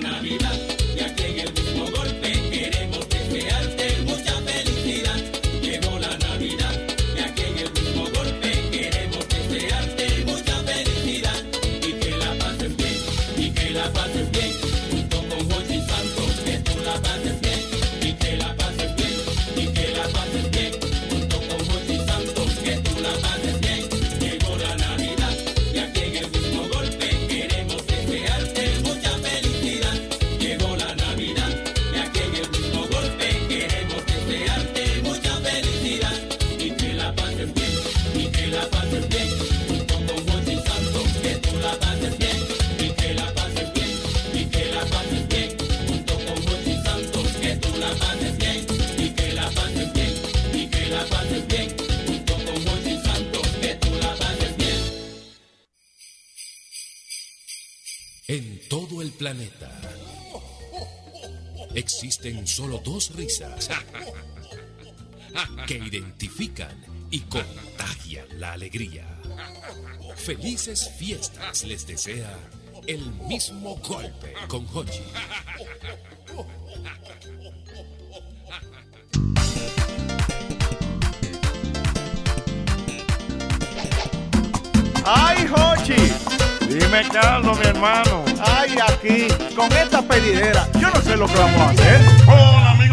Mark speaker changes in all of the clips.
Speaker 1: Navidad
Speaker 2: solo dos risas que identifican y contagian la alegría. Felices fiestas les desea el mismo golpe con Hochi.
Speaker 3: ¡Ay, Jochi!
Speaker 4: Dime, Carlos, mi hermano.
Speaker 3: ¡Ay, aquí! Con esta pedidera, yo no sé lo que vamos a hacer.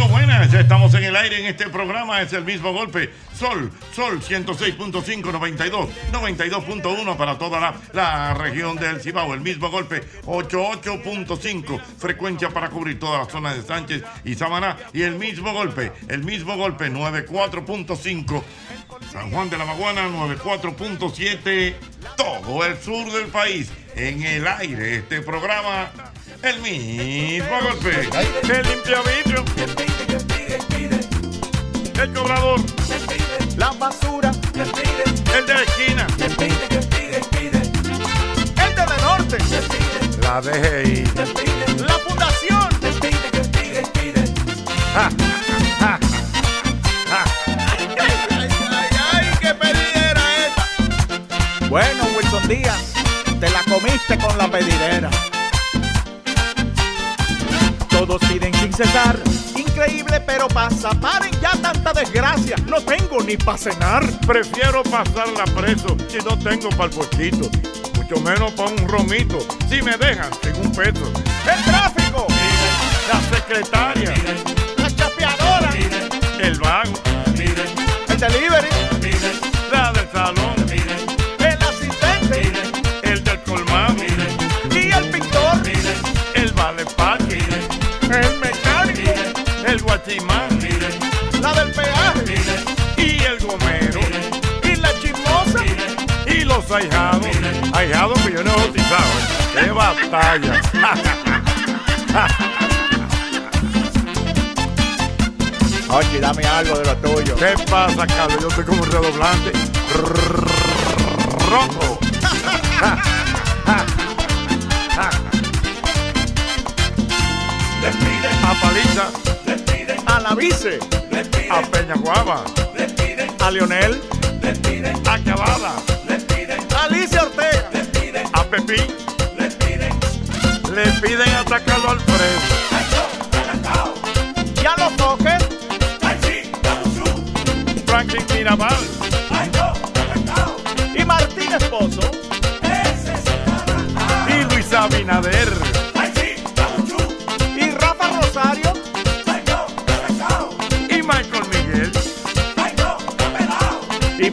Speaker 4: Buenas. Ya estamos en el aire en este programa. Es el mismo golpe. Sol, Sol 106.5, 92, 92.1 para toda la, la región del Cibao. El mismo golpe 88.5, frecuencia para cubrir toda la zona de Sánchez y Samaná. Y el mismo golpe, el mismo golpe 94.5, San Juan de la Maguana 94.7, todo el sur del país. En el aire este programa, el mismo golpe. El limpia vidrio. El cobrador.
Speaker 3: La basura,
Speaker 4: El de la esquina.
Speaker 3: el de la norte,
Speaker 4: La DGI.
Speaker 3: la fundación. Ay, ay, ay, qué pedidera esta. Bueno, Wilson Díaz, te la comiste con la pedidera. Todos piden sin cesar. Increíble, pero pasa. Paren ya tanta desgracia. No tengo ni para cenar.
Speaker 4: Prefiero pasarla preso si no tengo para el puestito. Mucho menos para un romito. Si me dejan sin un peso.
Speaker 3: El tráfico,
Speaker 4: La secretaria.
Speaker 3: la chapeadora,
Speaker 4: El vago.
Speaker 3: el delivery,
Speaker 4: La del salón. Guachimán.
Speaker 3: la del peaje
Speaker 4: Y el gomero.
Speaker 3: y la chismosa.
Speaker 4: Y los ahijados. Ahijados que yo no he bautizado. ¡Qué batalla!
Speaker 3: Oye, dame algo de lo tuyo.
Speaker 4: ¿Qué pasa, Carlos? Yo estoy como un redoblante. Rojo. A Paliza,
Speaker 3: A la vice,
Speaker 4: a Peña Guava,
Speaker 3: a Lionel,
Speaker 4: a Cavada,
Speaker 3: a Alicia Ortega,
Speaker 4: a Pepín. Le piden atacarlo al preso.
Speaker 3: y a los toques,
Speaker 4: Franklin Mirabal,
Speaker 3: y Martín Esposo,
Speaker 4: y Luis Abinader,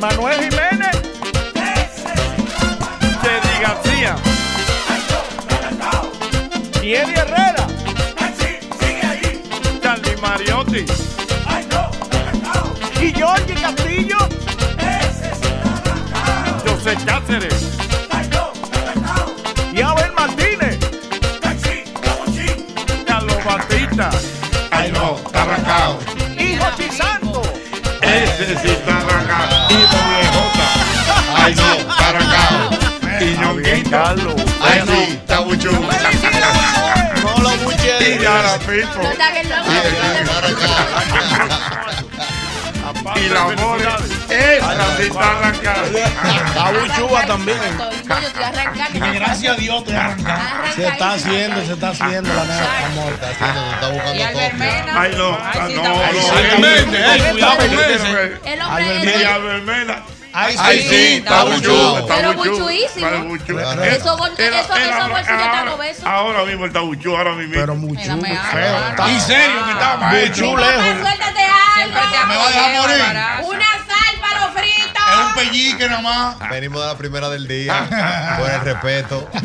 Speaker 3: Manuel Jiménez,
Speaker 4: Teddy García,
Speaker 3: Eddie Herrera,
Speaker 4: Charlie Mariotti,
Speaker 3: y Georgie Castillo,
Speaker 4: José Cáceres,
Speaker 3: y Abel Martínez,
Speaker 4: Carlos Batista.
Speaker 5: Ay no, está arrancado.
Speaker 3: y Jochi Santos. Carlos.
Speaker 5: Ay no, está mucho.
Speaker 3: No lo buche
Speaker 4: Y Yara Pipo.
Speaker 5: Está
Speaker 4: y la more. Esa sí está arrancada.
Speaker 6: También.
Speaker 7: Estoy arrancando.
Speaker 3: Que gracias a Dios estoy arrancando.
Speaker 8: Se está haciendo, se está haciendo la nena.
Speaker 5: Amor, está haciendo, te está buscando.
Speaker 4: Ay, no,
Speaker 9: Ay, sí,
Speaker 4: no,
Speaker 9: está
Speaker 4: no.
Speaker 9: bueno.
Speaker 3: Albert Mena, eh, cuidado con ese.
Speaker 7: El
Speaker 8: Ay,
Speaker 3: Ay,
Speaker 8: sí.
Speaker 3: sí, está buchú.
Speaker 7: Pero buchuísimo. Eso bolsillos están
Speaker 4: ahora-
Speaker 7: obesos.
Speaker 4: Ahora mismo está buchú, ahora mismo.
Speaker 8: Pero mucho, feo.
Speaker 3: Y serio que está
Speaker 7: papá,
Speaker 8: lejos.
Speaker 7: suéltate algo.
Speaker 3: Me va a dejar morir.
Speaker 7: Una sal para los fritos.
Speaker 3: Es un pellique nada más.
Speaker 5: Venimos de la primera del día, por el respeto.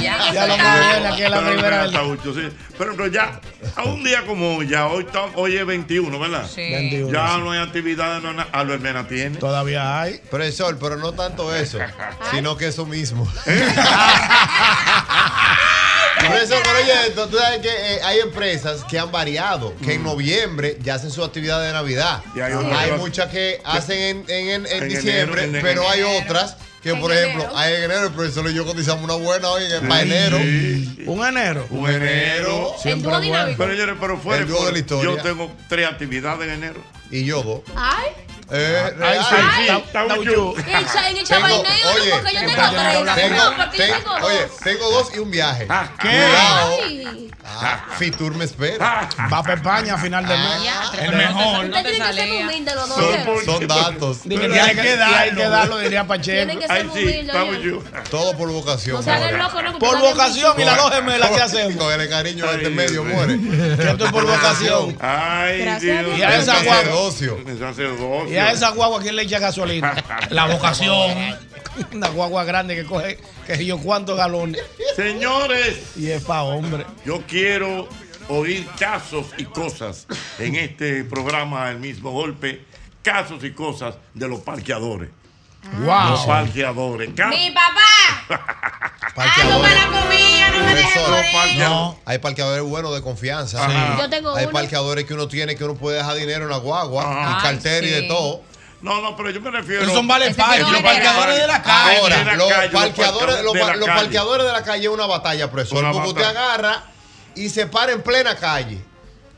Speaker 8: Ya lo más bien, aquí es la
Speaker 4: Pero
Speaker 8: primera
Speaker 4: buchú, sí. Pero, pero ya, a un día como hoy, ya hoy, hoy es 21, ¿verdad?
Speaker 9: Sí.
Speaker 8: 21,
Speaker 4: Ya
Speaker 8: sí.
Speaker 4: no hay actividades, no, na- Albert Mena tiene.
Speaker 8: Todavía hay.
Speaker 5: Profesor, pero no tanto eso, sino que eso mismo. Profesor, pero oye, esto, tú sabes que eh, hay empresas que han variado, que en noviembre ya hacen su actividad de Navidad.
Speaker 4: Y hay
Speaker 5: hay
Speaker 4: otras que-
Speaker 5: muchas que hacen en, en- en- en
Speaker 4: En
Speaker 5: diciembre,
Speaker 4: enero, en
Speaker 5: pero hay
Speaker 9: enero.
Speaker 5: otras que,
Speaker 7: En
Speaker 5: por ejemplo,
Speaker 7: enero.
Speaker 5: hay en enero, el profesor y yo cotizamos una buena hoy en para enero.
Speaker 4: Sí.
Speaker 8: Un enero.
Speaker 4: Un enero.
Speaker 7: El
Speaker 8: Siempre
Speaker 7: dúo
Speaker 8: bueno.
Speaker 4: Pero señores, pero fuera
Speaker 5: El dúo de la historia.
Speaker 4: Yo tengo tres actividades en enero.
Speaker 5: Y yo dos.
Speaker 7: Ay.
Speaker 5: Eh,
Speaker 8: Ay,
Speaker 5: real.
Speaker 8: sí, mucho.
Speaker 7: Y en el
Speaker 5: Tengo-
Speaker 7: chabaineo,
Speaker 5: oye,
Speaker 7: porque yo
Speaker 8: en
Speaker 7: tengo tres.
Speaker 5: Tengo,
Speaker 7: porque yo tengo dos.
Speaker 5: oye, tengo dos y un viaje.
Speaker 8: ¿Qué?
Speaker 5: Cuidado.
Speaker 7: Ay.
Speaker 5: Ah, Fitur me espera.
Speaker 8: Va para España a final de mes.
Speaker 9: El
Speaker 3: El mejor.
Speaker 7: Usted
Speaker 9: No te
Speaker 7: tiene que ser
Speaker 9: salía.
Speaker 7: humilde los dos.
Speaker 4: Son
Speaker 5: datos.
Speaker 3: Y hay que
Speaker 8: que que
Speaker 3: darlo.
Speaker 8: diría Pacheco.
Speaker 7: que.
Speaker 5: Todo por vocación.
Speaker 7: Que
Speaker 8: Por vocación y las dos gemelas, ¿qué hacemos?
Speaker 5: Con el cariño de este medio muere.
Speaker 8: Que esto es por vocación.
Speaker 4: Ay, Dios.
Speaker 8: Y a esa
Speaker 5: El
Speaker 8: guagua.
Speaker 5: sacerdocio.
Speaker 8: Y a esa guagua, ¿quién le echa gasolina?
Speaker 3: La vocación.
Speaker 8: Una guagua grande que coge, que yo cuántos galones.
Speaker 4: Señores,
Speaker 8: Y es pa' hombre.
Speaker 4: yo quiero oír casos y cosas en este programa El mismo golpe. Casos y cosas de los parqueadores. Los
Speaker 8: Wow.
Speaker 4: parqueadores. Ca-
Speaker 7: Mi papá.
Speaker 5: Parqueadores.
Speaker 7: para la comida, no me dejes
Speaker 4: parqueadores.
Speaker 5: Hay parqueadores buenos de confianza.
Speaker 4: Ajá.
Speaker 7: Yo tengo
Speaker 5: Hay
Speaker 7: uno.
Speaker 5: parqueadores que uno tiene que uno puede dejar dinero en la guagua,
Speaker 4: Ajá.
Speaker 5: y cartera y de
Speaker 9: sí.
Speaker 5: todo.
Speaker 4: No, no, pero yo me refiero.
Speaker 3: Esos son vale parque, los parqueadores de la calle.
Speaker 5: Ahora,
Speaker 4: de la
Speaker 5: los
Speaker 4: calle, los
Speaker 5: parqueadores, los,
Speaker 4: parqueadores de la
Speaker 5: los
Speaker 4: calle.
Speaker 5: parqueadores de la calle es una batalla, profesor.
Speaker 4: Una
Speaker 5: porque usted
Speaker 4: batalla.
Speaker 5: agarra y se para en plena calle.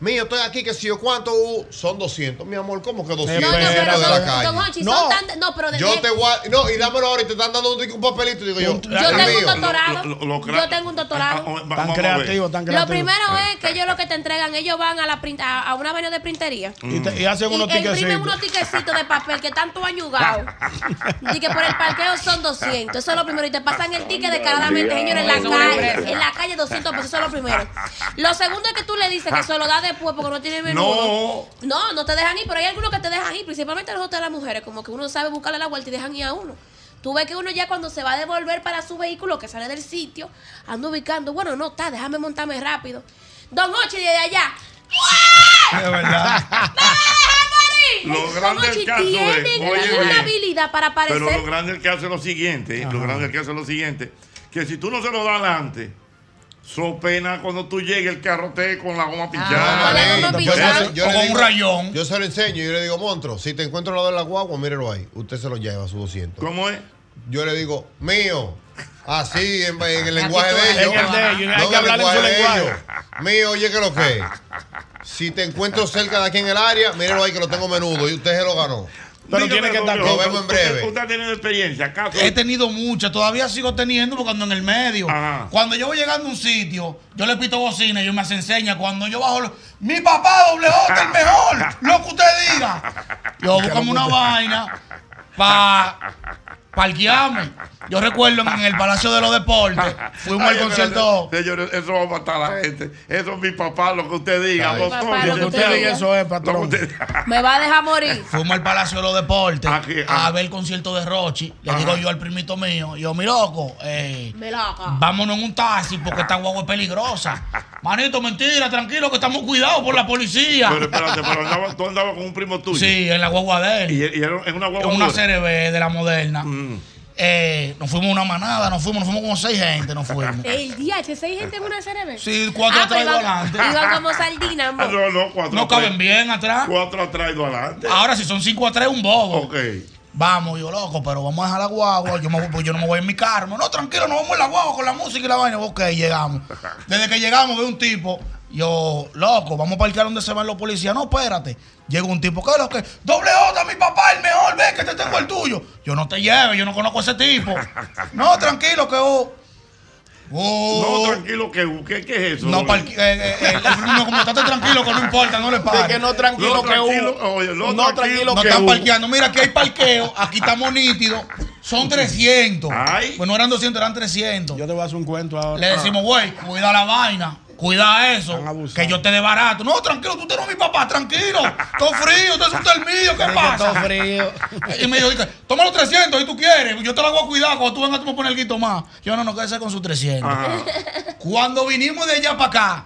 Speaker 5: Mío, estoy aquí, que si yo cuánto uh, son 200. Mi amor, ¿cómo que 200
Speaker 7: No, no, pero
Speaker 5: de la
Speaker 7: don
Speaker 5: calle?
Speaker 7: Hochi,
Speaker 8: No.
Speaker 7: son tan, no, pero de
Speaker 5: Yo te voy a, No, y dámelo ahora y te están dando un, un papelito. Digo yo,
Speaker 7: Yo
Speaker 5: "Es
Speaker 7: tengo un
Speaker 5: mío".
Speaker 7: doctorado.
Speaker 4: Lo- lo- lo
Speaker 7: Yo tengo un doctorado.
Speaker 4: Ah, ah,
Speaker 8: Tan creativo, tan
Speaker 7: Lo
Speaker 8: creativo.
Speaker 7: primero es que ellos lo que te entregan, ellos van a la print- a, a una vaina de printería.
Speaker 8: Y, te- y hacen
Speaker 7: Y
Speaker 8: unos
Speaker 7: imprimen
Speaker 8: tiquecitos.
Speaker 7: unos tiquecitos de papel que están todos añugados. Y que por el parqueo son 200. Eso es lo primero. Y te pasan el ticket descaradamente, señores, en la calle. En la calle 200 pesos. Eso es lo primero. Lo segundo es que tú le dices que se lo da después porque no tiene menú.
Speaker 4: No.
Speaker 7: No, no te dejan ir, pero hay algunos que te dejan ir, principalmente nosotros las mujeres, como que uno sabe buscarle la vuelta y dejan ir a uno. Tú ves que uno ya cuando se va a devolver para su vehículo, que sale del sitio, anda ubicando, bueno, no está, déjame montarme rápido. Don Ochi, desde allá.
Speaker 3: De verdad.
Speaker 4: Lo grande del caso es, oye
Speaker 7: una habilidad para
Speaker 4: Pero lo
Speaker 7: aparecer.
Speaker 4: grande del caso es lo siguiente, lo grande del caso es lo siguiente, que si tú no se lo das adelante, so pena cuando tú llegues el carro te con la goma
Speaker 7: con
Speaker 4: pinchada.
Speaker 7: la goma
Speaker 5: Yo,
Speaker 7: pinchada.
Speaker 5: yo- yo
Speaker 3: O
Speaker 5: le
Speaker 3: con un rayón.
Speaker 5: Yo se lo enseño y yo le digo, Montro, si te encuentro al lado de la guagua, mírelo ahí. Usted se lo lleva a sus 200.
Speaker 4: ¿Cómo es?
Speaker 5: Yo le digo, mío. Así, en, en el
Speaker 9: La
Speaker 5: lenguaje de ellos.
Speaker 8: En el de ellos, hay
Speaker 5: No,
Speaker 8: que hablar en su
Speaker 5: de
Speaker 8: lenguaje.
Speaker 5: ellos. Mío, oye, que lo que es. Si te encuentro cerca de aquí en el área, míralo ahí que lo tengo menudo y usted se lo ganó.
Speaker 8: Pero
Speaker 4: Dígame,
Speaker 8: tiene que estar
Speaker 5: Lo vemos en breve.
Speaker 4: Usted ha tenido experiencia, ¿acaso?
Speaker 3: He tenido muchas, todavía sigo teniendo porque ando en el medio.
Speaker 4: Ajá.
Speaker 3: Cuando yo voy llegando a un sitio, yo le pito bocina y yo me hace enseña. Cuando yo bajo, lo- mi papá doble J, el mejor, lo que usted diga. Yo buscamos una vaina para parquearme. Yo recuerdo en el Palacio de los Deportes, fuimos
Speaker 4: Ay,
Speaker 3: al concierto.
Speaker 4: Señores, eso va a matar a la gente. Eso es mi papá, lo que usted diga.
Speaker 5: Ay.
Speaker 4: doctor,
Speaker 7: Papá, lo que usted diga,
Speaker 8: eso es, patrón.
Speaker 4: usted-
Speaker 7: Me va a dejar morir.
Speaker 3: Fuimos al Palacio de los Deportes
Speaker 4: Aquí,
Speaker 3: a
Speaker 4: ajá.
Speaker 3: ver el concierto de Rochi. Le
Speaker 4: Ajá.
Speaker 3: digo yo al primito mío, yo, mi loco, eh. Vámonos en un taxi porque esta guagua es peligrosa. Manito, mentira, tranquilo, que estamos cuidados por la policía.
Speaker 4: Pero espérate, pero andaba, tú andabas con un primo tuyo.
Speaker 3: Sí, en la guagua de él.
Speaker 4: Y, y era en una
Speaker 3: En
Speaker 4: guagua
Speaker 3: una
Speaker 4: dura.
Speaker 3: CRB de la moderna.
Speaker 4: Mm.
Speaker 3: Eh, nos fuimos una manada, nos fuimos, nos fuimos como seis gente, nos fuimos.
Speaker 7: El día, seis gente en una CRB.
Speaker 3: Sí, cuatro
Speaker 7: Ah,
Speaker 3: atrás y dos adelante.
Speaker 7: iban como sardinas,
Speaker 4: Ah,
Speaker 7: amor.
Speaker 4: No, no, cuatro.
Speaker 3: No
Speaker 4: atrás.
Speaker 3: caben bien atrás.
Speaker 4: Cuatro atrás y dos adelante.
Speaker 3: Ahora si son cinco a tres, un bobo.
Speaker 4: Ok.
Speaker 3: Vamos, yo loco, pero vamos a dejar la guagua. Yo, me voy- pues yo no me voy en mi carro. No, tranquilo, nos vamos en la guagua con la música y la vaina. Ok, llegamos. Desde que llegamos, veo un tipo Yo, loco, vamos a parquear donde se van los policías. No, espérate. Llega un tipo, ¿qué es lo que? Doble J, mi papá, el mejor, ven que te tengo el tuyo. Yo no te lleve, yo no conozco a ese tipo. No, tranquilo, que oh. Oh.
Speaker 4: No, tranquilo, que ¿qué, qué es eso?
Speaker 3: No, parque- eh, eh, eh, no, como estate tranquilo, que no importa, no le pares.
Speaker 8: De que no tranquilo
Speaker 4: No,
Speaker 8: que
Speaker 4: tranquilo,
Speaker 8: hubo.
Speaker 4: oye, no,
Speaker 8: No, tranquilo
Speaker 3: No
Speaker 8: que
Speaker 3: están parqueando. Mira, aquí hay parqueo. Aquí estamos nítidos. Son 300.
Speaker 4: Ay.
Speaker 3: Pues no eran 200, eran 300.
Speaker 8: Yo te voy a hacer un cuento ahora.
Speaker 3: Le decimos, güey, cuida la vaina. Cuida eso. Que yo te dé barato. No, tranquilo, tú eres mi papá, tranquilo. Todo frío, usted es un el mío. ¿Qué pasa?
Speaker 8: todo frío.
Speaker 3: Y me dijo, toma los 300 y tú quieres. Yo te lo hago a cuidar. Cuando tú vengas, tú me pones el guito más. Yo no, no, quédese con sus 300.
Speaker 4: Ajá.
Speaker 3: Cuando vinimos de allá para acá,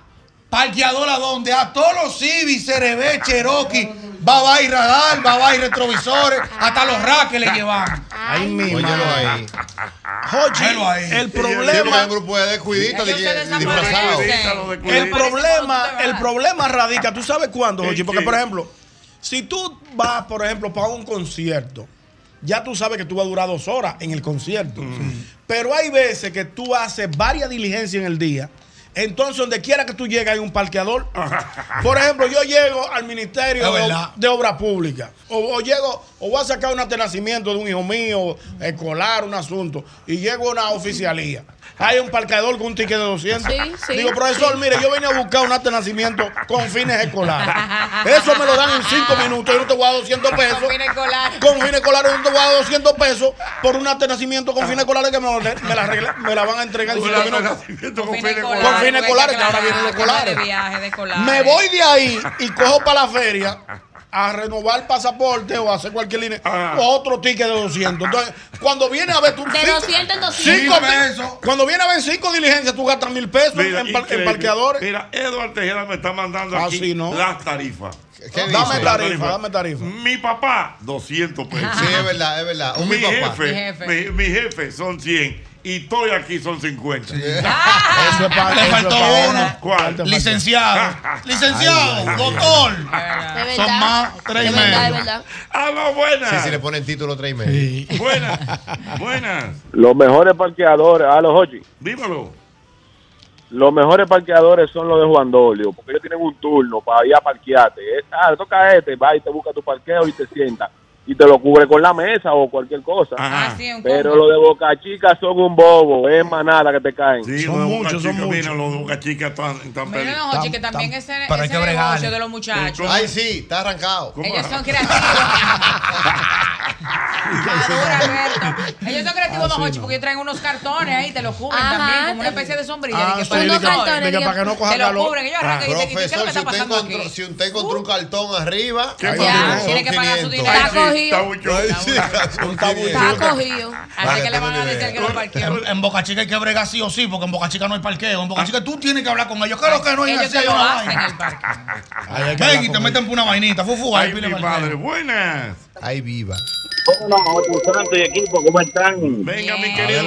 Speaker 3: parqueador a donde a todos los Civic, CRB, Cherokee, Baba y radar, Baba y retrovisores, hasta los racks le llevan.
Speaker 8: Ay, mi
Speaker 5: Óyelo ahí.
Speaker 3: Ahí.
Speaker 8: el
Speaker 5: Sí,
Speaker 8: problema,
Speaker 5: un grupo de descuiditos de- disfrazados.
Speaker 8: el problema, el problema radica, ¿tú sabes cuándo,
Speaker 4: ¿En
Speaker 8: Jochi? Porque, por ejemplo, si tú vas, por ejemplo, para un concierto, ya tú sabes que tú vas a durar dos horas en el concierto. Pero hay veces que tú haces varias diligencias en el día. Entonces, donde quiera que tú llegues, hay un parqueador. Por ejemplo, yo llego al Ministerio de, de Obras Públicas. O, o llego, o voy a sacar un acta de nacimiento de un hijo mío, escolar, un asunto. Y llego a una oficialía. Hay un parqueador con un ticket de 200.
Speaker 7: Sí, sí,
Speaker 8: Digo, profesor,
Speaker 7: sí.
Speaker 8: mire, yo vine a buscar un acta de nacimiento con fines escolares. Eso me lo dan en 5 minutos. Yo no te voy a dar 200 pesos.
Speaker 9: Con fines escolares.
Speaker 8: Con fines escolares yo no te voy a dar 200 pesos por un acta de nacimiento con fines escolares que me, lo- me la, regla- me la van a entregar en
Speaker 4: Un
Speaker 8: 5
Speaker 4: acta de
Speaker 8: minutos.
Speaker 4: con
Speaker 9: Fines escolares,
Speaker 8: Con fines escolares, que ahora vienen los
Speaker 9: aclarar,
Speaker 8: escolares.
Speaker 9: de viaje, de escolares.
Speaker 8: Me voy de ahí y cojo para la feria a renovar el pasaporte o a hacer cualquier línea.
Speaker 4: Ah.
Speaker 8: Otro ticket de 200. Entonces, cuando viene a ver tú.
Speaker 7: De
Speaker 8: cinco-
Speaker 7: 200 en 200.
Speaker 8: cinco
Speaker 3: Mil
Speaker 8: ti-
Speaker 3: pesos.
Speaker 8: Cuando viene a ver cinco diligencias, tú gastas mil pesos
Speaker 4: Mira,
Speaker 8: en, par- en parqueadores.
Speaker 4: Mira, Eduardo Tejeda me está mandando
Speaker 8: Ah,
Speaker 4: aquí
Speaker 8: sí, ¿no?
Speaker 4: las tarifas.
Speaker 5: ¿Qué
Speaker 8: Dame
Speaker 5: dice?
Speaker 8: tarifa, dame tarifa.
Speaker 4: Mi papá, 200 pesos.
Speaker 5: Sí, es verdad, es verdad.
Speaker 4: Mi,
Speaker 5: mi papá.
Speaker 4: jefe,
Speaker 9: Mi jefe.
Speaker 4: Mi, mi jefe son 100 y estoy aquí son 50.
Speaker 8: Eso es para
Speaker 3: Le faltó uno.
Speaker 4: ¿Cuál?
Speaker 3: Licenciado. Licenciado, doctor.
Speaker 7: De verdad.
Speaker 3: Son más tres y medio.
Speaker 7: verdad.
Speaker 4: ¡Aló, buenas!
Speaker 5: Sí, si le ponen título tres y medio.
Speaker 4: Buenas, buenas.
Speaker 10: Los mejores parqueadores, a los Jochi,
Speaker 4: Dímelo.
Speaker 10: los mejores parqueadores son los de Juan Dolio, porque ellos tienen un turno para ir a parquearte. Ah, toca a este, va y te busca tu parqueo y te sienta. Y te lo cubre con la mesa o cualquier cosa.
Speaker 4: Ajá.
Speaker 9: Ah, sí, un
Speaker 10: Pero
Speaker 9: combo.
Speaker 10: los de Boca Chica son un bobo, es manada que te caen.
Speaker 4: Sí,
Speaker 8: Son
Speaker 4: los
Speaker 8: muchos, son muchos.
Speaker 4: Mira, los de Boca Chica están, están
Speaker 9: Mira, no, Jochi, que
Speaker 3: Tam-
Speaker 9: también
Speaker 3: tam-
Speaker 9: ese,
Speaker 3: pero hay
Speaker 9: ese
Speaker 3: bregarle.
Speaker 9: negocio de los muchachos.
Speaker 5: Ay, sí, está arrancado.
Speaker 4: ¿Cómo?
Speaker 9: Ellos son creativos. Madura, Alberto. Ellos son creativos, don Jochi, porque ellos traen unos cartones ahí, te lo cubren
Speaker 7: Ajá,
Speaker 9: también, como una
Speaker 7: te-
Speaker 9: especie de sombrilla.
Speaker 8: Ah,
Speaker 9: de que
Speaker 8: sí,
Speaker 7: unos cartones,
Speaker 8: para que no coja
Speaker 9: Te lo
Speaker 8: calor.
Speaker 9: cubren. Ellos arrancan y dicen, ¿qué es lo
Speaker 5: Profesor,
Speaker 9: que
Speaker 5: si
Speaker 9: está
Speaker 5: usted,
Speaker 9: pasando aquí?
Speaker 5: si usted encontró un cartón arriba,
Speaker 9: tiene que pagar su
Speaker 5: 500.
Speaker 9: dinero.
Speaker 7: Cogido.
Speaker 4: está mucho.
Speaker 5: Ay, sí, son
Speaker 8: Un tabu-
Speaker 5: 500.
Speaker 7: Está cogido.
Speaker 9: Así que le van a decir que lo parqueo.
Speaker 3: En, Boca Chica hay que bregar sí o sí, porque en Boca Chica no hay parqueo. En Boca Chica tú tienes que hablar con ellos. Claro que no hay así.
Speaker 8: Ahí
Speaker 3: Ven y te meten por una vainita. Fufu, ahí
Speaker 4: Ay,
Speaker 3: pile
Speaker 4: madre. Buenas.
Speaker 5: Ay, viva.
Speaker 10: Hola, Santo y equipo, ¿cómo están?
Speaker 4: Venga, mi querido.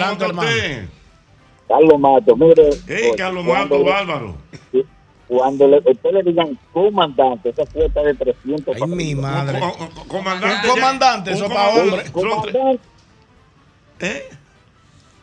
Speaker 10: Carlos Mato, mire.
Speaker 4: Hey,
Speaker 10: Jochi,
Speaker 4: Carlos Mato, bárbaro.
Speaker 10: Cuando le, usted le digan comandante, esa cuesta de 300
Speaker 8: Ay, mi madre.
Speaker 4: Co- co- Comandante.
Speaker 8: Un comandante, eso
Speaker 4: un
Speaker 8: pa'
Speaker 4: comandante.
Speaker 8: hombre.
Speaker 10: Comandante,
Speaker 4: ¿Eh?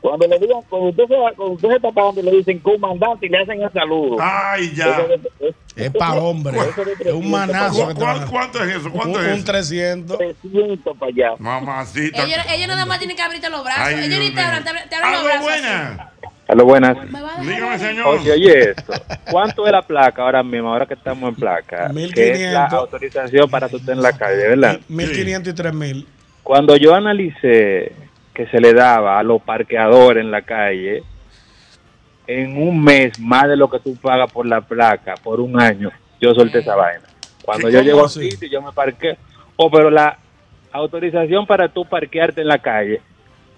Speaker 10: cuando le digan, cuando usted se, cuando usted se está pagando y le dicen comandante y le hacen el saludo.
Speaker 4: Ay, ya.
Speaker 10: Eso de- es-
Speaker 8: Es para hombre. Es un manazo que
Speaker 4: ¿Cu-
Speaker 8: te
Speaker 4: ¿Cuánto es eso?
Speaker 8: Un,
Speaker 4: ¿Cuánto
Speaker 8: un
Speaker 4: es eso?
Speaker 8: 300.
Speaker 10: 300 para allá.
Speaker 4: Mamacita.
Speaker 7: Ellos, ellos nada más tienen que abrirte los brazos.
Speaker 4: Ay,
Speaker 7: ellos ni te te abren, te abren los brazos.
Speaker 4: buenas.
Speaker 7: así. A dejar
Speaker 4: Dígame,
Speaker 7: abrir.
Speaker 4: señor.
Speaker 10: Oye, oye esto. ¿Cuánto es la placa ahora mismo, ahora que estamos en placa? Que es la
Speaker 8: 1500.
Speaker 10: autorización para tú estar en la calle, ¿verdad?
Speaker 8: 1500 y 3000.
Speaker 10: Cuando yo analicé que se le daba a los parqueadores en la calle, en un mes, más de lo que tú pagas por la placa, por un año, yo solté esa vaina. Cuando
Speaker 8: ¿Qué-
Speaker 10: yo llego a un
Speaker 8: así?
Speaker 10: sitio, yo me parqueo. Oh, pero la autorización para tú parquearte en la calle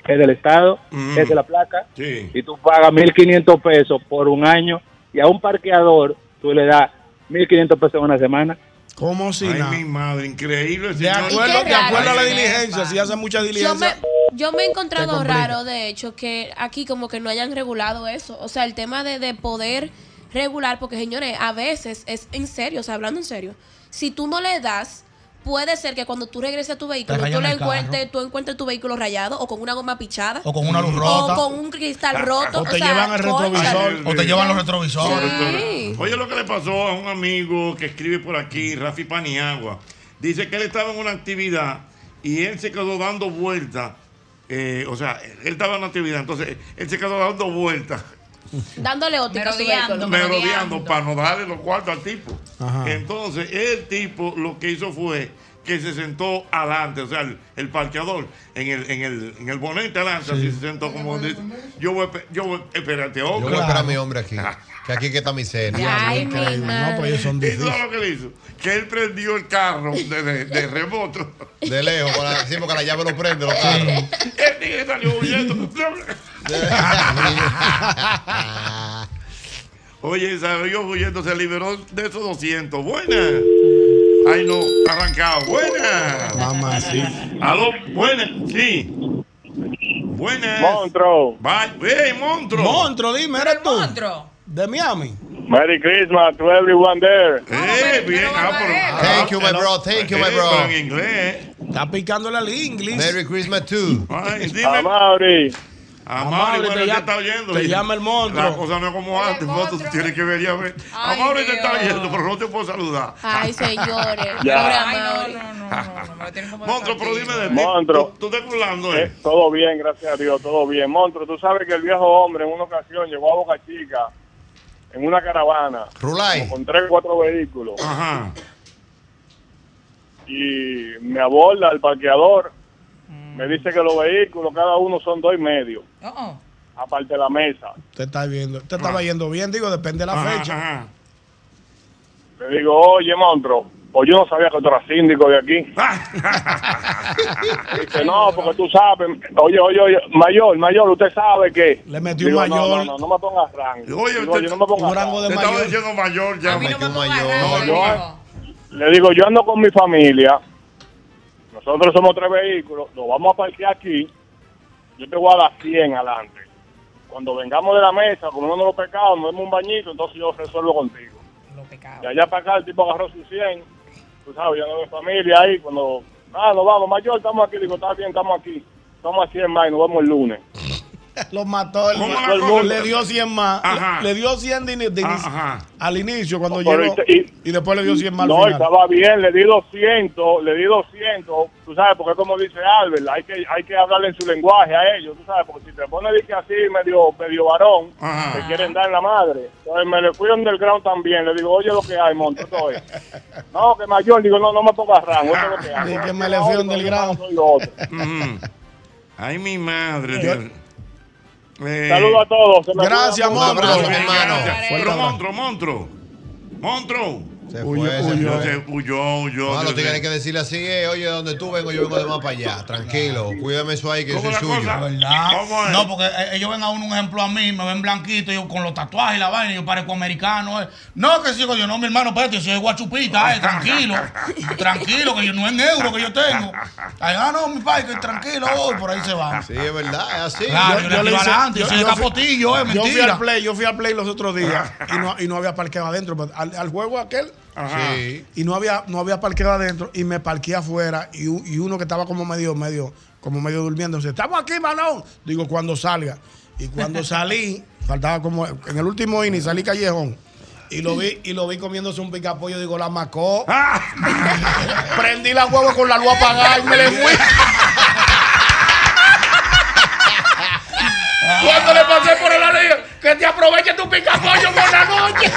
Speaker 10: es del Estado,
Speaker 4: Mm.
Speaker 10: es de la placa,
Speaker 4: Sí.
Speaker 10: y tú pagas 1.500 pesos por un año, y a un parqueador tú le das 1.500 pesos en una semana.
Speaker 8: ¿Cómo si
Speaker 4: Ay, mi madre, increíble,
Speaker 8: De acuerdo,
Speaker 7: qué
Speaker 8: de acuerdo a la diligencia, si hace mucha
Speaker 7: Yo
Speaker 8: diligencia.
Speaker 7: me, yo me he encontrado raro, de hecho, que aquí como que no hayan regulado eso. O sea, el tema de, de poder regular, porque señores, a veces es en serio, o sea, hablando en serio, si tú no le das puede ser que cuando tú regreses a tu vehículo, tú, le encuentres, tú encuentres tu vehículo rayado o con una goma pichada.
Speaker 3: O con una luz rota.
Speaker 7: O con un cristal roto.
Speaker 3: O te
Speaker 7: sea,
Speaker 3: llevan el retrovisor. O te llevan los retrovisores.
Speaker 7: Sí.
Speaker 4: Oye, lo que le pasó a un amigo que escribe por aquí, Rafi Paniagua. Dice que él estaba en una actividad y él se quedó dando vueltas. eh, o sea, él estaba en una actividad, entonces él se quedó dando vueltas,
Speaker 7: Dándole óptica
Speaker 9: Merodeando,
Speaker 4: merodeando para no darle los cuartos al tipo.
Speaker 8: Ajá.
Speaker 4: Entonces, el tipo lo que hizo fue que se sentó adelante, o sea, el, el parqueador, en el, en el, en el bonete adelante, así se sentó como dice, yo voy, yo voy, espérate,
Speaker 5: Yo
Speaker 4: hombre.
Speaker 5: voy a esperar a mi hombre aquí. Que aquí que está mi cena.
Speaker 7: Ay, mi.
Speaker 8: No, pero ellos son
Speaker 4: ¿Y
Speaker 8: difíciles.
Speaker 4: lo que le hizo? Que él prendió el carro de, de, de remoto.
Speaker 5: De lejos, para decir porque la llave lo prende, los carros.
Speaker 4: El tigre salió huyendo. Oye, salió huyendo, se liberó de esos 200. Buena. Ay, no, arrancado. Buena.
Speaker 8: Mamá, sí.
Speaker 4: Aló, buena. Sí. Buenas.
Speaker 11: Monstruo.
Speaker 4: Bye. Hey, monstruo.
Speaker 8: Monstruo, dime, ¿eres tú? De Miami.
Speaker 11: Merry Christmas to everyone there.
Speaker 4: Eh, bien. Ah,
Speaker 5: Thank you, my bro. Thank you, my
Speaker 4: en
Speaker 5: bro.
Speaker 4: inglés.
Speaker 8: Está picándole al inglés.
Speaker 5: Merry Christmas too.
Speaker 4: Ay, dime.
Speaker 11: Mauri.
Speaker 4: A
Speaker 8: A
Speaker 4: Mauri,
Speaker 8: Mauri,
Speaker 4: bueno,
Speaker 8: te
Speaker 4: él te
Speaker 8: llama-
Speaker 4: está oyendo.
Speaker 8: te llama el monstruo.
Speaker 4: La cosa no es como antes, monstruo, tú tienes que venir a ver. A
Speaker 9: Ay,
Speaker 4: Mauri te está
Speaker 9: Dios.
Speaker 4: oyendo, pero no te puedo saludar.
Speaker 7: Ay, señores.
Speaker 11: Ya.
Speaker 7: Pobre
Speaker 9: Ay, no, no, no, no, no,
Speaker 4: Monstruo, pero dime de ti.
Speaker 11: Monstruo.
Speaker 4: Tú, tú estás hablando,
Speaker 11: Eh,
Speaker 4: ¿eh?
Speaker 11: todo bien, gracias a Dios, todo bien. Monstruo, tú sabes que el viejo hombre en una ocasión llegó a Boca Chica en una caravana
Speaker 5: Rulay.
Speaker 11: con tres o cuatro vehículos
Speaker 4: Ajá.
Speaker 11: y me aborda el parqueador. Me dice que los vehículos, cada uno son dos y medio,
Speaker 9: oh.
Speaker 11: aparte de la mesa.
Speaker 8: Te está viendo. Te estaba yendo bien, digo, depende de la
Speaker 4: Ajá,
Speaker 8: fecha.
Speaker 4: ajá.
Speaker 11: Le digo, oye, monstruo, pues yo no sabía que tú eras síndico de aquí. Dice, no, porque tú sabes, oye, oye, oye, mayor, mayor, usted sabe que...
Speaker 8: Le metió un mayor.
Speaker 11: No, no, no, no me pongas rango.
Speaker 4: Oye,
Speaker 11: Digo,
Speaker 4: usted-
Speaker 11: yo no me pongas
Speaker 8: rango de
Speaker 11: rango.
Speaker 4: estaba
Speaker 8: mayor.
Speaker 4: diciendo mayor ya.
Speaker 9: A mí no me
Speaker 5: mayor.
Speaker 9: rango,
Speaker 11: No, yo-
Speaker 9: amigo.
Speaker 11: Le digo, yo ando con mi familia, nosotros somos tres vehículos, lo vamos a parquear aquí, yo te voy a dar 100 adelante. Cuando vengamos de la mesa, comemos los pecados, nos demos un bañito, entonces yo resuelvo contigo.
Speaker 9: Los pecados.
Speaker 11: Y allá para acá el tipo agarró sus 100, tú sabes, yo ando en familia ahí, cuando, ah, nos vamos, mayor, estamos aquí, digo, está bien, estamos aquí, estamos a 100 más y nos vemos el lunes.
Speaker 8: Lo mató. el-
Speaker 4: ¿Cómo la
Speaker 8: le- dio 100 más.
Speaker 4: Ajá.
Speaker 8: Le, dio 100 de, ini- de inicio- al inicio cuando llegó.
Speaker 11: y-
Speaker 8: después le dio 100 más al
Speaker 11: No,
Speaker 8: final.
Speaker 11: estaba bien, le di 200, le di 200, tú sabes, porque como dice Albert, hay que hay que hablarle en su lenguaje a ellos, tú sabes, porque si te pones que así medio medio varón,
Speaker 4: Ajá.
Speaker 11: te quieren dar en la madre. Entonces me le fui underground también, le digo, oye lo que hay, monto, esto. No, que mayor, digo, no, no me pongas rango, eso es lo que hay.
Speaker 8: Que me le fui underground.
Speaker 11: Soy otro.
Speaker 4: Ay, mi madre. Dios. Eh,
Speaker 11: Saludos a todos. se me
Speaker 8: Gracias,
Speaker 11: cuidan
Speaker 5: Un
Speaker 11: mucho.
Speaker 5: abrazo, Se
Speaker 8: Huyó,
Speaker 5: fue,
Speaker 8: huyó.
Speaker 4: Se huyó, huyó.
Speaker 5: No, hay
Speaker 4: mío.
Speaker 5: que decirle así, eh, oye, donde tú vengo, yo vengo de más para allá. Tranquilo, cuídame eso ahí que yo
Speaker 4: ¿Cómo
Speaker 5: soy suyo.
Speaker 4: cosa?
Speaker 3: ¿Verdad?
Speaker 4: ¿Cómo es?
Speaker 3: No, porque eh, ellos ven a uno un ejemplo a mí, me ven blanquito, yo con los tatuajes y la vaina, yo parezco americano. eh. No, que sigo yo, no, mi hermano, espérate, yo soy guachupita, eh, tranquilo. tranquilo, que yo no es en euro que yo tengo. Ay, ah, no, mi padre, que tranquilo, oh, por ahí se va.
Speaker 5: Sí, es verdad, es así.
Speaker 3: Claro, yo,
Speaker 8: yo
Speaker 3: le
Speaker 8: le hice-
Speaker 3: adelante, yo,
Speaker 8: yo-
Speaker 3: soy de
Speaker 8: yo fui-
Speaker 3: capotillo, eh,
Speaker 8: Yo fui
Speaker 3: mentira.
Speaker 8: al play, yo fui al play los otros días y no, y no había parqueo adentro. pero Al, al juego aquel
Speaker 4: Ajá.
Speaker 5: Sí.
Speaker 8: y no había, no había parqueo adentro y me parqué afuera y, y uno que estaba como medio, medio, como medio durmiendo. Dice, estamos aquí, Manón. Digo, cuando salga. Y cuando salí, faltaba como, en el último inning salí callejón. Y lo vi, y lo vi comiéndose un picapollo, digo, la macó. Prendí la huevo con la luz apagada y me le fui. Cuando le pasé por el lado, que te aproveche tu picapollo por la noche.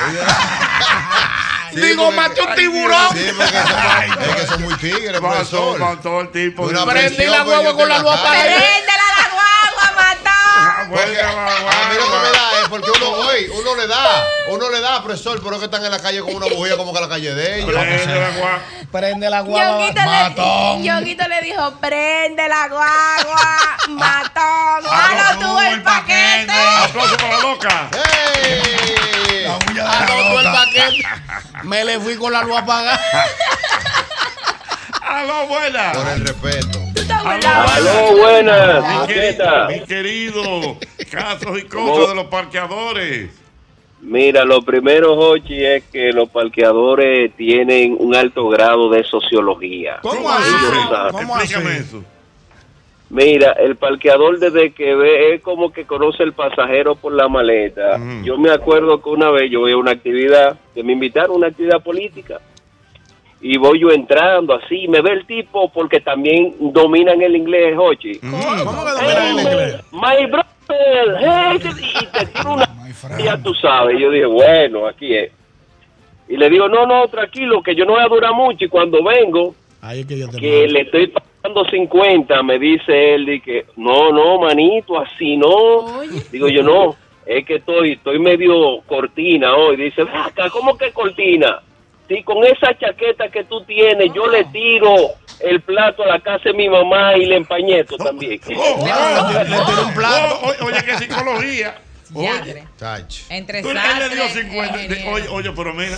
Speaker 5: Sí,
Speaker 8: Digo, maté un tiburón.
Speaker 5: Sí, porque son, es que son muy tigres,
Speaker 4: Mató,
Speaker 5: profesor.
Speaker 4: mató el tipo.
Speaker 5: Una
Speaker 8: Prendí la
Speaker 5: yo
Speaker 8: con la luz.
Speaker 9: ¡Préndela la guagua, mató!
Speaker 4: Ah,
Speaker 5: Porque
Speaker 4: bueno,
Speaker 5: a mí lo que me da es porque uno voy, uno le da, uno le da, profesor, pero es que están en la calle con una bujía como que la calle de ellos.
Speaker 4: Prende la gua-
Speaker 8: Prende la.
Speaker 7: Yoguito
Speaker 3: Matón.
Speaker 7: le, Yoguito le dijo, prende la guagua, matón,
Speaker 4: Ah,
Speaker 7: halo tú el paquete.
Speaker 4: Aplauso para la loca.
Speaker 5: ¡Ey!
Speaker 8: Anotó el paquete. Me le fui con la luz apagada.
Speaker 4: Aló, buena.
Speaker 5: Por el respeto.
Speaker 4: Aló,
Speaker 11: buenas.
Speaker 4: Mi
Speaker 11: ¿Qué
Speaker 4: querido, mi querido, casos y cosas de los parqueadores.
Speaker 12: Mira, lo primero, Jochi, es que los parqueadores tienen un alto grado de sociología.
Speaker 8: ¿Cómo así? ¿Cómo así?
Speaker 4: Explícame eso.
Speaker 12: Mira, el parqueador desde que ve es como que conoce el pasajero por la maleta. Yo me acuerdo que una vez yo voy a una actividad, que me invitaron a una actividad política, y voy yo entrando así, me ve el tipo porque también dominan el inglés, Jochi.
Speaker 8: ¿Cómo que dominan el inglés?
Speaker 12: My brother, hey, y te tiro una... Ya tú sabes, yo dije, bueno, aquí es. Y le digo, no, no, tranquilo, que yo no voy a durar mucho y cuando vengo,
Speaker 8: es que yo te
Speaker 12: que le estoy pagando 50, me dice él, y que no, no, manito, así no. Digo yo, no, es que estoy, estoy medio cortina hoy. Dice, "Ven acá, ¿cómo que cortina? Si con esa chaqueta que tú tienes, yo le tiro el plato a la casa de mi mamá y le empañeto también.
Speaker 4: Oh, oye, oye, qué psicología. Oye,
Speaker 9: Entre
Speaker 4: tú, él le dio
Speaker 9: sastre,
Speaker 4: 50.
Speaker 9: eh,
Speaker 4: de- oye, oye, pero mira.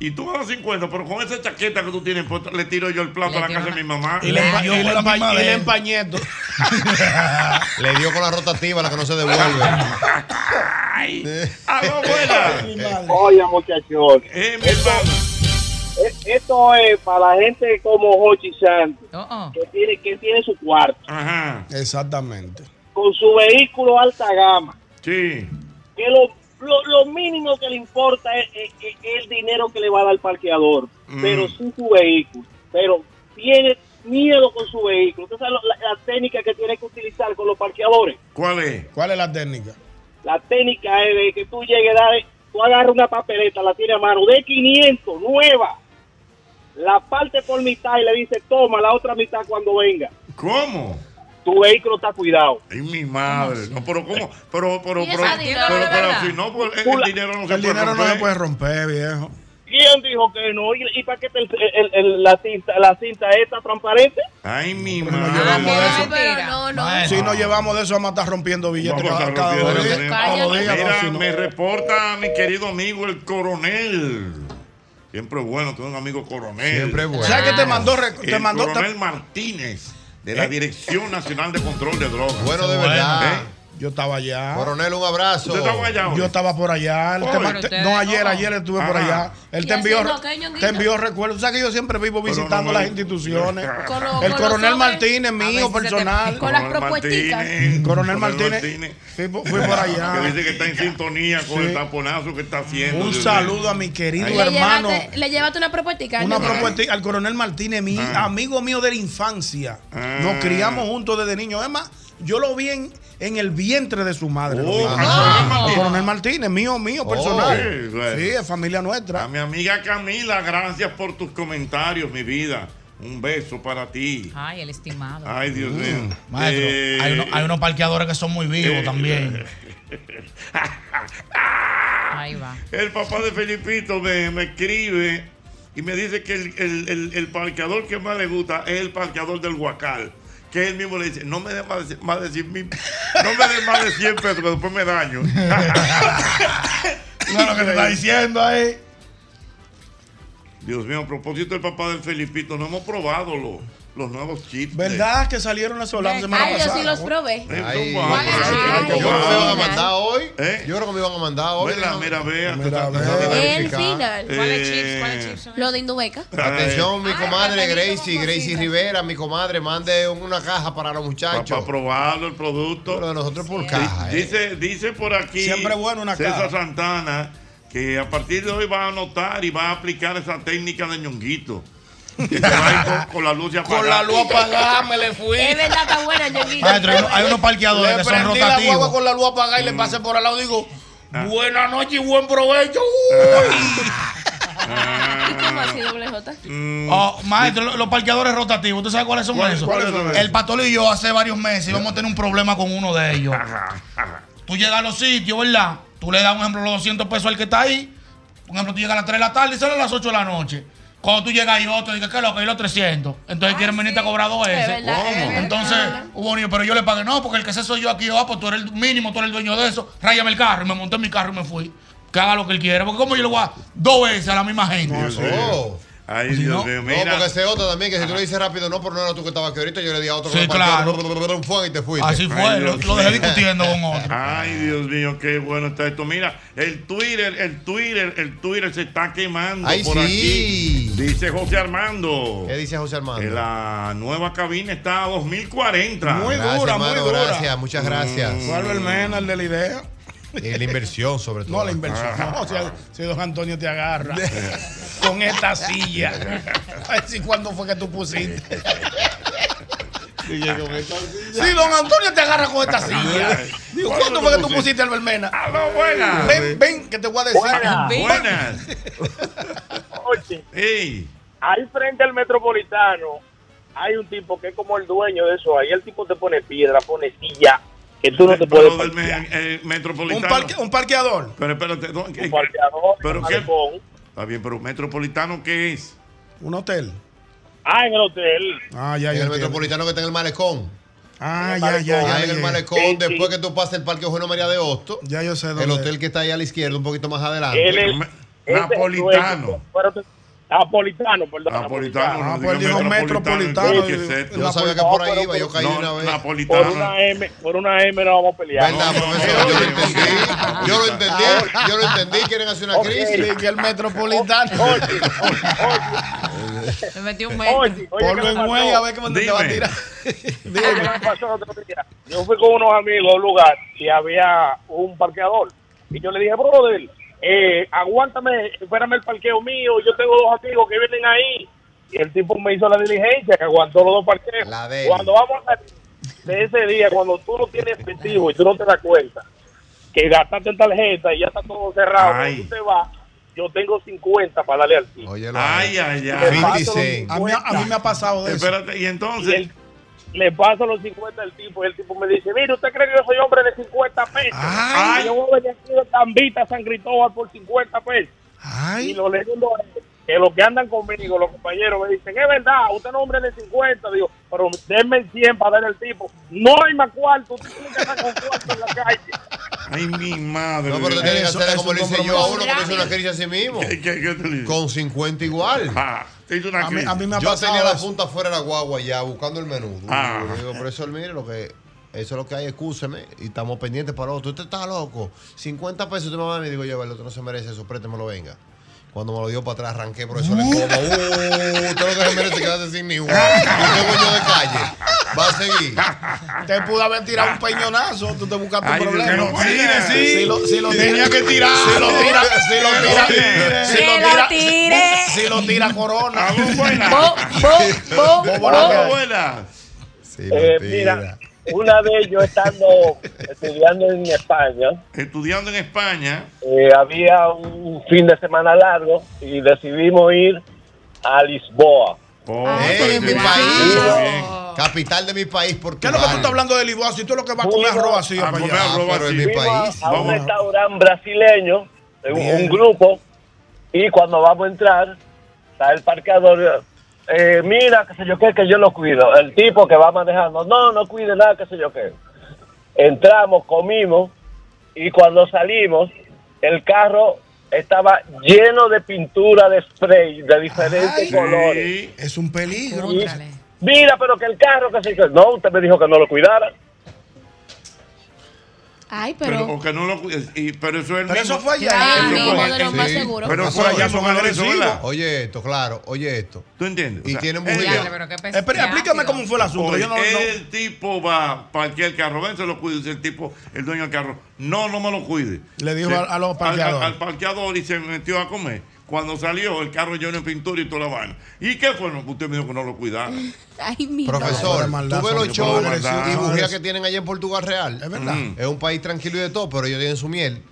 Speaker 4: Y tú vas a 50, pero con esa chaqueta que tú tienes puesta, le tiro yo el plato a la casa de mi mamá.
Speaker 8: Y le, empa- y le empa- y le empañeto.
Speaker 5: Le dio con la rotativa, la que no se devuelve.
Speaker 4: Aló, buena.
Speaker 13: Oye, muchachos.
Speaker 4: Eh,
Speaker 13: esto, esto es para la gente como Hochi Santos, que, tiene, que tiene su cuarto,
Speaker 8: Exactamente.
Speaker 13: con su vehículo alta gama.
Speaker 4: Sí.
Speaker 13: Que lo, lo, lo mínimo que le importa es, es- es el dinero que le va a dar el parqueador,
Speaker 4: Mm.
Speaker 13: pero sin su vehículo. Pero tiene miedo con su vehículo. Usted sabe la, la técnica que tiene que utilizar con los parqueadores.
Speaker 4: ¿Cuál es?
Speaker 8: ¿Cuál es la técnica?
Speaker 13: La técnica es de que tú llegues a dar, tú agarras una papeleta, la tienes a mano, de 500, nueva, la parte por mitad y le dices, toma la otra mitad cuando venga.
Speaker 4: ¿Cómo?
Speaker 13: Tu vehículo está cuidado.
Speaker 4: Ay, mi madre. No, pero ¿cómo? Pero, pero,
Speaker 13: ¿Y
Speaker 4: pero, pero, pero, si no, pues, el, el dinero no se
Speaker 8: El
Speaker 4: puede
Speaker 8: dinero no
Speaker 4: romper.
Speaker 8: se puede romper, viejo.
Speaker 13: ¿Quién dijo que no? ¿Y, y para qué te- el- el- el- la, cinta, la cinta esta transparente?
Speaker 4: Ay, mi madre.
Speaker 8: llevamos de eso.
Speaker 7: Pero no, no.
Speaker 8: Si no llevamos de eso, vamos a estar rompiendo billetes
Speaker 4: Vamos a
Speaker 8: cada,
Speaker 4: estar
Speaker 8: cada
Speaker 4: rompiendo el Mira,
Speaker 8: no, si no.
Speaker 4: me reporta mi querido amigo el coronel. Siempre es bueno tener un amigo coronel.
Speaker 5: Siempre es bueno.
Speaker 8: ¿Sabes que te mandó te
Speaker 4: el
Speaker 8: mandó-
Speaker 4: coronel Martínez de la Dirección Nacional de Control de Drogas.
Speaker 5: Bueno, de verdad.
Speaker 4: ¿Eh?
Speaker 8: Yo estaba allá.
Speaker 5: Coronel, un abrazo.
Speaker 4: ¿Usted estaba allá?
Speaker 8: Yo estaba por allá. Él te
Speaker 4: Hoy.
Speaker 8: ma-
Speaker 4: Pero
Speaker 8: te-
Speaker 4: ustedes
Speaker 8: no, ayer,
Speaker 4: no.
Speaker 8: ayer estuve por
Speaker 4: Ajá.
Speaker 8: allá. Él
Speaker 7: ¿Y
Speaker 8: te envió, te envió recuerdos. O sea que yo siempre vivo visitando
Speaker 4: no me-
Speaker 8: las instituciones.
Speaker 7: Con lo-
Speaker 8: el
Speaker 7: con
Speaker 8: coronel Martínez, mío
Speaker 7: te-
Speaker 8: personal.
Speaker 7: con las propuesticas.
Speaker 8: Coronel Martínez. Fui, por- fui por allá.
Speaker 4: Que dice que está en sintonía con
Speaker 8: Sí.
Speaker 4: el taponazo que está haciendo.
Speaker 8: Un
Speaker 4: Dios
Speaker 8: saludo a mi querido hermano.
Speaker 7: llevaste, le llevaste una propuesta.
Speaker 8: Una propuesta al coronel Martínez, mi
Speaker 4: Ah.
Speaker 8: amigo mío de la infancia.
Speaker 4: Ah.
Speaker 8: Nos criamos juntos desde niños. Es más, yo lo vi en, en el vientre de su madre.
Speaker 4: Oh, Al coronel Martínez.
Speaker 8: mío, mío,
Speaker 4: Oh,
Speaker 8: personal.
Speaker 4: sí, bueno.
Speaker 8: Sí, es familia nuestra.
Speaker 4: A mi amiga Camila, gracias por tus comentarios, mi vida. Un beso para ti.
Speaker 9: Ay, el estimado.
Speaker 4: Ay, Dios mío.
Speaker 3: Mm, Maestro,
Speaker 4: Eh,
Speaker 3: hay, uno- hay unos parqueadores que son muy vivos también.
Speaker 9: Ahí va.
Speaker 4: El papá de Felipito me, me escribe y me dice que el, el- el- el parqueador que más le gusta es el parqueador del Huacal. Que él mismo le dice, no me dé más de, más de 100 mil, no me dé más de 100 pesos, que después me daño.
Speaker 3: No, lo que te está diciendo ahí.
Speaker 4: Dios mío, a propósito del papá del Felipito, no hemos probado los, los nuevos chips. de-
Speaker 8: ¿Verdad que salieron la semana
Speaker 7: Ay, yo
Speaker 8: pasada?
Speaker 7: sí los probé.
Speaker 5: Ay, yo creo que me iban a mandar hoy.
Speaker 4: ¿Eh?
Speaker 5: Yo creo que me iban a mandar hoy.
Speaker 4: Mira, mira, vea.
Speaker 8: Mira, vea.
Speaker 7: El final.
Speaker 9: ¿Cuáles
Speaker 4: Eh,
Speaker 9: chips? ¿Cuáles chips son?
Speaker 7: Lo de Indubeca.
Speaker 5: Atención, mi
Speaker 9: Ay,
Speaker 5: comadre Gracie, Gracie. Rivera, mi comadre, mande una caja para los
Speaker 4: Para
Speaker 5: muchachos.
Speaker 4: probarlo el producto.
Speaker 5: Pero de nosotros por caja. ¿eh?
Speaker 4: Dice, dice por aquí
Speaker 8: Siempre bueno una
Speaker 4: César
Speaker 8: caja.
Speaker 4: Santana que a partir de hoy va a anotar y va a aplicar esa técnica de ñonguito. Va con, con la luz apagada.
Speaker 8: Con la luz apagada me le fui.
Speaker 7: Es verdad, está buena, Ñonguito.
Speaker 3: Maestro, hay, unos parqueadores
Speaker 8: Le
Speaker 3: que son
Speaker 8: prendí la guagua
Speaker 3: rotativos.
Speaker 8: con la luz apagada y le pasé por al lado y digo,
Speaker 4: Ah.
Speaker 8: buena noche y buen provecho. Uy.
Speaker 7: ¿Y cómo así, doble J?
Speaker 4: Mm,
Speaker 3: Oh, maestro, lo- los parqueadores rotativos, ¿usted sabe cuáles son
Speaker 4: ¿Cuáles-
Speaker 3: esos?
Speaker 4: cuáles son esos?
Speaker 3: El Patolo y yo hace varios meses íbamos a tener un problema con uno de ellos.
Speaker 4: ajá, ajá.
Speaker 3: Tú llegas a los sitios, ¿verdad? Tú le das, un ejemplo, los 200 pesos al que está ahí. Por ejemplo, tú llegas a las 3 de la tarde y sales a las 8 de la noche. Cuando tú llegas y otro, dices, ¿qué es lo que hay los 300? Entonces quieren venirte a cobrar dos
Speaker 7: Es
Speaker 3: veces.
Speaker 7: verdad, es.
Speaker 3: Entonces, hubo un niño, pero yo le pagué, no, porque el que sé soy yo aquí, yo, ah, pues tú eres el mínimo, tú eres el dueño de eso, ráyame el carro. Y me monté en mi carro y me fui. Que haga lo que él quiera. Porque como yo le voy a dos veces a la misma gente.
Speaker 4: Mío.
Speaker 5: Oh.
Speaker 4: Ay,
Speaker 8: Si
Speaker 4: Dios
Speaker 8: no-
Speaker 4: mío,
Speaker 5: No,
Speaker 4: mira.
Speaker 5: porque ese otro también, que si tú le dices rápido, no, pero no era tú que estabas aquí ahorita, yo le di a otro
Speaker 8: Sí, claro.
Speaker 5: fue y te fuiste.
Speaker 8: Así fue,
Speaker 4: Ay,
Speaker 8: lo, dejé discutiendo con otro.
Speaker 4: Ay, Dios mío, qué bueno está esto. Mira, el Twitter, el Twitter, el Twitter se está quemando
Speaker 5: Ay,
Speaker 4: por
Speaker 5: sí.
Speaker 4: aquí. Dice José Armando.
Speaker 5: ¿Qué dice José Armando?
Speaker 4: Que la nueva cabina está a 2040.
Speaker 8: Muy
Speaker 5: Gracias,
Speaker 8: dura,
Speaker 5: hermano,
Speaker 8: muy dura.
Speaker 5: gracias, muchas gracias.
Speaker 4: Mm.
Speaker 8: Mena, el de la idea.
Speaker 5: Y la inversión, sobre todo.
Speaker 8: No, la inversión. No, si, si don Antonio te agarra con esta silla. A ver si cuándo fue que tú pusiste. Sí, don Antonio te agarra con esta silla. Digo, ¿cuándo fue que tú pusiste al Mena?
Speaker 4: ¡Aló, buenas!
Speaker 8: Ven, ven, que te voy a decir.
Speaker 13: Buenas.
Speaker 4: Buenas.
Speaker 13: Oye, ahí frente al metropolitano hay un tipo que es como el dueño de eso. Ahí el tipo te pone piedra, pone silla, que tú no te
Speaker 4: Pero
Speaker 13: puedes parquear.
Speaker 4: eh,
Speaker 8: Un,
Speaker 4: metropolitano.
Speaker 8: parque, un parqueador.
Speaker 4: Pero espérate, ¿dó- qué-
Speaker 13: Un parqueador,
Speaker 4: ¿Pero
Speaker 13: un
Speaker 4: qué?
Speaker 13: malecón.
Speaker 4: Está bien, pero metropolitano, ¿qué es?
Speaker 8: Un hotel.
Speaker 13: Ah, en el hotel.
Speaker 8: Ah, ya,
Speaker 5: En
Speaker 8: ya.
Speaker 5: el
Speaker 8: entiendo.
Speaker 5: metropolitano que está en el malecón.
Speaker 8: Ah,
Speaker 13: En
Speaker 8: ya,
Speaker 13: el
Speaker 8: ya, ya.
Speaker 5: Ahí en el malecón,
Speaker 13: Sí, sí.
Speaker 5: después que tú pasas el Parque Eugenio María de Hosto,
Speaker 8: Ya yo sé dónde.
Speaker 5: el hotel que está ahí a la izquierda, un poquito más adelante.
Speaker 13: Es el
Speaker 4: Napolitano.
Speaker 13: Pero Napolitano, perdón.
Speaker 4: Napolitano.
Speaker 8: Ah,
Speaker 4: no
Speaker 8: pues
Speaker 4: diga
Speaker 8: dijo metropolitano.
Speaker 4: ¿qué
Speaker 8: y-
Speaker 4: es esto?
Speaker 5: Yo sabía que por ahí iba, yo caí
Speaker 4: No,
Speaker 5: una vez.
Speaker 13: Por
Speaker 4: Napolitano.
Speaker 13: una M, por una M no vamos a pelear.
Speaker 5: ¿Verdad,
Speaker 4: No,
Speaker 5: profesor? Yo lo entendí. Yo lo entendí. Yo lo entendí. Quieren hacer una
Speaker 13: Ok.
Speaker 5: crisis.
Speaker 8: Que el metropolitano.
Speaker 13: Oye, oye,
Speaker 9: Me metí un
Speaker 13: ¿qué
Speaker 8: Ponlo
Speaker 13: me
Speaker 8: en güey a ver cómo te va a tirar.
Speaker 13: Oye, ¿qué me pasó otro día? Yo fui con unos amigos a un lugar y había un parqueador. Y yo le dije, brother, eh, aguántame, espérame el parqueo mío. Yo tengo dos amigos que vienen ahí. Y el tipo me hizo la diligencia, que aguantó los dos parqueos.
Speaker 5: La de él.
Speaker 13: Cuando vamos a de ese día, cuando tú no tienes efectivo y tú no te das cuenta que gastaste en tarjeta y ya está todo cerrado,
Speaker 4: Ay.
Speaker 13: tú te vas, yo tengo 50 para darle al tipo.
Speaker 4: Ay, ay, ay.
Speaker 13: paso
Speaker 5: 50
Speaker 13: los
Speaker 5: Cent.
Speaker 8: A mí, a mí me ha pasado de eso.
Speaker 4: Espérate, y
Speaker 13: y
Speaker 4: entonces.
Speaker 13: Le paso los 50 al tipo y el tipo me dice, mire, ¿usted cree que yo soy hombre de 50 pesos?
Speaker 8: Ay.
Speaker 13: Y yo voy a venir aquí de Tambita a San Cristóbal por 50 pesos. Y
Speaker 8: Ay.
Speaker 13: lo segundo es que los que andan conmigo, los compañeros, me dicen, es verdad, usted no es hombre de 50. Digo, pero denme el 100 para darle al tipo. No hay más cuarto, usted tiene que estar con cuarto en la calle.
Speaker 4: Ay, mi madre.
Speaker 5: No, pero tú tienes que
Speaker 8: Eso- eso
Speaker 5: como le hice yo a uno que
Speaker 9: compromiso.
Speaker 5: me hizo una crisis a sí mismo.
Speaker 4: ¿Qué, qué, qué te?
Speaker 5: Con 50 igual.
Speaker 4: Ah, te
Speaker 8: A mí, a mí me ha
Speaker 5: Yo
Speaker 8: pasado
Speaker 5: tenía la
Speaker 8: eso.
Speaker 5: punta fuera de la guagua ya buscando el menú.
Speaker 4: Ah.
Speaker 5: Yo digo, profesor, mire lo que. Eso es lo que hay, excúseme. Y estamos pendientes para otro. Usted está loco. 50 pesos usted me va a. Y digo, yo, el otro no se merece eso, préstemelo, venga. Cuando me lo dio para atrás, arranqué, profesor, en coma. Uh, usted lo que se merece quedarse sin ni uno. Usted es dueño de calle. Va a seguir.
Speaker 8: Te pudo haber tirado un peñonazo, tú te buscaste
Speaker 4: Ay,
Speaker 8: un problema.
Speaker 4: mío, sí,
Speaker 8: sí. Si lo, si lo
Speaker 3: Tenía
Speaker 8: tira,
Speaker 3: que tirar.
Speaker 8: Si lo tira, si lo tira, si lo tira, si lo tira corona.
Speaker 7: Bo, bo, bo,
Speaker 4: buenas.
Speaker 5: Sí, lo
Speaker 13: Eh,
Speaker 5: tira.
Speaker 13: mira, una vez yo estando estudiando en España,
Speaker 4: Estudiando en España.
Speaker 13: eh, había un fin de semana largo y decidimos ir a Lisboa.
Speaker 4: Oh,
Speaker 5: Eh,
Speaker 4: pero
Speaker 5: mi
Speaker 4: qué
Speaker 5: país. Capital de mi país,
Speaker 8: ¿Qué
Speaker 5: Portugal.
Speaker 8: es lo que tú estás hablando de Lisboa? Si tú lo que vas a comer arroz así
Speaker 4: a comer.
Speaker 5: Ah,
Speaker 4: arroz
Speaker 5: pero en mi país.
Speaker 13: a un restaurante brasileño, un, un grupo, y cuando vamos a entrar, está el parqueador. Eh, mira, qué sé yo qué, que yo lo cuido. El tipo que va manejando, no, no cuide nada, qué sé yo qué. Entramos, comimos, y cuando salimos, el carro estaba lleno de pintura de spray de diferentes
Speaker 8: Ay.
Speaker 13: colores.
Speaker 4: Sí.
Speaker 8: Es un peligro.
Speaker 13: Mira, pero que el carro, que sé yo. No, usted me dijo que no lo cuidara.
Speaker 7: Ay,
Speaker 4: Pero,
Speaker 7: pero.
Speaker 4: porque no lo y- Pero eso es el
Speaker 8: Pero
Speaker 4: mismo.
Speaker 8: eso fue allá.
Speaker 7: Claro,
Speaker 4: Eso fue-
Speaker 7: de lo
Speaker 5: sí.
Speaker 7: más seguro.
Speaker 4: Pero fue
Speaker 8: allá son agresivos.
Speaker 5: Oye esto, claro, oye esto.
Speaker 4: ¿Tú entiendes?
Speaker 5: Y tiene
Speaker 4: él-
Speaker 5: mujer.
Speaker 9: Diablo, pero qué
Speaker 8: Espera,
Speaker 9: pesado.
Speaker 8: explícame cómo fue el asunto.
Speaker 4: Oye,
Speaker 8: Yo no, no-
Speaker 4: el tipo va para el carro, ven, se lo cuide. Dice el tipo, el dueño del carro, no, no me lo cuide.
Speaker 8: Le dijo
Speaker 4: Se-
Speaker 8: a- a los
Speaker 4: al-
Speaker 8: parqueadores.
Speaker 4: Al, parqueador y se metió a comer. Cuando salió, el carro lleno de pintura y toda la vaina. ¿Y qué fue? No, usted me dijo que no lo cuidara.
Speaker 7: Ay, mi
Speaker 5: Profesor,
Speaker 8: Por maldad,
Speaker 5: tú ves los shows y bujías que tienen allá en Portugal Real.
Speaker 8: Es verdad.
Speaker 4: Mm.
Speaker 5: Es un país tranquilo y de todo, pero ellos tienen su miel.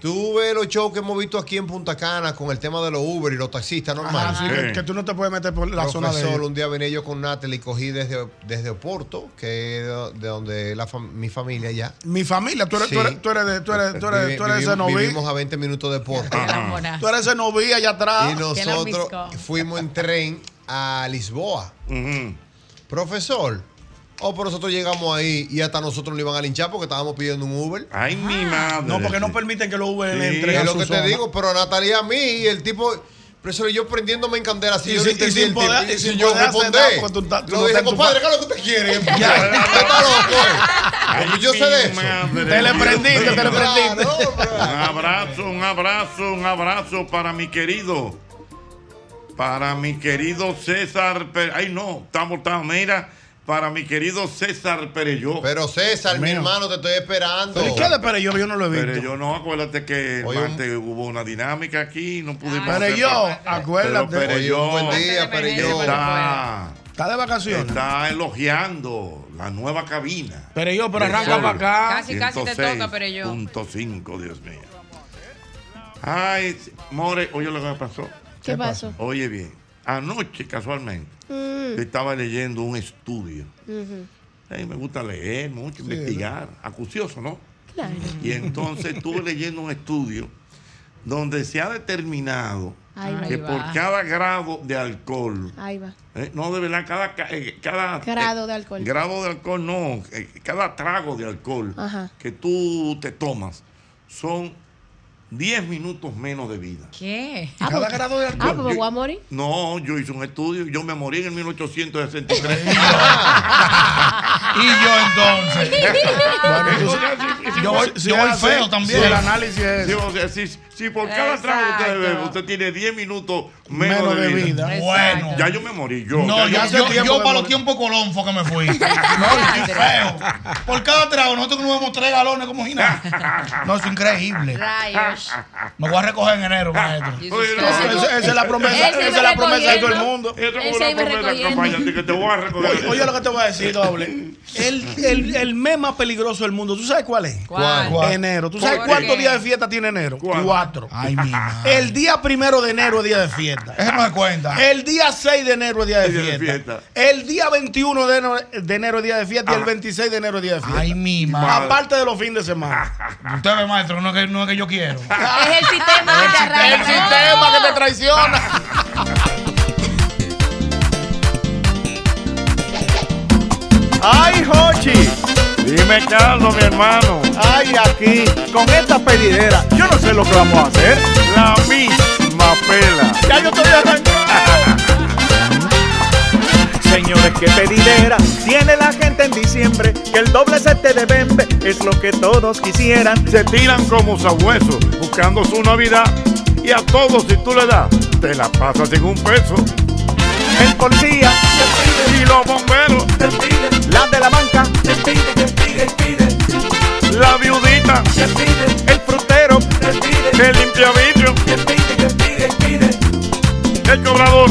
Speaker 5: Tú ves los shows que hemos visto aquí en Punta Cana con el tema de los Uber y los taxistas normal.
Speaker 8: Ajá, sí, que, que tú no te puedes meter por la zona de
Speaker 5: Profesor,
Speaker 8: ellos.
Speaker 5: un día venía yo con Natalie y cogí desde, desde Oporto, que es de, de donde la fam- mi familia ya.
Speaker 8: Mi familia, tú eres, tú eres, tú eres de, tú eres, tú eres,
Speaker 5: Vivi-
Speaker 8: tú eres
Speaker 5: vivimos,
Speaker 8: ese noví.
Speaker 5: vivimos a 20 minutos de Porto.
Speaker 9: Qué lambonazo.
Speaker 8: Tú eres ese noví allá atrás.
Speaker 5: Y nosotros fuimos en tren a Lisboa.
Speaker 4: Ujú.
Speaker 5: Profesor, oh, pero nosotros llegamos ahí y hasta nosotros nos iban a linchar porque estábamos pidiendo un Uber.
Speaker 4: Ay, mi madre.
Speaker 8: No, porque no permiten que los Uber
Speaker 4: Sí.
Speaker 8: entren
Speaker 5: Es lo que
Speaker 8: zona.
Speaker 5: te digo, pero a Natalia a mí y el tipo, Profesor, yo prendiéndome en candela así, yo no
Speaker 8: sin- y
Speaker 5: entendí
Speaker 8: sin
Speaker 5: el tipo.
Speaker 8: y
Speaker 5: Y
Speaker 8: sin
Speaker 5: sin yo
Speaker 8: tú
Speaker 5: Lo
Speaker 8: no
Speaker 5: dije, compadre,
Speaker 8: pa-
Speaker 5: ¿qué es lo que usted quiere? Usted está loco, yo sé de eso.
Speaker 8: Te le prendiste, te le prendiste.
Speaker 4: Un abrazo, un abrazo, un abrazo para mi querido, para mi querido César. Pe- Ay, no, estamos tan, mira, para mi querido César Pereyó.
Speaker 5: Pero César, mi hermano, te estoy esperando.
Speaker 8: ¿Pero y qué de Pereyó? Yo no lo he visto.
Speaker 4: Pero yo no, acuérdate que el
Speaker 5: Oye, un-
Speaker 4: martes hubo una dinámica aquí, no pudimos.
Speaker 8: Pero
Speaker 4: hacer-
Speaker 8: yo, acuérdate.
Speaker 4: Pero Pereyó
Speaker 5: Oye, un buen día, Pereyó.
Speaker 4: Está,
Speaker 8: Está de vacaciones.
Speaker 4: está elogiando la nueva cabina.
Speaker 8: Pereyó, pero
Speaker 4: del
Speaker 8: arranca para acá.
Speaker 9: Casi, casi te toca, Pereyó.
Speaker 4: Punto cinco, Dios mío. Ay, More, oye lo que me pasó.
Speaker 7: ¿Qué pasó?
Speaker 4: Oye bien, anoche casualmente
Speaker 7: Mm.
Speaker 4: yo estaba leyendo un estudio.
Speaker 7: Ujú.
Speaker 4: Ay, me gusta leer mucho, investigar, acucioso, ¿no?
Speaker 7: Claro.
Speaker 4: Y entonces estuve leyendo un estudio donde se ha determinado
Speaker 7: Ahí
Speaker 4: que por cada grado de alcohol,
Speaker 7: Ahí va.
Speaker 4: eh, no de verdad, cada, ca- eh, cada
Speaker 7: Grado de alcohol.
Speaker 4: grado de alcohol, no, eh, cada trago de alcohol
Speaker 7: Ajá.
Speaker 4: que tú te tomas son 10 minutos menos de vida.
Speaker 9: ¿Qué?
Speaker 7: Ah,
Speaker 8: Cada
Speaker 7: pues-
Speaker 8: grado de
Speaker 7: Ah,
Speaker 8: alcohol.
Speaker 7: pues me voy a morir.
Speaker 4: No, yo hice un estudio, yo me morí en el 1863.
Speaker 3: Y yo entonces.
Speaker 8: Bueno, yo voy,
Speaker 3: Si
Speaker 8: yo voy feo también.
Speaker 3: si
Speaker 8: el análisis es.
Speaker 4: Si por cada trago que usted bebe, usted tiene 10 minutos menos, de vida.
Speaker 3: Bueno.
Speaker 4: Ya yo me morí. Yo,
Speaker 3: no,
Speaker 4: ya
Speaker 3: yo,
Speaker 4: yo,
Speaker 3: yo, para los tiempos Colón que me fui. no, feo. Por cada trago, nosotros nos vemos tres galones como gimnasia. No, es increíble.
Speaker 9: Rayos.
Speaker 3: Me voy a recoger en enero, maestro.
Speaker 8: esa, es la promesa, esa es la promesa de todo el mundo.
Speaker 7: Esa
Speaker 4: es una promesa de que te voy a recoger.
Speaker 8: Oye, lo que te voy a decir, doble. El, el, el mes más peligroso del mundo, ¿tú sabes cuál es?
Speaker 9: ¿Cuál?
Speaker 8: Enero. ¿Tú sabes cuántos días de fiesta tiene enero? Cuatro.
Speaker 3: Ay, mi madre.
Speaker 8: El día primero de enero es día de fiesta.
Speaker 3: Eso no se cuenta.
Speaker 8: El día 6 de enero es día de, fiesta. El día 21 de enero, de enero es día de fiesta y el ah. 26 de enero es día de fiesta.
Speaker 3: Ay, mi madre.
Speaker 8: Aparte de los fines de semana.
Speaker 3: Usted ve, maestro, no es que, no es que yo quiero.
Speaker 7: es el sistema que
Speaker 8: el sistema que te traiciona.
Speaker 6: ¡Ay, Hochi!
Speaker 4: Dime, Carlos, mi hermano.
Speaker 6: ¡Ay, aquí! Con esta pedidera, yo no sé lo que vamos a hacer.
Speaker 4: La misma pela.
Speaker 6: ¡Ya yo estoy arrancado! Señores, qué pedidera tiene la gente en diciembre. Que el doble sete de bembe es lo que todos quisieran.
Speaker 4: Se tiran como sabuesos buscando su Navidad. Y a todos, si tú le das, te la pasas en un peso.
Speaker 6: El policía,
Speaker 4: Y los bomberos,
Speaker 6: la de la banca,
Speaker 4: la viudita,
Speaker 6: el frutero,
Speaker 4: el limpia vidrio, el cobrador.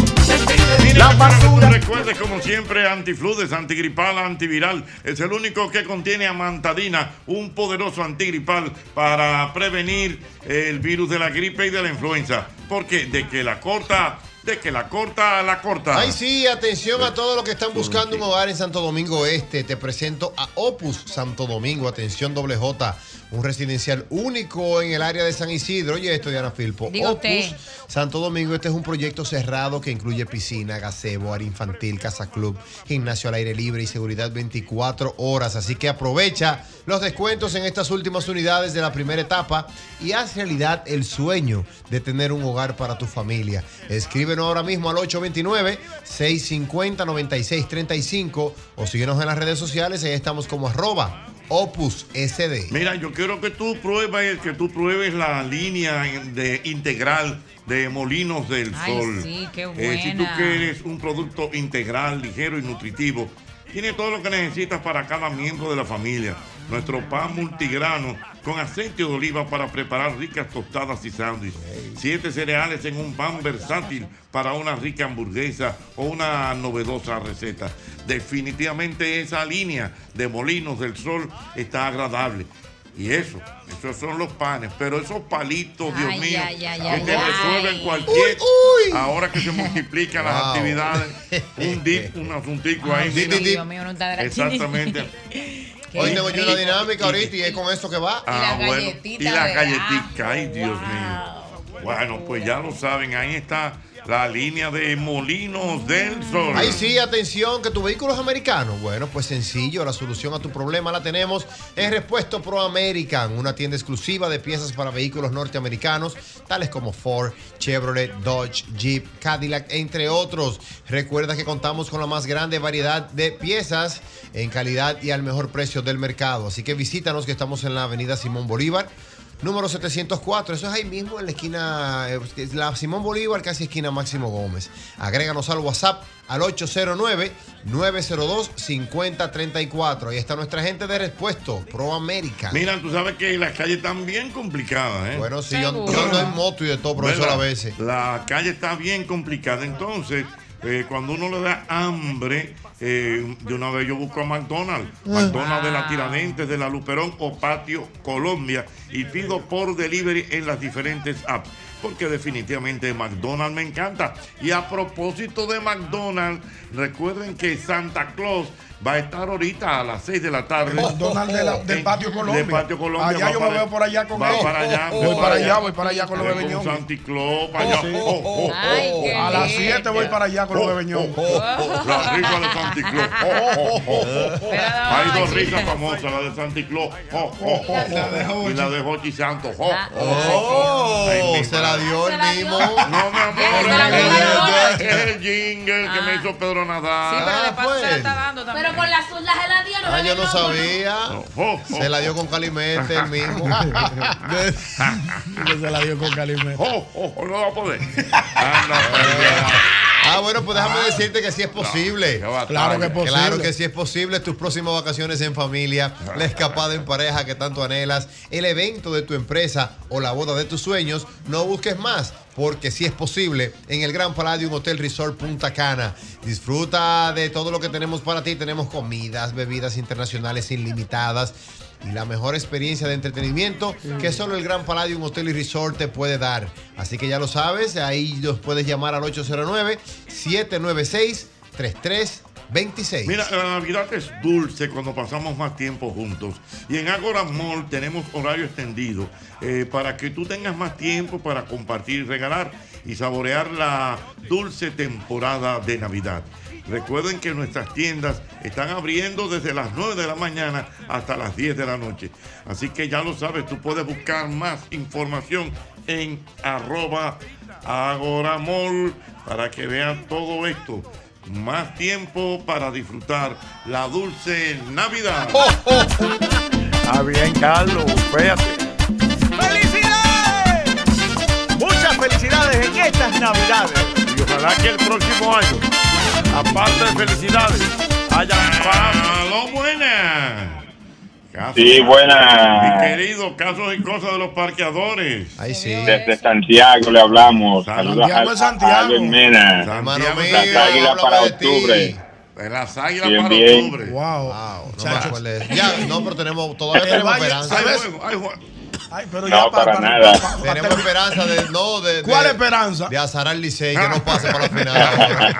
Speaker 6: La
Speaker 4: que
Speaker 6: basura.
Speaker 4: Recuerde, como siempre, antifludes, antigripal, antiviral. Es el único que contiene amantadina, un poderoso antigripal para prevenir el virus de la gripe y de la influenza. Porque de que la corta, de que la corta, la corta.
Speaker 5: Ay, sí, atención a todos los que están buscando un hogar en Santo Domingo Este. Te presento a Opus Santo Domingo. Atención, doble J. Un residencial único en el área de San Isidro. Oye, esto, Diana Filpo. Opus
Speaker 9: usted.
Speaker 5: Santo Domingo Este es un proyecto cerrado que incluye piscina, gazebo, área infantil, casa club, gimnasio al aire libre y seguridad 24 horas. Así que aprovecha los descuentos en estas últimas unidades de la primera etapa y haz realidad el sueño de tener un hogar para tu familia. Escríbenos ahora mismo al 829-650-9635 o síguenos en las redes sociales. Ahí estamos como arroba Opus SD.
Speaker 4: Mira, yo quiero que tú pruebes, que tú pruebes la línea de integral de Molinos del
Speaker 9: Ay,
Speaker 4: Sol.
Speaker 9: sí, qué
Speaker 4: Eh, si tú quieres un producto integral, ligero y nutritivo, tiene todo lo que necesitas para cada miembro de la familia. Nuestro pan multigrano con aceite de oliva para preparar ricas tostadas y sándwiches. Siete cereales en un pan versátil para una rica hamburguesa o una novedosa receta. Definitivamente esa línea de Molinos del Sol está agradable. Y eso, esos son los panes, pero esos palitos, Dios
Speaker 9: Ay,
Speaker 4: mío,
Speaker 9: ay, ay,
Speaker 4: que
Speaker 9: ay,
Speaker 4: te
Speaker 9: ay.
Speaker 4: resuelven cualquier.
Speaker 5: Uy, uy.
Speaker 4: Ahora que se multiplican las actividades, un dip, un asuntico ahí.
Speaker 9: Mío, no está
Speaker 4: Exactamente.
Speaker 5: Hoy tengo yo una dinámica ahorita y es con eso que va.
Speaker 4: Ah,
Speaker 9: las
Speaker 4: bueno.
Speaker 9: galletitas
Speaker 4: Y las
Speaker 9: de
Speaker 4: galletitas,
Speaker 9: ajo.
Speaker 4: ay Dios
Speaker 9: Wow.
Speaker 4: mío. Bueno, pues ya lo saben, ahí está la línea de Molinos del Sol.
Speaker 5: Ahí sí, atención, que tu vehículo es americano. Bueno, pues sencillo, la solución a tu problema la tenemos en Repuesto Pro American, una tienda exclusiva de piezas para vehículos norteamericanos, tales como Ford, Chevrolet, Dodge, Jeep, Cadillac, entre otros. Recuerda que contamos con la más grande variedad de piezas en calidad y al mejor precio del mercado. Así que visítanos que estamos en la avenida Simón Bolívar. Número 704, eso es ahí mismo en la esquina, eh, la Simón Bolívar, casi esquina Máximo Gómez. Agréganos al WhatsApp al 809-902-5034. Ahí está nuestra gente de Respuesto, Pro American.
Speaker 4: Mira, tú sabes que las calles están bien complicadas, ¿eh?
Speaker 5: Bueno, sí, yo, yo ando en moto y de todo, profesor, a veces.
Speaker 4: La calle está bien complicada. Entonces, eh, cuando uno le da hambre, eh, de una vez yo busco a McDonald's. McDonald's de la Tiradentes, de la Luperón o Patio Colombia. Y pido por delivery en las diferentes apps. Porque definitivamente McDonald's me encanta. Y a propósito de McDonald's, recuerden que Santa Claus va a estar ahorita a las 6 de la tarde.
Speaker 8: McDonald's de la- del Patio Colombia.
Speaker 4: Del Patio Colombia.
Speaker 8: Allá yo me veo por allá con
Speaker 4: va
Speaker 8: él.
Speaker 4: para allá.
Speaker 8: Voy para allá, voy para allá con los bebeñones.
Speaker 4: Con Santi Claus, para allá.
Speaker 8: Sí.
Speaker 4: Oh, oh, oh,
Speaker 8: Ay. A las 7 voy para allá con los bebeñones.
Speaker 4: La rifa de Santi oh. Hay dos risas famosas, la de Santi oh, y la de Jochi Santos. Mi
Speaker 5: se la dio el mismo.
Speaker 4: No, mi amor, es el- jingle que me hizo Pedro Nadal.
Speaker 9: Sí, pero de paso se la está dando también.
Speaker 7: Pero con las las heladías no
Speaker 5: Ah, yo no sabía.
Speaker 4: oh,
Speaker 5: Se la dio con Calimete el mismo.
Speaker 8: se la dio con Calimete.
Speaker 4: Oh, oh, oh, no va a poder.
Speaker 5: Ah, bueno, pues déjame decirte que sí es posible.
Speaker 8: Claro que es posible.
Speaker 5: Claro que sí es posible. Tus próximas vacaciones en familia, la escapada en pareja que tanto anhelas, el evento de tu empresa o la boda de tus sueños, no busques más. Porque sí es posible en el Gran Palladium Hotel Resort Punta Cana. Disfruta de todo lo que tenemos para ti. Tenemos comidas, bebidas internacionales ilimitadas y la mejor experiencia de entretenimiento que solo el Gran Palladium Hotel y Resort te puede dar. Así que ya lo sabes, ahí nos puedes llamar al 809-796-3326.
Speaker 4: Mira, la Navidad es dulce cuando pasamos más tiempo juntos. Y en Agora Mall tenemos horario extendido eh, para que tú tengas más tiempo para compartir y regalar y saborear la dulce temporada de Navidad. Recuerden que nuestras tiendas están abriendo desde las 9 de la mañana hasta las 10 de la noche. Así que ya lo sabes, tú puedes buscar más información en arroba agoramol para que vean todo esto. Más tiempo para disfrutar la dulce Navidad.
Speaker 6: Ah, bien, Carlos, espérate. ¡Felicidades! Muchas felicidades en estas Navidades. Y ojalá que el próximo año, aparte de felicidades, haya
Speaker 4: ¡Aló, buena! Casos-
Speaker 14: Sí, buena.
Speaker 4: Mi querido, casos y cosas de los parqueadores.
Speaker 5: Ahí sí.
Speaker 14: Desde Santiago le hablamos. Saludos
Speaker 4: Santiago
Speaker 14: a,
Speaker 4: Santiago.
Speaker 14: Mena.
Speaker 4: Hermano
Speaker 14: Las águilas para octubre.
Speaker 4: De las águilas
Speaker 14: Bien,
Speaker 4: para octubre.
Speaker 8: Wow.
Speaker 5: No. Ya, pero tenemos, todavía tenemos esperanza.
Speaker 4: Ay,
Speaker 8: pero
Speaker 14: No,
Speaker 8: ya
Speaker 14: para
Speaker 8: pa-
Speaker 14: nada.
Speaker 5: Tenemos esperanza de, no, de,
Speaker 8: ¿Cuál
Speaker 5: de-
Speaker 8: esperanza?
Speaker 5: De azar al Licey que no pase para la final. ahora.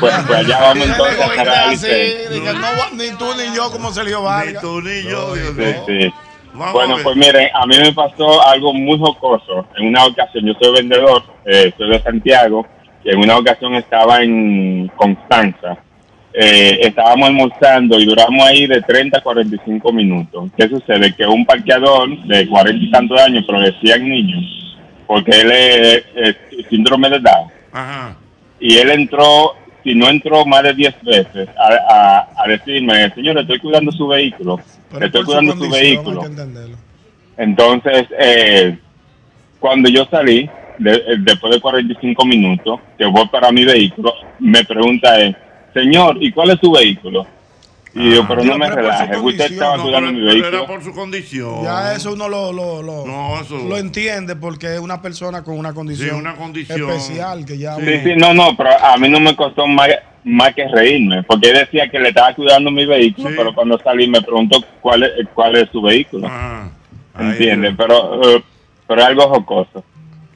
Speaker 14: Pues, pues allá vamos entonces a
Speaker 8: Así,
Speaker 14: Caracas.
Speaker 8: de que no va- ni tú ni yo como Sergio
Speaker 4: Ni
Speaker 8: Vargas.
Speaker 4: tú ni yo, Dios
Speaker 14: Sí,
Speaker 4: mío.
Speaker 14: sí.
Speaker 4: Vamos
Speaker 14: Bueno, pues miren, a mí me pasó algo muy jocoso. En una ocasión, yo soy vendedor, eh, soy de Santiago, y en una ocasión estaba en Constanza. Eh, estábamos almorzando y duramos ahí de 30 a 45 minutos. ¿Qué sucede? Que un parqueador de 40 y tantos años, pero decían niños, porque él es, es síndrome de Down
Speaker 4: Ajá.
Speaker 14: y él entró, si no entró más de 10 veces, a, a, a decirme, señor, estoy cuidando su vehículo,
Speaker 8: Pero
Speaker 14: estoy cuidando su vehículo. Entonces, eh, cuando yo salí, de- eh, después de 45 minutos, que voy para mi vehículo, me pregunta él, señor, ¿y cuál es su vehículo? Y yo, pero no
Speaker 8: Dios,
Speaker 14: me relaje, usted estaba
Speaker 4: No,
Speaker 14: cuidando mi
Speaker 4: pero era
Speaker 14: vehículo.
Speaker 4: por su condición.
Speaker 8: Ya eso uno lo, lo, lo,
Speaker 4: No, eso.
Speaker 8: lo entiende porque es una persona con una condición,
Speaker 4: Sí, una condición.
Speaker 8: especial que ya
Speaker 14: Sí,
Speaker 8: uno-
Speaker 14: sí, no, no, pero a mí no me costó más, más que reírme, porque él decía que le estaba cuidando mi vehículo,
Speaker 4: Sí.
Speaker 14: pero cuando salí me preguntó cuál es, cuál es su vehículo.
Speaker 4: Ah. Dios.
Speaker 14: Pero, eh, pero es algo jocoso.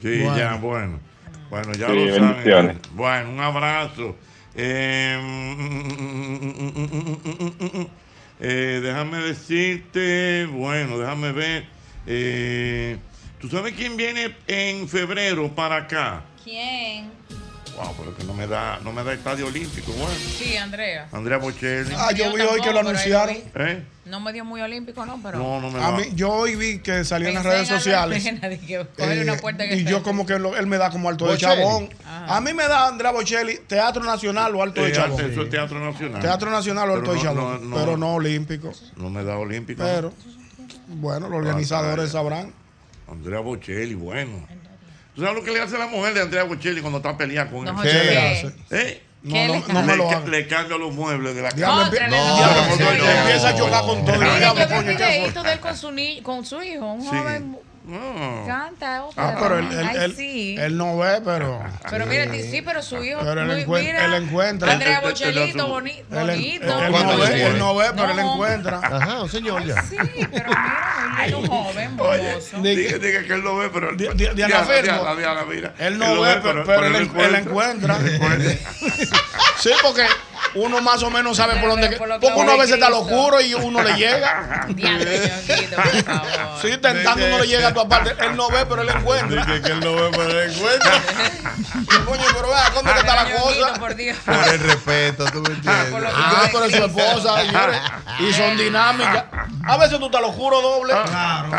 Speaker 4: Sí,
Speaker 8: Bueno.
Speaker 4: ya, bueno. Bueno, ya
Speaker 14: Sí,
Speaker 4: lo saben.
Speaker 14: bendiciones.
Speaker 4: Bueno, un abrazo. Eh, eh, déjame decirte, bueno, déjame ver. Eh, ¿Tú sabes quién viene en febrero para acá?
Speaker 9: ¿Quién?
Speaker 4: Wow, pero que no me da, no me da estadio olímpico, bueno.
Speaker 9: Sí, Andrea.
Speaker 4: Andrea Bocelli.
Speaker 8: Ah, yo vi hoy que lo anunciaron.
Speaker 4: ¿Eh?
Speaker 9: No me dio muy olímpico, no, pero.
Speaker 4: No, no me
Speaker 8: A mí, yo hoy vi que salió en las redes
Speaker 9: Albert
Speaker 8: sociales.
Speaker 9: Dije, cogerle una puerta que
Speaker 8: y yo como que lo- él me da como alto de chabón. A mí me da Andrea Bocelli, Teatro Nacional o alto de
Speaker 4: Teatro,
Speaker 8: chabón.
Speaker 4: eso es Teatro Nacional.
Speaker 8: Teatro Nacional o alto de chabón.
Speaker 4: no- no-
Speaker 8: pero no olímpico.
Speaker 4: No me da olímpico.
Speaker 8: Pero, bueno, los organizadores sabrán.
Speaker 4: Andrea Bocelli, bueno. ¿Tú sabes lo que le hace la mujer de Andrea Bocelli cuando está peleada con él?
Speaker 9: No,
Speaker 8: ¿Qué
Speaker 9: ¿qué?
Speaker 8: le hace?
Speaker 4: ¿Eh?
Speaker 8: No, no, no me
Speaker 4: le,
Speaker 8: lo
Speaker 4: ca-
Speaker 8: haga.
Speaker 4: le cambia los muebles de la casa.
Speaker 8: diablo,
Speaker 9: no, no.
Speaker 8: empieza a chocar con todo.
Speaker 9: Mira,
Speaker 8: diablo,
Speaker 9: yo vi un
Speaker 8: ¿qué
Speaker 9: videito de él con su, ni con su hijo, un joven.
Speaker 4: Ah.
Speaker 9: Canta ópera.
Speaker 8: Ah, pero él, él,
Speaker 9: Ay,
Speaker 8: él-
Speaker 9: sí.
Speaker 8: él no ve, pero.
Speaker 9: Pero mira, sí, pero su hijo.
Speaker 8: Pero él,
Speaker 9: muy-
Speaker 8: encuen-
Speaker 9: mira,
Speaker 8: él encuentra.
Speaker 9: Andrea
Speaker 4: Él- él- él-
Speaker 9: Bochelito,
Speaker 4: él-
Speaker 9: boni-
Speaker 8: Él, él-
Speaker 9: bonito.
Speaker 8: él no
Speaker 5: ¿Cuántos
Speaker 8: ve, él no ve, pero él
Speaker 9: No.
Speaker 8: encuentra.
Speaker 5: Ajá, un señor ya.
Speaker 9: Sí, pero mira, muy lindo, joven, hermoso.
Speaker 4: Diga, diga que él lo ve, pero.
Speaker 8: Di- di- Diana
Speaker 4: Diana. Diana, Diana, mira.
Speaker 8: Él no ve, pero, él, él encuentra. sí, porque uno más o menos sabe por dónde.
Speaker 9: Por lo que
Speaker 8: Porque uno a veces está
Speaker 9: Cristo.
Speaker 8: oscuro y uno le llega.
Speaker 9: Diablo, Ñonguito, por favor.
Speaker 8: Sí, tentando uno le llega a tu aparte. Él no ve, pero él encuentra.
Speaker 5: Dice que él no ve, pero él encuentra.
Speaker 8: Coño, pero vea, ¿cómo que está la cosa?
Speaker 9: por
Speaker 5: el respeto, tú me entiendes.
Speaker 9: Lo que
Speaker 8: Ah, pero es su esposa, señores. Y son dinámicas. A veces tú estás al oscuro doble.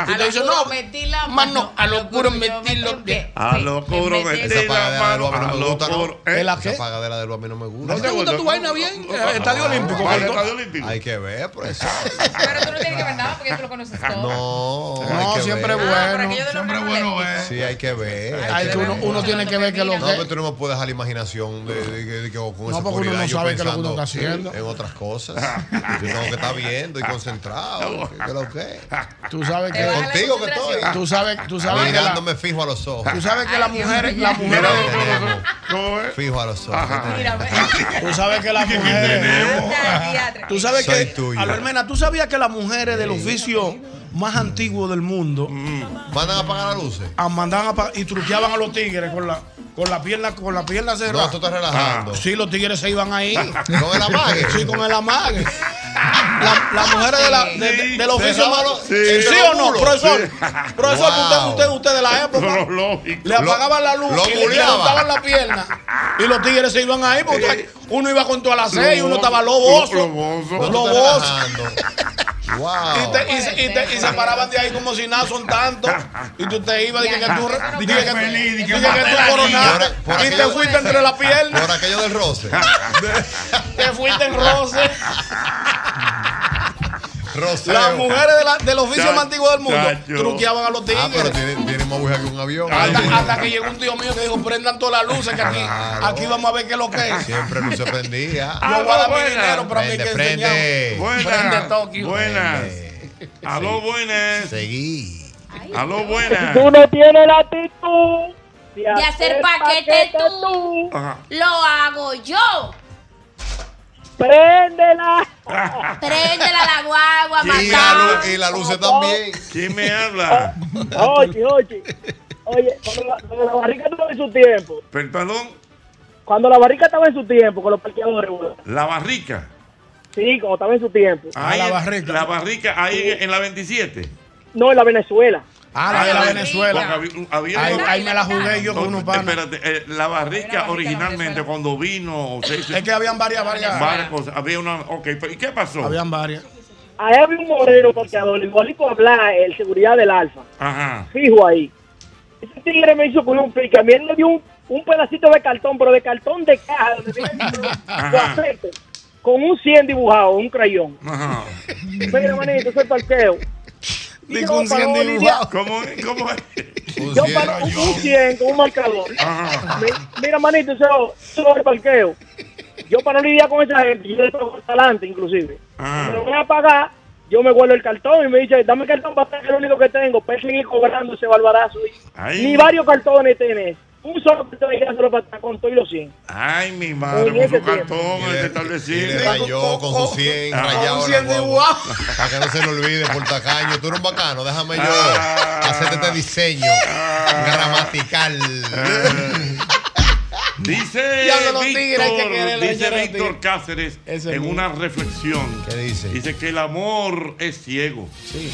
Speaker 8: Y te dicen, no,
Speaker 9: metí la
Speaker 8: mano, a lo oscuro metí los pies.
Speaker 4: A lo oscuro metí
Speaker 5: Esa
Speaker 4: la
Speaker 5: pagadera de
Speaker 4: mano.
Speaker 5: a mí
Speaker 4: A
Speaker 5: no me
Speaker 4: lo
Speaker 5: gusta, ¿no?
Speaker 4: oscuro. ¿eh?
Speaker 8: ¿El a
Speaker 5: Esa pagadera de luz a mí no me gusta.
Speaker 8: ¿No te gusta tu vaina bien? Eh, Estadio Olímpico.
Speaker 4: ¿Cuál
Speaker 8: Cartón.
Speaker 4: estadio olímpico?
Speaker 5: Hay que ver, pues.
Speaker 9: Pero tú no tienes que ver nada porque tú lo conoces todo.
Speaker 5: No,
Speaker 8: No,
Speaker 5: que
Speaker 8: siempre
Speaker 9: por
Speaker 8: bueno. Siempre
Speaker 9: Reyes
Speaker 8: bueno
Speaker 9: Magníficos.
Speaker 8: ver.
Speaker 5: Sí, hay que ver. hay que
Speaker 8: que uno,
Speaker 5: ver.
Speaker 8: uno tiene que ver que lo
Speaker 5: No, pero
Speaker 8: que.
Speaker 5: tú no me puedes dejar la imaginación de, de, de- de que con
Speaker 8: No, porque uno no sabe qué es lo que uno está haciendo.
Speaker 5: En otras cosas. Yo tengo que estar viendo y concentrado. ¿Qué es lo que?
Speaker 8: Tú sabes que.
Speaker 5: Contigo que estoy.
Speaker 8: Tú sabes, tú sabes que la,
Speaker 5: Mirándome fijo a los ojos.
Speaker 8: tú sabes que las mujeres, las mujeres,
Speaker 5: Tenemos
Speaker 4: ¿Cómo es?
Speaker 5: fijo a los ojos.
Speaker 8: Tú sabes que las mujeres, tú sabes
Speaker 5: Soy
Speaker 8: que,
Speaker 5: tuyo.
Speaker 8: Albermena, tú sabías que las mujeres del oficio más antiguo del mundo
Speaker 5: ¿Mandan a apagar las luces?
Speaker 8: ah, mandaban a y truqueaban a los tigres con la, con la pierna, con la pierna
Speaker 5: No,
Speaker 8: cerrada.
Speaker 5: tú estás relajando.
Speaker 8: Sí, los tigres se iban ahí.
Speaker 5: Con el amague.
Speaker 8: Sí, con el amague. La- Las mujeres de la, de- de- del oficio.
Speaker 5: Dejábalo-
Speaker 8: Sí, o no, profesor?
Speaker 4: Sí.
Speaker 8: Profesor,
Speaker 5: Wow.
Speaker 8: usted, usted, usted de la época. Le apagaban la luz
Speaker 5: lo
Speaker 8: y le levantaban la pierna. Y los tigres se iban ahí porque uno iba con todas las seis, uno estaba loboso.
Speaker 4: Loboso.
Speaker 8: Loboso.
Speaker 5: Wow.
Speaker 8: Y, te- y se- y te- y se paraban de ahí como si nada son tantos. Y tú te ibas, dije que tú, dije que,
Speaker 3: feliz,
Speaker 8: que
Speaker 3: que
Speaker 8: tú coronaste.
Speaker 5: Por- por
Speaker 8: Y te fuiste entre la pierna.
Speaker 5: Por aquello del roce.
Speaker 8: Te fuiste en roce. Las mujeres de la- del oficio
Speaker 4: Chacho,
Speaker 8: más antiguo del mundo
Speaker 4: chacho.
Speaker 8: truqueaban a los
Speaker 5: Ah, pero
Speaker 8: tigres.
Speaker 5: tiene, tiene más aguja que un avión.
Speaker 8: Hasta, hasta que llegó un tío mío que dijo, prendan todas las luces que aquí,
Speaker 5: Claro.
Speaker 8: aquí vamos a ver qué es lo que es.
Speaker 5: Siempre no se prendía.
Speaker 8: Yo voy a dar mi dinero, pero a mí
Speaker 5: Prende,
Speaker 8: que
Speaker 5: prende.
Speaker 8: Prende
Speaker 4: Buenas.
Speaker 8: Tokio.
Speaker 4: Buenas. Aló, buenas.
Speaker 5: Seguí.
Speaker 4: Aló, buenas.
Speaker 13: Tú no tienes la actitud
Speaker 7: De hacer paquete tú.
Speaker 4: Ajá.
Speaker 7: Lo hago yo.
Speaker 13: Préndela.
Speaker 7: Préndela la guagua,
Speaker 5: la, luz, y la luz también.
Speaker 4: ¿Quién me habla?
Speaker 13: Oye, oye. Oye, cuando la, la barrica estaba en su tiempo,
Speaker 4: Per- Perdón,
Speaker 13: cuando la barrica estaba en su tiempo con los parqueadores,
Speaker 4: la barrica.
Speaker 13: sí, cuando estaba en su tiempo.
Speaker 8: Ah,
Speaker 4: Ahí
Speaker 8: la
Speaker 4: en-
Speaker 8: barrica.
Speaker 4: La barrica ahí en, en la 27.
Speaker 13: No, en la Venezuela.
Speaker 8: Ah, la de la Venezuela.
Speaker 4: porque había- había
Speaker 8: Ahí, me la jugué yo con unos panas.
Speaker 4: Espérate, eh, la barrica
Speaker 9: barrica
Speaker 4: originalmente cuando vino,
Speaker 8: Es que habían varias, varias.
Speaker 4: cosas. Había una, ok, ¿y qué pasó?
Speaker 8: Habían varias.
Speaker 13: Ahí había un moreno igualito a hablar, el seguridad del Alfa.
Speaker 4: Ajá.
Speaker 13: Fijo ahí. Ese tigre me hizo con un pique. A mí él me dio un, un pedacito de cartón, pero de cartón de caja, donde viene con un 100 dibujado, un crayón.
Speaker 4: Ajá.
Speaker 13: Mira, manito, eso es parqueo. Para
Speaker 8: 100
Speaker 13: no
Speaker 8: dibujado.
Speaker 4: ¿Cómo, ¿Cómo es?
Speaker 5: Un
Speaker 13: Yo
Speaker 5: cien.
Speaker 13: para un, un 100 con un marcador.
Speaker 4: Ajá.
Speaker 13: Mi- Mira, manito, eso, eso es el parqueo. Yo para no lidiar con esa gente, yo le toco hasta adelante, inclusive.
Speaker 4: Ajá.
Speaker 13: Me lo voy a pagar, yo me guardo el cartón y me dice, dame el cartón para que es lo único que tengo, para seguir cobrando ese barbarazo.
Speaker 4: Ay.
Speaker 13: Ni varios cartones tenés. Un solo cartón y solo para con todo y los 100.
Speaker 4: Ay, mi madre,
Speaker 13: ese
Speaker 4: su cartón, el
Speaker 5: le, y
Speaker 4: establecido.
Speaker 5: le rayó con su 100
Speaker 4: Ah,
Speaker 5: rayado
Speaker 8: un
Speaker 5: la
Speaker 8: 100
Speaker 5: guagua.
Speaker 8: dibujado.
Speaker 5: Para que no se le olvide por tacaño. Tú eres un bacano, déjame yo
Speaker 4: Ah.
Speaker 5: hacerte este diseño gramatical.
Speaker 4: Dice Víctor, dice Víctor. Cáceres en una reflexión.
Speaker 5: ¿Qué dice?
Speaker 4: Dice que el amor es ciego,
Speaker 8: Sí.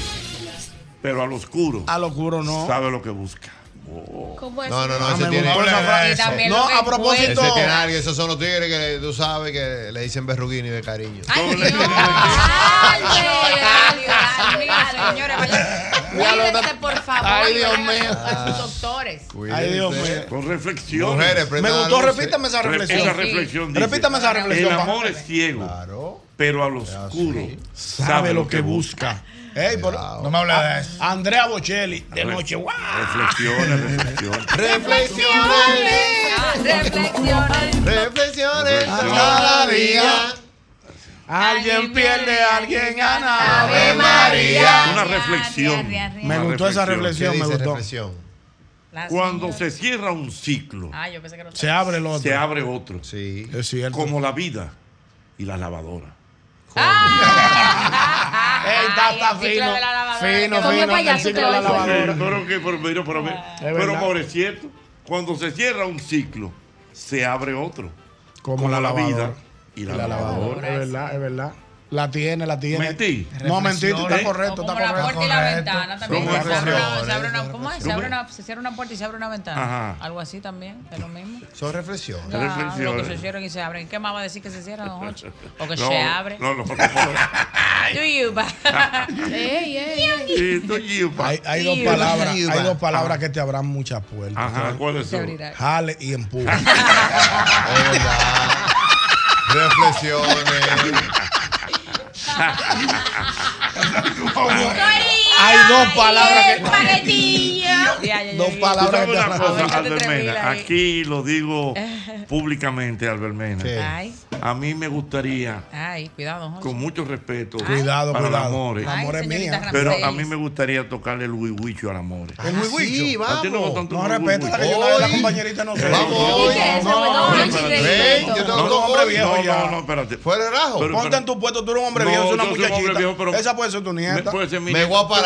Speaker 4: pero al oscuro
Speaker 8: A lo oscuro no.
Speaker 4: sabe lo que busca.
Speaker 7: ¿Cómo es?
Speaker 5: No, no,
Speaker 8: ah,
Speaker 5: no,
Speaker 8: ese
Speaker 5: tiene.
Speaker 8: No, a propósito.
Speaker 5: Ese tiene alguien, esos son los tigres que tú sabes que le dicen berruguini de cariño.
Speaker 9: ¡Ay, Señores, por favor.
Speaker 8: Ay, Dios mío.
Speaker 9: A sus doctores.
Speaker 8: Ay, Dios mío.
Speaker 4: Con reflexión.
Speaker 8: Me gustó,
Speaker 5: eh.
Speaker 8: repítame esa reflexión. Repítame esa reflexión.
Speaker 4: El amor es ciego. Pero al ah, oscuro
Speaker 8: sabe lo que busca. Ey, por,
Speaker 3: no me habla de ah, eso.
Speaker 8: Andrea Bocelli, de noche. ¡Wow!
Speaker 4: Reflexiones, reflexiones.
Speaker 5: reflexiones.
Speaker 9: reflexiones.
Speaker 5: Cada día.
Speaker 8: Alguien pierde, alguien gana.
Speaker 9: Ave María.
Speaker 4: Una reflexión.
Speaker 8: Me gustó esa reflexión, me gustó.
Speaker 5: Reflexión?
Speaker 4: Cuando se cierra un ciclo,
Speaker 9: ah, yo pensé que no
Speaker 8: se abre otro.
Speaker 4: Se abre otro.
Speaker 5: Sí.
Speaker 8: Es cierto.
Speaker 4: Como la vida y la lavadora.
Speaker 8: Ah. Está, está fino. Fino, fino, el ciclo de la lavadora.
Speaker 4: Pero, que, pero, cuando se cierra un ciclo, se abre otro.
Speaker 8: Como la
Speaker 4: vida y la, lavadora.
Speaker 8: Es verdad, es verdad. La tiene, la tiene.
Speaker 4: Mentí.
Speaker 8: No, mentí, está correcto.
Speaker 9: Como
Speaker 8: está
Speaker 9: la puerta y la ventana también. Se ¿Cómo es? Se, cierra una puerta y se abre una ventana.
Speaker 4: Ajá.
Speaker 9: Algo así también, es lo mismo.
Speaker 5: Son reflexiones.
Speaker 4: Reflexiones.
Speaker 9: Lo que se cierran y se abren. ¿Qué más va a decir que se cierran, don Jorge? O que
Speaker 4: no,
Speaker 9: se abre.
Speaker 4: No, no, no.
Speaker 9: Do you.
Speaker 8: Hay, hay dos palabras, hay dos palabras que te abran muchas puertas.
Speaker 4: Ajá, ¿cuáles son?
Speaker 8: Jale y
Speaker 5: empuja. Oh, reflexiones. Adorei!
Speaker 8: Hay dos palabras que. Dos palabras que.
Speaker 4: Una cosa, Albermena, aquí lo digo públicamente, Albermena.
Speaker 9: Sí.
Speaker 4: A mí me gustaría.
Speaker 9: Ay, cuidado,
Speaker 4: Con mucho respeto. Ay.
Speaker 8: Cuidado,
Speaker 4: para
Speaker 8: cuidado. Amore.
Speaker 9: Ay,
Speaker 8: amor es mía.
Speaker 4: Pero a mí me gustaría tocarle el huihuicho al amor.
Speaker 8: Ah, ¿El huihuicho?
Speaker 5: Sí, vamos.
Speaker 8: No, respeto la que yo la compañerita no sé.
Speaker 5: Vamos.
Speaker 8: No. No, no,
Speaker 4: espérate.
Speaker 5: Fuera de rajo.
Speaker 8: Ponte en tu puesto, tú eres un hombre viejo, es una muchachita. Esa puede ser tu nieta.
Speaker 5: Me voy a parar.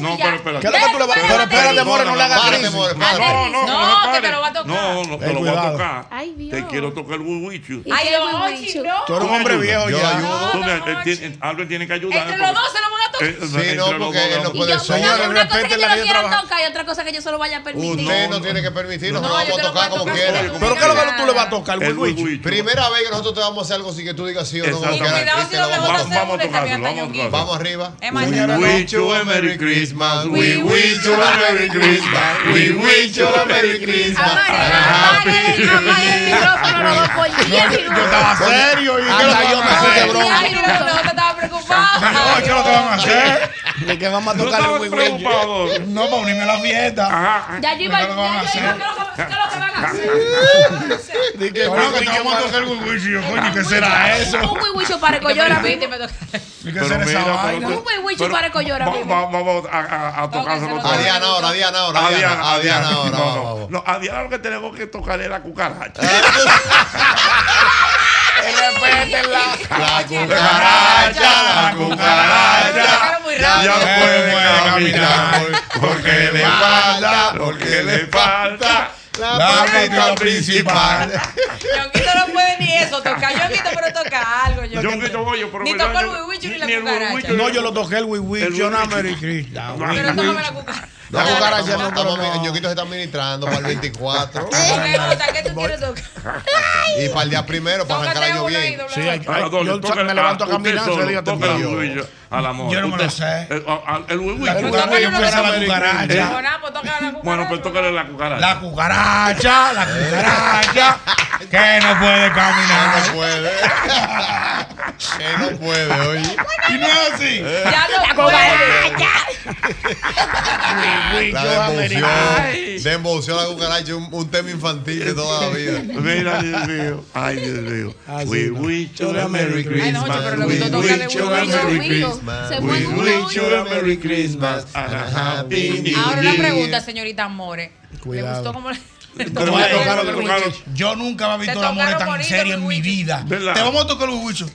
Speaker 9: No,
Speaker 4: pero espérate.
Speaker 8: ¿Qué es tú le vas a Pero espérate, More, no le hagas
Speaker 5: gris.
Speaker 4: No, no,
Speaker 9: no, que te lo va a tocar.
Speaker 4: No, no, te lo va a tocar.
Speaker 7: Ay, Dios.
Speaker 4: Te quiero tocar el
Speaker 7: huichu.
Speaker 9: Ay, el
Speaker 8: Tú eres un hombre viejo ya.
Speaker 4: Albert tiene que ayudar.
Speaker 9: Entre los dos se lo van a tocar.
Speaker 4: Eh,
Speaker 5: sí, no, porque él no puede ser.
Speaker 7: Una cosa que yo
Speaker 8: no
Speaker 7: quiera tocar y otra cosa que yo solo vaya a permitir.
Speaker 5: Usted no tiene que permitirlo,
Speaker 9: no lo
Speaker 5: vamos a tocar como quiera.
Speaker 8: Pero ¿qué es lo que tú le vas a tocar,
Speaker 4: el huichu?
Speaker 5: Primera vez que nosotros te vamos a hacer algo sin que tú digas sí o no.
Speaker 9: Vamos este
Speaker 4: vamos a tocarlo. Vamos
Speaker 5: arriba.
Speaker 4: Huichu, Merry Christmas. Christmas.
Speaker 5: We wish you a Merry Christmas. We wish you a Merry Christmas.
Speaker 7: Apague, apague el micrófono, Robo, por 10 minutos.
Speaker 8: Yo estaba serio y
Speaker 5: yo me puse broma.
Speaker 9: Ay, no, no, te estaba preocupado.
Speaker 8: No, ¿qué lo que van a hacer? ¿De qué vamos a tocar el
Speaker 4: Wii
Speaker 8: No, para unirme a la fiesta.
Speaker 7: Ya yo iba
Speaker 8: a decir,
Speaker 7: ¿qué lo que van a hacer?
Speaker 8: ¿qué será eso?
Speaker 7: Un huihuicho para
Speaker 9: Collora,
Speaker 7: viste,
Speaker 9: me
Speaker 8: ¿Qué será esa?
Speaker 7: Un huihuicho para
Speaker 4: Collora, Vamos a tocárselo.
Speaker 5: A Diana ahora, a Diana ahora.
Speaker 4: A
Speaker 5: Diana ahora.
Speaker 4: No, a Diana lo que tenemos que tocar es la cucaracha.
Speaker 5: La, cucaracha, la cucaracha.
Speaker 4: Ya, ya puede caminar. Porque le falta, porque le falta.
Speaker 5: La,
Speaker 8: la meta
Speaker 5: principal.
Speaker 9: Yonquito no puede ni eso tocar. Yonquito, pero toca algo.
Speaker 4: Yonquito, oye, pero.
Speaker 9: Ni tocó el wiwicho ni,
Speaker 4: ni,
Speaker 9: la cucaracha.
Speaker 8: No, yo lo toqué el wiwicho,
Speaker 4: no
Speaker 8: Merry Christmas.
Speaker 9: Pero tócame la cucaracha.
Speaker 5: La cucaracha
Speaker 8: no,
Speaker 5: no,
Speaker 8: no,
Speaker 5: El Yonquito se está administrando para el 24.
Speaker 9: ¿Qué tú quieres tocar?
Speaker 5: Y para el día primero, para arrancar el año bien.
Speaker 8: Sí, me levanto a caminar,
Speaker 4: se diga
Speaker 8: temprano.
Speaker 4: Este al amor.
Speaker 8: Yo no me lo sé.
Speaker 4: Eh, el, el, el, el,
Speaker 8: la cucaracha, yo
Speaker 9: pensaba
Speaker 8: cucaracha.
Speaker 9: Eh,
Speaker 4: bueno, pues tócale la cucaracha.
Speaker 8: La cucaracha, la cucaracha. que no puede caminar.
Speaker 5: no puede. que no puede, oye.
Speaker 8: Y no es así.
Speaker 9: Ya la cucaracha.
Speaker 5: la devoción. Devoción a la cucaracha, un, tema infantil de toda la vida.
Speaker 4: Mira, Dios mío. Ay, Dios mío.
Speaker 8: Ay, Dios
Speaker 4: mío.
Speaker 8: We
Speaker 4: wish you a Merry Christmas.
Speaker 9: Ay, no, pero lo
Speaker 4: Merry Christmas. We wish you a Merry Christmas and a Happy New Year.
Speaker 9: Ahora una pregunta, señorita More.
Speaker 8: Cuidado.
Speaker 9: Gustó cómo le...
Speaker 4: Pero
Speaker 8: me
Speaker 4: tocaron,
Speaker 8: tocaron. Yo nunca había visto el amor tan serio en mi vida.
Speaker 4: ¿Verdad?
Speaker 8: Te vamos a tocar los huichos.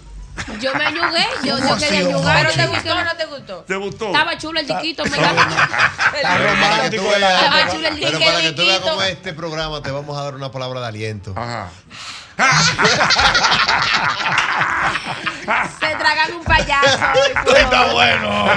Speaker 7: Yo me ayudé, yo, quería
Speaker 9: ayudar. Te gustó o no te gustó?
Speaker 4: ¿Te gustó?
Speaker 7: Estaba chulo el chiquito, me Estaba chulo el chiquito.
Speaker 5: Pero para que tú veas cómo es este programa te vamos a dar una palabra de aliento.
Speaker 4: Ajá
Speaker 7: tragan un payaso.
Speaker 8: Está bueno.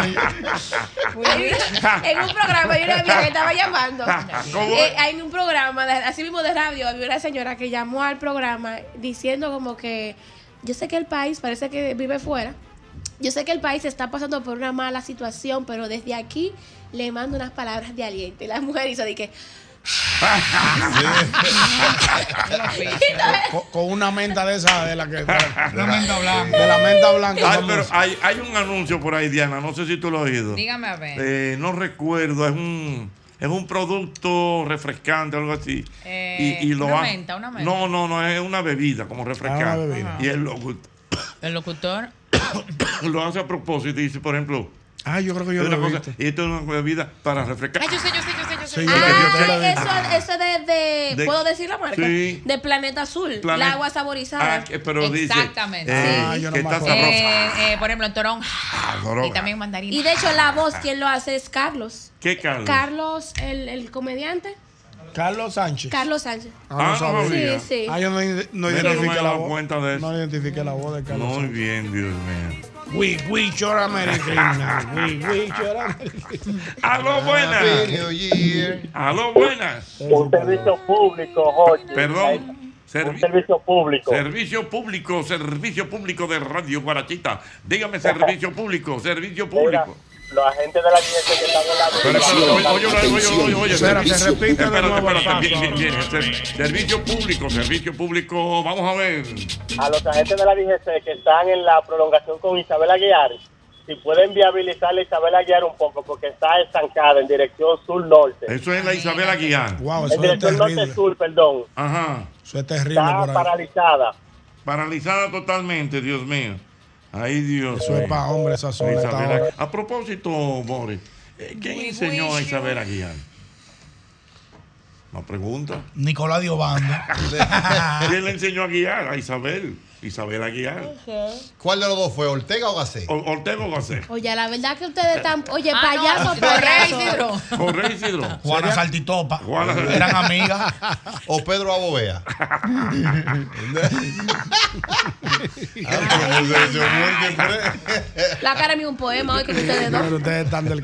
Speaker 7: en un programa hay una vieja que estaba llamando. Eh, en un programa, así mismo de radio, había una señora que llamó al programa diciendo como que yo sé que el país parece que vive fuera. Yo sé que el país está pasando por una mala situación, pero desde aquí le mando unas palabras de aliento. Y la mujer hizo de que.
Speaker 8: Con, con una menta de esa, de la que.
Speaker 3: Una menta blanca.
Speaker 8: De la menta blanca.
Speaker 4: Ay, pero
Speaker 8: famosa.
Speaker 4: hay, hay un anuncio por ahí, Diana. No sé si tú lo has oído.
Speaker 9: Dígame a ver.
Speaker 4: Eh, no recuerdo, es un es un producto refrescante algo así.
Speaker 9: Eh,
Speaker 4: y, y lo
Speaker 9: una
Speaker 4: ha-
Speaker 9: menta, una menta.
Speaker 4: No, no, no, es una bebida como refrescante.
Speaker 8: Ah, una bebida.
Speaker 4: Y él lo,
Speaker 9: El locutor.
Speaker 4: lo hace a propósito y dice, por ejemplo,
Speaker 8: Ay, yo creo que yo
Speaker 4: una
Speaker 8: lo he
Speaker 4: cosa, y esto es una bebida para refrescar.
Speaker 9: Ay, yo sé, yo sé, yo sé, yo sé.
Speaker 8: Sí, yo lo he
Speaker 7: Ah, eso, eso de, de-
Speaker 4: De-
Speaker 7: ¿Puedo decir la marca?
Speaker 4: Sí.
Speaker 7: De Planeta Azul.
Speaker 4: Planet-
Speaker 7: La agua saborizada.
Speaker 4: Ah, que- pero dice
Speaker 9: Exactamente.
Speaker 4: eh,
Speaker 8: Ah, yo no
Speaker 4: que está.
Speaker 9: Eh, eh, por ejemplo, en Torón.
Speaker 4: Ah.
Speaker 9: Y también mandarina.
Speaker 7: Y de hecho, la voz, quien lo hace es Carlos.
Speaker 4: ¿Qué Carlos?
Speaker 7: Carlos, el, el comediante.
Speaker 8: Carlos Sánchez.
Speaker 7: Carlos Sánchez.
Speaker 8: Ah,
Speaker 4: Ah,
Speaker 8: no sabía.
Speaker 7: Sí, sí.
Speaker 8: Ah, yo no, no identifiqué la voz.
Speaker 4: cuenta de eso.
Speaker 8: No identifiqué la voz de Carlos
Speaker 4: Muy
Speaker 8: Sánchez.
Speaker 4: bien, Dios mío.
Speaker 8: We, we, chora americana. We, we, chora americana.
Speaker 4: Aló, buenas. Aló, buenas.
Speaker 13: Un servicio público, Jorge.
Speaker 4: Perdón.
Speaker 13: Un
Speaker 4: Servi-
Speaker 13: servicio público.
Speaker 4: Servicio público, servicio público de Radio Guarachita. Dígame servicio público, servicio público.
Speaker 13: Los agentes de la DGC que están en la
Speaker 4: Pero, pero, oye, oye, oye, oye, servicio-
Speaker 8: repite de
Speaker 4: espérate,
Speaker 8: nuevo el
Speaker 4: espérate,
Speaker 8: paso.
Speaker 4: bien, bien, bien, ser- servicio público, servicio público, vamos a ver.
Speaker 13: a los agentes de la DGC que están en la prolongación con Isabel Aguiar, si pueden viabilizar a Isabel Aguiar un poco, porque está estancada en dirección sur-norte.
Speaker 4: Eso es la Isabela Guián.
Speaker 8: Wow,
Speaker 13: En
Speaker 8: eso es
Speaker 13: dirección norte-sur, perdón.
Speaker 4: Ajá.
Speaker 8: Eso es terrible
Speaker 13: Está
Speaker 8: por ahí.
Speaker 13: paralizada.
Speaker 4: Paralizada totalmente, Dios mío. Ay, Dios.
Speaker 8: Eso es para hombres esa zona.
Speaker 4: A propósito, Boris, eh, ¿quién enseñó a Isabela Guián? Una pregunta.
Speaker 3: Nicolás Diobando.
Speaker 4: ¿Quién le enseñó a guiar? A Isabel. Isabel a guiar.
Speaker 5: ¿Cuál de los dos fue, Ortega o Gacé?
Speaker 4: O- Ortega o Gasset.
Speaker 7: Oye, la verdad que ustedes están. Oye,
Speaker 9: Ah,
Speaker 7: payaso,
Speaker 9: no, Correa
Speaker 7: payaso.
Speaker 9: Isidro.
Speaker 4: Correa Isidro.
Speaker 3: Juana Saltitopa.
Speaker 4: Juana-
Speaker 3: Eran amigas.
Speaker 5: ¿O Pedro Abovea?
Speaker 7: La cara de un poema hoy con ustedes
Speaker 8: Pero
Speaker 7: dos.
Speaker 8: ustedes están del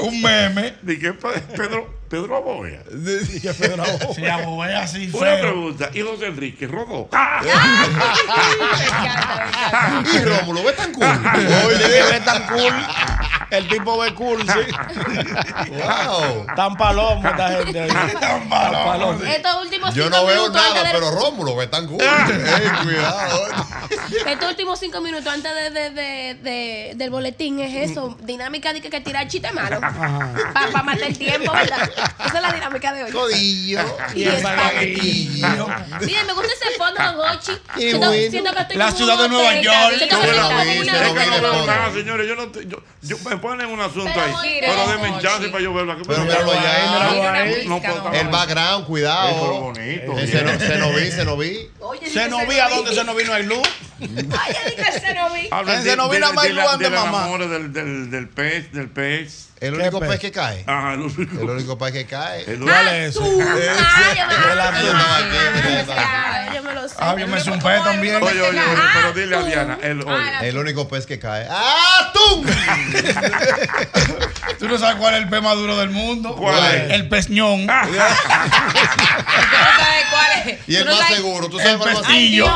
Speaker 3: Un meme.
Speaker 4: ¿de qué pa- Pedro, Pedro Aboya?
Speaker 8: que Pedro Abovea.
Speaker 3: Se abobé así
Speaker 4: Una
Speaker 3: feo.
Speaker 4: pregunta. ¿Y José Enrique rodó? ¡Ah!
Speaker 5: Y Rómulo, ve tan cool.
Speaker 8: Oye, ve tan cool. El tipo ve cool, sí.
Speaker 5: Wow.
Speaker 8: Tan palomo esta gente ahí. Tan palomo.
Speaker 7: Estos últimos
Speaker 5: Yo
Speaker 7: cinco
Speaker 5: no veo
Speaker 7: minutos
Speaker 5: nada,
Speaker 7: antes de,
Speaker 5: pero Rómulo ve tan cool. Ey, cuidado.
Speaker 7: estos últimos cinco minutos antes de, de- de- de- del boletín es eso, dinámica de que, que tirar chiste malo. Para matar el tiempo, ¿verdad? Esa es la dinámica de hoy.
Speaker 5: Codillo.
Speaker 7: Y espaguetillo. Miren, me gusta ese fondo, Don Hochi.
Speaker 5: Qué
Speaker 7: Siento,
Speaker 5: bueno.
Speaker 7: siento que estoy
Speaker 3: La ciudad de Nueva York.
Speaker 7: siento
Speaker 5: Yo
Speaker 7: que estoy
Speaker 5: vi,
Speaker 7: como
Speaker 5: se
Speaker 7: una-
Speaker 4: no
Speaker 5: vi
Speaker 4: señores. Yo, no, te- yo, yo me ponen un asunto
Speaker 7: Pero
Speaker 4: ahí. Pero denme chance para yo verlo.
Speaker 5: Pero míralo allá,
Speaker 4: No
Speaker 5: El background, cuidado. no,
Speaker 4: bien.
Speaker 5: se no vi, se no vi.
Speaker 8: Se nos vi a dónde se nos vino el luz.
Speaker 7: Oye, dice se no vi.
Speaker 4: Hablen
Speaker 8: En
Speaker 4: de-
Speaker 8: Senovina
Speaker 4: de-
Speaker 8: más
Speaker 4: de la-
Speaker 8: Luan de
Speaker 4: de la
Speaker 8: mamá.
Speaker 4: enamore del, del, del pez, del pez.
Speaker 5: El
Speaker 8: ¿Qué
Speaker 5: único
Speaker 8: pez?
Speaker 5: pez que cae.
Speaker 4: Ajá, el único.
Speaker 5: El único pez que cae.
Speaker 4: el
Speaker 8: ¿Cuál es ese?
Speaker 5: Yo.
Speaker 7: Ah, me lo sé.
Speaker 3: Ah, yo me zumpé también.
Speaker 4: Oye, oye, oye,
Speaker 7: Ah,
Speaker 4: pero dile a. Diana, el, oye,
Speaker 9: Ah,
Speaker 5: El único pez que cae. ¡Ah, tú!
Speaker 3: Tú no sabes cuál es el pez más duro del mundo.
Speaker 4: ¿Cuál es?
Speaker 3: El peñón.
Speaker 9: Tú no sabes cuál es.
Speaker 5: Y el
Speaker 9: no
Speaker 5: más
Speaker 9: sabes-
Speaker 5: seguro, ¿tú sabes
Speaker 3: El
Speaker 5: cuál es más
Speaker 9: Ay,
Speaker 3: pestillo.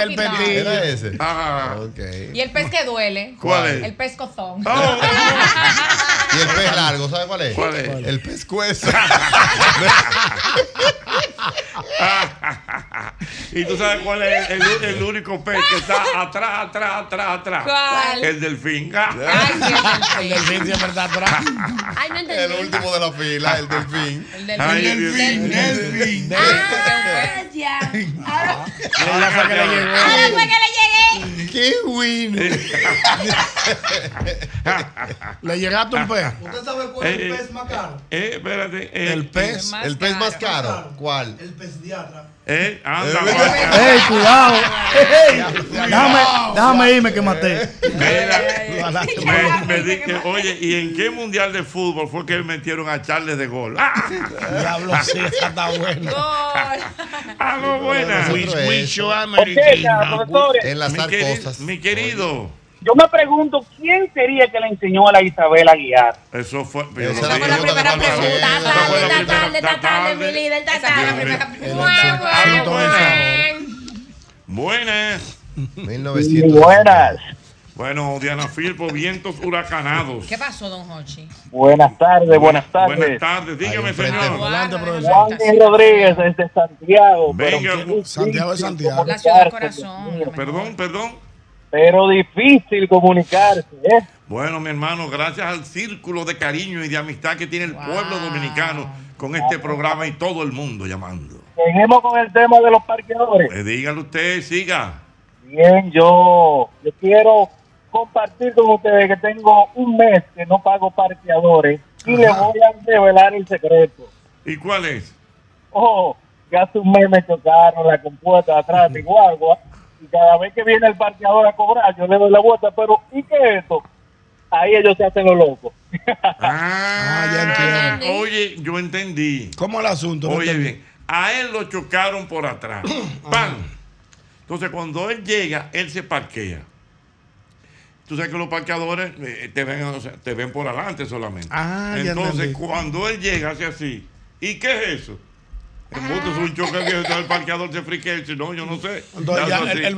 Speaker 8: El pestillo.
Speaker 5: Era ese. Ok.
Speaker 9: Y el pez que duele.
Speaker 4: ¿Cuál es?
Speaker 9: El pez cozón.
Speaker 4: Oh,
Speaker 5: Y el pez largo, ¿sabes cuál es?
Speaker 4: ¿Cuál es?
Speaker 5: El pescuezo.
Speaker 4: y tú sabes cuál es el, el único pez que está atrás, atrás, atrás, atrás.
Speaker 9: ¿Cuál?
Speaker 4: El delfín. Ah.
Speaker 9: Ay,
Speaker 8: el delfín siempre está atrás.
Speaker 7: Ay, no
Speaker 5: El
Speaker 7: entendí.
Speaker 5: último de la fila, el delfín.
Speaker 9: El del
Speaker 4: Ay,
Speaker 9: del-
Speaker 4: Dios
Speaker 9: del-
Speaker 4: mío.
Speaker 3: Delfín.
Speaker 7: Ah, ya. Ahora,
Speaker 8: fue que le llegó.
Speaker 7: ahora fue que le llegué.
Speaker 5: ¡Qué win!
Speaker 8: Le llegaste un pez.
Speaker 15: ¿Usted sabe cuál es el
Speaker 4: Eh,
Speaker 15: pez más caro?
Speaker 4: Eh, espérate. eh,
Speaker 8: El pez.
Speaker 5: El pez más caro. ¿Cuál?
Speaker 15: El pez diatra.
Speaker 4: Eh, anda,
Speaker 15: ¡Ey, cuidado! ¡Ey! Déjame, déjame irme que maté.
Speaker 4: Mira, me, me di que, oye, ¿y en qué mundial de fútbol fue que metieron a Charles de gol? ¡Ah!
Speaker 8: Diablo, sí, está buena.
Speaker 4: ¡Algo buena!
Speaker 5: Eso.
Speaker 4: En
Speaker 5: Enlazar
Speaker 4: mi queri-
Speaker 5: cosas.
Speaker 4: Mi querido.
Speaker 16: Yo me pregunto, ¿quién sería que le enseñó a la Isabel a guiar?
Speaker 4: Eso fue.
Speaker 5: Esa es la
Speaker 4: sé.
Speaker 5: pregunta
Speaker 7: tarde, esta tarde, esta tarde, mi líder, esta tarde.
Speaker 4: Buenas.
Speaker 5: 1900.
Speaker 16: Buenas.
Speaker 4: Bueno, Diana Filpo, vientos huracanados.
Speaker 9: ¿Qué pasó, don Hochi?
Speaker 16: Buenas tardes, buenas tardes.
Speaker 4: Buenas tardes, dígame, señor.
Speaker 16: Juan Rodríguez desde Santiago.
Speaker 4: Venga,
Speaker 8: Santiago de Santiago.
Speaker 9: La ciudad del
Speaker 16: comunicarse,
Speaker 9: corazón.
Speaker 16: Dios mío.
Speaker 4: Perdón, perdón.
Speaker 16: Pero difícil comunicarse, ¿eh?
Speaker 4: Bueno, mi hermano, gracias al círculo de cariño y de amistad que tiene el pueblo dominicano con este programa y todo el mundo llamando.
Speaker 16: Seguimos con el tema de los parqueadores.
Speaker 4: Eh, dígale usted, siga.
Speaker 16: Bien, yo, yo quiero compartir con ustedes que tengo un mes que no pago parqueadores y le voy a revelar el secreto.
Speaker 4: ¿Y cuál es?
Speaker 16: Oh, que hace un mes me chocaron la compuerta de atrás de guagua y cada vez que viene el parqueador a cobrar yo le doy la vuelta, pero ¿y qué es esto? Ahí ellos se hacen los locos.
Speaker 4: Ah,
Speaker 8: ya entiendo.
Speaker 4: Oye, yo entendí.
Speaker 8: ¿Cómo el asunto? No
Speaker 4: Oye,
Speaker 8: entendí.
Speaker 4: bien. A él lo chocaron por atrás. ¡Pam! Entonces, cuando él llega, él se parquea. Tú sabes que los parqueadores eh, te ven, o sea, te ven por adelante solamente.
Speaker 8: Ah, ya
Speaker 4: Entonces, cuando él llega, hace así. ¿Y qué es eso? El mundo es un choque que el parqueador se friquea y dice, no, yo no sé.
Speaker 8: Entonces, ya el, el,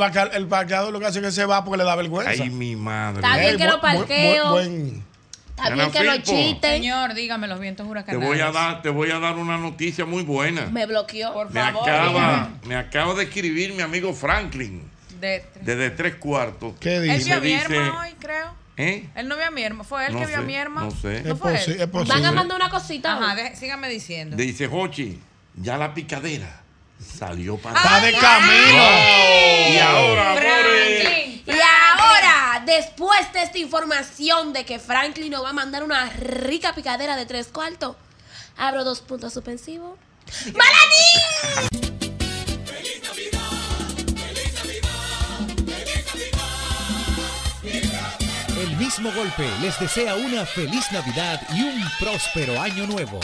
Speaker 8: parqueador lo que hace es que se va porque le da vergüenza.
Speaker 4: Ay, mi madre.
Speaker 7: Está bien que lo parqueo.
Speaker 8: buen-
Speaker 7: Está bien que lo
Speaker 4: Filpo.
Speaker 7: chisten.
Speaker 9: Señor, dígame los vientos
Speaker 4: Te
Speaker 9: huracanados.
Speaker 4: voy a dar, te voy a dar una noticia muy buena.
Speaker 7: Me bloqueó. Por
Speaker 4: Me acaba, me acaba de escribir mi amigo Franklin
Speaker 9: De-
Speaker 4: desde tres cuartos.
Speaker 8: ¿Qué
Speaker 9: Él
Speaker 4: Y
Speaker 9: vio a mi
Speaker 4: dice,
Speaker 9: herma hoy, creo.
Speaker 4: ¿eh?
Speaker 9: Él no vio a mi herma. Fue él
Speaker 4: No
Speaker 9: que vio a mi herma.
Speaker 4: no sé.
Speaker 9: ¿No
Speaker 8: Es
Speaker 9: fue
Speaker 8: posi-
Speaker 9: él?
Speaker 8: es posible.
Speaker 7: Van a mandar una cosita.
Speaker 9: Ajá, de- sígame diciendo.
Speaker 4: Dice Hochi, ya la picadera salió para
Speaker 8: Está de camino.
Speaker 4: Y ahora,
Speaker 9: Franklin.
Speaker 7: Y ahora, después de esta información de que Franklin nos va a mandar una rica picadera de tres cuartos, abro dos puntos suspensivos. ¡Malani!
Speaker 2: El mismo golpe les desea una feliz Navidad y un próspero año nuevo.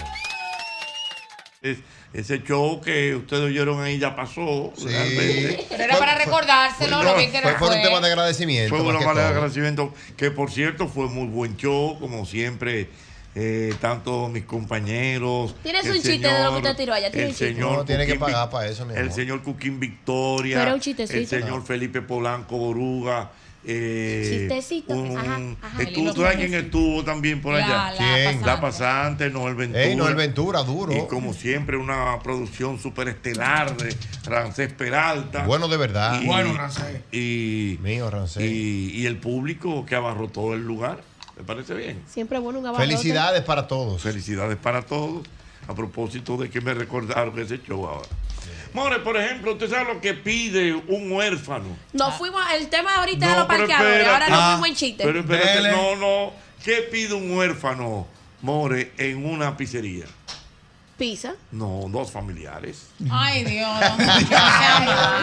Speaker 4: es- ese show que ustedes oyeron ahí ya pasó. realmente.
Speaker 9: Pero era para recordárselo, lo bien que
Speaker 5: Fue por un
Speaker 9: fue.
Speaker 5: tema de agradecimiento.
Speaker 4: Fue
Speaker 5: que
Speaker 4: manera de agradecimiento que, por cierto, fue muy buen show, como siempre. eh, tanto mis compañeros.
Speaker 7: Tienes
Speaker 4: el
Speaker 7: un chiste de lo que usted tiró allá,
Speaker 4: El
Speaker 7: un chiste.
Speaker 4: señor
Speaker 5: No, tiene que
Speaker 4: Cuquín
Speaker 5: pagar para eso, mi
Speaker 4: El
Speaker 5: amor.
Speaker 4: señor Cuquín Victoria.
Speaker 7: Pero un chistecito.
Speaker 4: El señor Felipe Polanco Boruga. Eh,
Speaker 7: Chistecito,
Speaker 4: un-
Speaker 7: ajá, ajá.
Speaker 4: Estuvo, ¿tú sabes quién estuvo también por allá?
Speaker 9: La- la
Speaker 5: ¿Quién?
Speaker 4: La pasante, Noel Ventura.
Speaker 5: Ey, Noel Ventura, duro.
Speaker 4: Y como siempre, una producción súper estelar de Rancés Peralta.
Speaker 5: Bueno, de verdad.
Speaker 4: Y-
Speaker 8: Bueno, Rancés.
Speaker 4: Y,
Speaker 5: Mío, Rancés.
Speaker 4: y, y el público que abarrotó el lugar. ¿Me parece bien?
Speaker 7: Siempre bueno un abarrote.
Speaker 5: Felicidades para todos.
Speaker 4: Felicidades para todos. A propósito de que me recordaron ese show ahora. More, por ejemplo, ¿usted sabe lo que pide un huérfano?
Speaker 7: Nos fuimos, el tema ahorita de
Speaker 4: No,
Speaker 7: los
Speaker 4: pero
Speaker 7: parqueadores, ahora nos
Speaker 4: Ah,
Speaker 7: fuimos en chiste.
Speaker 4: Pero espérate,
Speaker 8: Dele.
Speaker 4: no, no. ¿Qué pide un huérfano, More, en una pizzería?
Speaker 7: Pizza.
Speaker 4: No, dos familiares.
Speaker 9: Ay, Dios. don Hochi,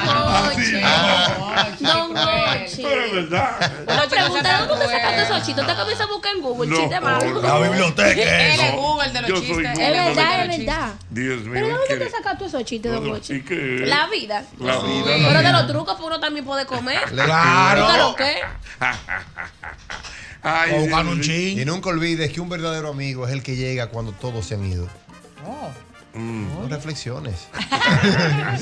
Speaker 9: no
Speaker 7: Ochi.
Speaker 9: sea
Speaker 7: Don
Speaker 9: cruel.
Speaker 7: Ochi.
Speaker 4: Pero es verdad.
Speaker 7: Una pregunta, ¿de dónde sacaste esos chistes? Usted comienza a buscar en Google
Speaker 4: No,
Speaker 7: chiste malo.
Speaker 8: La biblioteca
Speaker 9: Él
Speaker 8: es
Speaker 9: es Google de los
Speaker 4: Yo soy
Speaker 9: chistes.
Speaker 4: Google.
Speaker 7: Es verdad, es
Speaker 9: de
Speaker 7: verdad.
Speaker 4: Dios mío.
Speaker 7: ¿Pero de dónde te sacaste esos chistes, Don
Speaker 4: No,
Speaker 7: Ochi?
Speaker 4: ¿y qué?
Speaker 7: La vida.
Speaker 4: La vida.
Speaker 7: Pero de los trucos pues uno también puede comer.
Speaker 8: Claro.
Speaker 7: ¿Tú lo qué?
Speaker 4: Ay,
Speaker 8: O un chin.
Speaker 5: Y nunca olvides que un verdadero amigo es el que llega cuando todos se han ido.
Speaker 4: Mm.
Speaker 5: No reflexiones.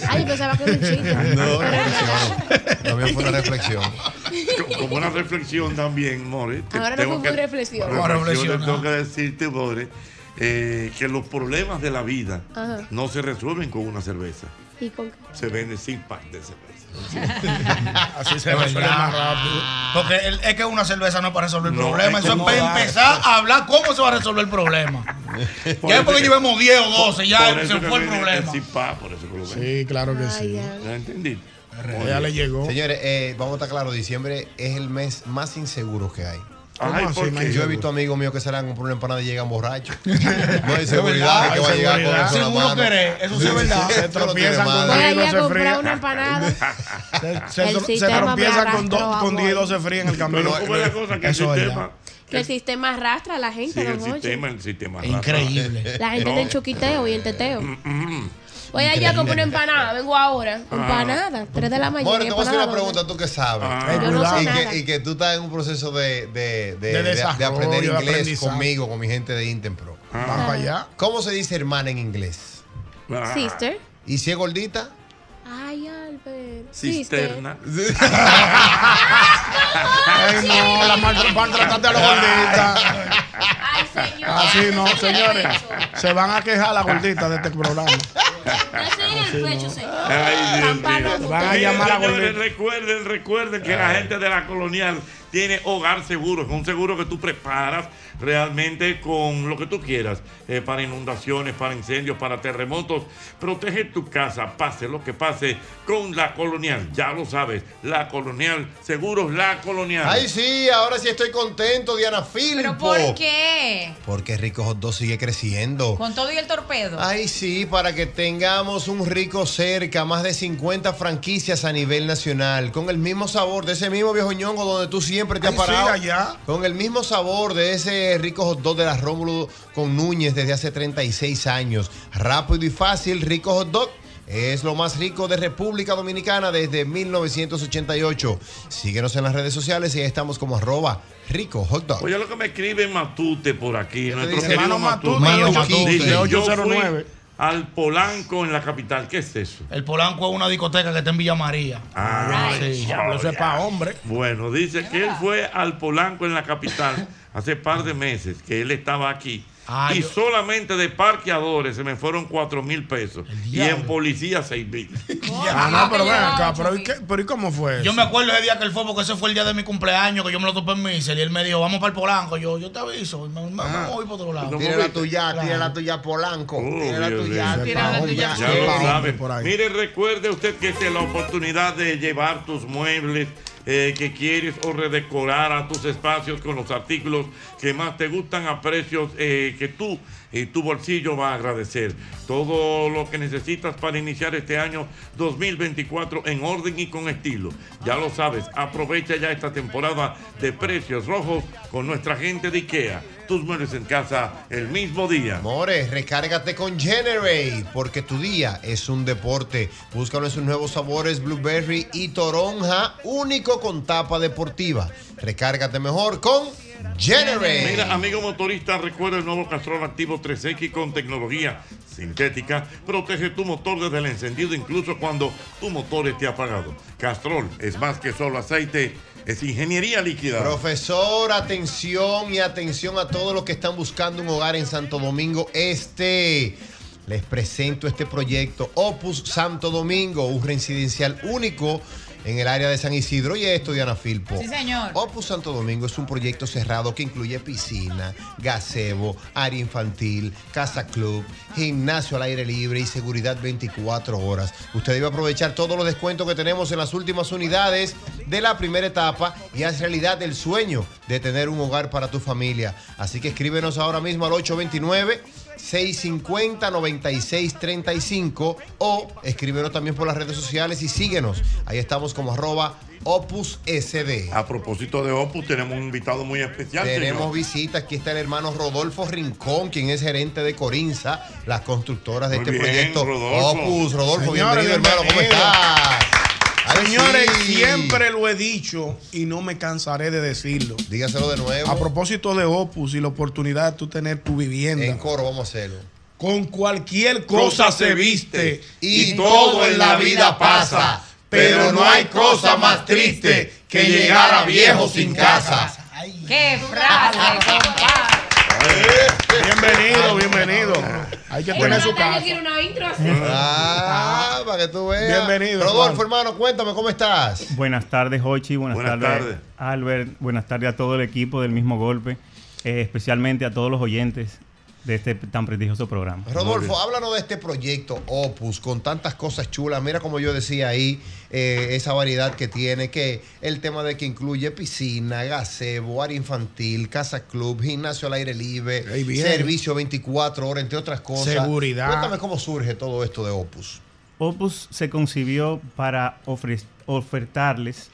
Speaker 7: Ay, pensaba que era un chiste.
Speaker 5: No reflexiones. Mío fue una reflexión.
Speaker 4: Como una reflexión también, More. te
Speaker 7: Ahora no
Speaker 4: tengo
Speaker 7: fue muy
Speaker 4: que-
Speaker 7: reflexión.
Speaker 4: Reflexión, tengo que decirte, More, eh, que los problemas de la vida
Speaker 7: Ajá.
Speaker 4: no se resuelven con una cerveza.
Speaker 7: ¿Y con qué?
Speaker 4: Se vende sin pack de cerveza.
Speaker 8: Así se
Speaker 15: Es
Speaker 8: resuelve más rápido.
Speaker 15: Porque el- es que una cerveza no es para resolver el
Speaker 4: No,
Speaker 15: problema.
Speaker 4: es
Speaker 15: Eso es para empezar a hablar cómo se va a resolver el problema.
Speaker 4: Por
Speaker 15: ya
Speaker 4: eso
Speaker 15: porque
Speaker 4: que-
Speaker 15: llevemos 10 o 12, ya se fue el problema.
Speaker 4: pack, por eso que lo.
Speaker 8: Sí, claro que
Speaker 7: Ay,
Speaker 8: sí.
Speaker 7: ya.
Speaker 4: ¿Ya entendí?
Speaker 8: Ya le llegó.
Speaker 5: Señores, eh, vamos a estar claros, diciembre es el mes más inseguro que hay.
Speaker 4: Ay, ¿por qué?
Speaker 5: Yo he visto amigos míos que salen a comprar una empanada y llegan borrachos. no hay seguridad que va a llegar con
Speaker 8: verdad.
Speaker 5: eso
Speaker 8: sí es verdad. Se tropiezan con
Speaker 7: a
Speaker 8: se
Speaker 7: una empanada.
Speaker 8: Tropiezan con,
Speaker 7: arrastró
Speaker 8: do-
Speaker 7: a
Speaker 8: con
Speaker 7: Boy.
Speaker 8: 10 y 12 frías en el camino.
Speaker 4: Pero ¿cómo es la cosa que el
Speaker 8: Eso es verdad.
Speaker 7: Que el sistema arrastra a la gente,
Speaker 4: Sí, el sistema, el sistema.
Speaker 8: Increíble.
Speaker 7: La gente
Speaker 4: No.
Speaker 7: está en chuquiteo y en teteo. Voy allá a comprar una empanada, vengo ahora. Empanada, 3 de la mañana.
Speaker 5: More, te voy a hacer una pregunta, tú que sabes.
Speaker 4: Ah.
Speaker 7: Yo no sé
Speaker 5: y,
Speaker 7: nada.
Speaker 5: que, y que tú estás en un proceso de, de, de,
Speaker 8: De
Speaker 5: de- de
Speaker 8: desarrollo,
Speaker 5: aprender
Speaker 8: de
Speaker 5: inglés conmigo, con mi gente de Intempro.
Speaker 8: Van para allá.
Speaker 5: ¿Cómo se dice hermana en inglés?
Speaker 4: Ah.
Speaker 7: Sister.
Speaker 5: ¿Y si es gordita?
Speaker 7: Ay.
Speaker 4: Cisterna.
Speaker 8: Ay, no, la mal- maltrataste a los gorditas.
Speaker 7: Ay, señor.
Speaker 8: Así no, señores. Se van a quejar las gorditas de este programa.
Speaker 7: No el pecho, señor.
Speaker 4: Ay, Dios mío.
Speaker 8: Van a llamar a
Speaker 4: señores,
Speaker 8: gordito.
Speaker 4: recuerden, recuerden que la gente de la colonial tiene hogar seguro, es un seguro que tú preparas realmente con lo que tú quieras, eh, para inundaciones, para incendios, para terremotos. Protege tu casa, pase lo que pase con la colonial, ya lo sabes, la colonial, seguros la colonial.
Speaker 5: Ay, sí, ahora sí estoy contento, Diana Filpo.
Speaker 9: ¿Pero por qué?
Speaker 5: Porque Rico Hot Dog sigue creciendo.
Speaker 9: Con todo y el torpedo.
Speaker 5: Ay, sí, para que tengamos un rico cerca, más de 50 franquicias a nivel nacional, con el mismo sabor de ese mismo viejo ñongo donde tú siempre te has
Speaker 8: Ay, sí,
Speaker 5: parado.
Speaker 8: allá.
Speaker 5: Con el mismo sabor de ese rico hot dog de la Rómulo con Núñez desde hace 36 años. Rápido y fácil, rico hot dog. Es lo más rico de República Dominicana desde 1988. Síguenos en las redes sociales y ahí estamos como arroba rico hot dog.
Speaker 4: Oye, lo que me escribe Matute por aquí, nuestro querido Matute.
Speaker 8: Matute,
Speaker 5: Mano
Speaker 8: Matute,
Speaker 4: Dice,
Speaker 8: de
Speaker 4: yo fui
Speaker 8: 809.
Speaker 4: Al Polanco en la capital. ¿Qué es eso?
Speaker 3: El Polanco es una discoteca que está en Villa María.
Speaker 4: Ah,
Speaker 3: Sí,
Speaker 4: ya,
Speaker 8: Eso es para hombre.
Speaker 4: Bueno, dice que él fue al Polanco en la capital hace par de meses, que él estaba aquí.
Speaker 3: Ah,
Speaker 4: y
Speaker 3: yo-
Speaker 4: solamente de parqueadores se me fueron 4 mil pesos. Y en policía 6 mil.
Speaker 8: Ah, no, pero ven acá. Pero ¿y, qué- pero ¿y cómo fue eso?
Speaker 3: Yo me acuerdo ese día que él fue, porque ese fue el día de mi cumpleaños, que yo me lo topé en Miser, y él me dijo, vamos para el Polanco. Yo, yo te aviso, me, me- me voy para otro lado.
Speaker 5: Tira la tuya, tira la tuya Polanco. Tira la
Speaker 4: Dios
Speaker 5: tuya, tira la tuya.
Speaker 4: Ya lo sabe. Mire, recuerde usted que esta es la oportunidad de llevar tus muebles eh, que quieres o redecorar a tus espacios con los artículos que más te gustan a precios eh, que tú y tu bolsillo va a agradecer. Todo lo que necesitas para iniciar este año 2024 en orden y con estilo. Ya lo sabes, aprovecha ya esta temporada de precios rojos con nuestra gente de IKEA. Tus muebles en casa el mismo día.
Speaker 5: More, recárgate con Generate, porque tu día es un deporte. Búscalo en sus nuevos sabores Blueberry y Toronja, único con tapa deportiva. Recárgate mejor con Generate.
Speaker 4: Mira, amigo motorista, recuerda el nuevo Castrol Activo 3X con tecnología sintética. Protege tu motor desde el encendido, incluso cuando tu motor esté apagado. Castrol es más que solo aceite, es ingeniería líquida.
Speaker 5: Profesor, atención y atención a todos los que están buscando un hogar en Santo Domingo Este. Les presento este proyecto Opus Santo Domingo, un residencial único en el área de San Isidro. Y esto, Diana Filpo.
Speaker 9: Sí, señor.
Speaker 5: Opus Santo Domingo es un proyecto cerrado que incluye piscina, gazebo, área infantil, casa club, gimnasio al aire libre y seguridad 24 horas. Usted debe aprovechar todos los descuentos que tenemos en las últimas unidades de la primera etapa y haz realidad el sueño de tener un hogar para tu familia. Así que escríbenos ahora mismo al 829. 650-9635 o escríbenos también por las redes sociales y síguenos. Ahí estamos como arroba Opus SD.
Speaker 4: A propósito de Opus, tenemos un invitado muy especial.
Speaker 5: Tenemos
Speaker 4: señor.
Speaker 5: visita, aquí está el hermano Rodolfo Rincón, quien es gerente de Corinza, las constructoras de
Speaker 4: Muy
Speaker 5: este
Speaker 4: bien,
Speaker 5: proyecto.
Speaker 4: Rodolfo.
Speaker 5: Opus, Rodolfo,
Speaker 8: Señores,
Speaker 5: bienvenido, hermano, ¿cómo
Speaker 8: bienvenido.
Speaker 5: estás? Ay,
Speaker 8: Señores,
Speaker 5: sí.
Speaker 8: siempre lo he dicho y no me cansaré de decirlo.
Speaker 5: Dígaselo de nuevo.
Speaker 8: A propósito de Opus y la oportunidad de tú tener tu vivienda.
Speaker 5: En coro vamos a hacerlo.
Speaker 8: Con cualquier cosa se viste
Speaker 5: y todo en la vida pasa, pero no hay cosa más triste que llegar a viejo sin casa.
Speaker 9: ¡Qué frase, compadre!
Speaker 8: Bienvenido, bienvenido. Hay que tener su
Speaker 7: Yo
Speaker 8: casa.
Speaker 7: quiero una intro así.
Speaker 5: Ah, para que tú veas.
Speaker 8: Bienvenido,
Speaker 5: Rodolfo,
Speaker 8: Juan.
Speaker 5: hermano, cuéntame, ¿cómo estás?
Speaker 17: Buenas tardes, Hochi. Buenas,
Speaker 4: Buenas
Speaker 17: tardes,
Speaker 4: tardes.
Speaker 17: Albert. Buenas tardes a todo el equipo del mismo golpe. eh, especialmente a todos los oyentes de este tan prestigioso programa.
Speaker 5: Rodolfo, háblanos de este proyecto Opus con tantas cosas chulas. Mira como yo decía ahí, eh, esa variedad que tiene, que el tema de que incluye piscina, gazebo, área infantil, casa club, gimnasio al aire libre, servicio 24 horas, entre otras cosas.
Speaker 8: Seguridad.
Speaker 5: Cuéntame cómo surge todo esto de Opus.
Speaker 17: Opus se concibió para ofertarles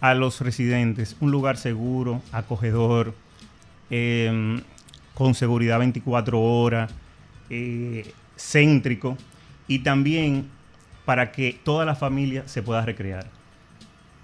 Speaker 17: a los residentes un lugar seguro, acogedor, eh, con seguridad 24 horas, eh, céntrico y también para que toda la familia se pueda recrear.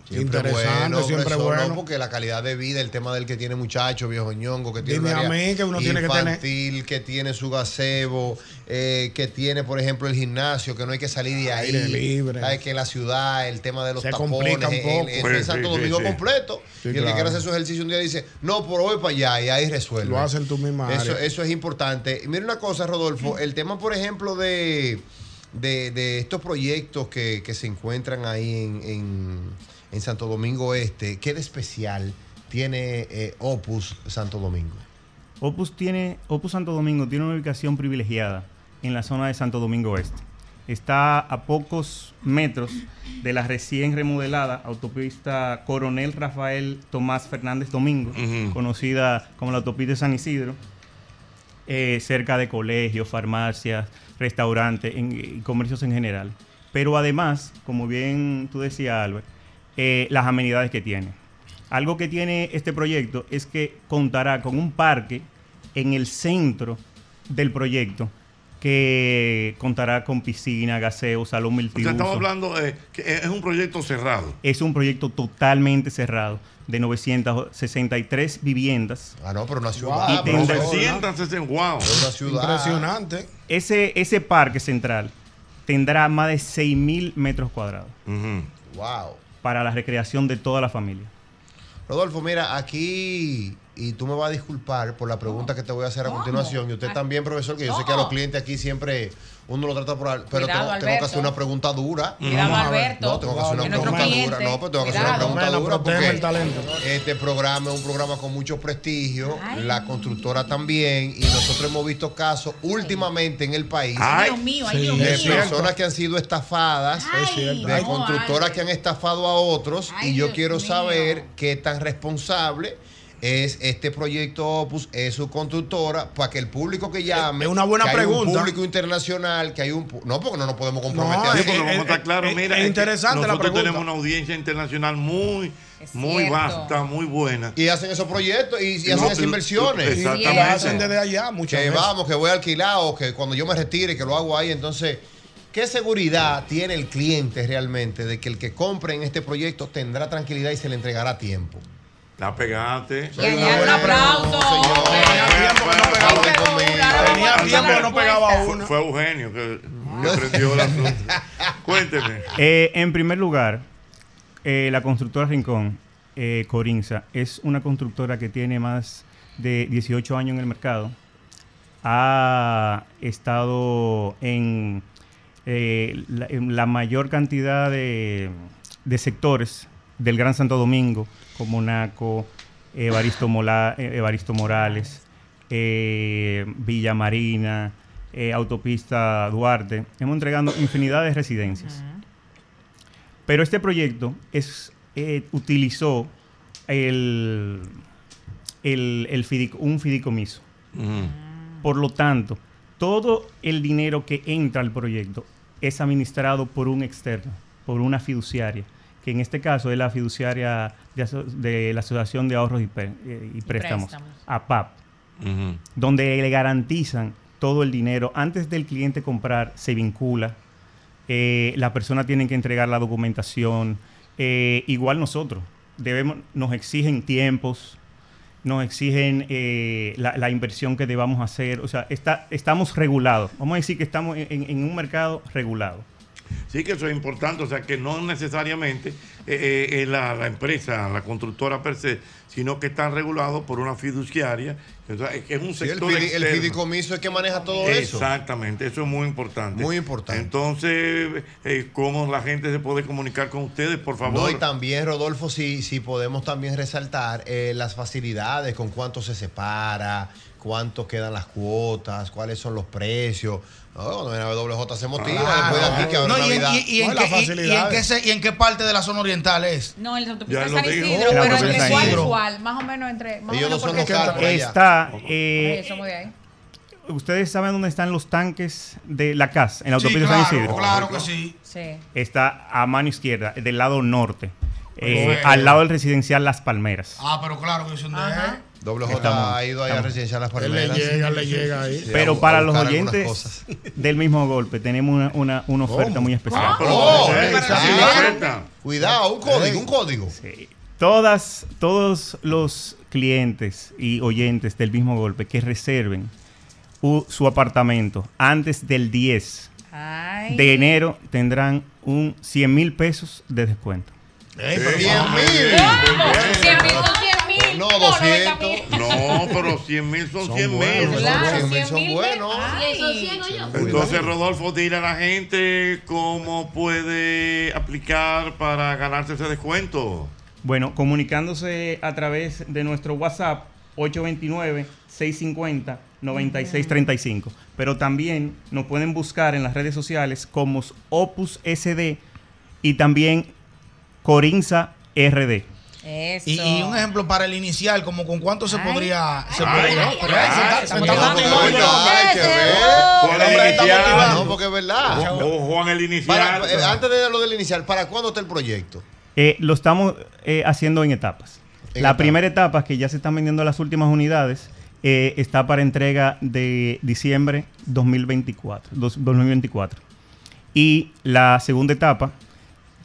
Speaker 5: Siempre
Speaker 8: Interesante,
Speaker 5: bueno,
Speaker 8: siempre
Speaker 5: profesor,
Speaker 8: bueno.
Speaker 5: no, porque la calidad de vida, el tema del que tiene muchacho, viejo ñongo, que tiene
Speaker 8: Dime
Speaker 5: un
Speaker 8: a mí que uno tiene que tener-
Speaker 5: infantil, que tiene su gazebo, eh, que tiene, por ejemplo, el gimnasio, que no hay que salir de ahí.
Speaker 8: Aire libre.
Speaker 5: Sabes que la ciudad, el tema de los
Speaker 8: Se
Speaker 5: tapones,
Speaker 8: complica un
Speaker 5: el-
Speaker 8: poco.
Speaker 5: eso
Speaker 8: Sí,
Speaker 5: Santo
Speaker 8: sí,
Speaker 5: Domingo
Speaker 8: sí.
Speaker 5: completo.
Speaker 8: Sí,
Speaker 5: y el que quiere hacer su ejercicio un día dice, no, pero voy para allá y ahí resuelve.
Speaker 8: Lo hace en tu misma
Speaker 5: Eso,
Speaker 8: área.
Speaker 5: eso es importante. Y mira una cosa, Rodolfo, el tema, por ejemplo, de, de, de estos proyectos que, que se encuentran ahí en, en- en Santo Domingo Este, ¿qué de especial tiene eh, Opus Santo Domingo?
Speaker 17: Opus, tiene, Opus Santo Domingo tiene una ubicación privilegiada en la zona de Santo Domingo Oeste. Está a pocos metros de la recién remodelada autopista Coronel Rafael Tomás Fernández Domingo, conocida como la autopista de San Isidro, eh, cerca de colegios, farmacias, restaurantes en- y comercios en general. Pero además, como bien tú decías, Albert, eh, las amenidades que tiene. Algo que tiene este proyecto es que contará con un parque en el centro del proyecto que contará con piscina, gaseo, salón
Speaker 4: O
Speaker 17: multiuso.
Speaker 4: sea, estamos hablando de que es un proyecto cerrado.
Speaker 17: Es un proyecto totalmente cerrado de 963 viviendas.
Speaker 5: Ah, no, pero una
Speaker 4: ciudad,
Speaker 17: Y tendrá-
Speaker 4: profesor. 960, wow.
Speaker 5: Es una ciudad.
Speaker 8: Impresionante.
Speaker 17: Ese, ese parque central tendrá más de 6.000 metros cuadrados
Speaker 5: Wow.
Speaker 17: Para la recreación de toda la familia.
Speaker 5: Rodolfo, mira, aquí, y tú me vas a disculpar por la pregunta que te voy a hacer a continuación, y usted también, profesor, que yo sé que a los clientes aquí siempre uno lo trata por... al- Pero
Speaker 9: Cuidado,
Speaker 5: tengo, tengo que hacer una pregunta dura.
Speaker 9: Cuidado,
Speaker 5: Vamos a ver.
Speaker 9: Alberto.
Speaker 5: No, tengo que hacer una pregunta
Speaker 9: cliente.
Speaker 5: dura. No, pero tengo que hacer una pregunta dura porque este programa es un programa con mucho prestigio, la constructora también, y nosotros hemos visto casos últimamente en el país
Speaker 9: Ay, Dios mío, ay, Dios
Speaker 5: de
Speaker 9: mío.
Speaker 5: personas que han sido estafadas,
Speaker 9: Ay, Es cierto.
Speaker 5: de
Speaker 9: no,
Speaker 5: constructoras que han estafado a otros,
Speaker 9: Ay,
Speaker 5: y yo
Speaker 9: Dios
Speaker 5: quiero
Speaker 9: mío.
Speaker 5: saber qué tan responsable es este proyecto Opus, es su constructora, para que el público que llame,
Speaker 8: es una buena
Speaker 5: que hay un
Speaker 8: pregunta.
Speaker 5: público internacional, que hay un... No, porque no nos podemos comprometer
Speaker 8: No,
Speaker 4: vamos a estar claros,
Speaker 8: es-
Speaker 4: mira,
Speaker 8: es
Speaker 4: que
Speaker 8: interesante la
Speaker 4: nosotros
Speaker 8: pregunta.
Speaker 4: tenemos una audiencia internacional muy, muy vasta, muy buena.
Speaker 5: Y hacen esos proyectos y, y
Speaker 4: No,
Speaker 5: hacen esas inversiones.
Speaker 4: exactamente.
Speaker 8: Y lo hacen desde allá muchas
Speaker 5: que
Speaker 8: veces.
Speaker 5: vamos, que voy alquilado, que cuando yo me retire, que lo hago ahí. Entonces, ¿qué seguridad tiene el cliente realmente de que el que compre en este proyecto tendrá tranquilidad y se le entregará a tiempo?
Speaker 4: La pegaste.
Speaker 9: Allá un aplauso.
Speaker 8: Tenía tiempo que no pegaba
Speaker 4: Fue,
Speaker 8: uno.
Speaker 4: fue Eugenio que, que prendió el asunto. Cuénteme.
Speaker 17: Eh, en primer lugar, eh, la constructora Rincón, eh, Corinza, es una constructora que tiene más de 18 años en el mercado. Ha estado en, eh, la, en la mayor cantidad de, de sectores del Gran Santo Domingo, como Naco, Evaristo, Mola- Evaristo Morales, eh, Villa Marina, eh, Autopista Duarte. Hemos entregado infinidad de residencias. Pero este proyecto es, eh, utilizó el, el- el fidic- un fideicomiso. Por lo tanto, todo el dinero que entra al proyecto es administrado por un externo, por una fiduciaria, que en este caso es la fiduciaria de, aso- de la Asociación de Ahorros y, Pe- eh, y Préstamos,
Speaker 9: préstamos.
Speaker 17: APAP, donde le garantizan todo el dinero. Antes del cliente comprar, se vincula. Eh, la persona tiene que entregar la documentación. Eh, igual nosotros. Debemos, nos exigen tiempos, nos exigen eh, la, la inversión que debamos hacer. O sea, está, estamos regulados. Vamos a decir que estamos en, en- en un mercado regulado.
Speaker 4: Sí, que eso es importante, o sea que no necesariamente eh, eh, la, la empresa, la constructora per se, sino que está regulado por una fiduciaria, o sea, es que es un
Speaker 5: Sí, el,
Speaker 4: sector
Speaker 5: el
Speaker 4: externo.
Speaker 5: fideicomiso es que maneja todo eso.
Speaker 4: Exactamente, eso es muy importante.
Speaker 5: Muy importante.
Speaker 4: Entonces, eh, ¿cómo la gente se puede comunicar con ustedes, por favor?
Speaker 5: No, y también, Rodolfo, si, si podemos también resaltar eh, las facilidades, con cuánto se separa, cuánto quedan las cuotas, cuáles son los precios. No, cuando viene a ver WJ se motiva después de aquí que habrá
Speaker 3: No, y, en-
Speaker 5: Navidad.
Speaker 3: y- y en qué, y- y en qué se- y en qué parte de la zona oriental es?
Speaker 9: No, en la autopista San. Isidro, pero entre
Speaker 3: San
Speaker 9: cuál, más o menos entre. Más
Speaker 5: Ellos
Speaker 9: o
Speaker 5: no
Speaker 9: menos
Speaker 5: son locales.
Speaker 17: Está,
Speaker 9: Sí,
Speaker 17: eh,
Speaker 9: somos de ahí.
Speaker 17: ustedes saben dónde están los tanques de la CAS, en la
Speaker 3: Sí,
Speaker 17: autopista
Speaker 3: claro,
Speaker 17: San Isidro.
Speaker 3: claro que sí.
Speaker 9: Sí.
Speaker 17: Está a mano izquierda, del lado norte, eh, al lado del residencial Las Palmeras.
Speaker 3: Ah, pero claro que son de él.
Speaker 5: Doble J
Speaker 17: Estamos-
Speaker 5: ha ido ahí a
Speaker 17: estamos.
Speaker 5: residenciar las
Speaker 8: Él le
Speaker 5: palmeras.
Speaker 8: llega, le llega ahí.
Speaker 5: Sí,
Speaker 17: Pero
Speaker 5: a
Speaker 17: para
Speaker 5: a
Speaker 17: los oyentes del mismo golpe, tenemos una, una, una oferta muy especial.
Speaker 5: Oh, sí.
Speaker 4: la oferta.
Speaker 5: Cuidado, un código, un código.
Speaker 17: Todas, todos los clientes y oyentes del mismo golpe que reserven u- su apartamento antes del 10
Speaker 9: Ay.
Speaker 17: de enero tendrán un 100 mil pesos de descuento.
Speaker 5: Cien mil.
Speaker 9: 100 mil son 100 mil.
Speaker 5: No,
Speaker 9: 90
Speaker 5: 200.
Speaker 9: mil.
Speaker 4: No, pero 100 mil son 100 mil.
Speaker 5: buenos,
Speaker 9: Claro,
Speaker 5: 100 mil
Speaker 9: 100
Speaker 5: son buenos.
Speaker 7: Sí, son 100 oye.
Speaker 4: Entonces, Rodolfo, dile a la gente cómo puede aplicar para ganarse ese descuento.
Speaker 17: Bueno, comunicándose a través de nuestro WhatsApp 829-650-9635. Pero también nos pueden buscar en las redes sociales como Opus SD y también Corinza RD.
Speaker 9: Eso.
Speaker 3: Y, y un ejemplo para el inicial, como con cuánto se
Speaker 9: Ay.
Speaker 3: podría. Se
Speaker 9: Ay,
Speaker 3: podría se.
Speaker 4: Juan el inicial.
Speaker 5: No, porque es verdad.
Speaker 4: O Juan el inicial.
Speaker 5: Para- eh, antes de lo del inicial, ¿para cuándo está el proyecto?
Speaker 17: Eh, lo estamos eh, haciendo en etapas.
Speaker 5: En
Speaker 17: la
Speaker 5: etapas.
Speaker 17: primera etapa, que ya se están vendiendo las últimas unidades, eh, está para entrega de diciembre 2024, dos- 2024. Y la segunda etapa,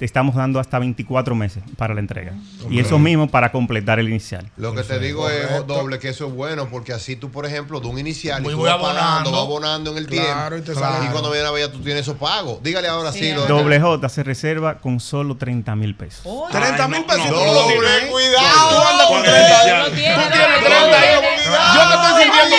Speaker 17: te estamos dando hasta 24 meses para la entrega. Y eso mismo para completar el inicial.
Speaker 5: Lo que te digo es doble, que eso es bueno, porque así tú, por ejemplo, de un inicial, y
Speaker 3: Voy-
Speaker 5: tú vas pagando,
Speaker 3: abonando.
Speaker 5: vas abonando en el
Speaker 8: Claro, y
Speaker 5: tiempo, y,
Speaker 8: sale-
Speaker 5: cuando viene a ver tú tienes esos pagos. Dígale ahora sí.
Speaker 9: Sí,
Speaker 5: lo
Speaker 17: Doble J se reserva con solo 30 mil pesos.
Speaker 8: 30 mil
Speaker 4: no,
Speaker 8: pesos.
Speaker 4: no,
Speaker 8: lo
Speaker 5: Doble, cuidado.
Speaker 8: Tú andas con
Speaker 4: Con
Speaker 8: 30
Speaker 4: el
Speaker 8: ahí.
Speaker 4: inicial.
Speaker 8: Tú
Speaker 9: tiene,
Speaker 8: tienes
Speaker 9: doble,
Speaker 8: 30 ahí.
Speaker 9: doble.
Speaker 8: Yo te estoy sintiendo.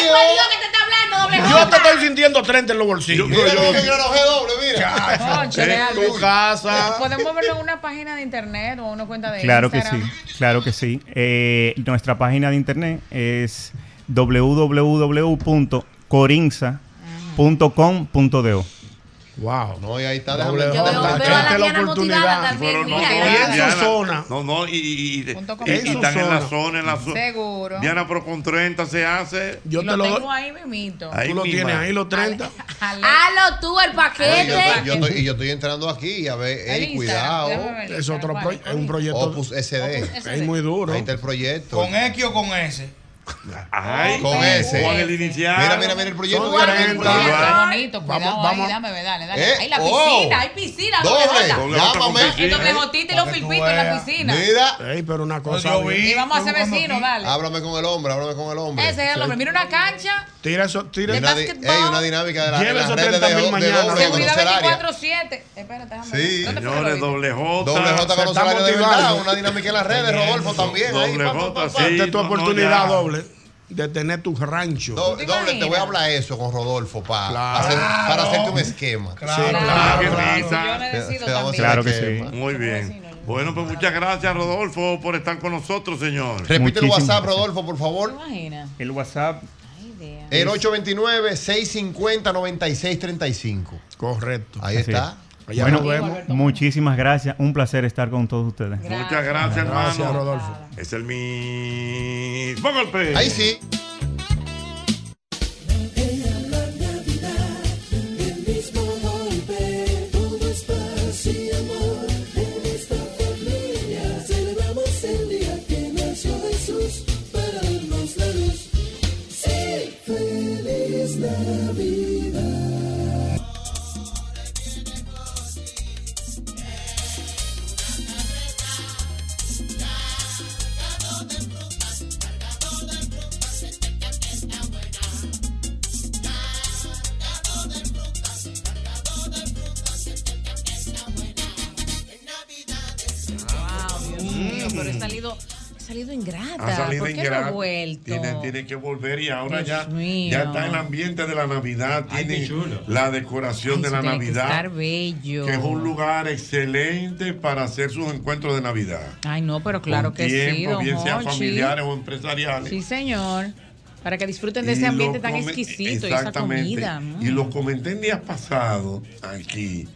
Speaker 7: Que
Speaker 8: Yo te estoy sintiendo 30 en los bolsillos.
Speaker 5: Mira que yo doble, mira.
Speaker 9: Concho,
Speaker 8: En tu casa.
Speaker 9: Podemos verlo en una página de internet o una cuenta de
Speaker 17: Claro que
Speaker 9: Instagram.
Speaker 17: sí, claro que sí. Eh, nuestra página de internet es www.corinza.com.do.
Speaker 8: Wow.
Speaker 5: No, y ahí está,
Speaker 8: Doble
Speaker 5: déjame.
Speaker 7: Yo veo,
Speaker 8: J,
Speaker 7: veo a la
Speaker 8: oportunidad.
Speaker 7: también.
Speaker 4: Pero no,
Speaker 8: Y en su zona.
Speaker 4: No, no, y, están en la
Speaker 8: zona.
Speaker 4: en la zona.
Speaker 9: Seguro.
Speaker 4: Diana, pero con 30 se hace.
Speaker 8: Yo te
Speaker 9: lo
Speaker 8: lo
Speaker 9: tengo
Speaker 8: doy.
Speaker 9: ahí mismito.
Speaker 4: Ahí
Speaker 8: Tú lo
Speaker 4: misma.
Speaker 8: tienes ahí, los 30.
Speaker 9: Ale-
Speaker 7: Halo tú el
Speaker 5: Oye, yo,
Speaker 7: paquete.
Speaker 5: estoy- yo estoy, y yo estoy entrando aquí a ver, ey, cuidado.
Speaker 9: ver
Speaker 8: Es otro pro- es un proyecto.
Speaker 5: Opus SD.
Speaker 9: Opus
Speaker 8: Es muy duro.
Speaker 5: Ahí está el proyecto.
Speaker 3: ¿Con X o con S?
Speaker 4: Ay,
Speaker 5: Con ese.
Speaker 4: El inicial.
Speaker 5: Mira, mira, mira el proyecto.
Speaker 8: Son
Speaker 5: mira el
Speaker 8: 30.
Speaker 9: Qué
Speaker 5: proyecto.
Speaker 9: bonito, cuidado
Speaker 8: Vamos, vamos.
Speaker 9: ahí, dame, dale, dale.
Speaker 5: Eh,
Speaker 9: Ahí la
Speaker 5: oh.
Speaker 9: piscina, hay piscina, doble
Speaker 4: con
Speaker 5: Llámame.
Speaker 9: El doble Jotita y los filpitos en la piscina.
Speaker 5: Mira,
Speaker 8: Ey, pero una cosa.
Speaker 9: Y vamos a ser vecinos, dale.
Speaker 5: háblame con el hombre, háblame con el hombre.
Speaker 9: Ese es el hombre. Mira una cancha,
Speaker 8: Tira eso, tira
Speaker 5: una, ey, una dinámica de la, las
Speaker 8: esos
Speaker 5: redes de,
Speaker 8: 30.000
Speaker 5: de
Speaker 8: mañana.
Speaker 9: seguridad
Speaker 5: conoce el área.
Speaker 9: 24-7. Espérate, déjame
Speaker 5: Sí.
Speaker 9: ver. ¿Dónde fue que lo
Speaker 4: Señores, doble J.
Speaker 5: Doble J de
Speaker 8: motivando.
Speaker 5: verdad. Una dinámica en las redes, Rodolfo también. ahí,
Speaker 4: Doble J, sí.
Speaker 8: Esta es tu
Speaker 4: no, no,
Speaker 8: oportunidad
Speaker 4: ya.
Speaker 8: doble de tener tu rancho.
Speaker 5: Do-
Speaker 9: ¿Te
Speaker 5: doble, te voy a hablar eso con Rodolfo pa,
Speaker 8: Claro.
Speaker 5: hacer- para hacerte un esquema.
Speaker 8: Claro,
Speaker 9: Claro,
Speaker 8: claro,
Speaker 4: qué
Speaker 8: claro.
Speaker 4: risa.
Speaker 9: Yo también.
Speaker 17: Claro que
Speaker 5: esquema.
Speaker 17: sí.
Speaker 4: Muy bien. Bueno, pues muchas gracias, Rodolfo, por estar con nosotros, señor.
Speaker 5: Repite el WhatsApp,
Speaker 17: gracias.
Speaker 5: Rodolfo, por
Speaker 9: ¿Te
Speaker 5: favor.
Speaker 17: El WhatsApp
Speaker 9: Ay, Dios.
Speaker 5: El 829-650-9635.
Speaker 8: Correcto.
Speaker 5: Ahí
Speaker 17: Así
Speaker 5: está.
Speaker 8: Allá
Speaker 17: bueno,
Speaker 8: nos vemos.
Speaker 17: muchísimas gracias. Un placer estar con todos ustedes.
Speaker 4: Muchas gracias, hermano.
Speaker 8: Gracias, Rodolfo.
Speaker 4: Es el mismo golpe.
Speaker 5: Ahí sí.
Speaker 9: Salido ingrata.
Speaker 4: Ha salido
Speaker 9: ¿Por qué no
Speaker 4: ingrata.
Speaker 9: vuelto?
Speaker 4: Tiene, tiene que volver y ahora
Speaker 9: Dios
Speaker 4: ya,
Speaker 9: mío.
Speaker 4: ya está en el ambiente de la Navidad.
Speaker 9: Ay,
Speaker 4: Tiene la decoración
Speaker 9: Ay,
Speaker 4: de la
Speaker 9: tiene que
Speaker 4: Navidad.
Speaker 9: estar bello.
Speaker 4: Que es un lugar excelente para hacer sus encuentros de Navidad.
Speaker 9: Ay, no, pero claro
Speaker 4: Con
Speaker 9: que sí,
Speaker 4: tiempo,
Speaker 9: don
Speaker 4: bien sean
Speaker 9: Hochi.
Speaker 4: familiares o empresariales.
Speaker 9: Sí, señor. Para que disfruten de
Speaker 4: Y
Speaker 9: ese ambiente tan exquisito y esa comida. mm.
Speaker 4: Y lo comenté en días pasados aquí.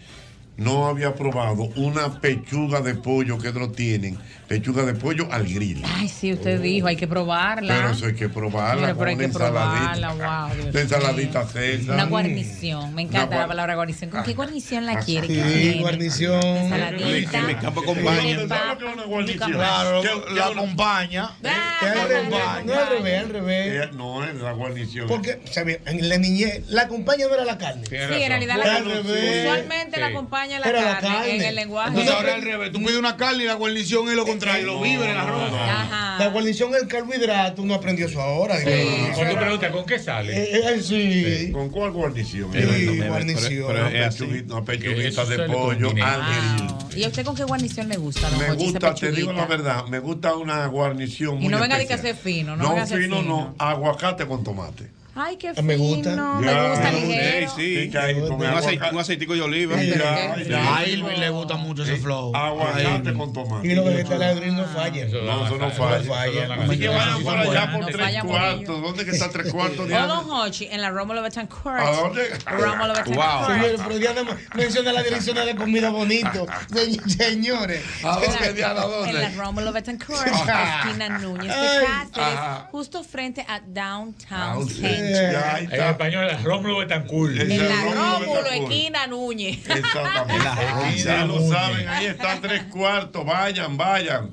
Speaker 4: No había probado una pechuga de pollo que no tienen. Pechuga de pollo al grill.
Speaker 9: Ay, sí, usted dijo, hay que probarla.
Speaker 4: Pero eso hay que probarla.
Speaker 9: Pero
Speaker 4: con
Speaker 9: hay
Speaker 4: una
Speaker 9: que probarla,
Speaker 4: ensaladita.
Speaker 9: wow, Dios
Speaker 4: La ensaladita César.
Speaker 9: Una guarnición. Me encanta
Speaker 4: Una
Speaker 9: la palabra guarnición. ¿Con qué guarnición la quiere?
Speaker 15: Sí, guarnición.
Speaker 9: Ensaladita.
Speaker 15: Acompaña. Claro, la acompaña.
Speaker 9: Ah,
Speaker 15: revés, No al revés, al revés.
Speaker 4: Eh, No, es la guarnición.
Speaker 15: Porque, o sea, en la niñez, la acompaña no era la carne.
Speaker 9: Sí, en realidad la,
Speaker 15: al revés.
Speaker 9: usualmente la acompaña la
Speaker 15: Era la
Speaker 9: carne,
Speaker 15: carne.
Speaker 9: en el lenguaje.
Speaker 15: Entonces
Speaker 18: ahora al revés, tú pides una carne y la guarnición es lo contrario, los víveres, el arroz.
Speaker 15: La guarnición el carbohidrato, uno aprendió eso ahora.
Speaker 19: Cuando tú preguntas, ¿con qué sale?
Speaker 15: Eh, eh, sí.
Speaker 4: ¿Con cuál guarnición?
Speaker 15: Sí, guarnición.
Speaker 4: Una pechuguita, de pollo al grill.
Speaker 9: ¿Y a usted con qué guarnición le gusta,
Speaker 4: Me gusta, te digo la verdad, me gusta una guarnición muy
Speaker 9: Y no venga de que hacer fino, no,
Speaker 4: No,
Speaker 9: venga a ser
Speaker 4: fino,
Speaker 9: fino.
Speaker 4: no, aguacate con tomate.
Speaker 9: Ay, qué fino.
Speaker 4: Ah, Me gusta.
Speaker 9: Me
Speaker 4: Ya,
Speaker 9: gusta ligero.
Speaker 18: Sí,
Speaker 4: con
Speaker 18: un,
Speaker 4: agua-
Speaker 18: aceite- un aceitico de oliva.
Speaker 4: Sí, ya, ya.
Speaker 18: A Irving le gusta mucho ese flow.
Speaker 4: Aguacate con tomate.
Speaker 15: Y los vegetales al grill no fallan.
Speaker 4: No, eso no falla. Así que vayan por allá por tres cuartos. ¿Dónde que está tres cuartos?
Speaker 9: Don Hochi, en la Rómulo Betancourt.
Speaker 4: ¿A dónde?
Speaker 9: Rómulo Betancourt.
Speaker 15: Señores, pero Diana menciona la dirección de comida bonito. Se- Señores.
Speaker 4: ¿A dónde, Diana? ¿A dónde?
Speaker 9: En la Rómulo Betancourt, esquina Núñez de. Cáceres, justo frente a Downtown
Speaker 19: En
Speaker 9: Center.
Speaker 19: español, Rómulo Betancourt.
Speaker 9: En la Rómulo, esquina Núñez.
Speaker 4: Exactamente. Ya lo saben, ahí están tres cuartos. Vayan, vayan.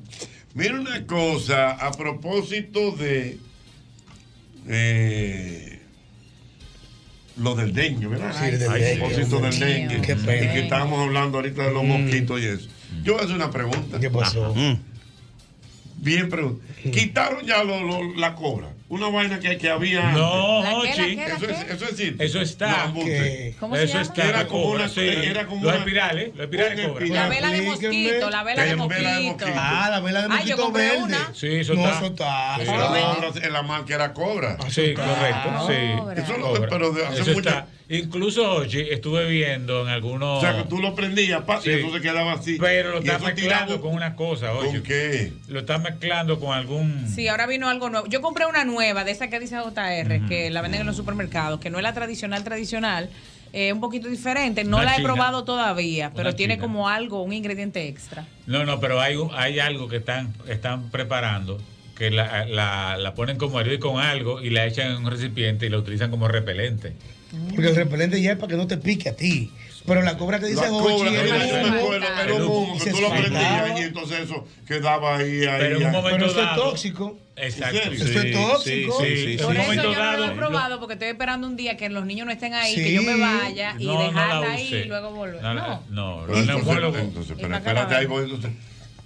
Speaker 4: Mira una cosa, a propósito de eh, lo del dengue, ¿verdad?
Speaker 15: Sí, del
Speaker 4: a
Speaker 15: dengue,
Speaker 4: propósito del dengue.
Speaker 15: Qué
Speaker 4: y que estábamos hablando ahorita de los mosquitos y eso. Yo voy a hacer una pregunta.
Speaker 15: ¿Qué pasó?
Speaker 4: Bien pregunta. Quitaron ya lo- lo- la cobra. Una vaina que, que había.
Speaker 19: No,
Speaker 4: antes.
Speaker 19: ¿La la qué, la
Speaker 4: Eso, es,
Speaker 19: qué?
Speaker 4: eso.
Speaker 19: Eso está.
Speaker 4: No, embuste.
Speaker 9: ¿Cómo se
Speaker 19: Eso
Speaker 9: llama?
Speaker 19: está.
Speaker 4: Era como
Speaker 19: cobra,
Speaker 4: una-
Speaker 19: sí.
Speaker 4: era como
Speaker 19: los
Speaker 4: una-
Speaker 19: espirales, los espirales cobran.
Speaker 9: La vela de mosquito, la vela de
Speaker 4: Vela de
Speaker 9: mosquito.
Speaker 15: Ah, la vela de
Speaker 9: Ay, yo
Speaker 15: mosquito
Speaker 9: compré
Speaker 15: verde.
Speaker 9: una.
Speaker 19: Sí, eso
Speaker 15: No,
Speaker 19: está.
Speaker 15: eso está. Eso está.
Speaker 4: en la marca era cobra.
Speaker 19: Sí, correcto. Sí.
Speaker 9: Cobra.
Speaker 4: Eso lo- pero hace
Speaker 19: Eso
Speaker 4: mucho-.
Speaker 19: Incluso hoy estuve viendo en algunos.
Speaker 4: O sea, que tú lo prendías pa,
Speaker 19: Sí.
Speaker 4: y eso se quedaba así.
Speaker 19: Pero lo estás mezclando con una cosa, oye.
Speaker 4: ¿Con qué?
Speaker 19: Lo estás mezclando con algún.
Speaker 9: Sí, ahora vino algo nuevo. Yo compré una nueva de esa que dice JR, que la venden en los supermercados, que no es la tradicional tradicional, es un poquito diferente. No
Speaker 19: Una
Speaker 9: la he probado todavía, pero
Speaker 19: Una
Speaker 9: tiene
Speaker 19: china.
Speaker 9: como algo, un ingrediente extra.
Speaker 19: No, no, pero hay, algo que están, están preparando que la, la, la ponen como hervir con algo y la echan en un recipiente y la utilizan como repelente.
Speaker 15: Porque el repelente ya es para que no te pique a ti. Pero la cobra que dice Se
Speaker 4: tú lo prendías y entonces eso quedaba ahí, ahí.
Speaker 19: Pero en un
Speaker 4: ahí.
Speaker 19: momento
Speaker 15: Pero eso es
Speaker 19: dado-
Speaker 15: tóxico.
Speaker 19: Exacto.
Speaker 4: ¿En
Speaker 15: Eso es tóxico.
Speaker 18: sí, sí,
Speaker 19: En
Speaker 9: Por eso yo no lo he probado, porque estoy esperando un día que los niños no estén ahí, que yo me vaya y
Speaker 19: No, no
Speaker 9: dejarla
Speaker 19: la
Speaker 9: ahí y luego volver.
Speaker 19: No,
Speaker 9: No,
Speaker 19: no,
Speaker 4: entonces,
Speaker 19: neumólogos.
Speaker 4: entonces, pero
Speaker 9: para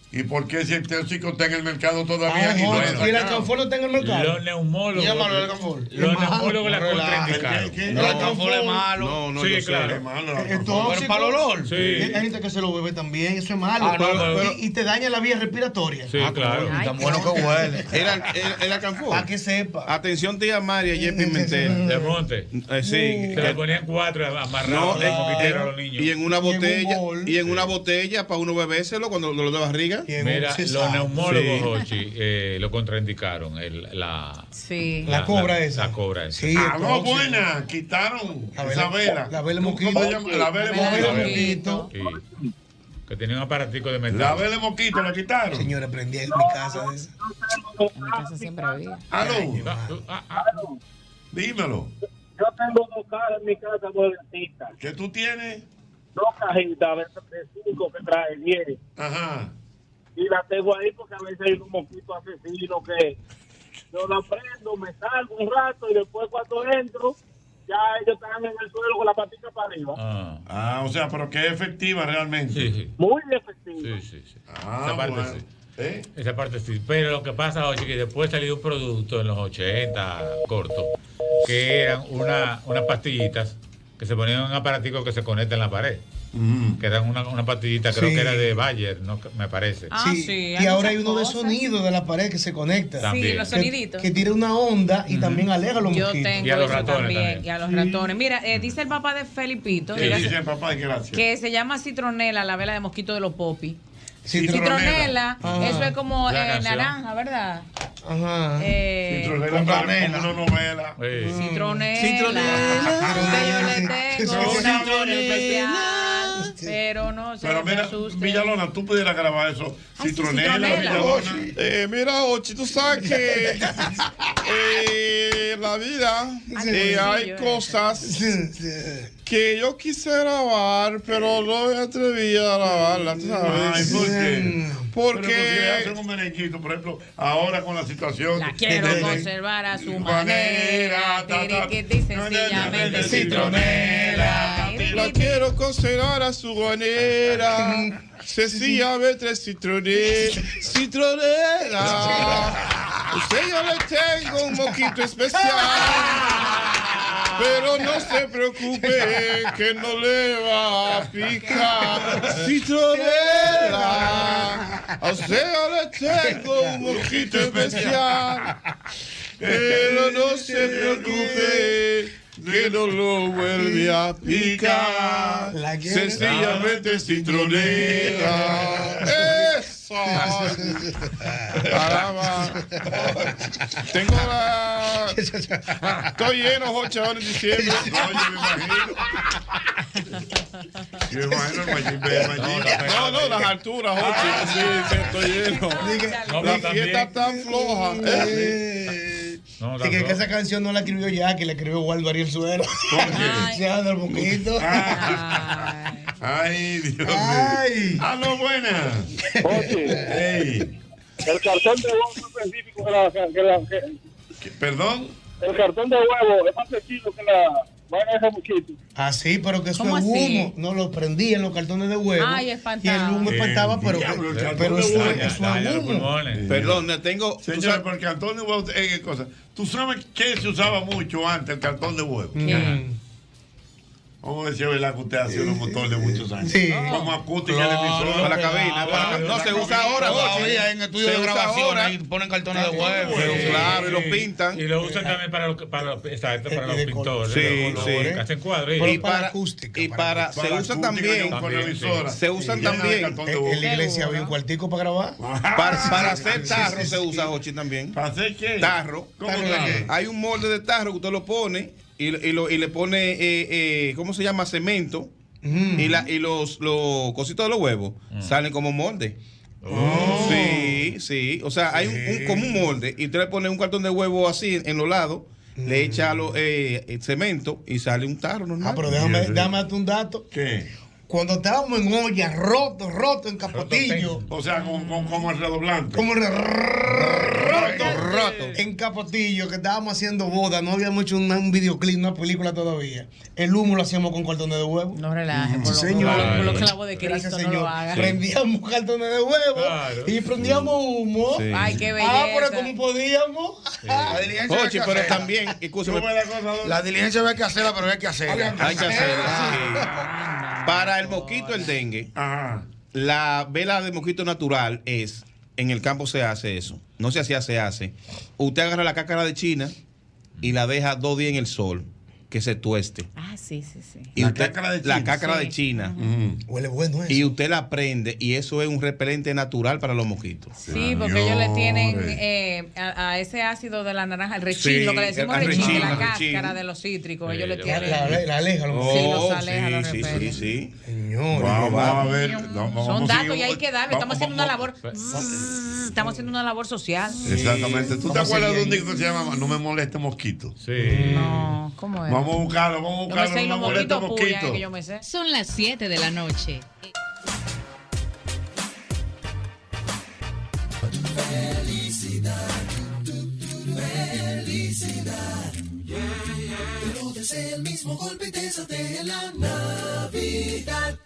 Speaker 4: ¿Y por qué si el tóxico está en el mercado todavía?
Speaker 15: Ah,
Speaker 4: y no
Speaker 15: Hochi,
Speaker 4: es
Speaker 15: ¿Y el alcanfor no está en el mercado?
Speaker 19: Los neumólogos.
Speaker 15: Llámalo al alcanfor.
Speaker 19: Los neumólogos la
Speaker 15: Relaja.
Speaker 19: contraindicaron.
Speaker 15: El alcanfor es malo.
Speaker 18: No, no,
Speaker 19: Sí,
Speaker 18: yo sé.
Speaker 19: claro.
Speaker 4: Es malo,
Speaker 15: Es tóxico.
Speaker 18: Pero para el olor.
Speaker 19: Sí.
Speaker 15: Hay gente que se lo bebe también, eso es malo.
Speaker 18: Ah, no,
Speaker 15: Pero-
Speaker 18: pero-
Speaker 15: y, y te daña la vía respiratoria.
Speaker 19: Sí, claro.
Speaker 9: Ay,
Speaker 18: Tan bueno que huele. Era el, el alcanfor.
Speaker 15: Para que sepa.
Speaker 18: Atención, tía María y Pimentel.
Speaker 19: De monte.
Speaker 18: Eh, sí.
Speaker 19: Se le ponían cuatro amarrados
Speaker 18: No, eh,
Speaker 19: a los
Speaker 18: y
Speaker 19: niños.
Speaker 18: en una
Speaker 15: Y en un
Speaker 18: botella y en una botella para uno bebérselo cuando dolor de barriga.
Speaker 19: Mira, los neumólogos,
Speaker 18: Sí.
Speaker 19: Eh, lo contraindicaron. El, la,
Speaker 9: Sí.
Speaker 15: La cobra esa.
Speaker 19: La cobra esa.
Speaker 15: Sí,
Speaker 4: Ah, no, buena. Quitaron
Speaker 15: La
Speaker 4: esa
Speaker 15: vela- la vela
Speaker 4: ¿Cómo
Speaker 15: mosquito.
Speaker 4: se llama? La vela.
Speaker 19: Sí. Que tenía un aparatico de metal.
Speaker 4: La vela de mosquito la quitaron.
Speaker 15: Señora, prendí en mi casa de esa.
Speaker 9: En mi casa siempre había.
Speaker 4: Aló,
Speaker 19: Ah, ah, ah.
Speaker 4: dímelo.
Speaker 13: Yo tengo dos cajas en mi casa nuevecitas,
Speaker 4: ¿Qué tú tienes?
Speaker 13: dos cajitas de de cinco que trae diez.
Speaker 4: Ajá.
Speaker 13: Y la tengo ahí porque a veces hay un mosquito asesino que yo la prendo, me salgo un rato y después cuando entro, ya ellos están en el suelo con la patita para arriba.
Speaker 19: Ah,
Speaker 4: Ah, o sea, pero que es efectiva realmente.
Speaker 19: sí, sí.
Speaker 13: Muy efectivo.
Speaker 19: Sí, sí, sí.
Speaker 4: Ah,
Speaker 19: Esa parte
Speaker 4: bueno.
Speaker 19: sí.
Speaker 4: ¿Eh?
Speaker 19: Esa parte sí. Pero lo que pasa, oye, que después salió un producto en los 80, corto, que eran una, unas pastillitas que se ponían un aparatico que se conecta en la pared.
Speaker 4: Mm.
Speaker 19: Que eran una, una pastillita, creo
Speaker 15: Sí.
Speaker 19: que era de Bayer, no, me parece.
Speaker 9: Ah, sí,
Speaker 15: y
Speaker 9: hay
Speaker 15: ahora hay uno de sonido de la pared que se conecta.
Speaker 19: También. Sí, los
Speaker 15: Que-
Speaker 9: soniditos.
Speaker 15: Que, tira una onda y también aleja a los
Speaker 9: Yo
Speaker 15: mosquitos.
Speaker 9: tengo eso también, y a los ratones. Mira, eh, dice el papá de Felipito
Speaker 4: ¿Qué
Speaker 9: mira,
Speaker 4: dice el papá? Gracias.
Speaker 9: que se llama citronela, la vela de mosquito de los popis.
Speaker 4: Citronela.
Speaker 9: Citronela,
Speaker 4: Ajá.
Speaker 9: eso es como eh, naranja, ¿verdad?
Speaker 15: Ajá.
Speaker 9: Eh,
Speaker 4: Citronela una novela.
Speaker 9: Citronela.
Speaker 4: Citronela.
Speaker 9: Que yo le tengo un amor
Speaker 4: Citronela.
Speaker 9: especial, pero no se
Speaker 4: Pero mira,
Speaker 9: asuste.
Speaker 4: Villalona, tú pudieras grabar eso. Citronela,
Speaker 9: citronela.
Speaker 4: Villalona.
Speaker 20: Eh, mira, Ochi, tú sabes que eh, en la vida eh, hay cosas que yo quise grabar, pero no me atreví a grabarlas, ¿sabes?
Speaker 4: Ay, ¿por qué?
Speaker 20: Porque-
Speaker 4: Pero porque hacen un merenguito, por ejemplo, ahora con la situación.
Speaker 9: La quiero
Speaker 4: de-
Speaker 9: conservar a su
Speaker 4: manera,
Speaker 9: manera.
Speaker 4: ta.
Speaker 9: Tiriquiti, sencillamente
Speaker 20: citronela. La quiero considerar a su manera. Sencillamente citronela. Citronela. Usted yo le tengo un moquito especial. Pero no se preocupe que no le va a picar. Citronela. A usted le tengo un moquito especial. Pero no se preocupe que no lo vuelve a picar. Sencillamente citronela. Eso. Caramba. Tengo la. Estoy lleno, Jocha, ahora en diciembre.
Speaker 4: Oye, me imagino. Yo imagino el machín.
Speaker 20: No, no, las alturas, Jochi. Sí, estoy lleno.
Speaker 19: No,
Speaker 20: La fiesta tan floja.
Speaker 19: No,
Speaker 15: Sí, que, que esa canción no la escribió ya, que la escribió Waldo Ariel Suero.
Speaker 4: qué?
Speaker 15: Ya, del poquito.
Speaker 4: Ay, Dios
Speaker 15: Ay.
Speaker 4: mío. Ah, no, buena. Ey.
Speaker 13: El cartón de huevo es más específico que la. Que la que-
Speaker 4: ¿Perdón?
Speaker 13: el cartón de huevo es más sencillo que la
Speaker 15: Ah, sí, pero que eso
Speaker 9: ¿Cómo
Speaker 15: es
Speaker 9: así?
Speaker 15: humo. No lo prendí en los cartones de huevo.
Speaker 9: Ay,
Speaker 15: y el humo espantaba, pero,
Speaker 4: diablo,
Speaker 15: pero, pero eso, es humo.
Speaker 20: Perdón, le tengo.
Speaker 4: Señores, porque el cartón de huevo, eh, ¿qué cosa? ¿Tú sabes qué se usaba mucho antes, el cartón de huevo?
Speaker 15: Mm.
Speaker 4: Vamos a decir, ¿verdad? Que usted ha sido un motor de muchos años.
Speaker 15: Sí.
Speaker 4: Como acústica
Speaker 15: Claro,
Speaker 4: en emisora.
Speaker 20: Para la cabina, para la cabina. No, se usa ahora.
Speaker 3: Todavía en estudio
Speaker 20: Se
Speaker 3: de grabación
Speaker 20: ahora.
Speaker 3: ahí ponen cartones de huevo.
Speaker 20: Sí, Claro, y lo pintan.
Speaker 19: Y lo usan también para los, para los, exacto, para
Speaker 15: Y
Speaker 19: los
Speaker 15: de
Speaker 19: pintores.
Speaker 20: Sí,
Speaker 19: los-
Speaker 20: sí.
Speaker 19: los que hacen cuadros.
Speaker 20: Y
Speaker 15: para acústica,
Speaker 20: y
Speaker 15: para
Speaker 20: para, se usan también, se usan
Speaker 4: Y de
Speaker 20: también
Speaker 4: de
Speaker 15: En, la iglesia había un cuartico para grabar.
Speaker 20: para, para hacer tarro se usa, Jochi, también.
Speaker 4: ¿Para hacer qué?
Speaker 20: Tarro.
Speaker 4: ¿Cómo
Speaker 15: de?
Speaker 20: Hay un molde de tarro que usted lo pone y, y lo- y le pone, eh, eh, ¿cómo se llama? Cemento.
Speaker 15: Mm.
Speaker 20: Y, la, y los, los cositos de los huevos salen como molde. Sí, sí. O sea, hay un, un- como un molde y usted le pone un cartón de huevo así en, en los lados, le echa lo, eh, el cemento y sale un tarro normal.
Speaker 15: Ah, pero déjame, déjame darte un dato.
Speaker 4: ¿Qué?
Speaker 15: Cuando estábamos en olla, roto, roto en Capotillo.
Speaker 4: O sea, como, como, como el redoblante.
Speaker 15: Como el roto, roto. En Capotillo, que estábamos haciendo boda, no habíamos hecho una- un videoclip, una película todavía. El humo lo hacíamos con cartones de huevo.
Speaker 9: No relaje, por,
Speaker 15: Sí,
Speaker 9: lo- por por los clavos de
Speaker 15: Gracias,
Speaker 9: Cristo, no
Speaker 15: señor.
Speaker 9: lo haga.
Speaker 15: Prendíamos cartones de huevo
Speaker 19: Claro.
Speaker 15: y prendíamos humo.
Speaker 20: Sí.
Speaker 9: Ay, qué
Speaker 15: Ah, pero
Speaker 9: belleza.
Speaker 15: como podíamos.
Speaker 3: La diligencia que
Speaker 20: pero
Speaker 3: hacerla.
Speaker 20: también, escúchame,
Speaker 4: ¿Cómo es la
Speaker 3: diligencia hay que hacerla, pero hay que hacerla.
Speaker 20: hay que hacerlo. sí. Para el mosquito, el dengue,
Speaker 4: Ajá.
Speaker 20: la vela de mosquito natural es, en el campo se hace eso, no se hacía, se hace. Usted agarra la cácara de China y la deja dos días en el sol, que se tueste.
Speaker 9: Ah, sí, sí, sí.
Speaker 20: Y
Speaker 4: La
Speaker 20: usted-
Speaker 4: cácara de
Speaker 20: La
Speaker 4: China.
Speaker 20: cácara
Speaker 9: Sí.
Speaker 20: de China.
Speaker 15: Huele bueno eso.
Speaker 20: Y usted la prende y eso es un repelente natural para los mosquitos.
Speaker 9: Sí, porque ellos le tienen eh, a, a ese ácido de la naranja, el rechín,
Speaker 20: Sí,
Speaker 9: lo que le decimos
Speaker 20: el
Speaker 9: rechín,
Speaker 20: rechín,
Speaker 9: la cáscara de los cítricos, ellos le tienen.
Speaker 15: La, la, la aleja, lo
Speaker 9: Sí, los aleja,
Speaker 20: sí,
Speaker 9: los
Speaker 20: sí, sí, sí.
Speaker 15: Señor.
Speaker 4: Vamos a ver. Vamos,
Speaker 9: Son
Speaker 4: vamos
Speaker 9: datos y hay que darle. Estamos
Speaker 4: vamos-
Speaker 9: haciendo una labor.
Speaker 4: vamos-
Speaker 9: Estamos haciendo una labor social.
Speaker 4: Exactamente. ¿Tú te
Speaker 15: Vamos
Speaker 4: acuerdas de un disco que se llama No me moleste mosquito?
Speaker 19: Sí.
Speaker 9: No, ¿cómo es?
Speaker 4: Vamos a buscarlo, vamos a
Speaker 9: me
Speaker 4: buscarlo.
Speaker 9: sé, y
Speaker 4: No
Speaker 9: los
Speaker 4: me
Speaker 9: es
Speaker 4: mosquito.
Speaker 9: que yo me sé.
Speaker 21: Son las 7 de la noche.
Speaker 22: Felicidad. Pero desea el mismo golpe y te la Navidad.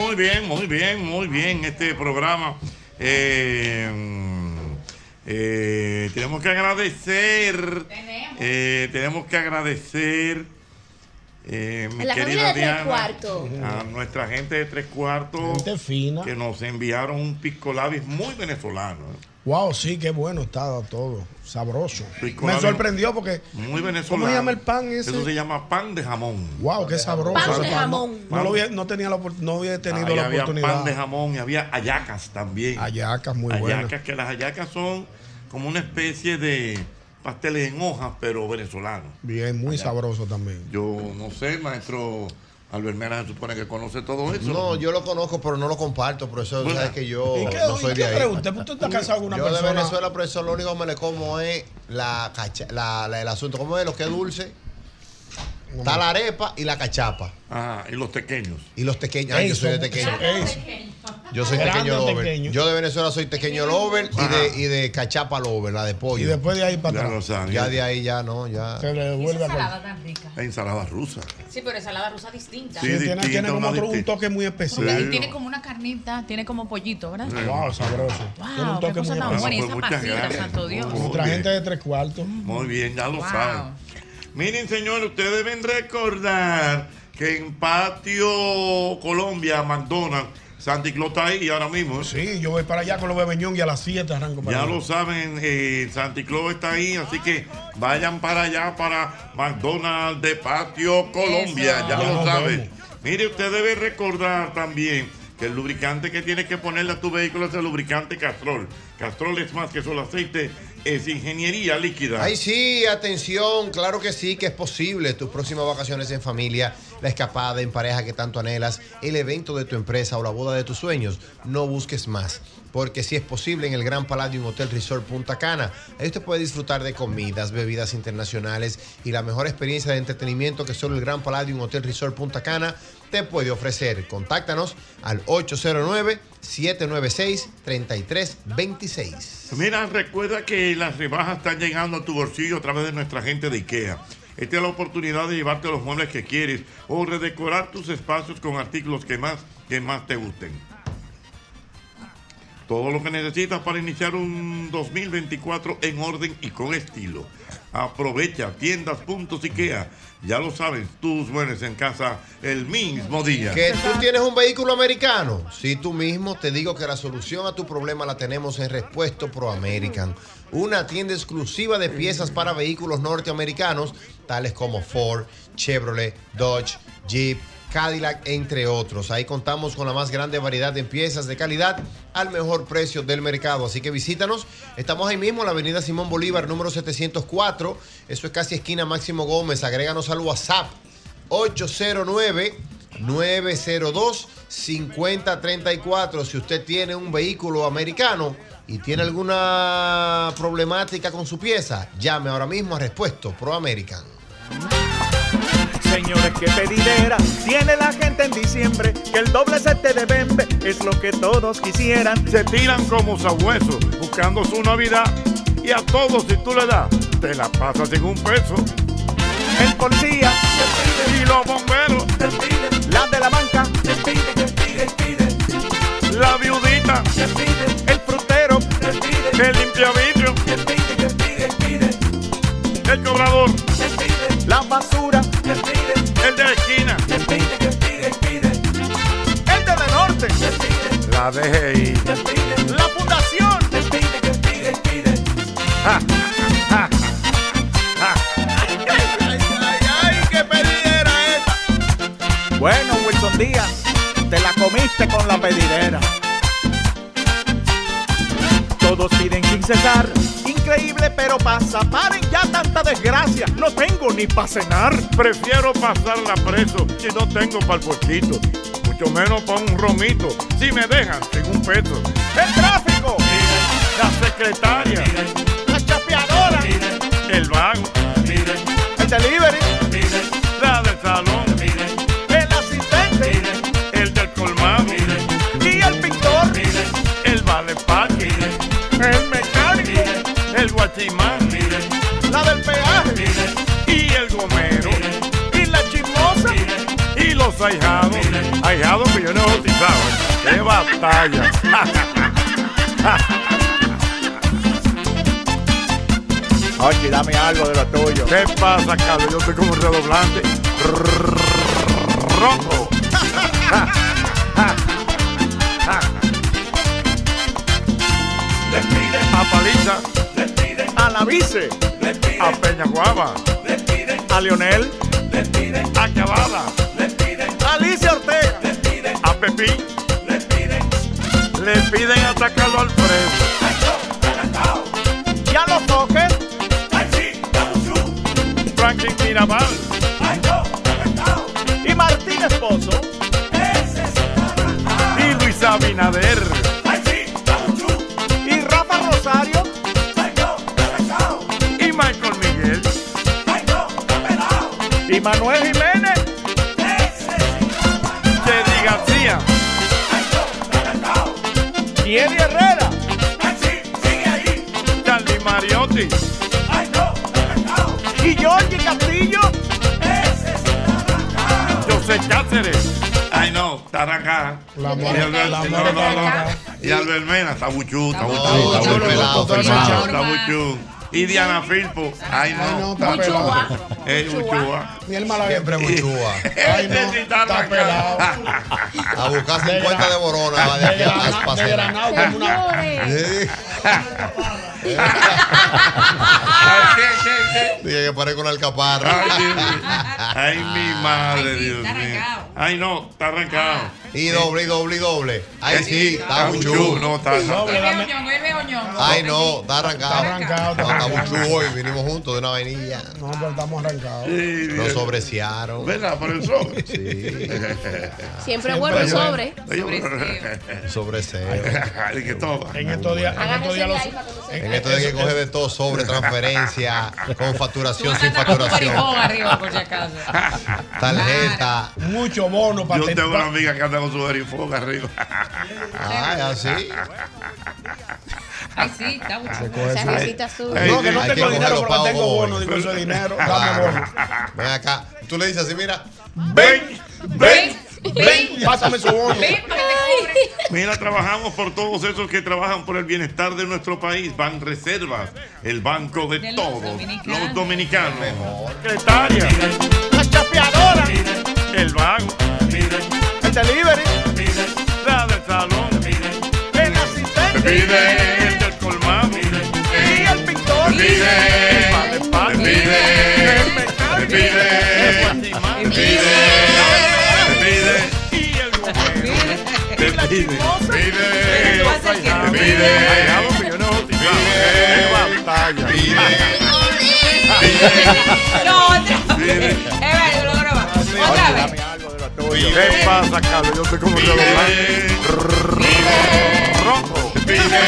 Speaker 4: Muy bien, muy bien, muy bien. Este programa Eh, mm, eh, tenemos que agradecer. eh, tenemos que agradecer. eh, mi
Speaker 7: A la
Speaker 4: querida
Speaker 7: familia de Tres
Speaker 4: Diana, a nuestra gente de Tres Cuartos que nos enviaron un pisco labis muy venezolano.
Speaker 8: Wow, sí, qué bueno estaba todo. Sabroso. Me sorprendió porque.
Speaker 4: Muy venezolano.
Speaker 8: ¿Cómo se llama el pan ese?
Speaker 4: Eso se llama pan de jamón.
Speaker 8: Wow, qué sabroso.
Speaker 7: Pan de jamón.
Speaker 8: No, lo había- no tenía la, no había tenido
Speaker 4: Ahí
Speaker 8: la
Speaker 4: había
Speaker 8: oportunidad.
Speaker 4: pan de jamón y había hallacas también.
Speaker 8: Hallacas muy buenas.
Speaker 4: que las hallacas son como una especie de pasteles en hojas, pero venezolanos.
Speaker 8: Bien, muy sabroso también.
Speaker 4: Yo no sé, maestro Albert Mena se supone que conoce todo eso.
Speaker 5: No, yo lo conozco, pero no lo comparto, profesor.
Speaker 4: ¿Verdad?
Speaker 5: Sabes que yo
Speaker 8: ¿Y qué-
Speaker 5: no soy
Speaker 8: y qué
Speaker 5: de ahí.
Speaker 8: pregunta? ¿Tú estás casado con una
Speaker 5: yo
Speaker 8: persona?
Speaker 5: de Venezuela, profesor, lo único que me le como es la, la, la- el asunto. ¿Cómo es lo que es dulce? Está la arepa y la cachapa.
Speaker 4: Ah, y los pequeños.
Speaker 5: Y los tequeños. Ay, yo soy de tequeño. Yo soy tequeño lover. Yo de Venezuela soy tequeño lover y de, y de cachapa lover, la de pollo.
Speaker 8: Y después de ahí para
Speaker 4: Ya
Speaker 8: atrás.
Speaker 4: saben.
Speaker 5: Ya de ahí ya no, ya.
Speaker 8: Se le vuelve
Speaker 9: ensalada tan rica.
Speaker 4: La ensalada rusa.
Speaker 9: Sí, pero ensalada rusa distinta.
Speaker 4: Sí,
Speaker 8: Sí, tiene,
Speaker 4: distinta,
Speaker 8: tiene como
Speaker 4: una
Speaker 8: otro, un toque muy
Speaker 9: Porque
Speaker 8: especial.
Speaker 9: ahí tiene como una carnita, tiene como pollito, ¿verdad?
Speaker 8: Wow, sabroso.
Speaker 9: Wow,
Speaker 8: tiene un
Speaker 9: qué
Speaker 8: toque
Speaker 9: cosa
Speaker 8: muy
Speaker 9: tan
Speaker 8: especial.
Speaker 9: buena. Y
Speaker 4: Pues
Speaker 9: esa pasita, santo Dios.
Speaker 4: Muy
Speaker 8: Nuestra
Speaker 4: bien.
Speaker 8: gente de tres cuartos.
Speaker 4: Muy bien, ya lo
Speaker 9: Wow.
Speaker 4: saben. Miren, señores, ustedes deben recordar que en Patio Colombia, McDonald's, Santi Claus está ahí ahora mismo. ¿eh?
Speaker 8: Sí, yo voy para allá con los bebeñón y a las 7 arranco para
Speaker 4: Ya
Speaker 8: allá.
Speaker 4: lo saben, eh, Santi Claus está ahí, así que vayan para allá, para McDonald's de Patio Colombia,
Speaker 9: Eso.
Speaker 4: ya,
Speaker 8: Ya
Speaker 4: lo saben.
Speaker 8: vemos.
Speaker 4: Mire, usted debe recordar también que el lubricante que tienes que ponerle a tu vehículo es el lubricante Castrol. Castrol es más que solo aceite, es ingeniería líquida.
Speaker 5: Ay, sí, atención, claro que sí, que es posible. Tus próximas vacaciones en familia, la escapada en pareja que tanto anhelas, el evento de tu empresa o la boda de tus sueños. No busques más, porque sí es posible en el Gran Palladium Hotel Resort Punta Cana. Ahí usted puede disfrutar de comidas, bebidas internacionales y la mejor experiencia de entretenimiento que solo el Gran Palladium Hotel Resort Punta Cana te puede ofrecer. Contáctanos al 809-796-3326.
Speaker 4: Mira, recuerda que las rebajas están llegando a tu bolsillo a través de nuestra gente de IKEA. Esta es la oportunidad de llevarte los muebles que quieres o redecorar tus espacios con artículos que más, que más te gusten. Todo lo que necesitas para iniciar un 2024 en orden y con estilo. Aprovecha tiendas IKEA. Ya lo sabes, tus muebles en casa el mismo día.
Speaker 5: Que tú tienes un vehículo americano. Si tú mismo te digo que la solución a tu problema la tenemos en Respuesto Pro American, una tienda exclusiva de piezas para vehículos norteamericanos, tales como Ford, Chevrolet, Dodge, Jeep, Cadillac, entre otros. Ahí contamos con la más grande variedad de piezas de calidad al mejor precio del mercado. Así que visítanos. Estamos ahí mismo en la avenida Simón Bolívar, número 704. Eso es casi esquina Máximo Gómez. Agréganos al WhatsApp 809-902-5034. Si usted tiene un vehículo americano y tiene alguna problemática con su pieza, llame ahora mismo a Respuesto Pro American.
Speaker 6: Señores, qué pedidera tiene la gente en diciembre. Que el doble sete de Bembe es lo que todos quisieran.
Speaker 4: Se tiran como sabuesos buscando su Navidad. Y a todos, si tú le das, te la pasas en un peso.
Speaker 6: El policía
Speaker 4: Y los bomberos,
Speaker 6: la de la banca,
Speaker 4: la viudita,
Speaker 6: el frutero,
Speaker 4: el limpia vidrio, el cobrador,
Speaker 6: la basura,
Speaker 4: el de la esquina,
Speaker 6: el de la norte,
Speaker 4: la DGI.
Speaker 6: la fundación.
Speaker 8: ¡Ay, qué pedidera esta!
Speaker 6: Bueno, Wilson Díaz, te la comiste con la pedidera. Todos piden sin cesar. Increíble, pero pasa. Paren ya tanta desgracia. No tengo ni para cenar.
Speaker 4: Prefiero pasarla preso si no tengo para el. Mucho menos para un romito. Si me dejan sin un peso.
Speaker 6: El tráfico,
Speaker 4: La secretaria,
Speaker 6: la chapeadora,
Speaker 4: el vago,
Speaker 6: el delivery,
Speaker 4: la del salón,
Speaker 6: la del peaje
Speaker 4: y el gomero
Speaker 6: y la chismosa.
Speaker 4: y los ahijados. Ahijados que yo no he bautizado. ¿eh? ¡Qué batalla!
Speaker 6: Ochi, dame algo de lo tuyo.
Speaker 4: ¿Qué pasa, Carlos? Yo estoy como un redoblante. Ronco. A
Speaker 6: vice.
Speaker 4: A Peña Guava.
Speaker 6: A Lionel.
Speaker 4: A Cavada.
Speaker 6: A Alicia Ortega.
Speaker 4: A Pepín. Le piden atacarlo al preso.
Speaker 6: Y a los toques.
Speaker 4: Franklin Mirabal.
Speaker 6: Y Martín Esposo.
Speaker 4: Y Luis Abinader.
Speaker 6: Y Manuel Jiménez.
Speaker 4: Teddy García.
Speaker 6: Y Eddie Herrera.
Speaker 4: Charlie Mariotti.
Speaker 6: Y Georgie Castillo.
Speaker 4: José Cáceres. Ay, no, está arrancada.
Speaker 8: La
Speaker 4: Y Albert-
Speaker 8: la
Speaker 4: no,
Speaker 8: muerte
Speaker 4: no, no.
Speaker 8: arrancada.
Speaker 4: Y Albert Mena, está buchú, está
Speaker 5: No.
Speaker 4: Y Diana Filpo. Ay, no.
Speaker 8: no, está pelado.
Speaker 4: Es.
Speaker 8: Ni el mala
Speaker 5: Siempre muchúa.
Speaker 8: Ay, no, está pelado.
Speaker 5: A buscar 50 de borona va de aquí a
Speaker 8: como una-
Speaker 5: Sí. Dije que paré con la alcaparra.
Speaker 4: Ay. Ay, mi madre, Dios mío. Ay, no, está arrancado.
Speaker 5: Y doble, y doble, y doble. Ay, sí, está
Speaker 4: buchú.
Speaker 5: muchú.
Speaker 4: No, está no.
Speaker 5: Ay, no, está arrancado.
Speaker 8: Está arrancado, está
Speaker 5: No, está muchú hoy. Vinimos juntos de una vainilla.
Speaker 8: No, pero estamos arrancados.
Speaker 5: Nos sobreciaron.
Speaker 4: ¿Verdad? Por el sobre.
Speaker 5: Sí.
Speaker 7: Siempre el sobre.
Speaker 5: Sobreseo.
Speaker 4: Ay, que toma.
Speaker 8: En estos días, en estos días
Speaker 5: que coger de todo sobre transferencia, con facturación, sin facturación.
Speaker 9: arriba, por si acaso.
Speaker 5: Tarjeta.
Speaker 8: Mucho bono para
Speaker 4: Yo tengo una amiga que anda con su verifoga arriba.
Speaker 5: Ay, así.
Speaker 9: Ay, sí, está bueno.
Speaker 7: Esa risita azul.
Speaker 8: No, que no
Speaker 5: Hay que
Speaker 8: tengo
Speaker 5: coger
Speaker 8: dinero,
Speaker 5: los
Speaker 8: pero
Speaker 5: pagos
Speaker 8: tengo
Speaker 5: hoy.
Speaker 8: bono. Digo, eso es dinero. Dame bono.
Speaker 5: Ven acá. Tú le dices así, mira.
Speaker 4: Ven, ven,
Speaker 8: ven. Pásame su bono.
Speaker 4: Mira, trabajamos por todos esos que trabajan por el bienestar de nuestro país. Ban Reservas, el banco de,
Speaker 9: De los
Speaker 4: todos
Speaker 9: dominicanos.
Speaker 4: los dominicanos. Secretaria,
Speaker 6: La chapeadora.
Speaker 4: el vago,
Speaker 6: El delivery.
Speaker 4: la del salón,
Speaker 6: El asistente.
Speaker 4: pide el del colmado,
Speaker 6: Y el pintor.
Speaker 4: el mal de paz,
Speaker 6: El mecánico.
Speaker 4: pide, el pide, pide, y el gobierno. Te pide, pide, te pide, pide,
Speaker 6: batalla.
Speaker 9: No, otra vez. Es verdad, lo. Otra vez.
Speaker 4: ¿Qué pasa, Carlos? Yo estoy como un redoblante. Ronco. Pide,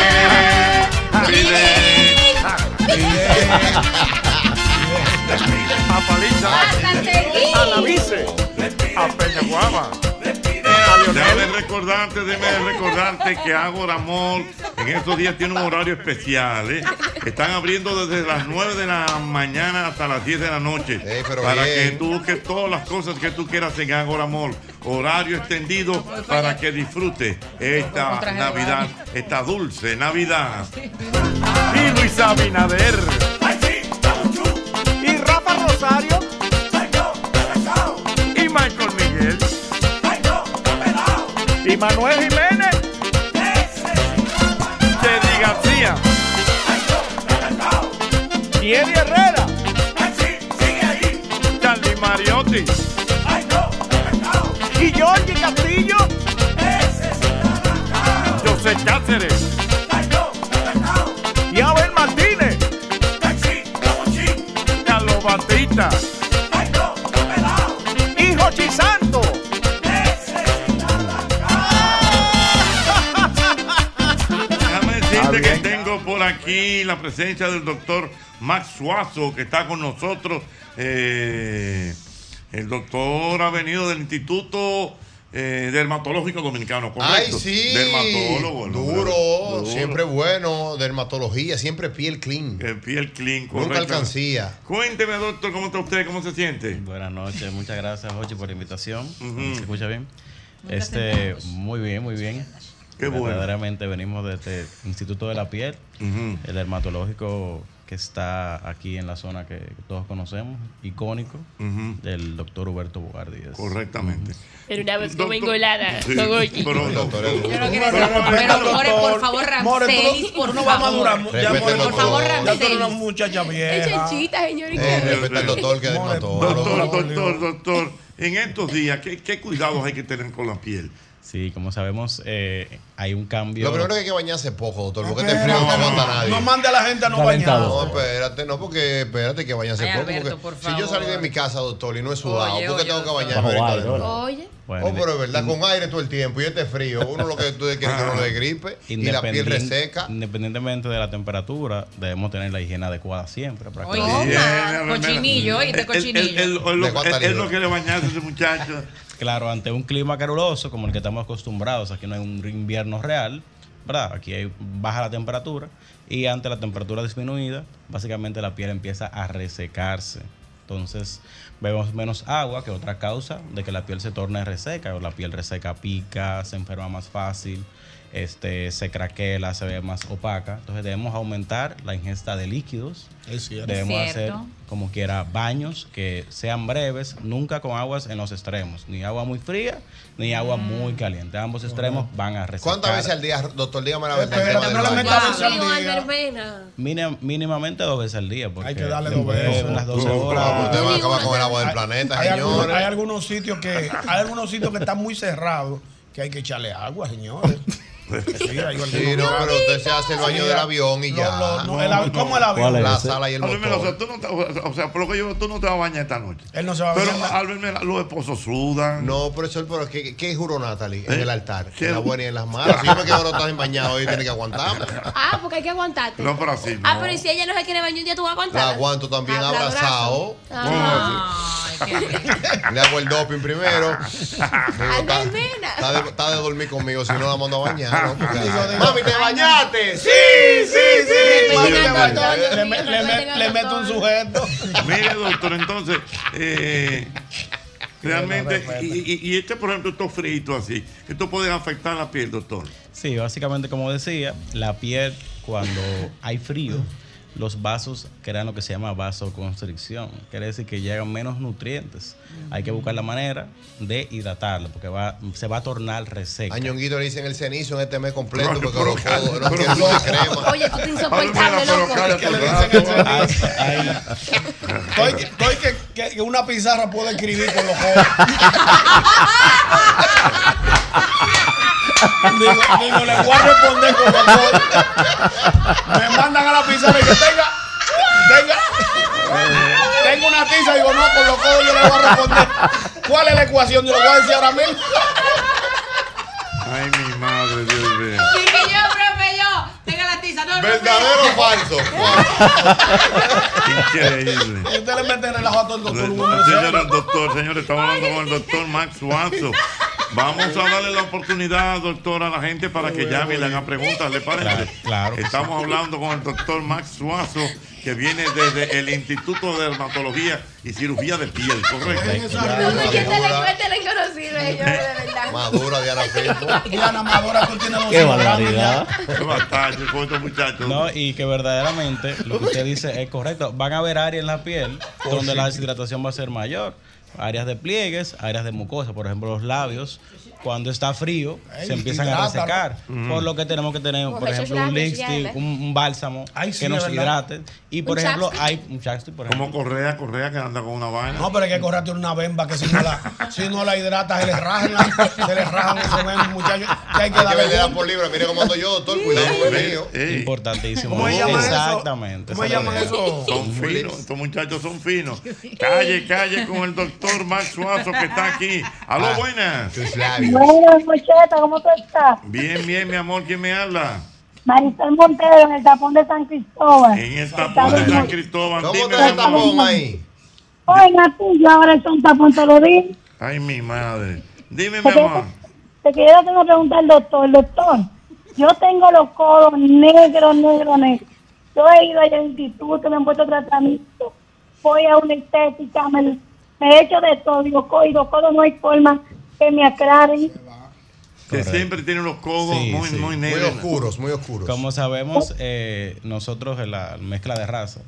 Speaker 4: A Paliza.
Speaker 6: A.
Speaker 4: A Peña Guava. Déjame recordarte, déjame recordarte que Ágora Mall en estos días tiene un horario especial. ¿eh? Están abriendo desde las 9 de la mañana hasta las 10 de la noche.
Speaker 5: pero
Speaker 4: para
Speaker 5: bien.
Speaker 4: que tú busques todas las cosas que tú quieras en Ágora Mall. Horario extendido para que disfrutes esta Navidad, esta dulce Navidad. Y Luis Abinader.
Speaker 6: Y Rafa Rosario.
Speaker 4: Y Michael.
Speaker 6: Y Manuel Jiménez.
Speaker 4: Teddy García.
Speaker 6: Y Eddie Herrera.
Speaker 4: Charlie Mariotti.
Speaker 6: Y Georgie Castillo.
Speaker 4: José Cáceres.
Speaker 6: Y Abel Martínez.
Speaker 4: Carlos Batista. Aquí la presencia del doctor Max Suazo, que está con nosotros. Eh, el doctor ha venido del Instituto eh, Dermatológico Dominicano,
Speaker 5: Ay,
Speaker 4: ¿correcto?
Speaker 5: sí.
Speaker 4: Dermatólogo. ¿no?
Speaker 5: Duro,
Speaker 4: Duro.
Speaker 5: siempre bueno. Dermatología, siempre piel clean.
Speaker 4: Eh, piel clean,
Speaker 5: Nunca
Speaker 4: correcto.
Speaker 5: alcancía.
Speaker 4: Cuénteme, doctor, ¿cómo está usted? ¿Cómo se siente?
Speaker 23: Buenas noches, muchas gracias, Jochi, por la invitación. ¿Se escucha bien? Este, muy bien, muy bien.
Speaker 4: Qué bueno.
Speaker 23: Verdaderamente venimos de este Instituto de la Piel, el dermatológico que está aquí en la zona que todos conocemos, icónico, del doctor Huberto Bogardíez.
Speaker 4: Correctamente.
Speaker 7: Pero una vez como engolada.
Speaker 23: Sí,
Speaker 7: todo aquí.
Speaker 23: pero el doctor
Speaker 9: Yo no quiero decir, pero More, por favor,
Speaker 8: no- tú
Speaker 9: por
Speaker 8: no vas a
Speaker 5: al
Speaker 8: por favor,
Speaker 5: doctor.
Speaker 8: Ya tú una muchacha
Speaker 7: Es
Speaker 8: vieja.
Speaker 7: chanchita, señorita.
Speaker 5: Eh, respeta al doctor que es dermatólogo.
Speaker 4: Doctor, doctor, doctor, en estos días, ¿qué, qué cuidados hay que tener con la piel?
Speaker 23: Sí, como sabemos, eh, hay un cambio.
Speaker 5: Lo primero que hay que bañarse poco, doctor, porque este frío no aguanta nadie.
Speaker 8: No mande a la gente a no bañar.
Speaker 5: No, espérate, no, porque espérate que bañarse
Speaker 9: Ay,
Speaker 5: poco.
Speaker 9: Alberto,
Speaker 5: porque
Speaker 9: por
Speaker 5: si yo salí de mi casa, doctor, y no he sudado,
Speaker 9: Oye,
Speaker 5: ¿por qué
Speaker 9: oye,
Speaker 5: tengo que bañarme ahorita de nuevo?
Speaker 7: Oye.
Speaker 23: Bueno,
Speaker 5: oh, pero es verdad, con aire todo el tiempo y este frío, uno lo que tú quieres que no le gripe y la piel reseca.
Speaker 23: Independientemente de la temperatura, debemos tener la higiene adecuada siempre. Para que-
Speaker 9: Oye, toma, cochinillo, oíste,
Speaker 4: Él- él-
Speaker 9: cochinillo.
Speaker 4: Él- él- él no quiere bañarse ese muchacho.
Speaker 23: Claro, ante un clima caluroso como el que estamos acostumbrados, aquí no hay un invierno real, ¿verdad? Aquí hay baja la temperatura y ante la temperatura disminuida, básicamente la piel empieza a resecarse. Entonces, bebemos menos agua, que otra causa de que la piel se torne reseca, o la piel reseca pica, se enferma más fácil, este, se craquela, se ve más opaca. Entonces, debemos aumentar la ingesta de líquidos.
Speaker 8: Es cierto.
Speaker 23: Debemos
Speaker 9: Cierto.
Speaker 23: hacer como quiera baños que sean breves, nunca con aguas en los extremos, ni agua muy fría ni agua muy caliente. Ambos extremos van a resecar.
Speaker 5: ¿Cuántas veces al día, doctor? Dígame la verdad.
Speaker 8: Espérate,
Speaker 5: el
Speaker 8: no le
Speaker 5: baño.
Speaker 8: metas eso al
Speaker 7: Amigo,
Speaker 8: día.
Speaker 7: Albermena.
Speaker 23: Mini- mínimamente dos veces al día. Porque
Speaker 8: Hay que darle dos veces.
Speaker 23: Las 12
Speaker 5: Ah,
Speaker 23: horas.
Speaker 5: Usted va a acabar con el agua del
Speaker 8: Hay-
Speaker 5: planeta,
Speaker 8: hay, algunos,
Speaker 5: señores.
Speaker 8: hay algunos sitios que hay algunos sitios que están muy cerrados que hay que echarle agua, señores. Sí, hay algunos
Speaker 5: Sí, no, pero usted se hace el baño
Speaker 8: Sí,
Speaker 5: del avión y ya.
Speaker 8: no, el ¿Cómo el avión?
Speaker 24: ¿Cuál es
Speaker 5: La
Speaker 24: ese?
Speaker 5: sala y el
Speaker 4: Albert Mena, o sea,
Speaker 5: motor.
Speaker 4: tú no te- o sea, por lo que yo, tú no te vas a bañar esta noche.
Speaker 8: Él no se va a
Speaker 4: Pero,
Speaker 8: bañar.
Speaker 4: Albert Mena, los esposos sudan.
Speaker 5: No, profesor, pero ¿qué, qué juró Natalie en
Speaker 4: ¿Eh?
Speaker 5: el altar?
Speaker 4: ¿Qué?
Speaker 5: En la buena y en las malas. Si yo me quedo rotado sin bañado, hoy tiene que aguantarme.
Speaker 7: Ah, porque hay que aguantarte.
Speaker 4: No, pero así.
Speaker 7: Ah, pero ¿y si ella no se quiere bañar un día, tú vas a aguantar?
Speaker 5: La aguanto también
Speaker 7: Ah,
Speaker 5: abrazado.
Speaker 7: Ah.
Speaker 9: Ay, qué
Speaker 5: Le hago el doping primero. Digo, está,
Speaker 7: Albermena.
Speaker 5: está de, está de dormir conmigo, si no la mando a bañar. Mami, ¿te bañaste? Sí, sí, sí. Mami, te bañaste.
Speaker 8: Le,
Speaker 7: mío,
Speaker 8: me- le me-
Speaker 7: respeten al
Speaker 8: le meto un sujeto.
Speaker 4: Mire, doctor, entonces, eh, realmente, y, y- y este, por ejemplo, estos fritos así, esto puede afectar la piel, doctor.
Speaker 23: Sí, básicamente como decía, la piel cuando hay frío, los vasos crean lo que se llama vasoconstricción. Quiere decir que llegan menos nutrientes. Hay que buscar la manera de hidratarlo porque va, se va a tornar reseca.
Speaker 5: A Ñonguito le dicen el cenizo en este mes completo porque no quieren
Speaker 4: no.
Speaker 5: de crema.
Speaker 7: Oye, tú te insoportable, loco.
Speaker 8: Estoy, que- estoy que, que- que una pizarra puede escribir con los ojos. digo, digo, le voy a responder con ojos. Me mandan a la pizarra y que tenga, tenga, tengo una tiza. Digo, no, con los ojos yo le voy a responder. ¿Cuál es la ecuación? Yo lo voy a decir ahora mismo.
Speaker 4: Ay, mi madre, Dios mío.
Speaker 9: Sí, que yo, profe, yo. Tenga la tiza. No,
Speaker 5: ¿Verdadero o falso?
Speaker 4: Increíble.
Speaker 8: Usted le mete relajo a todo el doctor Hugo
Speaker 4: Señor
Speaker 8: Merced.
Speaker 4: doctor, señores, estamos hablando con el doctor Max Suazo. Vamos a darle la oportunidad, doctor, a la gente para que llame y le hagan preguntas, ¿le parece?
Speaker 23: Claro, claro
Speaker 4: Estamos hablando con el doctor Max Suazo, que viene desde el Instituto de Dermatología y Cirugía de Piel, ¿correcto?
Speaker 7: Yo, de verdad.
Speaker 5: Madura, Diana
Speaker 8: Madura, tú tienes dos
Speaker 24: Qué barbaridad.
Speaker 4: Qué batalla con estos muchachos.
Speaker 23: No, y que verdaderamente lo que usted dice es correcto. Van a haber áreas en la piel donde la deshidratación va a ser mayor. Áreas de pliegues, áreas de mucosa, por ejemplo, los labios. Cuando está frío,
Speaker 8: Ey,
Speaker 23: se empiezan a resecar. Por lo que tenemos que tener, por ejemplo, un lipstick, un, un bálsamo
Speaker 8: Ay, sí,
Speaker 23: que nos hidrate. Y por
Speaker 7: Un
Speaker 23: ejemplo,
Speaker 7: chapstick.
Speaker 23: hay un chapstick, por ejemplo.
Speaker 4: Como Correa, Correa que anda con una vaina.
Speaker 8: No, pero hay que correrte una bemba que si no la, si no la hidratas, se le rajan, se le rajan esos muchachos. Que hay que
Speaker 5: Hay
Speaker 8: darle
Speaker 5: por libra. Mire cómo ando yo, doctor. Cuidado con el mío.
Speaker 4: Ey,
Speaker 23: Importantísimo.
Speaker 8: ¿Cómo?
Speaker 23: Exactamente.
Speaker 8: ¿Cómo llaman eso?
Speaker 4: Son finos, estos muchachos son finos. Calle, calle con el doctor Max Suazo que está aquí. Aló,
Speaker 5: Ah.
Speaker 4: Buenas.
Speaker 16: Mocheta, ¿cómo tú estás?
Speaker 4: Bien, bien, mi amor, ¿quién me habla?
Speaker 16: Marisol Montero, en el tapón de San Cristóbal.
Speaker 4: En el tapón de San Cristóbal.
Speaker 5: ¿Cómo está el tapón ahí?
Speaker 16: Oiga, tú, yo ahora es un tapón todos los días.
Speaker 4: Ay, mi madre. Dime, mi amor.
Speaker 16: Te quiero hacer una pregunta al doctor. Doctor, yo tengo los codos negros, negros, negros. Yo he ido al instituto, me han puesto tratamiento. Voy a una estética, me, me he hecho de todo. Digo, y los codos no hay forma que me aclaren.
Speaker 4: que siempre tiene los codos
Speaker 23: Sí,
Speaker 4: muy,
Speaker 23: sí.
Speaker 4: muy negros.
Speaker 23: Como sabemos, eh, nosotros en la mezcla de raza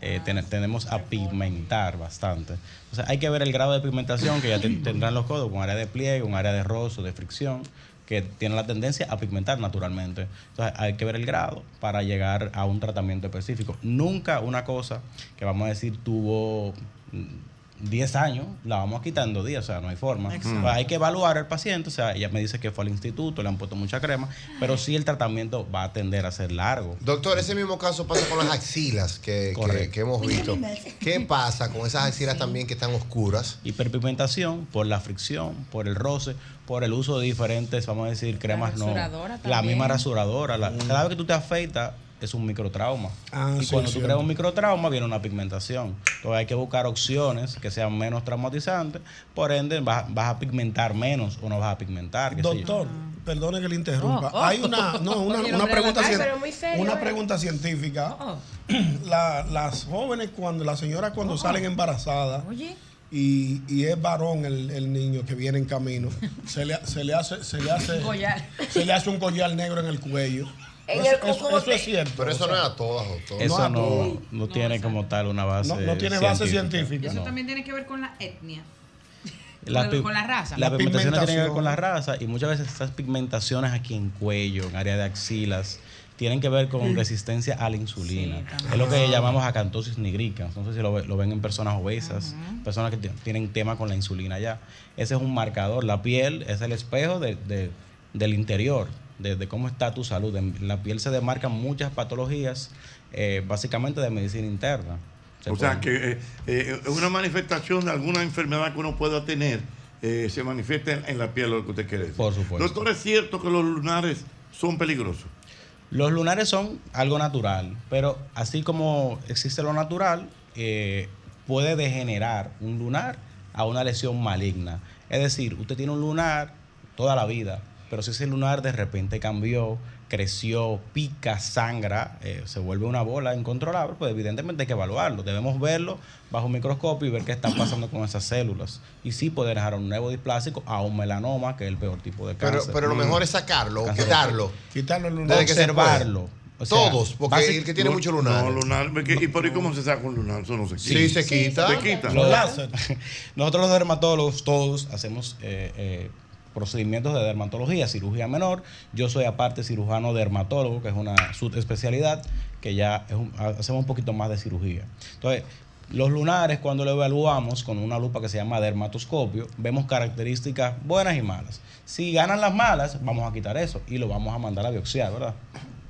Speaker 23: eh, ten- tenemos a pigmentar bastante. O sea, hay que ver el grado de pigmentación que ya te- tendrán los codos, con área de pliegue, un área de rozo, de fricción, que tienen la tendencia a pigmentar naturalmente. Entonces, hay que ver el grado para llegar a un tratamiento específico. Nunca una cosa que vamos a decir tuvo 10 años, la vamos a quitar en dos días, o sea, no hay forma. Pues hay que evaluar al paciente, o sea, ella me dice que fue al instituto, le han puesto mucha crema, pero sí el tratamiento va a tender a ser largo.
Speaker 5: Doctor, ese mismo caso pasa con las axilas que, que,
Speaker 23: Correcto.
Speaker 5: que hemos visto. ¿Qué pasa con esas axilas también que están oscuras?
Speaker 23: Hiperpigmentación por la fricción, por el roce, por el uso de diferentes, vamos a decir, cremas no. La misma rasuradora. la- Cada vez que tú te afeitas es un microtrauma.
Speaker 8: Ah,
Speaker 23: y
Speaker 8: sí,
Speaker 23: cuando tú creas un microtrauma viene una pigmentación. Entonces hay que buscar opciones que sean menos traumatizantes. Por ende, vas, vas a pigmentar menos o no vas a pigmentar.
Speaker 8: Doctor, perdone que le interrumpa.
Speaker 23: Oh, oh.
Speaker 8: Hay una, no, una, una pregunta,
Speaker 23: ay,
Speaker 8: cien-
Speaker 23: pero muy serio,
Speaker 8: una
Speaker 23: eh.
Speaker 8: pregunta científica. La- las jóvenes, cuando las señoras cuando salen embarazadas y, y es varón el, el niño que viene en camino, se le, se le hace, se le hace, se le hace un collar negro en el cuello.
Speaker 7: En
Speaker 8: Eso,
Speaker 7: el
Speaker 8: eso-
Speaker 7: cocote.
Speaker 8: eso es cierto.
Speaker 5: Pero eso
Speaker 8: o sea,
Speaker 5: no es a todas, doctor.
Speaker 23: Eso no, tiene como tal una base.
Speaker 8: No- no tiene base científica.
Speaker 9: Eso
Speaker 23: No.
Speaker 9: también tiene que ver con la etnia.
Speaker 23: La
Speaker 9: con la raza.
Speaker 23: La
Speaker 9: La
Speaker 23: pigmentación tiene que ver con la raza y muchas veces estas pigmentaciones aquí en cuello, en área de axilas, tienen que ver con resistencia a la insulina. es lo que llamamos acantosis nigrica. No sé si lo, lo ven en personas obesas, personas que ti- tienen tema con la insulina ya. Ese es un marcador. La piel es el espejo de- de- del interior, de, de cómo está tu salud. En la piel se demarcan muchas patologías, eh, básicamente de medicina interna. Se
Speaker 4: O sea, que eh, eh, una manifestación de alguna enfermedad que uno pueda tener se manifiesta en, en la piel, lo que usted quiere decir.
Speaker 23: Por supuesto.
Speaker 4: Doctor, ¿es cierto que los lunares son peligrosos?
Speaker 23: Los lunares son algo natural, pero así como existe lo natural, eh, puede degenerar un lunar a una lesión maligna. Es decir, usted tiene un lunar toda la vida, pero si ese lunar de repente cambió, creció, pica, sangra, eh, se vuelve una bola incontrolable, pues evidentemente hay que evaluarlo. Debemos verlo bajo un microscopio y ver qué está pasando con esas células. Y sí puede dejar un nuevo displásico a un melanoma, que es el peor tipo de
Speaker 5: Pero,
Speaker 23: cáncer.
Speaker 5: pero lo
Speaker 23: Mm.
Speaker 5: mejor es sacarlo, o quitarlo.
Speaker 8: Quitarlo el
Speaker 5: se puede.
Speaker 23: Observarlo. O sea,
Speaker 5: Todos, porque
Speaker 23: basic-
Speaker 5: el que tiene mucho lunar.
Speaker 4: No, lunar. porque- ¿Y por ahí cómo se saca un lunar? Eso no se quita.
Speaker 5: Sí, se quita.
Speaker 4: Se quita.
Speaker 23: Nosotros los dermatólogos todos hacemos eh, eh, procedimientos de dermatología, cirugía menor. Yo soy aparte cirujano dermatólogo, que es una subespecialidad, que ya es un- hacemos un poquito más de cirugía. Entonces, los lunares, cuando lo evaluamos con una lupa que se llama dermatoscopio, vemos características buenas y malas. Si ganan las malas, vamos a quitar eso y lo vamos a mandar a biopsiar, ¿verdad?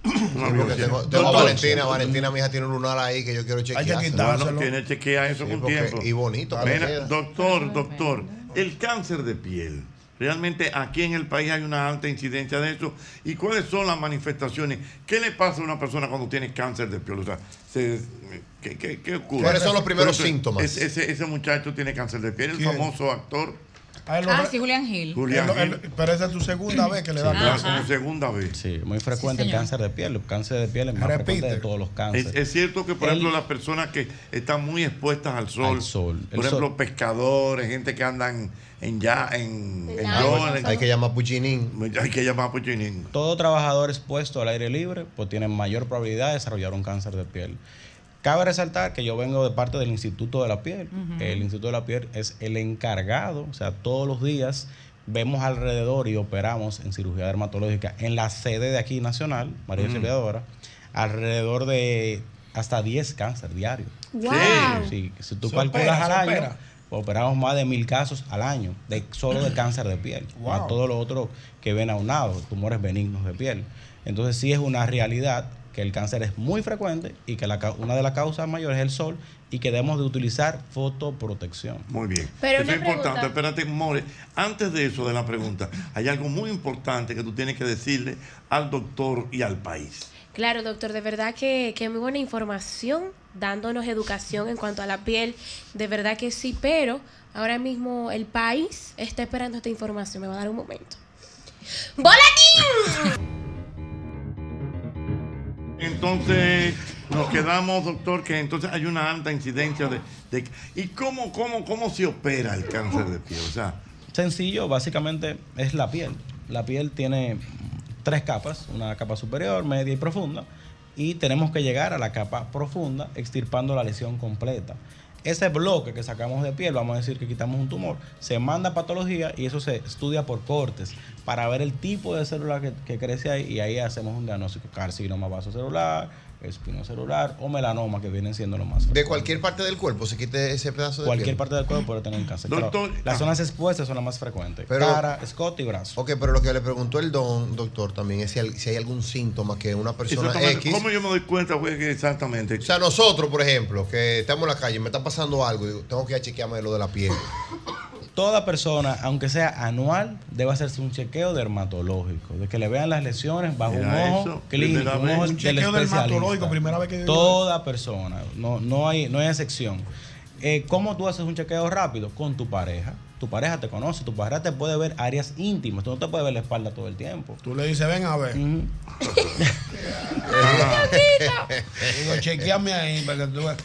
Speaker 5: Sí, porque tengo, Valentina, Valentina, mi hija tiene un lunar ahí que yo quiero chequear.
Speaker 4: Bueno, tiene que chequear eso
Speaker 5: Sí,
Speaker 4: con
Speaker 5: porque-
Speaker 4: tiempo.
Speaker 5: y bonito
Speaker 4: Mira, doctor, doctor, el cáncer de piel. Realmente aquí en el país hay una alta incidencia de eso. ¿Y cuáles son las manifestaciones? ¿Qué le pasa a una persona cuando tiene cáncer de piel? O sea, se- ¿qué, qué- qué ocurre?
Speaker 5: ¿Cuáles son los primeros
Speaker 4: Pero,
Speaker 5: síntomas?
Speaker 4: Ese, ese- ese muchacho tiene cáncer de piel, el
Speaker 8: ¿Quién?
Speaker 4: famoso actor.
Speaker 9: Ah, sí, Julián Gil.
Speaker 4: Julián
Speaker 8: él-
Speaker 4: Gil.
Speaker 8: pero esa es tu segunda vez que le da
Speaker 23: Sí,
Speaker 8: cáncer.
Speaker 23: como
Speaker 4: segunda vez.
Speaker 23: Sí, muy frecuente
Speaker 9: Sí,
Speaker 23: el cáncer de piel. El cáncer de piel es más
Speaker 8: Repite.
Speaker 23: frecuente de todos los cánceres.
Speaker 4: Es, es cierto que, por
Speaker 23: El-
Speaker 4: ejemplo, las personas que están muy expuestas al sol,
Speaker 23: Al sol.
Speaker 4: por
Speaker 23: El
Speaker 4: ejemplo,
Speaker 23: sol.
Speaker 4: pescadores, gente que andan en ya, en, en
Speaker 5: Hay, que llamar Puchinín.
Speaker 4: hay que llamar a Puchinín.
Speaker 23: Todo trabajador expuesto al aire libre pues tiene mayor probabilidad de desarrollar un cáncer de piel. Cabe resaltar que yo vengo de parte del Instituto de la Piel. El Instituto de la Piel es el encargado, o sea, todos los días vemos alrededor y operamos en cirugía dermatológica en la sede de aquí nacional, María
Speaker 4: Mm.
Speaker 23: Auxiliadora, alrededor de hasta 10 cáncer diarios.
Speaker 7: Wow.
Speaker 23: Sí, si tú calculas
Speaker 8: opera,
Speaker 23: al año,
Speaker 8: opera.
Speaker 23: Operamos más de mil casos al año, de, solo de cáncer de piel,
Speaker 8: Wow.
Speaker 23: a todo lo otro que ven aunado, tumores benignos de piel. Entonces sí es una realidad que el cáncer es muy frecuente y que la, una de las causas mayores es el sol y que debemos de utilizar fotoprotección.
Speaker 4: Muy bien.
Speaker 7: Pero
Speaker 4: eso
Speaker 7: una
Speaker 4: es importante.
Speaker 7: pregunta.
Speaker 4: Espérate, More. Antes de eso, de la pregunta, hay algo muy importante que tú tienes que decirle al doctor y al país.
Speaker 7: Claro, doctor, de verdad que, que muy buena información, dándonos educación en cuanto a la piel, de verdad que sí, pero ahora mismo el país está esperando esta información, me va a dar un momento. ¡Boletín!
Speaker 4: Entonces, nos quedamos, doctor, que entonces hay una alta incidencia de... de- ¿Y cómo, cómo, cómo se opera el cáncer de piel? O sea,
Speaker 23: Sencillo, básicamente es la piel. la piel tiene tres capas, una capa superior, media y profunda, y tenemos que llegar a la capa profunda extirpando la lesión completa. Ese bloque que sacamos de piel, vamos a decir que quitamos un tumor, se manda a patología y eso se estudia por cortes para ver el tipo de célula que, que crece ahí y ahí hacemos un diagnóstico carcinoma vasocelular, espinocelular o melanoma que vienen siendo lo más
Speaker 5: De cualquier parte del cuerpo se quite ese pedazo de
Speaker 23: Cualquier
Speaker 5: piel.
Speaker 23: parte del cuerpo puede tener cáncer.
Speaker 5: Doctor,
Speaker 23: las
Speaker 5: ah.
Speaker 23: zonas expuestas son las más frecuentes.
Speaker 5: Pero-
Speaker 23: Cara, escote y brazo.
Speaker 5: Ok, pero lo que le preguntó el don, doctor, también es si hay, si hay algún síntoma que una persona
Speaker 4: Exactamente.
Speaker 5: X.
Speaker 4: ¿Cómo yo me doy cuenta, güey, que exactamente?
Speaker 5: O sea, nosotros, por ejemplo, que estamos en la calle, me está pasando algo, digo, tengo que ir a chequearme lo de la piel.
Speaker 23: Toda persona, aunque sea anual, debe hacerse un chequeo dermatológico, de que le vean las lesiones bajo
Speaker 8: Mira
Speaker 23: un ojo
Speaker 8: eso,
Speaker 23: clínico, un ojo
Speaker 8: Un
Speaker 23: del
Speaker 8: chequeo
Speaker 23: especialista.
Speaker 8: dermatológico, primera vez que
Speaker 23: Toda persona, no, no, hay, no hay excepción. Eh, ¿Cómo tú haces un chequeo rápido? Con tu pareja. Tu pareja te conoce, tu pareja te puede ver áreas íntimas, tú no te puedes ver la espalda todo el tiempo.
Speaker 8: Tú le dices, ven a ver. Digo, chequeame ahí para que tú veas.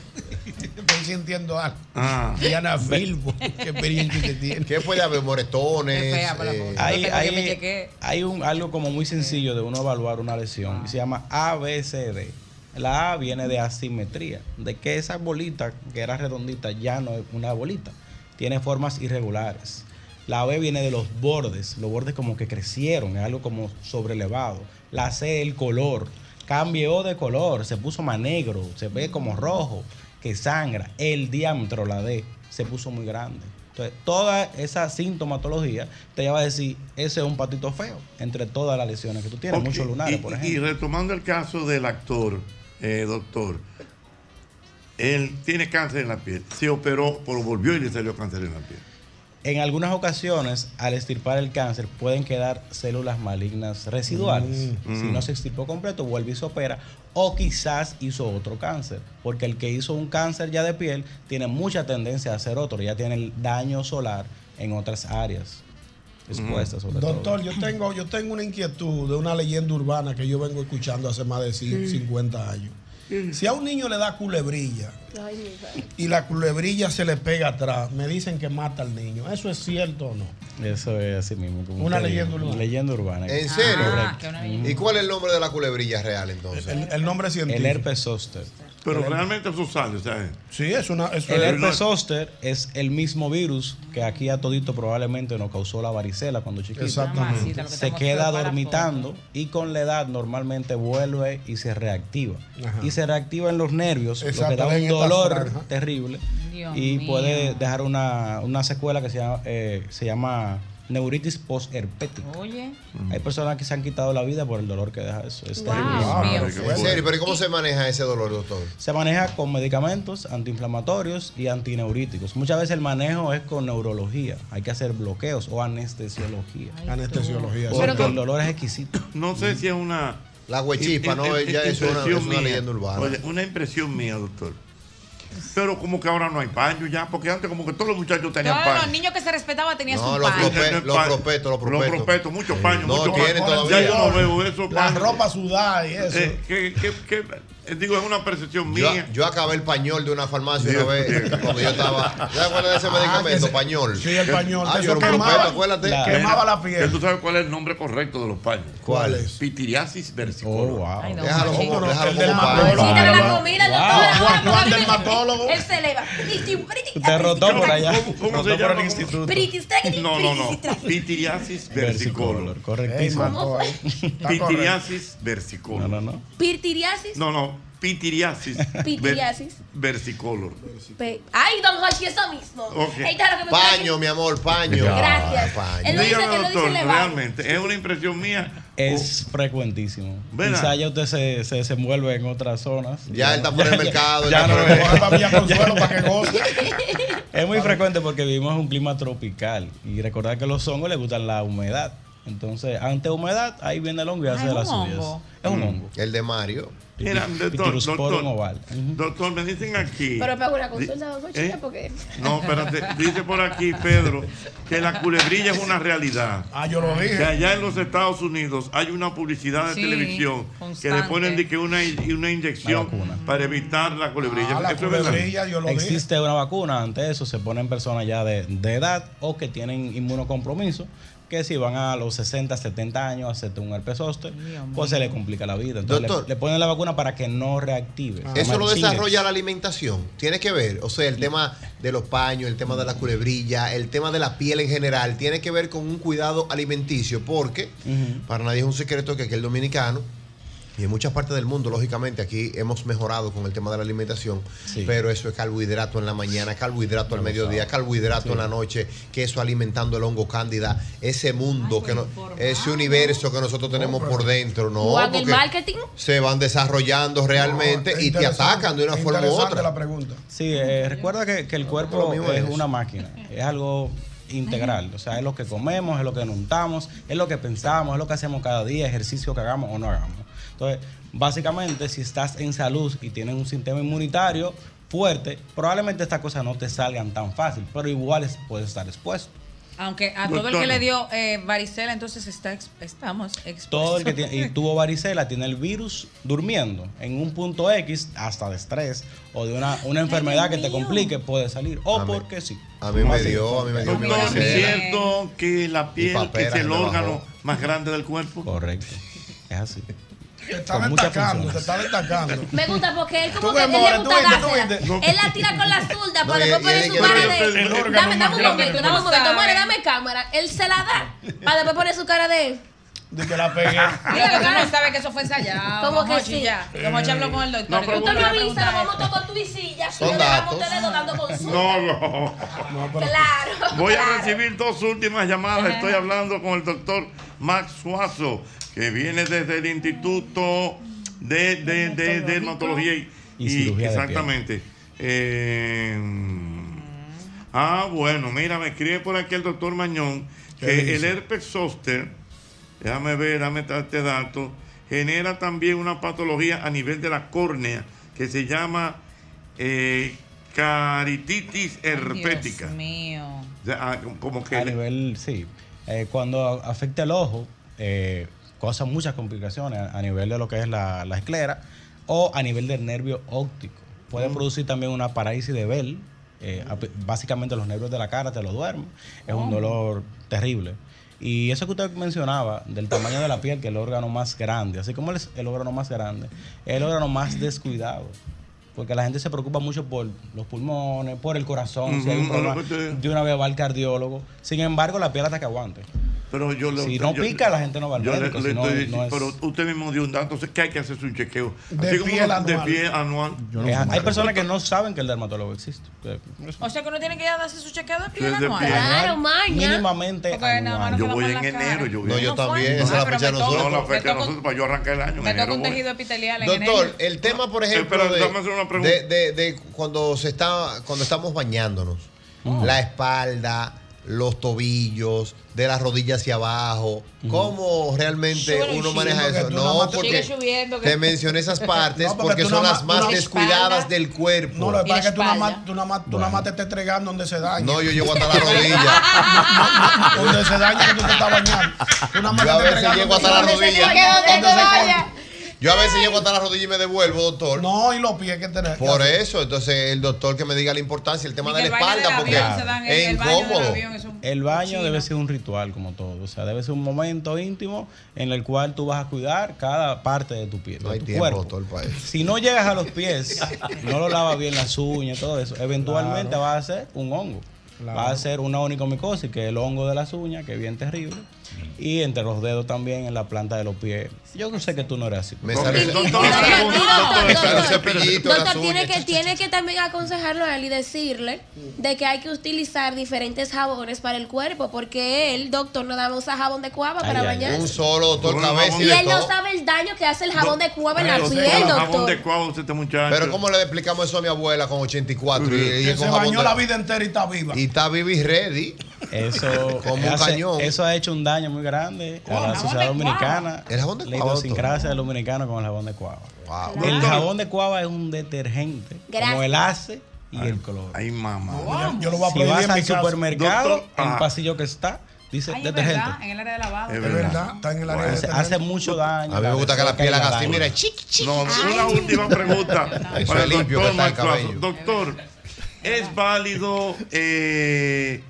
Speaker 8: Estoy sintiendo algo.
Speaker 5: Ah.
Speaker 8: Diana Filbo, qué experiencia que tiene.
Speaker 5: ¿Qué puede haber? Moretones.
Speaker 8: Fea,
Speaker 5: eh,
Speaker 23: Hay, un, algo como muy sencillo de uno evaluar una lesión y se llama ABCD. La A viene de asimetría, de que esa bolita que era redondita ya no es una bolita, tiene formas irregulares. La B viene de los bordes, los bordes como que crecieron, es algo como sobrelevado. La C, el color, cambió de color, se puso más negro, se ve como rojo, que sangra. El diámetro, la D, se puso muy grande. Entonces, toda esa sintomatología te lleva a decir, ese es un patito feo, entre todas las lesiones que tú tienes,
Speaker 4: Ok,
Speaker 23: muchos lunares,
Speaker 4: y,
Speaker 23: por
Speaker 4: y
Speaker 23: ejemplo.
Speaker 4: retomando el caso del actor, eh, doctor, él tiene cáncer en la piel, se operó, pero volvió y le salió cáncer en la piel.
Speaker 23: En algunas ocasiones, al extirpar el cáncer, pueden quedar células malignas residuales.
Speaker 4: Mm,
Speaker 23: Si
Speaker 4: mm.
Speaker 23: no se extirpó completo, vuelve y se opera. O quizás hizo otro cáncer. Porque el que hizo un cáncer ya de piel tiene mucha tendencia a hacer otro. Ya tiene el daño solar en otras áreas expuestas, sobre todo.
Speaker 8: Doctor, yo tengo, yo tengo una inquietud de una leyenda urbana que yo vengo escuchando hace más de ci- 50 años. Si a un niño le da culebrilla y la culebrilla se le pega atrás, me dicen que mata al niño. ¿Eso es cierto o no?
Speaker 23: Eso es así mismo. como
Speaker 8: Una leyenda urbana.
Speaker 23: Leyenda urbana.
Speaker 5: ¿En serio?
Speaker 23: Correcto.
Speaker 5: ¿Y cuál es el nombre de la culebrilla real entonces?
Speaker 8: El, el nombre científico.
Speaker 23: El herpes zóster.
Speaker 4: Pero realmente eso sale, ¿sabes?
Speaker 8: Sí, es una. es
Speaker 23: El herpes zóster es el mismo virus que aquí a todito probablemente nos causó la varicela cuando chiquito.
Speaker 8: Exactamente.
Speaker 23: Se queda dormitando y con la edad normalmente vuelve y se reactiva.
Speaker 8: Ajá.
Speaker 23: Y se reactiva en los nervios, lo que da un dolor terrible
Speaker 9: Dios
Speaker 23: y
Speaker 9: mío.
Speaker 23: puede dejar una, una secuela que se llama, eh, se llama neuritis postherpética.
Speaker 9: Oye.
Speaker 23: Hay personas que se han quitado la vida por el dolor que deja eso. Es
Speaker 9: Wow.
Speaker 23: terrible.
Speaker 9: Dios mío.
Speaker 5: En serio, pero ¿y cómo se maneja ese dolor, doctor?
Speaker 23: Se maneja con medicamentos antiinflamatorios y antineuríticos. Muchas veces el manejo es con neurología. Hay que hacer bloqueos o anestesiología.
Speaker 8: Anestesiología.
Speaker 23: Porque
Speaker 4: Pero-
Speaker 23: el dolor es exquisito.
Speaker 4: No sé si es una...
Speaker 5: La huechispa, ¿no? Ya es una-
Speaker 4: impresión
Speaker 5: es una
Speaker 4: mía.
Speaker 5: leyenda urbana.
Speaker 4: Oye, una impresión mía, doctor. Pero como que ahora no hay paño ya, porque antes como que todos los muchachos tenían
Speaker 9: Todos
Speaker 4: paño.
Speaker 9: los niños que se respetaban tenían
Speaker 5: No,
Speaker 9: su
Speaker 5: los
Speaker 9: paño.
Speaker 5: prope- los
Speaker 4: paño.
Speaker 5: propetos, los
Speaker 4: Los
Speaker 5: propetos.
Speaker 4: propetos, muchos paños,
Speaker 5: No,
Speaker 4: muchos
Speaker 5: tienen
Speaker 4: paños.
Speaker 5: todavía.
Speaker 4: Ya yo no veo eso.
Speaker 8: La
Speaker 4: paños.
Speaker 8: ropa sudada y eso.
Speaker 4: Eh, que, que, que, eh, digo, es una percepción
Speaker 5: Yo,
Speaker 4: mía.
Speaker 5: yo acabé el pañol de una farmacia una vez cuando yo estaba. ¿Ya acuerdas de ese
Speaker 8: Ah,
Speaker 5: medicamento?
Speaker 8: se-
Speaker 5: pañol.
Speaker 8: Sí, el pañol.
Speaker 5: Ah, yo
Speaker 8: quemaba,
Speaker 5: acuérdate.
Speaker 23: La-
Speaker 8: quemaba la piel.
Speaker 4: tú sabes cuál es el nombre correcto de los paños.
Speaker 5: ¿Cuál es?
Speaker 4: Pitiriasis
Speaker 23: Oh,
Speaker 4: versicolor.
Speaker 23: wow.
Speaker 9: Ay, no,
Speaker 5: Déjalo como, déjalo
Speaker 8: El
Speaker 5: como
Speaker 8: dermatólogo.
Speaker 5: paño.
Speaker 7: La comida,
Speaker 8: Juan-
Speaker 7: me-
Speaker 8: dermatólogo.
Speaker 7: Él se eleva.
Speaker 23: Te rotó por allá.
Speaker 4: ¿Cómo- se
Speaker 23: por
Speaker 4: llama?
Speaker 23: el instituto.
Speaker 4: No, no, no. Pitiriasis versicolor.
Speaker 23: Correctísimo.
Speaker 4: Pitiriasis
Speaker 23: No,
Speaker 4: versicolor.
Speaker 23: no, no.
Speaker 7: Pirtiriasis.
Speaker 4: No, no. Pitiriasis.
Speaker 7: Pitiriasis.
Speaker 4: ver- versicolor.
Speaker 7: Pe- Ay, don Hochi, eso mismo.
Speaker 4: Ok.
Speaker 7: Ahí está lo que me
Speaker 5: Paño, mi amor, paño.
Speaker 7: Gracias.
Speaker 5: Paño.
Speaker 7: Él dice dice
Speaker 4: doctor, realmente, ¿es una impresión mía?
Speaker 23: Es frecuentísimo.
Speaker 4: Ven
Speaker 23: Quizá
Speaker 4: a-
Speaker 23: ya usted se, se desenvuelve en otras zonas.
Speaker 5: Ya él está por el mercado.
Speaker 23: ya
Speaker 5: ya
Speaker 23: no es. muy frecuente porque vivimos en un clima tropical y recordar que los hongos les gustan la humedad. Entonces, ante humedad, ahí viene el hongo y hace
Speaker 9: Ah,
Speaker 23: de
Speaker 9: es
Speaker 23: las
Speaker 9: un
Speaker 23: suyas.
Speaker 9: hongo.
Speaker 23: Es un
Speaker 5: Mm.
Speaker 23: hongo.
Speaker 5: El de Mario.
Speaker 4: Mira, doctor,
Speaker 23: Pitirusporum
Speaker 4: doctor,
Speaker 23: oval. Ujú.
Speaker 4: doctor, me dicen aquí.
Speaker 7: Pero me hago una consulta, Hochi,
Speaker 4: ¿Eh?
Speaker 7: porque.
Speaker 4: No, espérate, dice por aquí Pedro que la culebrilla es una realidad.
Speaker 8: Ah, yo lo
Speaker 4: Que
Speaker 8: dije.
Speaker 4: allá en los Estados Unidos hay una publicidad de
Speaker 9: Sí,
Speaker 4: televisión que le ponen de que una, una inyección para evitar la culebrilla.
Speaker 8: Ah, la
Speaker 4: Eso es verdad.
Speaker 8: culebrilla, yo lo dije.
Speaker 23: Existe una vacuna, ante eso se ponen personas ya de, de edad o que tienen inmunocompromiso que si van a los 60, 70 años a hacerte un herpes zóster, pues se le complica la vida. Entonces
Speaker 5: Doctor.
Speaker 23: le, le ponen la vacuna para que no reactive.
Speaker 5: Eso lo desarrolla la alimentación. Tiene que ver, o sea, el tema de los paños, el tema de la culebrilla, el tema de la piel en general, tiene que ver con un cuidado alimenticio, porque para nadie es un secreto que aquí el dominicano y en muchas partes del mundo, lógicamente, aquí hemos mejorado con el tema de la alimentación, pero eso es carbohidrato en la mañana, carbohidrato al mediodía, carbohidrato en la noche, queso alimentando el hongo cándida, ese mundo, que no, ese universo que nosotros tenemos por dentro, ¿no?
Speaker 7: Juan, el
Speaker 5: Porque
Speaker 7: marketing.
Speaker 5: se van desarrollando realmente y te atacan de una forma u otra.
Speaker 8: pregunta.
Speaker 23: Sí, eh, recuerda que, que el cuerpo es
Speaker 5: es.
Speaker 23: una máquina, es algo integral, o sea, es lo que comemos, es lo que untamos, es lo que pensamos, es lo que hacemos cada día, ejercicio que hagamos o no hagamos. Entonces, básicamente, si estás en salud y tienes un sistema inmunitario fuerte, probablemente estas cosas no te salgan tan fácil, pero igual es- puedes estar expuesto.
Speaker 9: Aunque a todo el que le dio eh, varicela, entonces está ex- estamos expuestos.
Speaker 23: Todo el que tiene, y tuvo varicela tiene el virus durmiendo en un punto X, hasta de estrés o de una, una enfermedad que te complique, puede salir. O
Speaker 5: A mí-
Speaker 23: porque sí.
Speaker 5: a mí me dio, a mí me dio mi
Speaker 4: Doctor, ¿es cierto que la piel
Speaker 5: papera
Speaker 4: es el órgano
Speaker 5: bajó.
Speaker 4: más grande del cuerpo?
Speaker 23: Correcto. Es así.
Speaker 8: Te está destacando, te está destacando.
Speaker 7: Me gusta porque él como que él le gusta dársela. Él la tira con la zurda para después poner su cara de. Dame, dame un momento, dame un momento. More, dame cámara. Él se la da para después poner su cara de.
Speaker 8: De que la pegué.
Speaker 9: Mira, que no sabes que eso fue ensayado.
Speaker 7: ¿Cómo
Speaker 9: Don
Speaker 7: que sí?
Speaker 9: Hochi habló con el doctor.
Speaker 4: No,
Speaker 7: Usted no
Speaker 9: le
Speaker 7: avisa, vamos
Speaker 9: esto.
Speaker 7: todos con tu y silla.
Speaker 5: Son
Speaker 7: y le damos
Speaker 5: datos.
Speaker 7: ustedes dando consulta.
Speaker 4: No, no.
Speaker 7: Claro.
Speaker 4: Voy a recibir dos últimas llamadas. Estoy hablando con el doctor Max Suazo, que viene desde el Instituto de, de, de Dermatología y,
Speaker 23: cirugía
Speaker 4: exactamente. Eh, ah, bueno, mira, me escribe por aquí el doctor Mañón
Speaker 8: ¿Qué
Speaker 4: que el herpes zóster, déjame ver, déjame este dato, genera también una patología a nivel de la córnea que se llama eh, carititis herpética.
Speaker 9: Dios mío.
Speaker 4: O sea, ah, como que
Speaker 23: A nivel, sí. Eh, cuando afecta el ojo, eh, causa muchas complicaciones a, a nivel de lo que es la, la esclera o a nivel del nervio óptico. Puede
Speaker 4: Mm.
Speaker 23: producir también una parálisis de Bell. eh, básicamente los nervios de la cara te lo duermen. Es un
Speaker 9: Oh.
Speaker 23: dolor terrible. Y eso que usted mencionaba, del tamaño de la piel, que es el órgano más grande, así como es el órgano más grande, es el órgano más descuidado. Porque la gente se preocupa mucho por los pulmones, por el corazón, si hay un problema, de una vez va al cardiólogo. Sin embargo, la piel hasta que aguante.
Speaker 4: Pero yo le-
Speaker 23: Si no
Speaker 4: yo-
Speaker 23: pica, la gente no va al
Speaker 4: yo le-
Speaker 23: médico,
Speaker 4: le
Speaker 23: si no-
Speaker 4: estoy
Speaker 23: no
Speaker 4: diciendo,
Speaker 23: es-
Speaker 4: Pero usted mismo dio un dato, entonces que hay que hacerse un chequeo.
Speaker 23: De
Speaker 4: Así como
Speaker 23: piel
Speaker 4: de
Speaker 23: anual.
Speaker 4: piel anual.
Speaker 23: Eh, hay personas que no saben que el dermatólogo existe.
Speaker 9: O sea que uno tiene que ir a darse su chequeo de piel
Speaker 23: Desde
Speaker 9: anual.
Speaker 23: piel.
Speaker 7: Claro, maña.
Speaker 23: Mínimamente anual.
Speaker 4: Yo voy en enero. Yo
Speaker 5: No, yo
Speaker 9: ¿No fue?
Speaker 5: también, esa es la fecha de nosotros.
Speaker 4: No, la fecha de nosotros, para yo arrancar el año.
Speaker 9: Me toca
Speaker 4: enero
Speaker 9: un
Speaker 4: voy.
Speaker 9: tejido epitelial
Speaker 5: Doctor, el tema, por ejemplo,
Speaker 4: Espera,
Speaker 5: de,
Speaker 4: déjame hacer una pregunta.
Speaker 5: de- de- de cuando se está, cuando estamos bañándonos, la espalda, los tobillos, de las rodillas hacia abajo, ¿cómo realmente
Speaker 8: Sube
Speaker 5: uno maneja eso? No, porque
Speaker 9: Sigue subiendo, que-
Speaker 5: te mencioné esas partes
Speaker 8: No, porque
Speaker 5: son las
Speaker 8: más- no-
Speaker 5: descuidadas
Speaker 9: espalda.
Speaker 5: del cuerpo.
Speaker 8: No, lo que pasa es que tú nada más, tú nada más, tú nada más te estás entregando donde se daña.
Speaker 5: No, yo llego hasta la rodilla.
Speaker 8: donde se daña que tú te estás bañando. Tú nada más
Speaker 5: Yo a veces llego hasta la
Speaker 8: donde se
Speaker 5: rodilla. Yo a veces llego hasta la rodilla y me devuelvo, doctor.
Speaker 8: No, y los pies que tenés.
Speaker 5: Por eso, entonces el doctor que me diga la importancia, el tema
Speaker 9: Y
Speaker 5: de la espalda,
Speaker 9: del
Speaker 5: porque es
Speaker 9: el baño del
Speaker 5: incómodo.
Speaker 9: avión, es un-
Speaker 23: El baño debe ser un ritual como todo. O sea, debe ser un momento íntimo en el cual tú vas a cuidar cada parte de tu piel,
Speaker 5: No
Speaker 23: de
Speaker 5: hay
Speaker 23: tu
Speaker 5: tiempo,
Speaker 23: cuerpo.
Speaker 5: doctor, para eso.
Speaker 23: Si no llegas a los pies, no lo lavas bien las uñas, todo eso, eventualmente vas a hacer un hongo.
Speaker 8: Claro.
Speaker 23: Va a ser una onicomicosis, que es el hongo de las uñas, que es bien terrible. Y entre los dedos también, en la planta de los pies. Yo no sé que tú no eres así.
Speaker 5: Me sale-
Speaker 4: doctor,
Speaker 7: tiene que, tiene que también aconsejarlo a él y decirle de que hay que utilizar diferentes jabones para el cuerpo, porque él, doctor, no da usa jabón de cuava para bañarse.
Speaker 5: Un solo doctor cabeza y
Speaker 7: él no sabe el daño que hace el jabón de cuava en la piel,
Speaker 4: el jabón
Speaker 7: doctor.
Speaker 4: este muchacho.
Speaker 5: Pero ¿cómo le explicamos eso a mi abuela con 84 y, con
Speaker 8: se
Speaker 5: jabón
Speaker 8: bañó
Speaker 5: de-
Speaker 8: la vida entera y está viva.
Speaker 5: y está viva y ready?
Speaker 23: Eso,
Speaker 5: Como un
Speaker 23: hace-
Speaker 5: cañón.
Speaker 23: eso ha hecho un daño muy grande a la
Speaker 8: ¿Jabón
Speaker 23: sociedad dominicana.
Speaker 5: ¿El jabón de
Speaker 23: La
Speaker 5: cuava,
Speaker 23: idiosincrasia del dominicano con el jabón de cuava.
Speaker 5: Wow.
Speaker 23: El jabón de cuava es un detergente,
Speaker 7: Gracias.
Speaker 23: como el ace y el color.
Speaker 4: Ay, mamá.
Speaker 8: Yo, yo lo voy a
Speaker 23: Si
Speaker 8: prohibir
Speaker 23: vas
Speaker 8: en mi
Speaker 23: al supermercado,
Speaker 4: Doctor,
Speaker 23: en
Speaker 4: ah.
Speaker 23: el pasillo que está, dice
Speaker 9: Ay, es
Speaker 23: detergente.
Speaker 9: verdad, en el área de lavado.
Speaker 4: Es verdad.
Speaker 8: verdad, está en el área de
Speaker 23: Hace, mucho daño.
Speaker 5: A mí me gusta que la piel haga así, mira, chiqui, chiqui.
Speaker 4: No, una última pregunta
Speaker 5: Eso
Speaker 4: para
Speaker 5: es
Speaker 4: el
Speaker 5: limpio
Speaker 4: doctor
Speaker 5: que está el
Speaker 4: Max Suazo.
Speaker 5: cabello.
Speaker 4: Doctor, ¿es válido eh,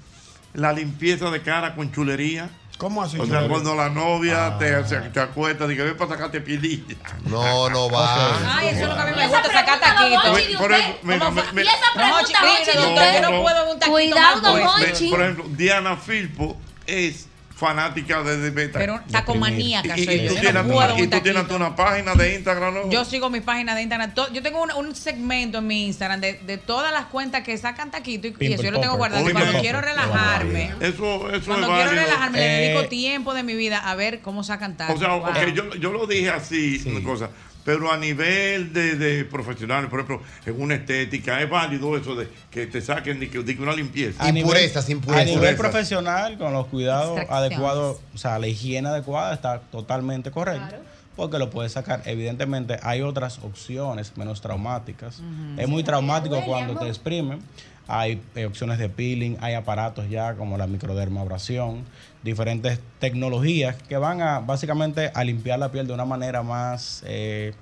Speaker 4: la limpieza de cara con chulería?
Speaker 8: ¿Cómo así?
Speaker 4: O sea, cuando la novia
Speaker 8: Ah.
Speaker 4: te, se- te acuesta, dice, ven para sacarte pililla.
Speaker 5: No, no va.
Speaker 9: Ay, eso es lo que a mí me gusta, sacar taquito.
Speaker 4: Por- por ejemplo, mira,
Speaker 9: ¿Cómo
Speaker 4: me-
Speaker 9: fa-
Speaker 4: me-
Speaker 9: y esa pregunta,
Speaker 4: no,
Speaker 9: no
Speaker 4: no.
Speaker 9: puedo un taquito
Speaker 7: Cuidado,
Speaker 4: por ejemplo, Diana Filpo es fanática de, de beta.
Speaker 9: Pero tacomaníaca
Speaker 4: y-
Speaker 9: soy
Speaker 4: y
Speaker 9: yo.
Speaker 4: tú
Speaker 9: Yo
Speaker 4: tienes,
Speaker 9: no puedo
Speaker 4: y tú tienes una página de Instagram, ¿no?
Speaker 9: Yo sigo mi página de Instagram. Yo tengo un, un segmento en mi Instagram de, de todas las cuentas que sacan taquito y, eso yo lo tengo guardado. Y
Speaker 4: Oye,
Speaker 9: cuando quiero relajarme,
Speaker 4: Eso, eso
Speaker 9: cuando
Speaker 4: es
Speaker 9: quiero
Speaker 4: válido.
Speaker 9: relajarme, le dedico
Speaker 20: Eh,
Speaker 9: tiempo de mi vida a ver cómo sacan taquito.
Speaker 4: O sea,
Speaker 9: Wow.
Speaker 4: ok, yo, yo lo dije así, una cosa, pero a nivel de, de profesional, por ejemplo, en una estética, es válido eso de que te saquen de que, de una limpieza.
Speaker 23: A nivel-
Speaker 5: Impurezas,
Speaker 23: A
Speaker 5: impurezas.
Speaker 23: nivel
Speaker 4: Impurezas.
Speaker 23: profesional, con los cuidados adecuados, o sea, la higiene adecuada está totalmente correcta. Porque lo puedes sacar. Evidentemente, hay otras opciones menos traumáticas. Es muy traumático cuando te exprimen. Hay eh, opciones de peeling, hay aparatos ya como la microdermabrasión, diferentes tecnologías que van a básicamente a limpiar la piel de una manera más eh,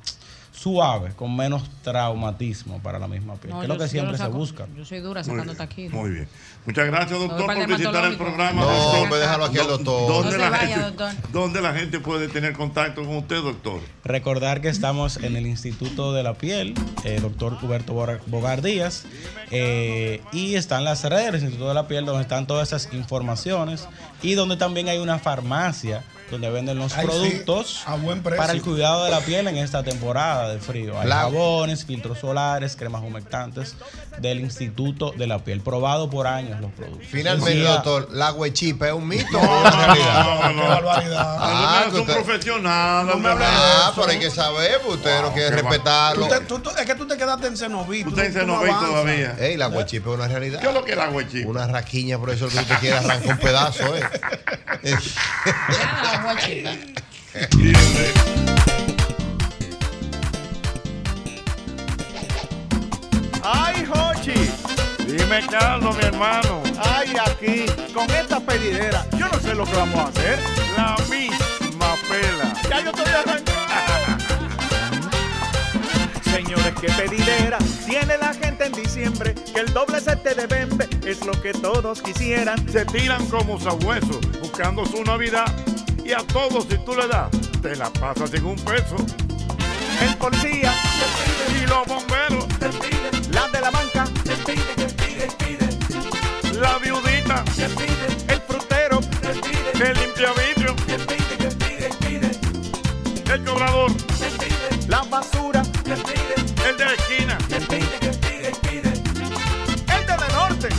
Speaker 23: suave, con menos traumatismo para la misma piel,
Speaker 9: No,
Speaker 23: que es lo que siempre se
Speaker 9: saco-
Speaker 23: busca.
Speaker 9: Yo soy dura sacando
Speaker 4: bien,
Speaker 9: taquito.
Speaker 4: Muy bien. Muchas gracias, doctor, por
Speaker 9: el
Speaker 4: visitar el programa.
Speaker 5: No,
Speaker 4: doctor.
Speaker 5: hombre, déjalo aquí al
Speaker 4: Do-
Speaker 5: doctor.
Speaker 4: ¿Dónde,
Speaker 9: No
Speaker 4: la
Speaker 9: vaya,
Speaker 4: gente,
Speaker 9: doctor.
Speaker 4: ¿Dónde la gente puede tener contacto con usted, doctor?
Speaker 23: Recordar que estamos en el Instituto de la Piel, eh, doctor Huberto Bor- Bogar Díaz, eh, y están las redes del Instituto de la Piel donde están todas esas informaciones y donde también hay una farmacia donde venden los
Speaker 8: Ay, sí,
Speaker 23: productos
Speaker 8: a buen precio.
Speaker 23: para el cuidado de la piel en esta temporada de frío. Hay
Speaker 5: La-
Speaker 23: jabones, filtros solares, cremas humectantes del Instituto de la Piel, probado por años los productos.
Speaker 5: Finalmente,
Speaker 23: Sí,
Speaker 5: doctor, ¿la huechipa es un mito o una realidad?
Speaker 4: No, no,
Speaker 8: Qué barbaridad.
Speaker 5: Ah,
Speaker 4: es
Speaker 5: que
Speaker 4: un
Speaker 5: usted-
Speaker 4: profesional.
Speaker 8: No me
Speaker 5: Ah,
Speaker 8: eso.
Speaker 5: pero hay que saber, pues usted no quiere respetarlo.
Speaker 8: Tú te- tú- tú- es que tú te quedaste en Cenoví.
Speaker 4: Tú
Speaker 8: tú
Speaker 4: estás en
Speaker 8: no- no avanzas.
Speaker 4: todavía.
Speaker 5: Ey, la guachipa es una realidad.
Speaker 4: ¿Qué es lo que es la guachipa?
Speaker 5: Una raquiña, profesor, que usted quiere arrancar un pedazo, ¿eh?
Speaker 9: Ya, guachita.
Speaker 6: ¡Ay, Jochi!
Speaker 4: Dime, Carlos, mi hermano.
Speaker 6: ¡Ay, aquí! Con esta pedidera, yo no sé lo que vamos a hacer.
Speaker 4: La misma pela.
Speaker 6: Ya yo estoy arrancando. Señores, qué pedidera tiene la gente en diciembre. Que el doble sete de bembe es lo que todos quisieran.
Speaker 4: Se tiran como sabuesos buscando su Navidad. Y a todos, si tú le das, te la pasas en un peso.
Speaker 6: El policía,
Speaker 4: Y los bomberos,
Speaker 6: la
Speaker 4: viudita,
Speaker 6: el frutero,
Speaker 4: el limpia vidrio, el cobrador,
Speaker 6: la basura,
Speaker 4: el de la esquina,
Speaker 6: el de la norte.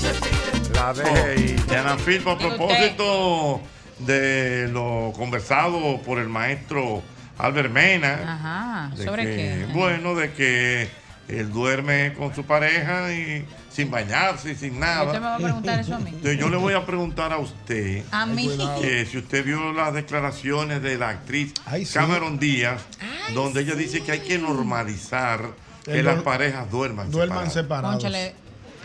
Speaker 4: la de y Diana Filpo, a propósito de lo conversado por el maestro Albert Mena.
Speaker 9: Ajá. ¿Sobre
Speaker 4: que,
Speaker 9: qué?
Speaker 4: Bueno, de que él duerme con su pareja y sin bañarse y sin
Speaker 9: ¿Usted me va
Speaker 4: nada.
Speaker 9: a preguntar eso a mí?
Speaker 4: Entonces, yo le voy a preguntar a usted
Speaker 9: A mí.
Speaker 4: que si usted vio las declaraciones de la actriz
Speaker 8: Ay, sí.
Speaker 4: Cameron Díaz, donde ella dice que hay que normalizar que
Speaker 8: El
Speaker 4: las parejas duerman,
Speaker 8: Duerman
Speaker 4: separadas.
Speaker 8: separados.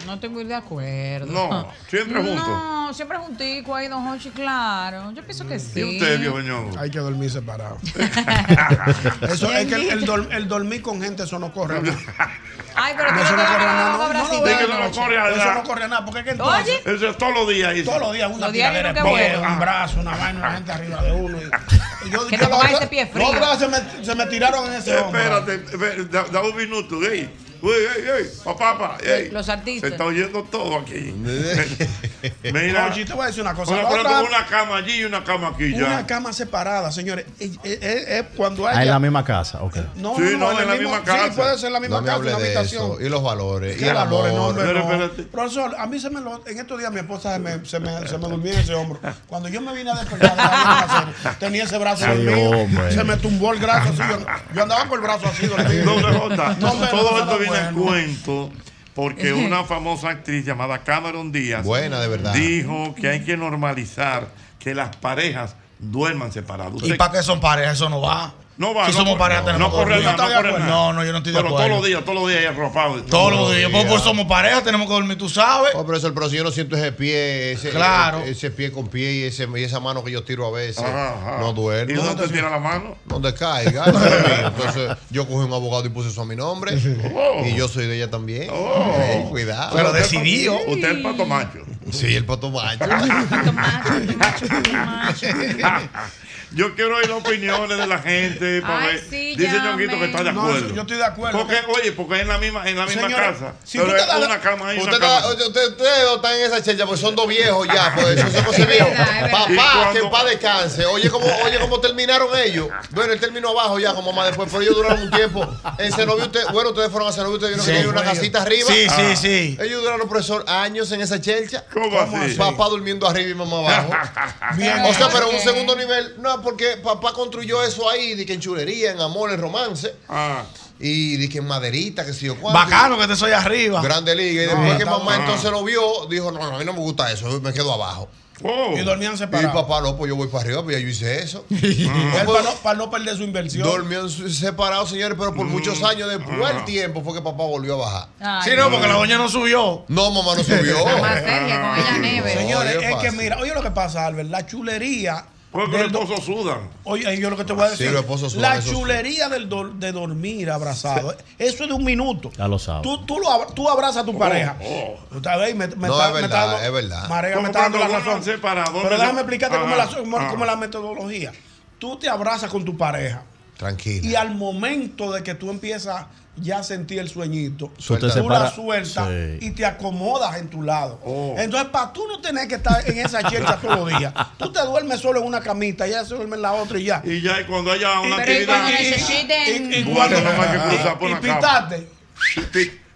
Speaker 9: No estoy muy de acuerdo.
Speaker 4: No, siempre juntos.
Speaker 9: No, siempre juntico ahí, don Hochi, claro. Yo pienso que sí.
Speaker 4: ¿Y usted, viejo ñongo?
Speaker 8: Hay que dormir separado. eso es que el, el dor- el dormir con gente, eso no corre. No,
Speaker 9: Ay, pero tú
Speaker 8: eso
Speaker 9: no
Speaker 8: no corre a nada.
Speaker 9: no,
Speaker 8: No, no,
Speaker 9: Brasil.
Speaker 8: no,
Speaker 4: que
Speaker 8: no,
Speaker 4: no corre a
Speaker 8: Eso
Speaker 4: nada.
Speaker 8: no corre a nada. Porque es que entonces,
Speaker 9: Oye,
Speaker 4: Eso es todos los días.
Speaker 8: todos los días una
Speaker 9: Los días
Speaker 8: tiradera de
Speaker 9: nunca
Speaker 8: pie,
Speaker 9: bueno.
Speaker 8: un brazo, una vaina, una gente arriba de uno. Y, y yo,
Speaker 9: Que
Speaker 8: yo
Speaker 9: te ese pie frío.
Speaker 8: Los brazos se me, se me tiraron en ese hombro.
Speaker 4: Espérate, espérate, da, da un minuto. Ey, uy, ey, ey, papá, papá, ey.
Speaker 9: Los artistas.
Speaker 4: Se está oyendo todo aquí. Mira,
Speaker 8: Oye, te voy a decir una cosa.
Speaker 4: una,
Speaker 8: otra-
Speaker 4: una cama allí y una cama aquí ya.
Speaker 8: Una cama separada, señores. Es, es- es cuando hay.
Speaker 15: Ah, en la misma casa, ok.
Speaker 8: No,
Speaker 4: Sí,
Speaker 8: no,
Speaker 4: no,
Speaker 8: en,
Speaker 4: la
Speaker 8: mismo-
Speaker 4: misma casa.
Speaker 8: Sí, puede ser en la misma
Speaker 5: No
Speaker 8: casa, una habitación.
Speaker 5: eso. Y los valores. Y
Speaker 8: ¿Qué
Speaker 5: el
Speaker 8: valores, no, hombre, no. Profesor, a mí se me lo, en estos días mi esposa se me, se me, se me durmió en ese hombro. Cuando yo me vine a despertar, tenía ese brazo
Speaker 15: Sí,
Speaker 8: dormido,
Speaker 15: hombre.
Speaker 8: se me tumbó el brazo así. Yo, yo andaba con el brazo así dormido.
Speaker 4: J.
Speaker 8: No, hombre,
Speaker 4: Todo
Speaker 8: no,
Speaker 4: esto
Speaker 8: bueno.
Speaker 4: cuento porque una famosa actriz llamada Cameron Díaz
Speaker 5: Buena, de verdad.
Speaker 4: dijo que hay que normalizar que las parejas duerman separadas.
Speaker 3: ¿Y para qué son parejas? Eso no va.
Speaker 4: No va,
Speaker 8: si
Speaker 4: no,
Speaker 8: somos pareja,
Speaker 4: no, corre no, no,
Speaker 8: no, no, yo no estoy de
Speaker 4: pero todos los días, todos los días hay arropado.
Speaker 8: Todos los días, porque pues, somos pareja, tenemos que dormir, tú sabes.
Speaker 5: Oh, pero eso, el yo no siento ese pie, ese, eh, pie con pie y, esa mano que yo tiro a veces. No duerme.
Speaker 4: ¿Y dónde te tira la mano?
Speaker 5: Donde caiga. Entonces, yo cogí un abogado y puse eso a mi nombre.
Speaker 4: Oh.
Speaker 5: Y yo soy de ella también.
Speaker 4: Oh.
Speaker 5: Cuidado.
Speaker 4: Pero, decidido. Usted es el pato macho.
Speaker 5: Sí, el pato macho.
Speaker 4: Yo quiero oír las opiniones de la gente para ver.
Speaker 9: Sí,
Speaker 4: Dice Ñonguito que está de acuerdo.
Speaker 8: Yo estoy de acuerdo.
Speaker 4: Porque, oye, porque es en la misma, en la misma
Speaker 8: Señora,
Speaker 4: casa.
Speaker 8: Si
Speaker 4: pero es una cama ahí. Ustedes
Speaker 5: usted, usted, están en esa checha porque son dos viejos ya, pues eso se
Speaker 9: es
Speaker 5: viejos. Papá, que en descanse. Oye cómo, oye cómo terminaron ellos. Bueno, él terminó abajo ya, como más después, pero ellos duraron un tiempo. En Cenovio, usted, bueno, ustedes fueron a Cenovio, ustedes vieron
Speaker 8: sí,
Speaker 5: que una casita arriba.
Speaker 8: Sí, sí,
Speaker 5: ah.
Speaker 8: sí.
Speaker 5: Ellos duraron, profesor, años en esa chelcha.
Speaker 4: ¿Cómo, así?
Speaker 5: Papá durmiendo arriba y mamá abajo. O sea, pero un segundo nivel, no porque papá construyó eso ahí, de que en chulería, en amor, en romance.
Speaker 4: Ah.
Speaker 5: Y de que en maderita, que si yo cuánto.
Speaker 8: Bacano que te soy arriba.
Speaker 5: Grande liga. Y después que mamá entonces lo vio, dijo, no, no, a mí no me gusta eso, me quedo abajo.
Speaker 8: Y dormían separados.
Speaker 5: Y papá, no, pues yo voy para arriba, pues ya yo hice eso.
Speaker 8: para, no, perder su inversión.
Speaker 5: Dormían separados, señores, pero por muchos
Speaker 8: mm.
Speaker 5: años después del ah. tiempo fue que papá volvió a bajar.
Speaker 9: Ay,
Speaker 8: sí, no, porque la doña no subió.
Speaker 5: No, mamá no subió.
Speaker 9: con ella.
Speaker 8: Señores, es que mira, oye lo que pasa, Albert, la chulería
Speaker 4: porque los esposos sudan.
Speaker 8: Oye, yo lo que te voy a decir.
Speaker 5: Sí,
Speaker 8: la chulería del do, de dormir abrazado. Eso es de un minuto.
Speaker 24: Ya lo sabes.
Speaker 8: Tú, tú, abrazas a tu
Speaker 4: oh,
Speaker 8: pareja. Oh.
Speaker 5: No, es verdad, me
Speaker 8: está dando,
Speaker 5: es verdad.
Speaker 4: Marea,
Speaker 8: me está dando la razón.
Speaker 4: Separado,
Speaker 8: Pero déjame explicarte cómo
Speaker 4: es
Speaker 8: la, cómo la metodología. Tú te abrazas con tu pareja.
Speaker 5: Tranquilo.
Speaker 8: Y al momento de que tú empiezas ya sentí el sueñito. Tú la sueltas
Speaker 24: sí.
Speaker 8: y te acomodas en tu lado.
Speaker 4: Oh.
Speaker 8: Entonces, para tú no tener que estar en esa chelcha todos los días, tú te duermes solo en una camita, ya se duerme en la otra y ya.
Speaker 4: Y ya, y cuando haya una actividad.
Speaker 8: Y,
Speaker 4: necesiten...
Speaker 8: y, pitate.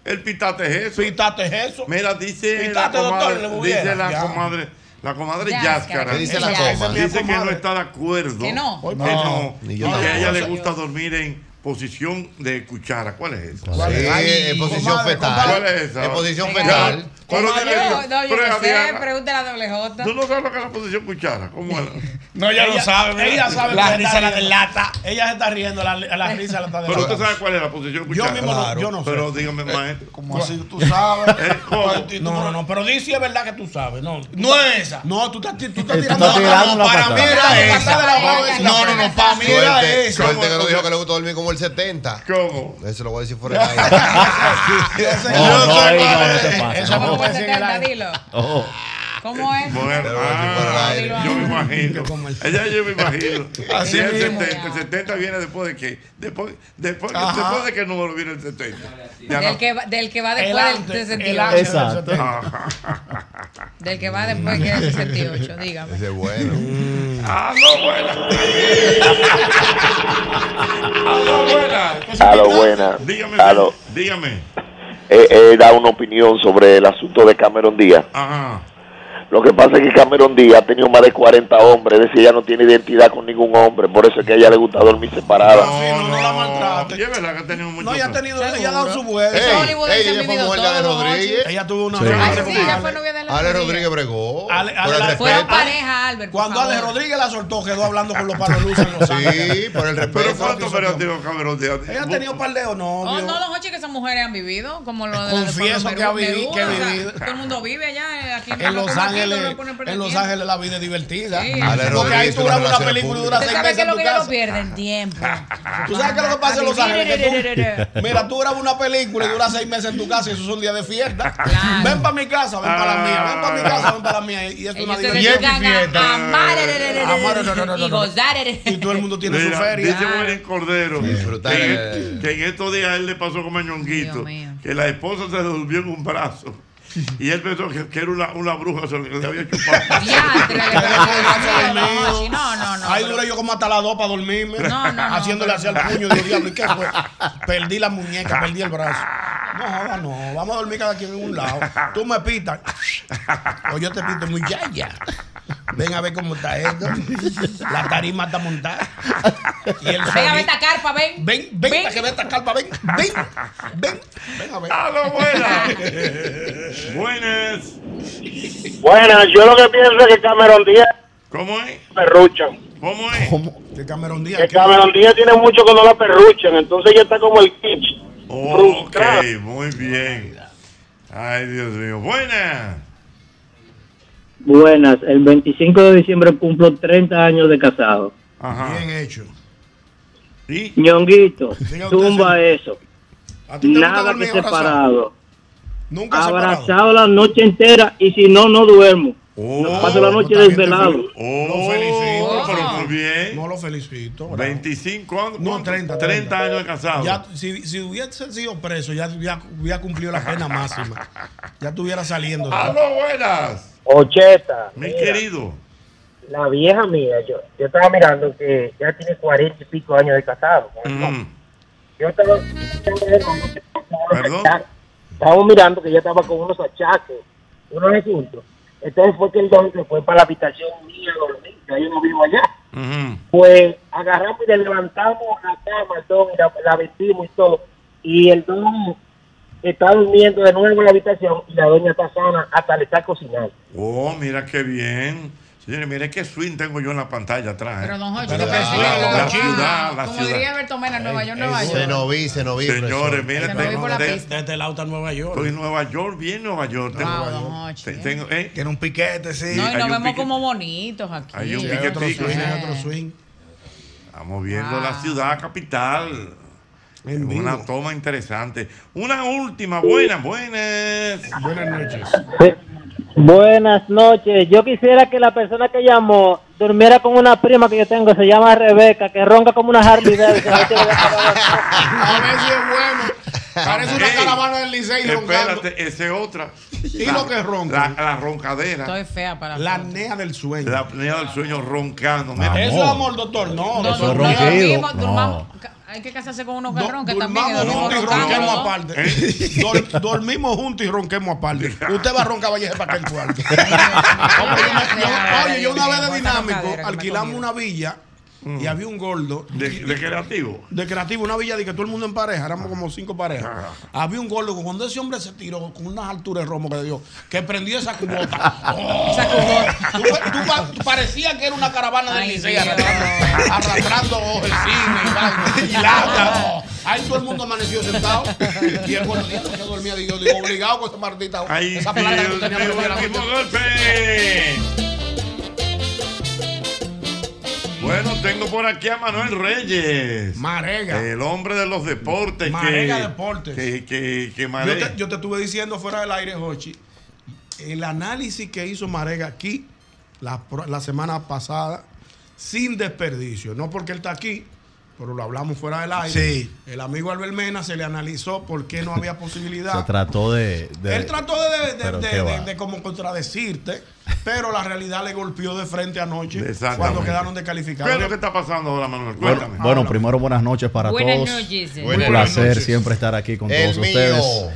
Speaker 4: El pitate es eso.
Speaker 8: Pitate es eso.
Speaker 4: Mira, dice
Speaker 8: pitate, la
Speaker 4: comadre,
Speaker 8: doctor,
Speaker 4: dice la
Speaker 8: ya.
Speaker 4: comadre, la comadre
Speaker 9: Yáscara.
Speaker 5: Dice, la
Speaker 4: dice que no está de acuerdo.
Speaker 9: Que no.
Speaker 4: Que
Speaker 8: no.
Speaker 4: no. Y que a ella le gusta dormir en posición de cuchara. ¿Cuál es esa? Es?
Speaker 5: Sí,
Speaker 8: Ay,
Speaker 5: posición
Speaker 8: comadre,
Speaker 5: fetal.
Speaker 4: ¿Cuál es esa?
Speaker 5: Posición fetal.
Speaker 4: Pero,
Speaker 9: no,
Speaker 4: yo,
Speaker 9: no, yo sé, pregúntale a doble J.
Speaker 4: ¿Tú no sabes lo que es la posición cuchara? ¿Cómo era?
Speaker 8: no, ella, lo sabe. Ella sabe
Speaker 3: la risa la delata.
Speaker 8: Ella se está riendo, la, la risa la está.
Speaker 4: Pero usted sabe cuál es la posición cuchara.
Speaker 8: Yo mismo no, yo no sé.
Speaker 4: Pero dígame, eh, maestro.
Speaker 8: ¿Cómo así tú sabes?
Speaker 4: Eh,
Speaker 8: no, no, no, pero di si es verdad que tú sabes. No,
Speaker 3: no es esa.
Speaker 8: No, tú estás, tú estás tirando.
Speaker 24: No, no,
Speaker 3: para mí era esa. No, no, no, para mí era esa.
Speaker 5: Suerte que no dijo que le gustó dormir como el 70.
Speaker 4: ¿Cómo?
Speaker 5: Eso lo voy a decir fuera
Speaker 24: de ahí.
Speaker 8: Eso
Speaker 9: ¿Cómo es
Speaker 8: el
Speaker 9: dilo?
Speaker 24: Oh.
Speaker 9: ¿Cómo es?
Speaker 4: Bueno, ah, yo me imagino. Ella yo me imagino.
Speaker 8: Así
Speaker 4: es el 70. El 70 viene después de qué? Después, después, después de qué número viene el 70.
Speaker 9: Del, que va, después del 68.
Speaker 24: Exacto.
Speaker 9: Del que va después que el 68, dígame.
Speaker 5: Ese bueno.
Speaker 4: Ah, ¡A lo buena! Ah, ¡A lo buena!
Speaker 25: ¡A lo buena!
Speaker 4: Dígame. Dígame
Speaker 25: eh, eh, da una opinión sobre el asunto de Cameron Díaz. Lo que pasa es que Cameron Díaz ha tenido más de 40 hombres, es decir, ella no tiene identidad con ningún hombre, por eso es que a ella le gusta dormir separada.
Speaker 8: No, no, no, la maltrate.
Speaker 4: Y es verdad que ha tenido mucho.
Speaker 8: No, ella ha tenido, ella ha dado su vuelta.
Speaker 5: Ey, ey, ella fue mujer de Ale Rodríguez.
Speaker 8: Ella tuvo una.
Speaker 24: Sí.
Speaker 8: Ah,
Speaker 9: sí, ella fue novia de Ale Rodríguez.
Speaker 5: Ale
Speaker 9: Rodríguez
Speaker 5: bregó.
Speaker 8: Ale, Ale, Ale
Speaker 9: fueron pareja, Albert.
Speaker 8: Cuando Ale Rodríguez la soltó, quedó hablando con los paroluces en Los
Speaker 5: Sí, por el respeto.
Speaker 4: Pero cuántos pero ha tenido Cameron Díaz.
Speaker 8: Ella ha tenido paldeo, no.
Speaker 9: Oh, no, los ocho que esas mujeres han vivido, como lo de
Speaker 8: Confieso que ha
Speaker 9: vivido,
Speaker 8: que
Speaker 9: ha
Speaker 8: vivido.
Speaker 9: Todo el mundo vive allá eh, aquí
Speaker 8: en Los Ángeles. En Los Ángeles la vida es divertida. Porque ahí tú grabas una película y dura seis meses en tu casa.
Speaker 9: Tú pierden tiempo.
Speaker 8: Tú sabes que lo que pasa en Los Ángeles.
Speaker 9: Mira,
Speaker 8: tú grabas una película y dura seis meses en tu casa y eso es un día de fiesta. Ven para mi casa, ven para la mía. Ven para mi casa, ven para la mía. Y esto es una fiesta.
Speaker 9: Y gozar.
Speaker 8: Y todo el mundo tiene su feria.
Speaker 4: Dice William Cordero
Speaker 5: eh.
Speaker 4: que en estos días él le pasó
Speaker 9: con Mañonguito
Speaker 4: que la esposa se le durmió en un brazo. Y él pensó que, era una, una bruja, se le, había chupado.
Speaker 9: no, no, no, no.
Speaker 8: Ahí duré yo como hasta las dos para dormirme.
Speaker 9: No, no,
Speaker 8: haciéndole hacia el puño. Y yo, diablo, ¿y qué fue? Perdí la muñeca, perdí el brazo. No, no, vamos a dormir cada quien en un lado. Tú me pitas. O pues yo te pito muy ya, ya. Ven a ver cómo está esto. La tarima está montada. Y
Speaker 9: ven
Speaker 8: a
Speaker 9: ver esta carpa, ven.
Speaker 8: Ven, ven, ven. que ver esta carpa, ven. Ven, ven. Ven a ver.
Speaker 4: ¡A lo buena! Buenas.
Speaker 13: Buenas, yo lo que pienso es que Cameron Díaz.
Speaker 4: ¿Cómo es?
Speaker 13: Perrucha.
Speaker 4: ¿Cómo es?
Speaker 8: ¿Cómo? ¿Qué Cameron Díaz?
Speaker 16: Que Cameron Díaz tiene mucho cuando la perruchan, entonces ya está como el kitsch.
Speaker 4: Oh, ok, muy bien. Ay, Dios mío. Buenas.
Speaker 26: Buenas, el 25 de diciembre cumplo 30 años de casado.
Speaker 8: Bien hecho.
Speaker 26: Ñonguito,
Speaker 8: Diga usted,
Speaker 26: tumba eso.
Speaker 8: ¿A ti te gusta
Speaker 26: Nada que separado.
Speaker 8: Nunca separado.
Speaker 26: Abrazado la noche entera y si no, no duermo.
Speaker 8: Oh,
Speaker 26: Paso la noche desvelado.
Speaker 8: definido. Lo felicito.
Speaker 4: pero muy bien.
Speaker 8: No lo felicito. bravo.
Speaker 4: 25 años.
Speaker 8: No,
Speaker 4: ¿cuánto?
Speaker 8: 30.
Speaker 4: 30 años de casado.
Speaker 8: Ya, si, si hubiese sido preso, ya hubiera, hubiera cumplido la pena máxima. Ya estuviera saliendo.
Speaker 4: ¡Aló, buenas!
Speaker 26: Ocheta.
Speaker 4: Mi querido.
Speaker 26: La vieja mía, yo, yo estaba mirando que ya tiene 40 y pico años de casado.
Speaker 4: Mm.
Speaker 26: Yo estaba
Speaker 4: Perdón.
Speaker 26: Estábamos mirando que ella estaba con unos achaques, unos asuntos. Entonces fue que el don se fue para la habitación mía a dormir, que yo no vivo allá. Pues agarramos y le levantamos la cama al don, la vestimos y todo. Y el don está durmiendo de nuevo en la habitación y la doña está sana, hasta le está cocinando.
Speaker 4: Oh, mira qué bien. Señores, mire qué swing tengo yo en la pantalla atrás. ¿eh?
Speaker 9: Pero, don Jocho,
Speaker 4: la, la- la- ciudad, la
Speaker 9: Como
Speaker 4: ciudad.
Speaker 9: diría Bertomena, Nueva York, Nueva York.
Speaker 5: Se no vi, se no vi.
Speaker 4: Señores, mire,
Speaker 9: Se
Speaker 4: tengo de-
Speaker 9: pista.
Speaker 8: De este lado está Nueva York.
Speaker 4: Estoy en Nueva York, bien Nueva York. Tengo,
Speaker 9: Wow, don Hochi,
Speaker 4: te- tengo, eh,
Speaker 8: Tiene un piquete, sí.
Speaker 9: No, y nos vemos como bonitos aquí.
Speaker 4: Hay un
Speaker 8: swing,
Speaker 4: sí.
Speaker 8: hay otro swing.
Speaker 4: Estamos viendo
Speaker 9: Ah.
Speaker 4: la ciudad capital.
Speaker 8: En vivo.
Speaker 4: Una toma interesante. Una última, buena, buenas.
Speaker 8: Buenas noches.
Speaker 26: Buenas noches. Yo quisiera que la persona que llamó durmiera con una prima que yo tengo, se llama Rebeca, que ronca como una Harley Davidson.
Speaker 8: A ver si es bueno. Parece una caravana del Licey roncando.
Speaker 4: Espérate, esa es otra.
Speaker 8: ¿Y lo que ronca?
Speaker 4: La, la roncadera.
Speaker 9: Estoy fea para
Speaker 8: La apnea del sueño.
Speaker 4: La apnea del sueño roncando. Mira.
Speaker 8: Eso es amor, doctor. No,
Speaker 9: No,
Speaker 8: eso
Speaker 9: no,
Speaker 8: es
Speaker 9: no,
Speaker 8: ronquido.
Speaker 9: dormimos,
Speaker 8: No.
Speaker 9: durmamos- ca- Hay que casarse con uno que ronque también.
Speaker 8: Dormamos
Speaker 9: dormimos
Speaker 8: juntos y ronquemos aparte. Dor- dormimos juntos y ronquemos aparte. Usted va a roncar vaya para aquel cuarto. Oye, yo- yo- Oye, yo una vez de dinámico alquilamos una villa y había un gordo.
Speaker 4: De, de creativo.
Speaker 8: De creativo, una villa de que todo el mundo en pareja, éramos como cinco parejas.
Speaker 4: Ah.
Speaker 8: Había un gordo que cuando ese hombre se tiró con unas alturas de romo que le dio, que prendió esa cubota. Oh, tú, tú pa- tú parecía que era una caravana Licey
Speaker 9: Dios.
Speaker 8: arrastrando, ojecines y y lata. Ahí todo el mundo amaneció sentado. Y el gordo no se dormía. Digo, digo, obligado con esa maldita.
Speaker 4: Ay,
Speaker 8: esa plata que que
Speaker 4: el mismo golpe. Bueno, tengo por aquí a Manuel Reyes.
Speaker 8: Marega.
Speaker 4: El hombre de los deportes.
Speaker 8: Marega
Speaker 4: que,
Speaker 8: Deportes.
Speaker 4: Que, que, que
Speaker 8: Yo te, yo te estuve diciendo fuera del aire, Jochi, el análisis que hizo Marega aquí la, la semana pasada, sin desperdicio. No porque él está aquí, pero lo hablamos fuera del aire.
Speaker 15: Sí.
Speaker 8: El amigo Albert Mena se le analizó por qué no había posibilidad.
Speaker 24: Se trató de. de-
Speaker 8: Él trató de, de- de-
Speaker 24: Pero
Speaker 8: de-
Speaker 24: qué
Speaker 8: de-
Speaker 24: va.
Speaker 8: de como contradecirte, pero la realidad le golpeó de frente anoche cuando quedaron
Speaker 4: ¿Qué
Speaker 8: descalificados.
Speaker 4: es lo que está pasando ahora, Manuel?
Speaker 24: Bueno,
Speaker 4: Cuéntame.
Speaker 24: bueno, primero buenas noches para
Speaker 9: Buenas
Speaker 24: todos.
Speaker 9: noches.
Speaker 24: Un
Speaker 9: Buenas
Speaker 24: placer
Speaker 8: noches.
Speaker 24: siempre estar aquí con
Speaker 5: El
Speaker 24: todos
Speaker 5: mío.
Speaker 24: ustedes.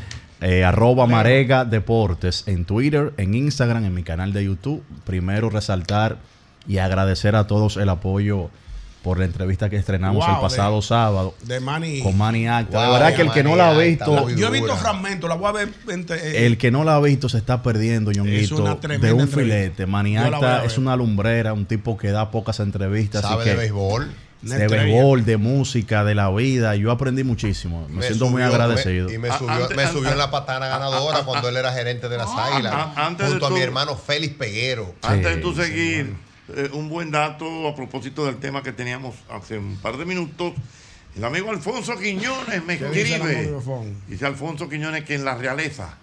Speaker 24: Eh, arroba Marega Deportes en Twitter, en Instagram, en mi canal de YouTube. Primero resaltar y agradecer a todos el apoyo por la entrevista que estrenamos
Speaker 8: Wow,
Speaker 24: el pasado
Speaker 8: de-
Speaker 24: sábado
Speaker 8: de Manny.
Speaker 24: con Manny Acta. de
Speaker 5: Wow,
Speaker 24: verdad que el que no la ha visto,
Speaker 8: Yo he visto fragmentos, la voy a ver. eh,
Speaker 24: el que no la ha visto se está perdiendo,
Speaker 8: Es
Speaker 24: Ñonguito,
Speaker 8: una
Speaker 24: de un
Speaker 8: entrevista.
Speaker 24: filete. Manny Acta es una lumbrera, un tipo que da pocas entrevistas. así
Speaker 5: Sabe
Speaker 24: que
Speaker 5: de béisbol.
Speaker 24: De
Speaker 8: estrella.
Speaker 24: béisbol, de música, de la vida. Yo aprendí muchísimo. Me, siento muy agradecido.
Speaker 5: me- y me
Speaker 4: Ah,
Speaker 5: subió,
Speaker 4: antes-
Speaker 5: me subió
Speaker 4: antes-
Speaker 5: en la patana ganadora cuando él era gerente de las Águilas.
Speaker 4: ah, antes de
Speaker 5: junto a mi hermano Félix Peguero.
Speaker 4: Antes de tú
Speaker 24: sí,
Speaker 4: seguir, eh, un buen dato a propósito del tema que teníamos hace un par de minutos. El amigo Alfonso Quiñones me
Speaker 8: ¿Qué dice el
Speaker 4: escribe. Dice Alfonso Quiñones que en la realeza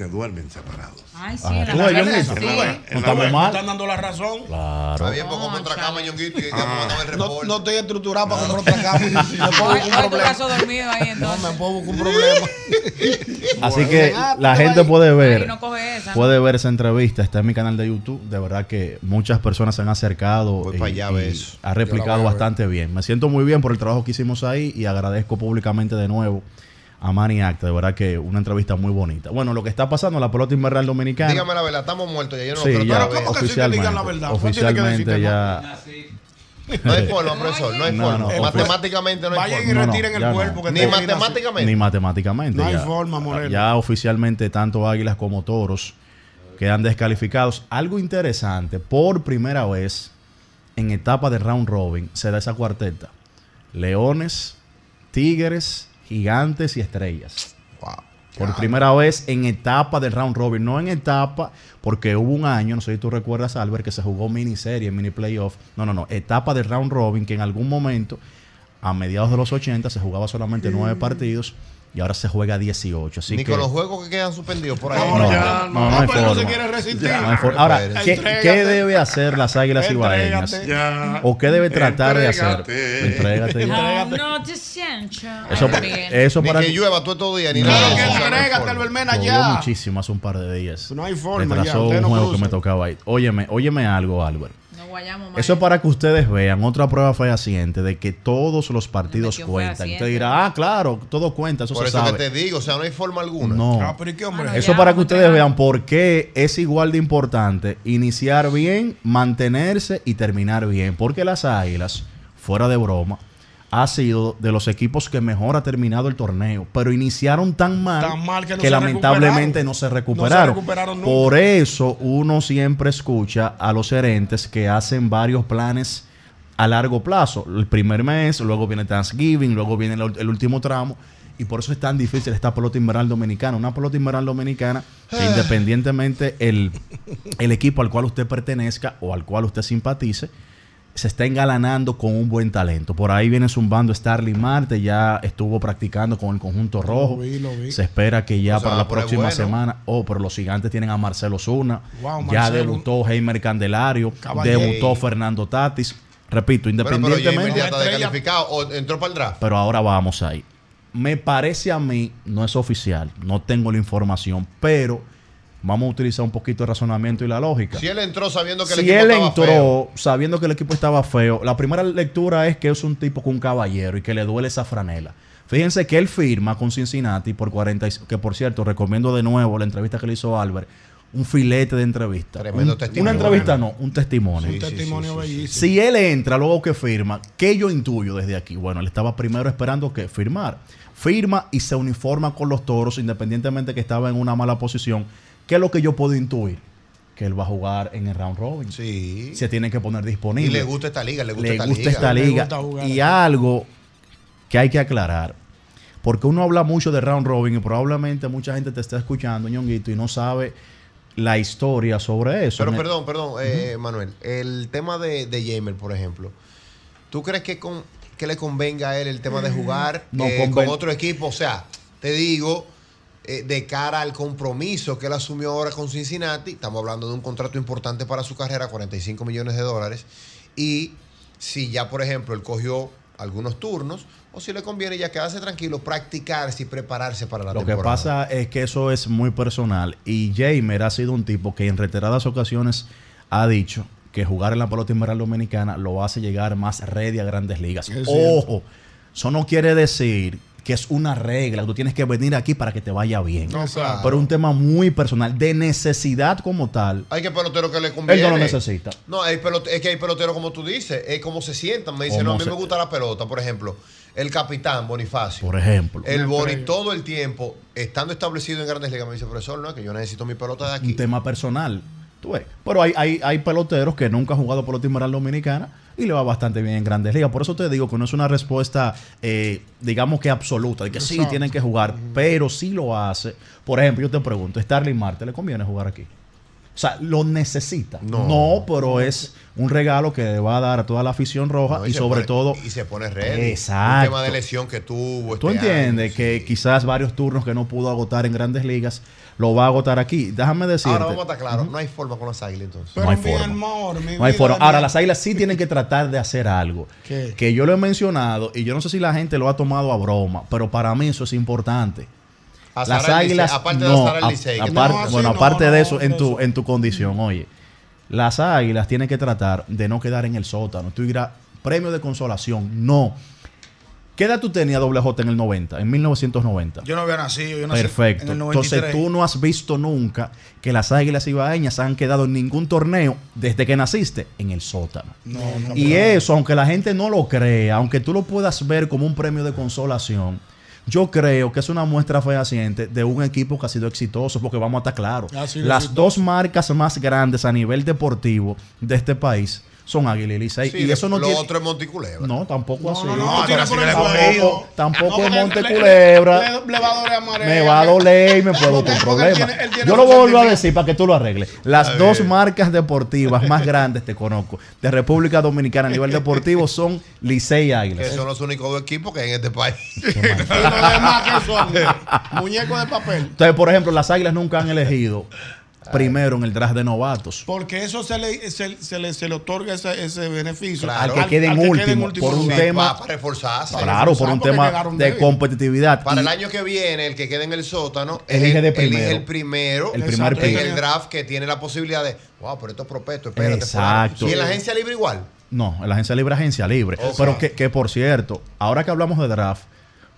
Speaker 4: se duermen separados.
Speaker 9: Ay, sí,
Speaker 24: Ah, tú
Speaker 9: la.
Speaker 4: En
Speaker 24: No mal.
Speaker 8: están dando la razón.
Speaker 24: Claro.
Speaker 5: Está bien, porque compro otra cama, Ñonguito, y ya me mandan el
Speaker 8: No,
Speaker 5: reporte.
Speaker 8: no estoy estructurado para comprar otra cama. Me puedo
Speaker 9: Hoy,
Speaker 8: buscar un
Speaker 9: hoy tu
Speaker 8: problema.
Speaker 9: caso dormido ahí
Speaker 8: No,
Speaker 9: entonces.
Speaker 8: me puedo buscar un problema.
Speaker 24: Así que
Speaker 8: Ah,
Speaker 24: la
Speaker 8: tú te
Speaker 24: gente puede ver,
Speaker 9: no coge esa,
Speaker 24: puede ver esa entrevista, está en mi canal de YouTube. De verdad que muchas personas se han acercado
Speaker 5: Voy
Speaker 24: y,
Speaker 5: pa' allá a
Speaker 24: y ha replicado bastante bien. Me siento muy bien por el trabajo que hicimos ahí y agradezco públicamente de nuevo a Manny Acta. De verdad que una entrevista muy bonita. Bueno, lo que está pasando en la pelota invernal dominicana.
Speaker 5: Dígame la verdad, estamos muertos ya. Yo no
Speaker 24: Sí,
Speaker 5: creo
Speaker 24: ya,
Speaker 5: que
Speaker 8: Pero ¿cómo que sí te digan la verdad? Que
Speaker 24: oficialmente ya.
Speaker 5: No hay forma, profesor, no hay
Speaker 24: No,
Speaker 5: forma.
Speaker 24: no,
Speaker 5: matemáticamente no hay
Speaker 8: Vayan y
Speaker 5: forma.
Speaker 24: No, no,
Speaker 8: retiren el cuerpo. que
Speaker 5: Ni matemáticamente.
Speaker 24: Ni matemáticamente.
Speaker 8: No hay
Speaker 24: ya,
Speaker 8: forma, Moreno.
Speaker 24: Ya oficialmente tanto Águilas como Toros quedan descalificados. Algo interesante, por primera vez en etapa de round robin se da esa cuarteta. Leones, Tigres, Gigantes y Estrellas. Por primera vez en etapa de round robin, no en etapa, porque hubo un año, no sé si tú recuerdas, Albert, que se jugó miniserie, mini playoff. No, no, no, etapa de round robin, que en algún momento, a mediados de los 80, se jugaba solamente nueve partidos y ahora se juega 18. Así
Speaker 5: Ni
Speaker 24: que,
Speaker 5: con los juegos que quedan suspendidos por ahí.
Speaker 24: no, no, no, no hay forma. No hay forma. Ahora, ¿qué, qué debe hacer las águilas ibaeñas?
Speaker 27: Ya.
Speaker 24: ¿O qué debe tratar de hacer? Entrégate. ya. Eso, eso
Speaker 5: Ni
Speaker 24: para
Speaker 5: que llueva todo estos días, ni nada.
Speaker 24: Que Llovió
Speaker 8: ya.
Speaker 24: muchísimo hace un par de días.
Speaker 8: No hay forma, ya,
Speaker 24: Retrasó
Speaker 8: ustedes
Speaker 24: un
Speaker 8: no
Speaker 24: juego que me tocaba ahí. Óyeme, óyeme algo, Albert.
Speaker 9: No guayamos más.
Speaker 24: Eso es para que ustedes vean otra prueba fehaciente de que todos los partidos
Speaker 9: metió
Speaker 24: cuentan.
Speaker 9: fehaciente.
Speaker 24: Usted dirá, ah, claro, todo cuenta, eso
Speaker 5: Por
Speaker 24: se
Speaker 5: eso
Speaker 24: sabe.
Speaker 5: que te digo, o sea, no hay forma alguna.
Speaker 24: No.
Speaker 8: Ah, pero ¿y qué hombre?
Speaker 24: Eso para que ustedes vean por qué es igual de importante iniciar bien, mantenerse y terminar bien. Porque las Águilas, fuera de broma, ha sido de los equipos que mejor ha terminado el torneo. Pero iniciaron tan mal,
Speaker 8: Tan mal que no
Speaker 24: que
Speaker 8: se
Speaker 24: lamentablemente no se
Speaker 8: No se
Speaker 24: recuperaron.
Speaker 8: nunca.
Speaker 24: por eso uno siempre escucha a los gerentes que hacen varios planes a largo plazo. El primer mes, luego viene Thanksgiving, luego viene el, el último tramo. Y por eso es tan difícil esta pelota invernal dominicana. Una pelota invernal dominicana que
Speaker 8: Ah.
Speaker 24: independientemente el, el equipo al cual usted pertenezca o al cual usted simpatice, se está engalanando con un buen talento. Por ahí viene zumbando Starling Marte, ya estuvo practicando con el conjunto rojo.
Speaker 8: vi, lo vi.
Speaker 24: Se espera que ya
Speaker 5: O sea,
Speaker 24: para la
Speaker 5: pero
Speaker 24: próxima
Speaker 5: bueno.
Speaker 24: semana, oh, pero los gigantes tienen a Marcelo Zuna,
Speaker 8: Wow,
Speaker 24: ya
Speaker 8: Marcelo.
Speaker 24: debutó Heimer Candelario,
Speaker 8: Caballero.
Speaker 24: debutó Fernando Tatis. Repito,
Speaker 5: Bueno, pero
Speaker 24: independientemente,
Speaker 5: ya está descalificado o entró para el draft.
Speaker 24: pero ahora vamos ahí. Me parece a mí, no es oficial, no tengo la información, pero vamos a utilizar un poquito de razonamiento y la lógica.
Speaker 5: Si él entró sabiendo que el
Speaker 24: Si
Speaker 5: equipo
Speaker 24: él
Speaker 5: estaba
Speaker 24: entró
Speaker 5: feo.
Speaker 24: sabiendo que el equipo estaba feo, la primera lectura es que es un tipo con un caballero y que le duele esa franela. Fíjense que él firma con Cincinnati por 40, y- que por cierto, recomiendo de nuevo la entrevista que le hizo Albert, un filete de entrevista.
Speaker 5: Tremendo
Speaker 24: Un-
Speaker 5: testimonio.
Speaker 24: Una entrevista no, un testimonio.
Speaker 8: Un testimonio bellísimo.
Speaker 24: Si él entra, luego que firma, ¿qué yo intuyo desde aquí? Bueno, él estaba primero esperando que firmar. Firma y se uniforma con los toros, independientemente que estaba en una mala posición. ¿Qué es lo que yo puedo intuir? Que él va a jugar en el round robin.
Speaker 5: Sí.
Speaker 24: Se tiene que poner disponible.
Speaker 5: Y le gusta esta liga, le gusta
Speaker 24: Le
Speaker 5: esta
Speaker 24: gusta
Speaker 5: liga.
Speaker 24: esta
Speaker 8: Le
Speaker 24: liga.
Speaker 8: gusta jugar
Speaker 24: Y
Speaker 8: aquí.
Speaker 24: algo que hay que aclarar. Porque uno habla mucho de round robin y probablemente mucha gente te está escuchando, ñonguito, y no sabe la historia sobre eso.
Speaker 5: Pero perdón, perdón, eh, Manuel. El tema de, de Jamer, por ejemplo. ¿Tú crees que, con, que le convenga a él el tema de jugar
Speaker 24: No
Speaker 5: eh, con otro equipo? O sea, te digo, eh, de cara al compromiso que él asumió ahora con Cincinnati, estamos hablando de un contrato importante para su carrera, 45 millones de dólares. Y si ya, por ejemplo, él cogió algunos turnos, o si le conviene ya quedarse tranquilo, practicarse y prepararse para la
Speaker 24: Lo que
Speaker 5: temporada.
Speaker 24: pasa es que eso es muy personal. Y Jamer ha sido un tipo que en reiteradas ocasiones ha dicho que jugar en la pelota invernal dominicana lo hace llegar más ready a grandes ligas.
Speaker 8: Es cierto.
Speaker 24: Ojo, eso no quiere decir que es una regla, tú tienes que venir aquí para que te vaya bien.
Speaker 5: No, claro.
Speaker 24: Pero un tema muy personal, de necesidad como tal.
Speaker 5: Hay que pelotero que le conviene.
Speaker 24: Él no lo necesita.
Speaker 5: No, hay pelote- es que hay peloteros como tú dices, es como se sientan. Me dicen, no, a mí me gusta la pelota. Por ejemplo, el capitán Bonifacio.
Speaker 24: Por ejemplo.
Speaker 5: El Boni todo el tiempo, estando establecido en grandes ligas, me dice, profesor, no, que yo necesito mi pelota de aquí.
Speaker 24: un tema personal. Tú ves. Pero hay, hay, hay peloteros que nunca han jugado pelota invernal dominicana y le va bastante bien en grandes ligas. Por eso te digo que no es una respuesta, eh, digamos que absoluta, de que sí tienen que jugar, pero sí lo hace. Por ejemplo, yo te pregunto, ¿Starling Marte le conviene jugar aquí? O sea, ¿lo necesita?
Speaker 5: No.
Speaker 24: No, pero es un regalo que le va a dar a toda la afición roja
Speaker 5: No,
Speaker 24: y, sobre
Speaker 5: pone-
Speaker 24: todo...
Speaker 5: Y se pone ready.
Speaker 24: Exacto.
Speaker 5: Un tema de lesión que tuvo.
Speaker 24: Tú
Speaker 5: este
Speaker 24: entiendes
Speaker 5: año,
Speaker 24: que
Speaker 5: sí.
Speaker 24: quizás varios turnos que no pudo agotar en grandes ligas lo va a agotar aquí. Déjame decirte.
Speaker 5: Ahora vamos a estar claros, no hay forma con las águilas entonces.
Speaker 8: Pero
Speaker 24: no hay
Speaker 8: mi
Speaker 24: forma.
Speaker 8: amor, mi
Speaker 24: No hay forma. Ahora, las águilas sí tienen que tratar de hacer algo.
Speaker 8: ¿Qué?
Speaker 24: Que yo lo he mencionado y yo no sé si la gente lo ha tomado a broma, pero para mí eso es importante. Las águilas.
Speaker 5: Aparte de
Speaker 24: no, a-
Speaker 5: Licey, que
Speaker 24: aparte-
Speaker 8: no,
Speaker 24: bueno,
Speaker 8: no,
Speaker 24: aparte
Speaker 8: no,
Speaker 24: de eso, en
Speaker 8: eso.
Speaker 24: tu, en tu condición, oye. Las águilas tienen que tratar de no quedar en el sótano. Tú dirás, premio de consolación. No. ¿Qué edad tú tenías doble J en el 90? En 1990.
Speaker 8: Yo no había nacido, yo nací
Speaker 24: Perfecto.
Speaker 8: en el 93.
Speaker 24: Entonces tú no has visto nunca que las águilas ibaeñas han quedado en ningún torneo desde que naciste en el sótano.
Speaker 8: No, no,
Speaker 24: Y eso, aunque la gente no lo crea, aunque tú lo puedas ver como un premio de consolación, yo creo que es una muestra fehaciente de un equipo que ha sido exitoso, porque vamos a estar claros. Las
Speaker 8: exitoso.
Speaker 24: dos marcas más grandes a nivel deportivo de este país son Águila y Licey.
Speaker 5: Sí,
Speaker 24: y eso no
Speaker 5: lo
Speaker 24: tiene.
Speaker 5: otro es Monticulebra.
Speaker 24: No, tampoco así.
Speaker 8: no, no, el
Speaker 24: tampoco,
Speaker 8: No,
Speaker 24: es
Speaker 8: porque
Speaker 24: Monte
Speaker 8: le-
Speaker 24: Culebra.
Speaker 8: Le, le va a doler a Marea.
Speaker 24: Me va a doler y me puedo con problemas.
Speaker 8: tiene- él tiene
Speaker 24: Yo lo vuelvo a decir para que tú lo arregles. Las dos marcas deportivas más grandes te conozco de República Dominicana a nivel deportivo son Licey y
Speaker 5: Que
Speaker 24: Águilas.
Speaker 5: son los únicos dos equipos que hay en este país.
Speaker 8: Que muñecos de papel.
Speaker 24: Entonces, por ejemplo, las Águilas nunca han elegido primero en el draft de novatos.
Speaker 8: Porque eso se le, se, se le, se le otorga ese, ese beneficio.
Speaker 24: Al que quede en último, por un
Speaker 5: Sí,
Speaker 24: tema-
Speaker 5: pa- Para reforzarse.
Speaker 24: Claro, por un tema de
Speaker 8: débil.
Speaker 24: competitividad.
Speaker 5: Para
Speaker 24: Y
Speaker 5: el año que viene, el que quede en el sótano
Speaker 24: Elige
Speaker 5: el-
Speaker 24: de primero.
Speaker 5: elige el primero
Speaker 24: El primer
Speaker 5: en
Speaker 24: pick.
Speaker 5: el draft que tiene la posibilidad de, wow, pero esto es prospecto, espérate.
Speaker 24: Exacto.
Speaker 5: fulano". Y en la agencia libre igual.
Speaker 24: No, en la agencia libre, agencia libre. Pero que, que, por cierto, ahora que hablamos de draft,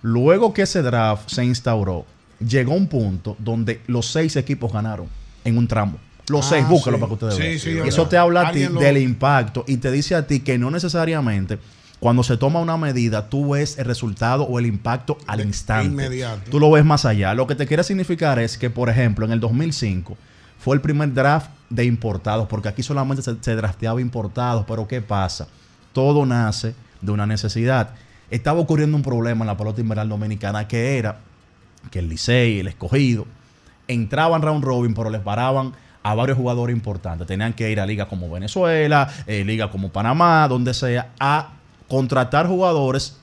Speaker 24: luego que ese draft se instauró, llegó un punto donde los seis equipos ganaron en un tramo. Los
Speaker 8: Ah,
Speaker 24: seis, búscalo
Speaker 8: sí.
Speaker 24: para que ustedes
Speaker 8: Sí,
Speaker 24: vean.
Speaker 8: sí,
Speaker 24: eso te habla a ti
Speaker 8: lo-
Speaker 24: del impacto y te dice a ti que no necesariamente cuando se toma una medida tú ves el resultado o el impacto al instante.
Speaker 8: inmediato.
Speaker 24: Tú lo ves más allá. Lo que te quiere significar es que, por ejemplo, en el 2005 fue el primer draft de importados, porque aquí solamente se, se drafteaba importados, pero ¿qué pasa? Todo nace de una necesidad. Estaba ocurriendo un problema en la pelota invernal dominicana que era que el Licey, el escogido, entraban round robin, pero les paraban a varios jugadores importantes. Tenían que ir a ligas como Venezuela, eh, ligas como Panamá, donde sea, a contratar jugadores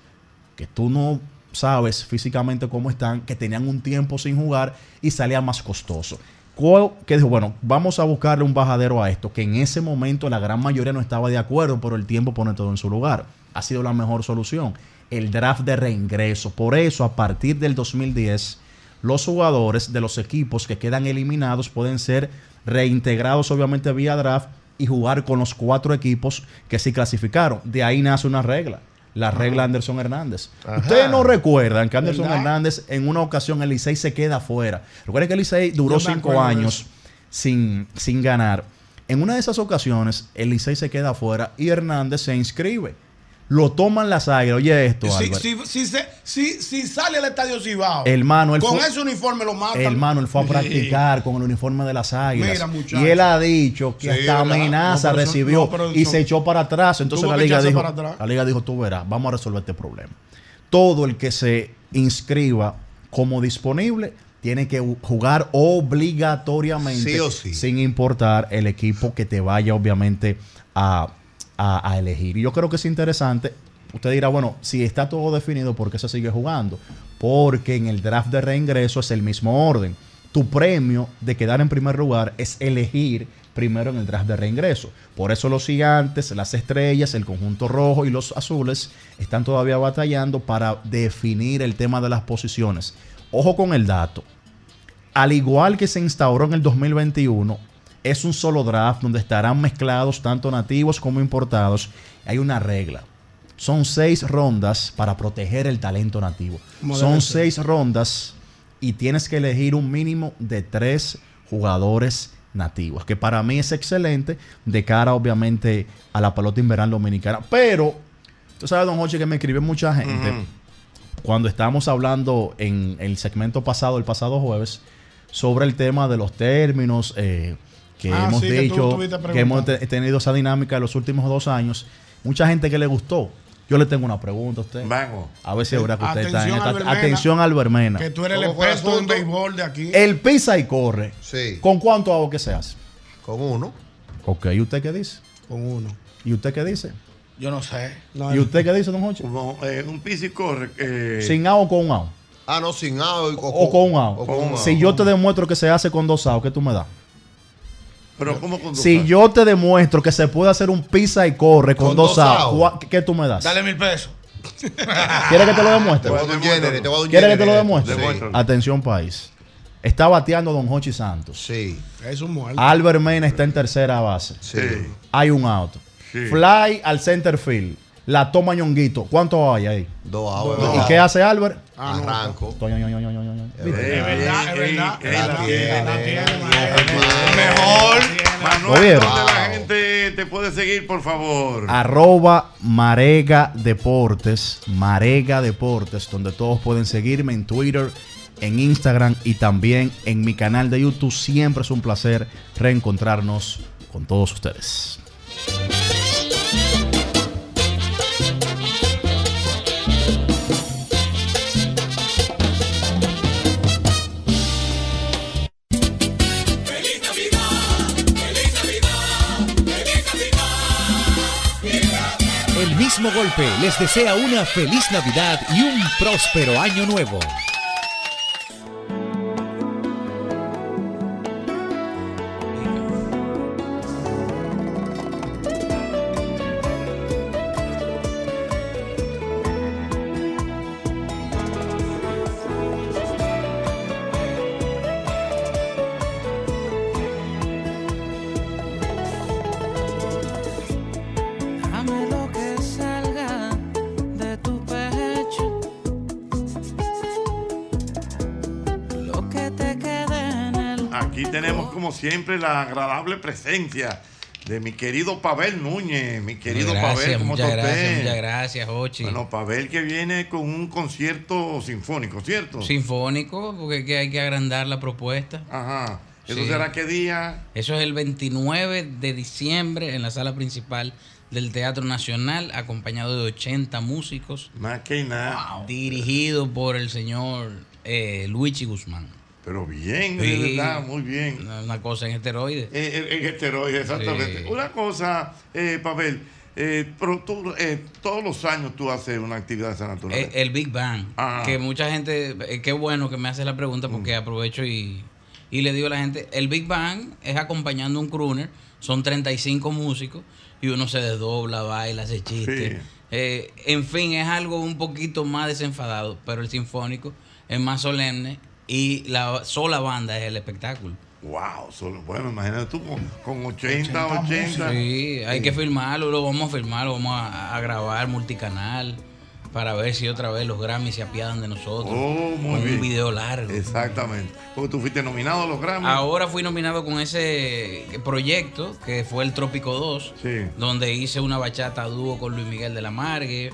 Speaker 24: que tú no sabes físicamente cómo están, que tenían un tiempo sin jugar y salía más costoso. ¿Cuál- Que dijo, bueno, vamos a buscarle un bajadero a esto, que en ese momento la gran mayoría no estaba de acuerdo, pero el tiempo pone todo en su lugar. Ha sido la mejor solución. El draft de reingreso. Por eso, a partir del 2010, los jugadores de los equipos que quedan eliminados pueden ser reintegrados, obviamente, vía draft y jugar con los cuatro equipos que sí clasificaron. De ahí nace una regla. La regla Anderson Hernández.
Speaker 5: Ajá.
Speaker 24: Ustedes no recuerdan que Anderson
Speaker 5: ¿Verdad?
Speaker 24: Hernández en una ocasión el Licey se queda afuera. Recuerden que el Licey duró
Speaker 8: Yo
Speaker 24: cinco años sin, sin ganar. En una de esas ocasiones, el Licey se queda afuera y Hernández se inscribe. Lo toman las águilas. Oye esto,
Speaker 8: Si, si, si, se- si, si sale al estadio Cibao,
Speaker 24: Hermano,
Speaker 8: con
Speaker 24: fue-
Speaker 8: ese uniforme lo matan.
Speaker 24: Hermano, él fue a practicar con el uniforme de las águilas.
Speaker 8: Mira,
Speaker 24: y él ha dicho que
Speaker 8: Sí, ¿verdad?
Speaker 24: amenaza
Speaker 8: No,
Speaker 24: recibió
Speaker 8: no,
Speaker 24: y se echó para atrás. Entonces la liga, dijo, la liga dijo, tú verás, vamos a resolver este problema. Todo el que se inscriba como disponible tiene que jugar obligatoriamente
Speaker 5: Sí o sí.
Speaker 24: sin importar el equipo que te vaya obviamente a, a- elegir. Y yo creo que es interesante. Usted dirá, bueno, si está todo definido, ¿por qué se sigue jugando? Porque en el draft de reingreso es el mismo orden. Tu premio de quedar en primer lugar es elegir primero en el draft de reingreso. Por eso los gigantes, las estrellas, el conjunto rojo y los azules están todavía batallando para definir el tema de las posiciones. Ojo con el dato. Al igual que se instauró en el 2021, es un solo draft donde estarán mezclados tanto nativos como importados. Hay una regla. Son seis rondas para proteger el talento nativo. Son
Speaker 8: ser.
Speaker 24: seis rondas y tienes que elegir un mínimo de tres jugadores nativos, que para mí es excelente de cara obviamente a la pelota invernal dominicana. Pero, tú sabes, don Jorge, que me escribe mucha gente cuando estábamos hablando en el segmento pasado, el pasado jueves, sobre el tema de los términos eh, que
Speaker 8: Ah,
Speaker 24: hemos
Speaker 8: sí, que tú
Speaker 24: dicho, que hemos tenido esa dinámica en los últimos dos años. Mucha gente que le gustó. Yo le tengo una pregunta a usted.
Speaker 4: Vamos.
Speaker 24: A ver si es verdad que usted está en
Speaker 8: Atención,
Speaker 24: esta.
Speaker 8: Albermena.
Speaker 24: Atención, Albermena.
Speaker 8: Que tú eres el
Speaker 5: ¿Cómo fue el
Speaker 8: experto en béisbol de aquí.
Speaker 24: El pisa y corre.
Speaker 5: Sí.
Speaker 24: ¿Con cuánto hago que se hace?
Speaker 5: Con uno.
Speaker 24: Ok, ¿y usted qué dice?
Speaker 8: Con uno.
Speaker 24: ¿Y usted qué dice?
Speaker 8: Yo no sé. No,
Speaker 24: ¿Y usted qué dice, don Jorge?
Speaker 4: Como, eh, un pis y corre. eh,
Speaker 24: ¿Sin A o con un A?
Speaker 5: Ah, no, sin A o,
Speaker 24: O con un A.
Speaker 5: o con un A.
Speaker 24: Si yo te demuestro que se hace con dos A, ¿qué tú me das?
Speaker 4: Pero ¿cómo con dos
Speaker 24: Si yo te demuestro que se puede hacer un pisa y corre con,
Speaker 5: Con
Speaker 24: dos
Speaker 5: dos
Speaker 24: A,
Speaker 5: outs.
Speaker 24: ¿cuá- ¿qué tú me das?
Speaker 8: Dale mil pesos.
Speaker 24: ¿Quieres que te lo demuestre?
Speaker 5: Te voy a dar un género, te voy a dar un
Speaker 24: ¿Quieres que te lo demuestre?
Speaker 5: Sí.
Speaker 24: Atención, país. Está bateando Don Hochi Santos.
Speaker 5: Sí.
Speaker 8: Es un muerto.
Speaker 24: Albert Mena está en tercera base.
Speaker 5: Sí.
Speaker 24: Hay un out.
Speaker 4: Sí.
Speaker 24: Fly al center field. La toma Ñonguito. ¿Cuánto hay ahí?
Speaker 5: Dos A.
Speaker 8: Dos
Speaker 24: ¿Y qué hace Albert?
Speaker 8: Ah.
Speaker 5: Arranco.
Speaker 8: Verdad, es verdad. Mejor.
Speaker 4: Manuel. ¿dónde la gente te puede seguir, por favor?
Speaker 24: Arroba Marega Deportes. Marega Deportes, donde todos pueden seguirme en Twitter, en Instagram y también en mi canal de YouTube. Siempre es un placer reencontrarnos con todos ustedes.
Speaker 2: Golpe les desea una feliz Navidad y un próspero año nuevo.
Speaker 4: Tenemos como siempre la agradable presencia de mi querido Pavel Núñez. Mi querido
Speaker 28: Gracias,
Speaker 4: Pavel, ¿cómo está
Speaker 28: gracias,
Speaker 4: usted?
Speaker 28: muchas gracias, Ochi.
Speaker 4: Bueno, Pavel que viene con un concierto sinfónico, ¿cierto?
Speaker 28: Sinfónico, porque hay que agrandar la propuesta.
Speaker 4: Ajá. ¿Eso será qué día?
Speaker 28: Eso es el 29 de diciembre en la sala principal del Teatro Nacional, acompañado de 80 músicos.
Speaker 4: Más que nada.
Speaker 28: Dirigido por el señor eh, Luigi Guzmán.
Speaker 4: Pero bien, de verdad, muy bien.
Speaker 28: Una, cosa en esteroides.
Speaker 4: Eh, en esteroides, exactamente.
Speaker 28: Sí.
Speaker 4: Una cosa, eh, Pavel, eh, pero tú, eh, todos los años tú haces una actividad de esa naturaleza.
Speaker 28: Eh, el Big Bang.
Speaker 4: Ah.
Speaker 28: Que mucha gente, eh, qué bueno que me hace la pregunta
Speaker 4: Mm.
Speaker 28: porque aprovecho y, y le digo a la gente, el Big Bang es acompañando un crooner, son 35 músicos y uno se desdobla, baila, hace chistes.
Speaker 4: Sí.
Speaker 28: Eh, en fin, es algo un poquito más desenfadado, pero el sinfónico es más solemne y la sola banda es el espectáculo.
Speaker 4: Wow, solo, bueno, imagínate tú con, con 80, 80.
Speaker 28: Sí, hay que filmarlo, lo vamos a filmar, lo vamos a, a grabar multicanal para ver si otra vez los Grammys se apiadan de nosotros.
Speaker 4: Oh, muy
Speaker 28: con
Speaker 4: bien.
Speaker 28: un video largo.
Speaker 4: Exactamente. Porque tú fuiste nominado a los Grammys.
Speaker 28: Ahora fui nominado con ese proyecto que fue el Trópico 2, donde hice una bachata dúo con Luis Miguel de la Margue.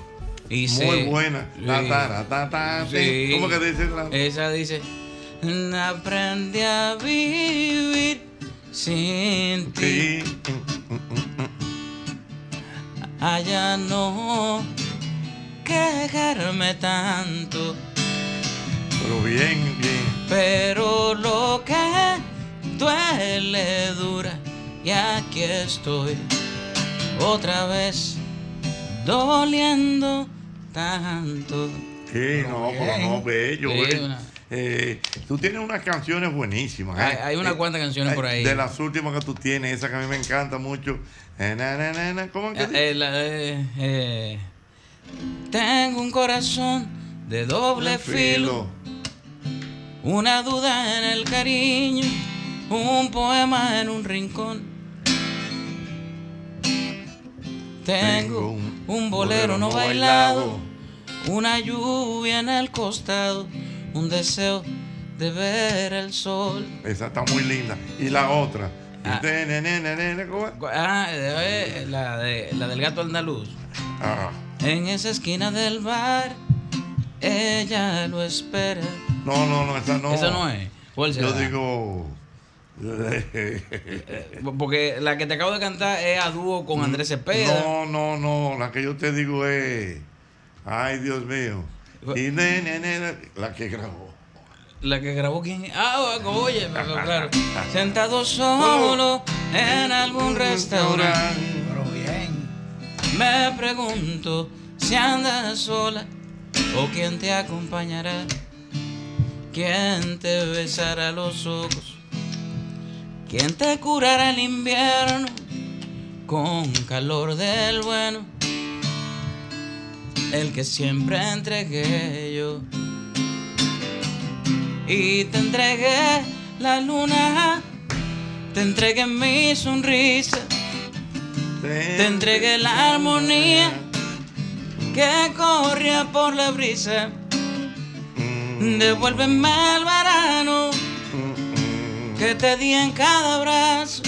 Speaker 28: Hice,
Speaker 4: Muy buena. Ta,
Speaker 28: Sí.
Speaker 4: ta, ta, ta,
Speaker 28: Sí.
Speaker 4: ¿Cómo que dice la-
Speaker 28: Esa dice, aprendí a vivir sin ti. Allá no quejarme tanto.
Speaker 4: Pero bien, bien.
Speaker 28: Pero lo que duele dura y aquí estoy otra vez doliendo tanto.
Speaker 4: Sí, no, pero no, bello,
Speaker 28: Sí, una-
Speaker 4: Eh, tú tienes unas canciones buenísimas. ¿eh?
Speaker 28: Hay- hay unas
Speaker 4: Eh,
Speaker 28: cuantas canciones por ahí.
Speaker 4: De las últimas que tú tienes, esa que a mí me encanta mucho. ¿Cómo que
Speaker 28: la de, eh, tengo un corazón de doble filo, una duda en el cariño, un poema en un rincón. Tengo un bolero no bailado, una lluvia en el costado, un deseo de ver el sol.
Speaker 4: Esa está muy linda. Y la otra.
Speaker 28: Ah.
Speaker 4: Ne, ne, ne, ne, ne, ne, ¿cómo es?
Speaker 28: Ah, eh, la, de, la del gato andaluz.
Speaker 4: Ah.
Speaker 28: En esa esquina del bar, ella lo espera.
Speaker 4: No, no, no, esa no.
Speaker 28: Esa no es. ¿Cuál
Speaker 4: Yo digo.
Speaker 28: Porque la que te acabo de cantar es a dúo con Andrés Cepeda.
Speaker 4: No, no, no. La que yo te digo es. Ay, Dios mío. Y ne, ne, ne, la que grabó.
Speaker 28: La que grabó quién? Ah, oye, pero claro. Sentado solo en algún restaurante.
Speaker 3: Pero bien.
Speaker 28: Me pregunto si andas sola o quién te acompañará. ¿Quién te besará los ojos? ¿Quién te curará el invierno con calor del bueno? El que siempre entregué yo. Y te entregué la luna, te entregué mi sonrisa, te entregué la armonía que corría por la brisa. Devuélveme el verano que te di en cada abrazo.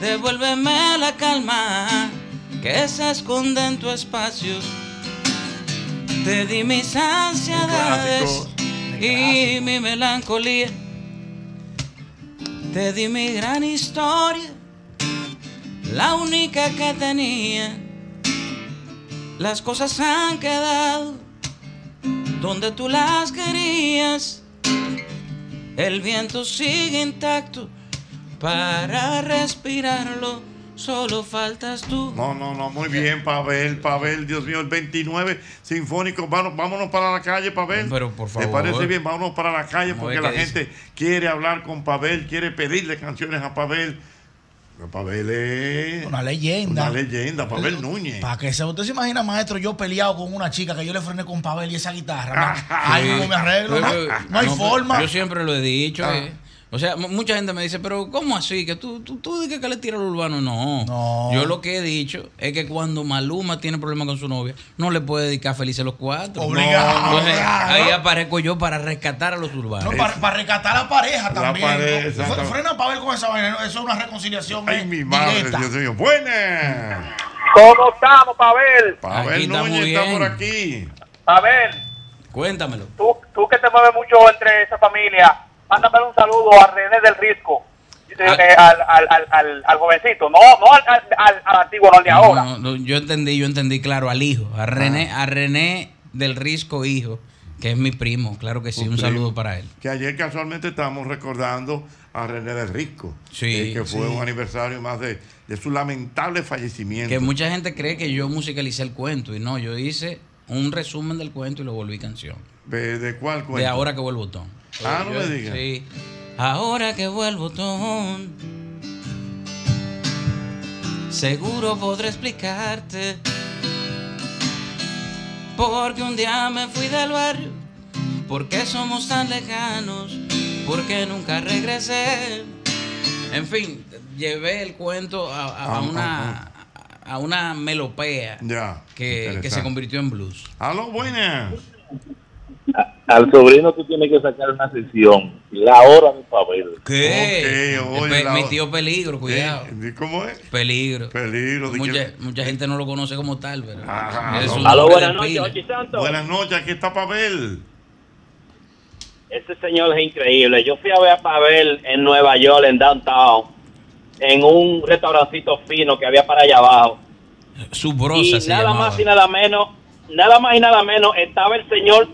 Speaker 28: Devuélveme la calma que se esconde en tu espacio. Te di mis ansiedades y mi melancolía. Te di mi gran historia, la única que tenía. Las cosas han quedado donde tú las querías. El viento sigue intacto para respirarlo solo faltas tú.
Speaker 4: No, no, no, muy bien, Pavel, Pavel, Dios mío, el 29 Sinfónico. Vámonos, vámonos para la calle, Pavel.
Speaker 28: Pero, por
Speaker 4: ¿Te
Speaker 28: favor.
Speaker 4: parece bien? Vámonos para la calle porque la gente quiere hablar con Pavel, quiere pedirle canciones a Pavel. Pavel es.
Speaker 3: Una leyenda.
Speaker 4: Una leyenda, Pavel Núñez.
Speaker 3: Para que se, usted se imagina, maestro, yo peleado con una chica que yo le frené con Pavel y esa guitarra. ¿no? Ay,
Speaker 28: Sí.
Speaker 3: ¿cómo me arreglo?
Speaker 28: Pero,
Speaker 3: No,
Speaker 28: pero,
Speaker 3: no hay
Speaker 28: no,
Speaker 3: forma.
Speaker 28: Yo siempre lo he dicho.
Speaker 3: Ah.
Speaker 28: eh. O sea, mu- mucha gente me dice, pero ¿cómo así? Que tú, tú, tú dices que le tira al urbano. No. Yo lo que he dicho es que cuando Maluma tiene problemas con su novia, no le puede dedicar felices los cuatro.
Speaker 3: Obligado,
Speaker 28: Entonces, ahí aparezco yo para rescatar a los urbanos.
Speaker 3: No, para, para rescatar a la pareja también.
Speaker 28: pareja,
Speaker 3: ¿no?
Speaker 28: exactamente.
Speaker 3: Frena Pavel con esa vaina. ¿no? Eso es una reconciliación.
Speaker 4: Ay,
Speaker 3: eh,
Speaker 4: mi madre,
Speaker 3: directa.
Speaker 4: Dios mío. Buenas.
Speaker 16: ¿Cómo estamos, Pavel?
Speaker 4: Pavel
Speaker 28: está
Speaker 4: Núñez está
Speaker 28: bien.
Speaker 4: por aquí.
Speaker 16: Pavel,
Speaker 28: Cuéntamelo.
Speaker 16: tú, tú que te mueves mucho entre esa familia, mándame un saludo a René del Risco. eh, eh, al, al, al, al, al jovencito, no, no al, al, al- al antiguo, no al de ahora.
Speaker 28: No, no, yo entendí, yo entendí, claro, al hijo, a René, a René del Risco hijo, que es mi primo, claro que sí, un
Speaker 4: primo.
Speaker 28: saludo para él.
Speaker 4: Que ayer casualmente estábamos recordando a René del Risco.
Speaker 28: Sí,
Speaker 4: eh, que fue
Speaker 28: sí.
Speaker 4: un aniversario más de, de su lamentable fallecimiento.
Speaker 28: Que mucha gente cree que yo musicalicé el cuento y no, yo hice un resumen del cuento y lo volví canción.
Speaker 4: ¿De, de cuál cuento?
Speaker 28: De ahora que vuelvo ton.
Speaker 4: Ah, no me digas.
Speaker 28: Sí. Ahora que vuelvo ton. Seguro podré explicarte. Porque un día me fui del barrio. Porque somos tan lejanos. Porque nunca regresé. En fin, llevé el cuento a, a- a
Speaker 4: Ah,
Speaker 28: una, a una melopea
Speaker 4: Ya.
Speaker 28: que, que se convirtió en blues.
Speaker 4: Aló, buenas.
Speaker 29: Al sobrino tú tienes que sacar una sesión. La hora de Pavel.
Speaker 28: ¿Qué?
Speaker 4: Ok, oye,
Speaker 28: Pe-
Speaker 4: la-
Speaker 28: mi tío Peligro, cuidado.
Speaker 4: Eh, ¿Cómo es?
Speaker 28: Peligro.
Speaker 4: Peligro. ¿de
Speaker 28: Mucha, mucha gente no lo conoce como tal, pero
Speaker 4: Ajá,
Speaker 28: es
Speaker 4: aló.
Speaker 28: un
Speaker 29: Aló, buenas
Speaker 28: de
Speaker 29: noches. Ochi Santos.
Speaker 4: Buenas noches, aquí está Pavel.
Speaker 29: Ese señor es increíble. Yo fui a ver a Pavel en Nueva York, en Downtown, en un restaurancito fino que había para allá abajo.
Speaker 28: Su
Speaker 29: y
Speaker 28: brosa se
Speaker 29: nada
Speaker 28: llamaba.
Speaker 29: más y nada menos, nada más y nada menos, estaba el señor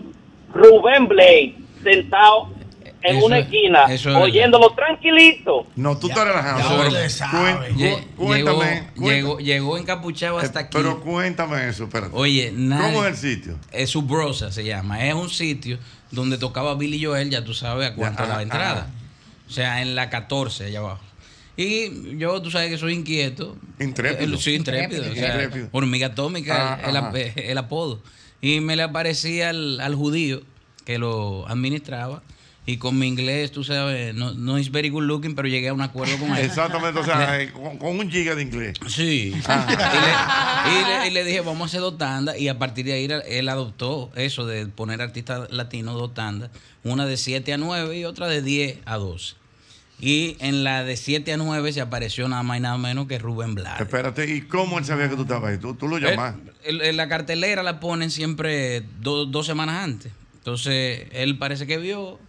Speaker 29: Rubén Blade sentado en
Speaker 28: Eso
Speaker 29: una
Speaker 28: es-
Speaker 29: esquina,
Speaker 28: eso es verdad.
Speaker 29: oyéndolo tranquilito.
Speaker 4: No, tú estás cu- cuéntame.
Speaker 28: llegó,
Speaker 4: cuéntame.
Speaker 28: llegó, llegó encapuchado hasta aquí.
Speaker 4: Pero cuéntame eso, espérate.
Speaker 28: Oye, nadie-
Speaker 4: ¿Cómo es el sitio?
Speaker 28: Es su brosa se llama. Es un sitio donde tocaba Billy Joel, ya tú sabes a cuánto la
Speaker 4: ah,
Speaker 28: entrada.
Speaker 4: ah.
Speaker 28: O sea, en la 14 allá abajo. Y yo, tú sabes que soy inquieto.
Speaker 4: Intrépido.
Speaker 28: Eh, Sí, intrépido. o sea,
Speaker 4: Intrépido.
Speaker 28: hormiga atómica,
Speaker 4: Ah,
Speaker 28: el, el-
Speaker 4: ajá.
Speaker 28: el apodo. Y me le aparecía al, al judío que lo administraba. Y con mi inglés, tú sabes, no, no es very good looking, pero llegué a un acuerdo con él.
Speaker 4: Exactamente, o sea,
Speaker 28: Le-
Speaker 4: eh, con, con un giga de inglés.
Speaker 28: Sí.
Speaker 4: Ah.
Speaker 28: Y, le, y le- y le dije, vamos a hacer dos tandas. Y a partir de ahí él- él adoptó eso de poner artistas latinos dos tandas. Una de 7 a 9 y otra de 10 a 12. Y en la de 7 a 9 se apareció nada más y nada menos que Rubén Blades.
Speaker 4: Espérate, ¿y cómo él sabía que tú estabas ahí? ¿Tú, tú lo llamas?
Speaker 28: Él- él- la cartelera la ponen siempre do- dos semanas antes. Entonces, él parece que vio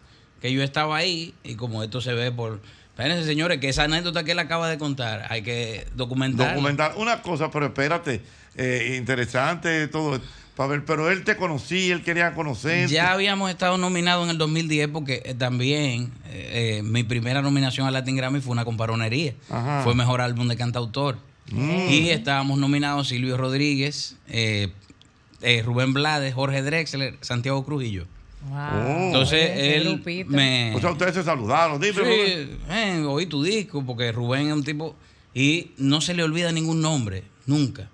Speaker 28: que yo estaba ahí y como esto se ve por... Espérense, señores, que esa anécdota que él acaba de contar hay que documentar.
Speaker 4: Documentar una cosa, pero espérate, eh, interesante todo. Pavel, pero él te conocía, él quería conocer.
Speaker 28: Ya habíamos estado nominados en el 2010 porque eh, también eh, eh, mi primera nominación al Latin Grammy fue una comparonería.
Speaker 4: Ajá.
Speaker 28: Fue mejor álbum de cantautor.
Speaker 4: Mm.
Speaker 28: Y estábamos nominados Silvio Rodríguez, eh, eh, Rubén Blades, Jorge Drexler, Santiago Cruz y yo.
Speaker 4: Oh.
Speaker 28: Entonces él me...
Speaker 4: O sea, ustedes se saludaron, dime.
Speaker 28: Sí, oí tu disco porque Rubén es un tipo y no se le olvida ningún nombre, nunca.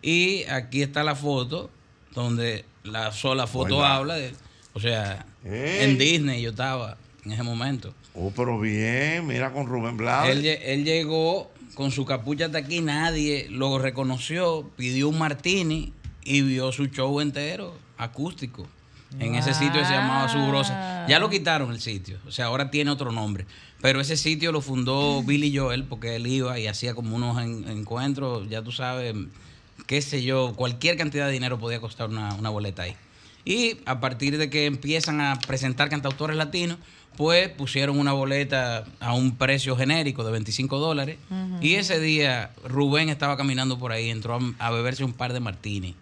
Speaker 28: Y aquí está la foto donde la sola foto
Speaker 4: Oiga.
Speaker 28: habla de, o sea,
Speaker 4: Ey.
Speaker 28: en Disney yo estaba en ese momento.
Speaker 4: Oh, pero bien, mira con Rubén Blades.
Speaker 28: Él, lle- él llegó con su capucha hasta aquí, nadie lo reconoció, pidió un martini y vio su show entero acústico. En ese sitio se llamaba Subrosa. Ya lo quitaron el sitio, o sea, ahora tiene otro nombre. Pero ese sitio lo fundó Billy Joel porque él iba y hacía como unos en- encuentros, ya tú sabes, qué sé yo, cualquier cantidad de dinero podía costar una, una boleta ahí. Y a partir de que empiezan a presentar cantautores latinos, pues pusieron una boleta a un precio genérico de 25 dólares. Y ese día Rubén estaba caminando por ahí, entró a, a beberse un par de martini.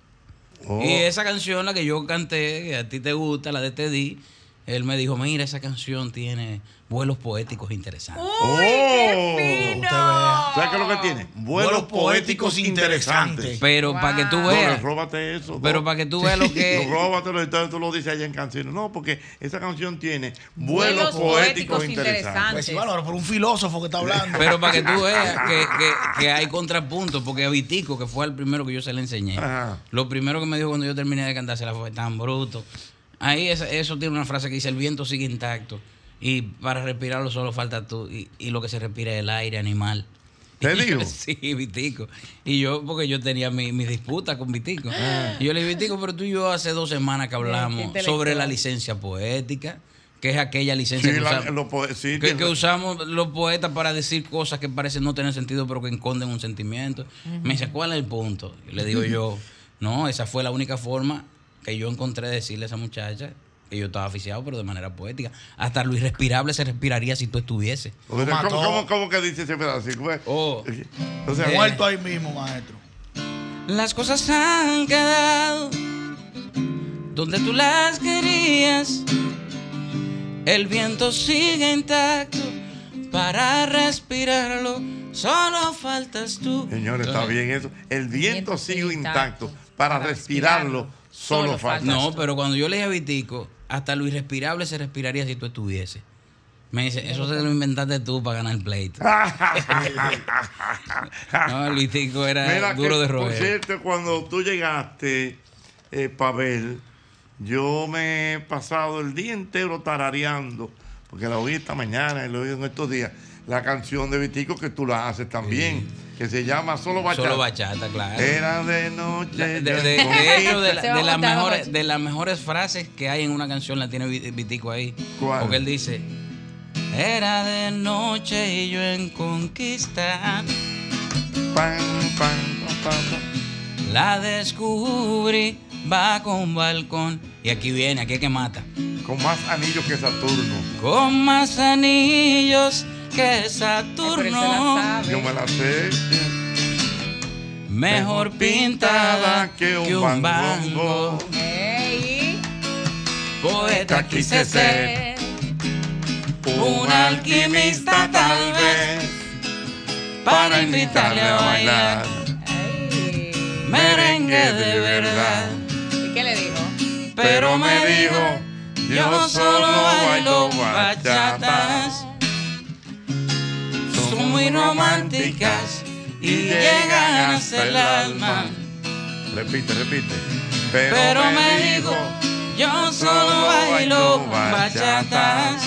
Speaker 4: Oh.
Speaker 28: Y esa canción, la que yo canté, que a ti te gusta, la de Teddy, él me dijo, mira, esa canción tiene vuelos poéticos interesantes.
Speaker 4: ¡Uy, qué fino! ¿Sabes qué es lo que tiene? Vuelos poéticos interesantes.
Speaker 28: Pero para que tú
Speaker 4: No,
Speaker 28: veas.
Speaker 4: róbate eso.
Speaker 28: Pero
Speaker 4: no.
Speaker 28: para que tú veas lo que-
Speaker 4: No, róbatelo, entonces tú lo dices allá en canciones. No, porque esa canción tiene vuelos,
Speaker 9: Vuelos
Speaker 4: poéticos,
Speaker 9: poéticos
Speaker 4: interesantes.
Speaker 8: Pues sí, Bárbaro, por un filósofo que está hablando.
Speaker 28: Pero para que tú veas que, que- que hay contrapuntos, porque a Vitico, que fue el primero que yo se le enseñé,
Speaker 4: Ajá.
Speaker 28: lo primero que me dijo cuando yo terminé de cantar se la fue tan bruto. Ahí esa- eso tiene una frase que dice, el viento sigue intacto. Y para respirarlo solo falta tú. Y, y lo que se respira es el aire animal.
Speaker 4: ¿Te digo?
Speaker 28: Sí, Vitico. Y yo, porque yo tenía mi, mi disputa con Vitico.
Speaker 4: Ah.
Speaker 28: Y yo le dije, Vitico, pero tú y yo hace dos semanas que hablamos sobre la licencia poética, que es aquella licencia
Speaker 4: Sí,
Speaker 28: que,
Speaker 4: la-
Speaker 28: usamos,
Speaker 4: lo poe- sí,
Speaker 28: que,
Speaker 4: tiene-
Speaker 28: que usamos los poetas para decir cosas que parecen no tener sentido, pero que esconden un sentimiento. Me dice, ¿cuál es el punto? Y le digo yo, no, esa fue la única forma que yo encontré de decirle a esa muchacha que yo estaba aficiado, pero de manera poética. Hasta lo irrespirable se respiraría si tú estuviese.
Speaker 4: O sea, ¿cómo, cómo, cómo que dice ese pedacito?
Speaker 28: Oh.
Speaker 4: O sea,
Speaker 8: Muerto ahí mismo, maestro.
Speaker 28: Las cosas han quedado donde tú las querías. El viento sigue intacto para respirarlo. Solo faltas tú.
Speaker 4: Señores, está bien eso. El viento sigue intacto. Para respirarlo, solo falta.
Speaker 28: No, pero cuando yo le dije a Vitico, hasta lo irrespirable se respiraría si tú estuviese. Me dice, eso se lo inventaste tú para ganar el pleito. no, el Vitico era
Speaker 4: Mira
Speaker 28: duro
Speaker 4: que,
Speaker 28: de
Speaker 4: Por
Speaker 28: roer.
Speaker 4: cierto, cuando tú llegaste, eh, Pavel, yo me he pasado el día entero tarareando, porque la oí esta mañana y la oí en estos días, la canción de Vitico que tú la haces también, que se llama Solo Bachata.
Speaker 28: Solo bachata, claro.
Speaker 4: Era de noche.
Speaker 28: La- de,
Speaker 4: yo
Speaker 28: de- de
Speaker 4: conquista.
Speaker 28: hecho, de, la- de las mejores, de las mejores frases que hay en una canción la tiene Vi- Vitico ahí.
Speaker 4: ¿Cuál?
Speaker 28: Porque él dice, era de noche y yo en conquista. La descubrí, va con balcón. Y aquí viene, aquí es que mata.
Speaker 4: Con más anillos que Saturno.
Speaker 28: Con más anillos que Saturno.
Speaker 4: Yo me la sé.
Speaker 28: Mejor pintada que un bango. Poeta quise ser. Un alquimista tal vez. Para invitarle a bailar. Merengue de verdad.
Speaker 9: ¿Y qué le dijo?
Speaker 28: Pero me dijo, yo solo bailo bachatas. Son muy románticas y llegan hasta el alma.
Speaker 4: Repite, repite.
Speaker 28: Pero me dijo, yo solo bailo bachatas.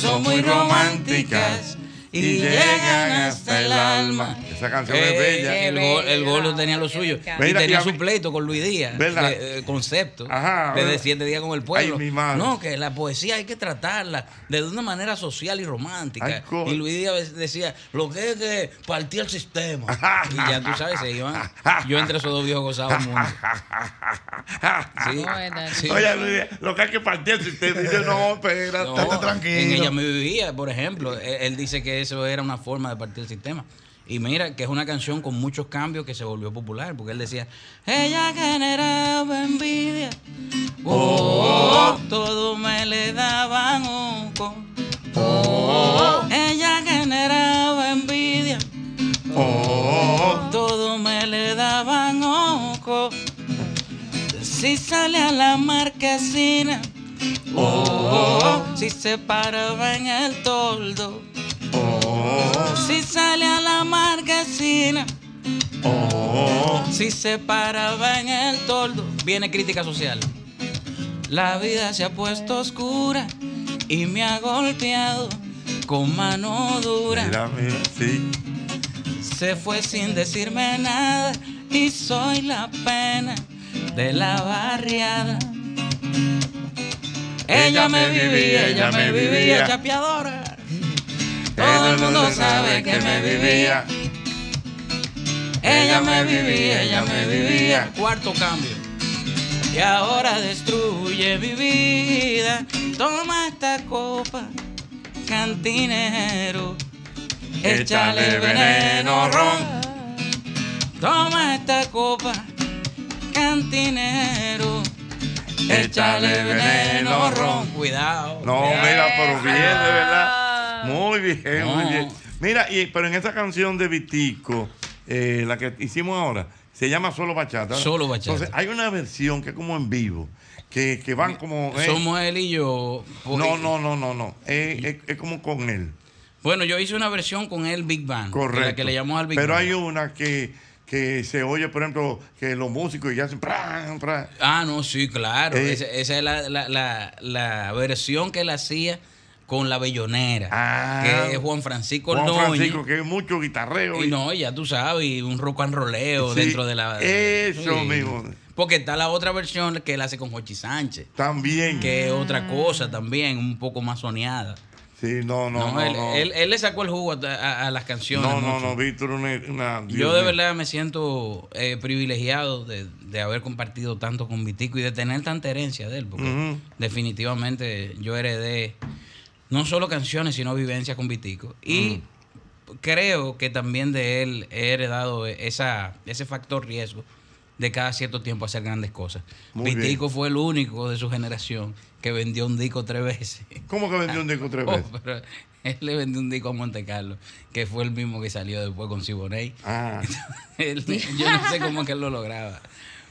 Speaker 28: Son muy románticas y llegan hasta el alma.
Speaker 4: Esa canción
Speaker 28: Eh,
Speaker 4: es bella.
Speaker 28: El, gol, el golo tenía lo suyo. Y
Speaker 4: y
Speaker 28: tenía su pleito con Luis Díaz.
Speaker 4: ¿Verdad?
Speaker 28: de- eh, concepto.
Speaker 4: Ajá,
Speaker 28: Desde
Speaker 4: ¿verdad?
Speaker 28: siete días con el pueblo.
Speaker 4: Ay, mi madre.
Speaker 28: No, que la poesía hay que tratarla de una manera social y romántica.
Speaker 4: Ay,
Speaker 28: y Luis Díaz decía, lo que es que partía el sistema. y ya tú sabes, se iban. Yo entre esos dos viejos gozaba mucho. Sí, sí.
Speaker 4: Oye, Luis, lo que hay que partir el sistema. Dice, no, espérate.
Speaker 28: No, En ella me vivía, por ejemplo. Él, él dice que eso era una forma de partir el sistema. Y mira, que es una canción con muchos cambios que se volvió popular, porque él decía, ella generaba envidia, oh, todo me le daban ojo, oh, ella generaba envidia, oh, todo me le daban ojo, si sale a la marquesina, oh, si se paraba en el toldo, si sale a la marquesina, si se paraba en el toldo, viene crítica social. La vida se ha puesto oscura y me ha golpeado con mano dura.
Speaker 4: Mira, mira, sí.
Speaker 28: Se fue sin decirme nada y soy la pena de la barriada. Ella me vivía, ella me vivía chapeadora. Todo el mundo sabe que me vivía. Ella me vivía, ella me vivía. Cuarto cambio. Y ahora destruye mi vida. Toma esta copa, cantinero. Échale veneno ron. Toma esta copa, cantinero. Échale veneno, ron. Cuidado.
Speaker 4: No,
Speaker 28: cuidado.
Speaker 4: mira, pero bien, de verdad. Muy bien, muy bien. Mira, y, pero en esa canción de Vitico, eh, la que hicimos ahora, se llama Solo Bachata.
Speaker 28: Solo Bachata.
Speaker 4: Entonces, hay una versión que es como en vivo, que, que van como... eh,
Speaker 28: Somos él y yo. pues,
Speaker 4: no, no, no, no, no. Es, es- es como con él.
Speaker 28: Bueno, yo hice una versión con el Big Band.
Speaker 4: Correcto.
Speaker 28: La que le llamamos al Big
Speaker 4: Pero
Speaker 28: Band.
Speaker 4: hay una que, que se oye, por ejemplo, que los músicos ya hacen... pran, pran.
Speaker 28: Ah, no, sí, claro.
Speaker 4: Eh.
Speaker 28: Esa, esa es la, la, la, la versión que él hacía con la bellonera. que es Juan Francisco
Speaker 4: Ah. Juan. Francisco, que es mucho guitarreo.
Speaker 28: Y no, ya tú sabes, y un rock and rolleo
Speaker 4: Sí,
Speaker 28: dentro de la.
Speaker 4: eso mismo.
Speaker 28: Porque está la otra versión que él hace con Jochi Sánchez.
Speaker 4: También.
Speaker 28: Que es otra cosa también, un poco más soñada.
Speaker 4: Sí, no, no, no.
Speaker 28: él,
Speaker 4: no.
Speaker 28: Él, él le sacó el jugo a, a- a las canciones.
Speaker 4: No, no,
Speaker 28: mucho.
Speaker 4: no, Víctor, una.
Speaker 28: Yo de verdad me siento eh, privilegiado de, de haber compartido tanto con Vitico y de tener tanta herencia de él, porque definitivamente yo heredé no solo canciones, sino vivencias con Vitico. Y creo que también de él he heredado esa, ese factor riesgo de cada cierto tiempo hacer grandes cosas.
Speaker 4: Muy
Speaker 28: Vitico fue el único de su generación que vendió un disco tres veces.
Speaker 4: ¿Cómo que vendió un disco tres
Speaker 28: Oh,
Speaker 4: veces?
Speaker 28: pero él le vendió un disco a Monte Carlo, que fue el mismo que salió después con Siboney.
Speaker 4: Ah.
Speaker 28: Él- yo no sé cómo que él lo lograba.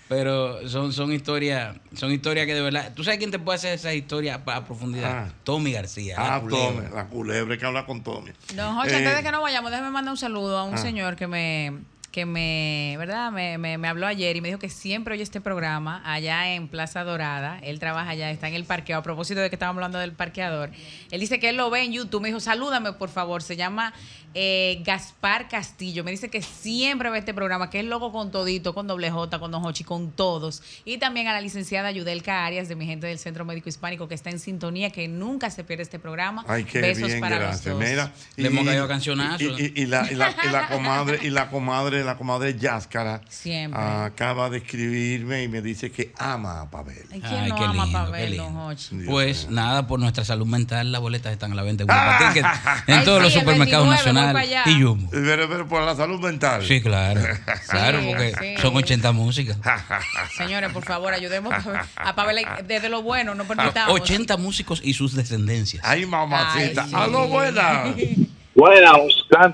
Speaker 28: Pero son, son historias, son historias que de verdad. ¿Tú sabes quién te puede hacer esa historia a, profundidad?
Speaker 4: Ah.
Speaker 28: Tommy García. la
Speaker 4: Ah,
Speaker 28: culebra.
Speaker 4: Tommy, la culebra, hay que hablar con Tommy.
Speaker 9: Don Jorge,
Speaker 4: Eh,
Speaker 9: antes de que nos vayamos, déjeme mandar un saludo a un
Speaker 4: Ah.
Speaker 9: señor que me, que me, ¿verdad? Me, me, me habló ayer y me dijo que siempre oye este programa allá en Plaza Dorada. Él trabaja allá, está en el parqueo. A propósito de que estábamos hablando del parqueador, él dice que él lo ve en YouTube. Me dijo, salúdame, por favor. Se llama eh, Gaspar Castillo. Me dice que siempre ve este programa, que es loco con todito, con doble J, con Don Hochi, con todos. Y también a la licenciada Yudelka Arias, de mi gente del Centro Médico Hispánico, que está en sintonía, que nunca se pierde este programa.
Speaker 4: Ay, qué
Speaker 9: Besos
Speaker 4: bien,
Speaker 9: para
Speaker 4: gracias.
Speaker 9: los dos.
Speaker 4: Mira,
Speaker 28: Le hemos caído a cancionazo.
Speaker 4: Y, y- y la, y, la, y la comadre, y la comadre, la comadre Yáscara
Speaker 9: Siempre.
Speaker 4: acaba de escribirme y me dice que ama a Pavel.
Speaker 9: Ay, ¿quién no ama a Pavel, don Hochi?
Speaker 28: Pues nada, por nuestra salud mental, las boletas están a la venta en en todos
Speaker 9: sí,
Speaker 28: los supermercados
Speaker 9: 29, voy
Speaker 28: nacionales y Jumbo.
Speaker 4: Pero, pero por la salud mental.
Speaker 28: Sí, claro. Claro,
Speaker 9: Sí,
Speaker 28: porque
Speaker 9: sí.
Speaker 28: son 80 músicas.
Speaker 9: Señores, por favor, ayudemos a Pavel desde lo bueno, no permitamos.
Speaker 28: 80 músicos y sus descendencias.
Speaker 4: Ay, mamacita.
Speaker 9: Ay, sí.
Speaker 4: Aló, buenas.
Speaker 16: Buenas,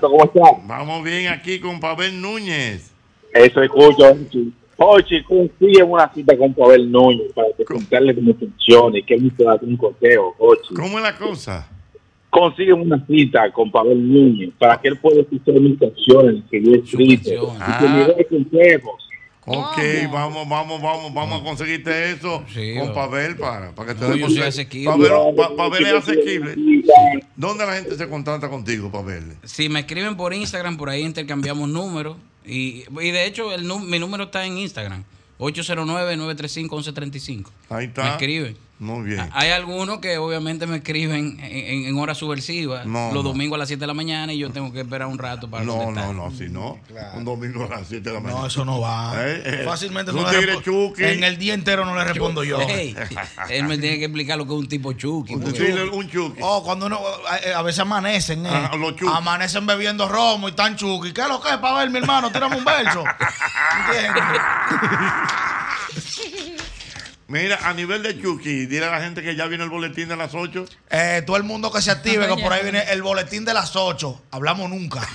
Speaker 16: ¿cómo estás?
Speaker 4: Vamos bien aquí con Pavel Núñez.
Speaker 16: Eso escucho. Ochi. Ochi, consigue una cita con Pavel Núñez para que contarle cómo funciona y te da un conteo, Ochi.
Speaker 4: ¿Cómo es la cosa?
Speaker 16: Consigue una cita con Pavel Núñez para que él pueda escuchar mis canciones que yo he escrito y que me dé consejos.
Speaker 4: Ok, vamos, vamos, vamos, vamos a conseguirte eso con Pavel para, para que te
Speaker 28: asequible.
Speaker 4: Pavel, Pa- Pavel es asequible. ¿Dónde la gente se contacta contigo, Pavel?
Speaker 28: Si me escriben por Instagram, por ahí intercambiamos números. Y, y de hecho, el, mi número está en Instagram. 809-935-1135.
Speaker 4: Ahí está.
Speaker 28: Me escriben.
Speaker 4: Muy bien.
Speaker 28: Hay algunos que obviamente me escriben en, en- en horas subversivas,
Speaker 4: No,
Speaker 28: los
Speaker 4: no.
Speaker 28: domingos a las 7 de la mañana y yo tengo que esperar un rato para
Speaker 4: No,
Speaker 28: contestar.
Speaker 4: no, no, si no, un domingo a las 7 de la mañana.
Speaker 8: No, eso no va.
Speaker 4: Eh, eh,
Speaker 8: Fácilmente
Speaker 4: un
Speaker 8: no le
Speaker 4: chuki.
Speaker 8: En el día entero no le respondo yo.
Speaker 28: Él me tiene que explicar lo que es un tipo chuki.
Speaker 4: Dile un chuki.
Speaker 8: Oh, cuando uno eh, a veces amanecen, eh.
Speaker 4: Ajá, los chuki.
Speaker 8: amanecen bebiendo romo y tan chuki. ¿Qué es lo que es para ver, mi hermano? Tírame un verso. ¿Entiendes?
Speaker 4: Mira, a nivel de Chucky, dile a la gente que ya viene el boletín de las 8.
Speaker 8: Eh, todo el mundo que se active, que por ahí viene el boletín de las 8. Hablamos nunca.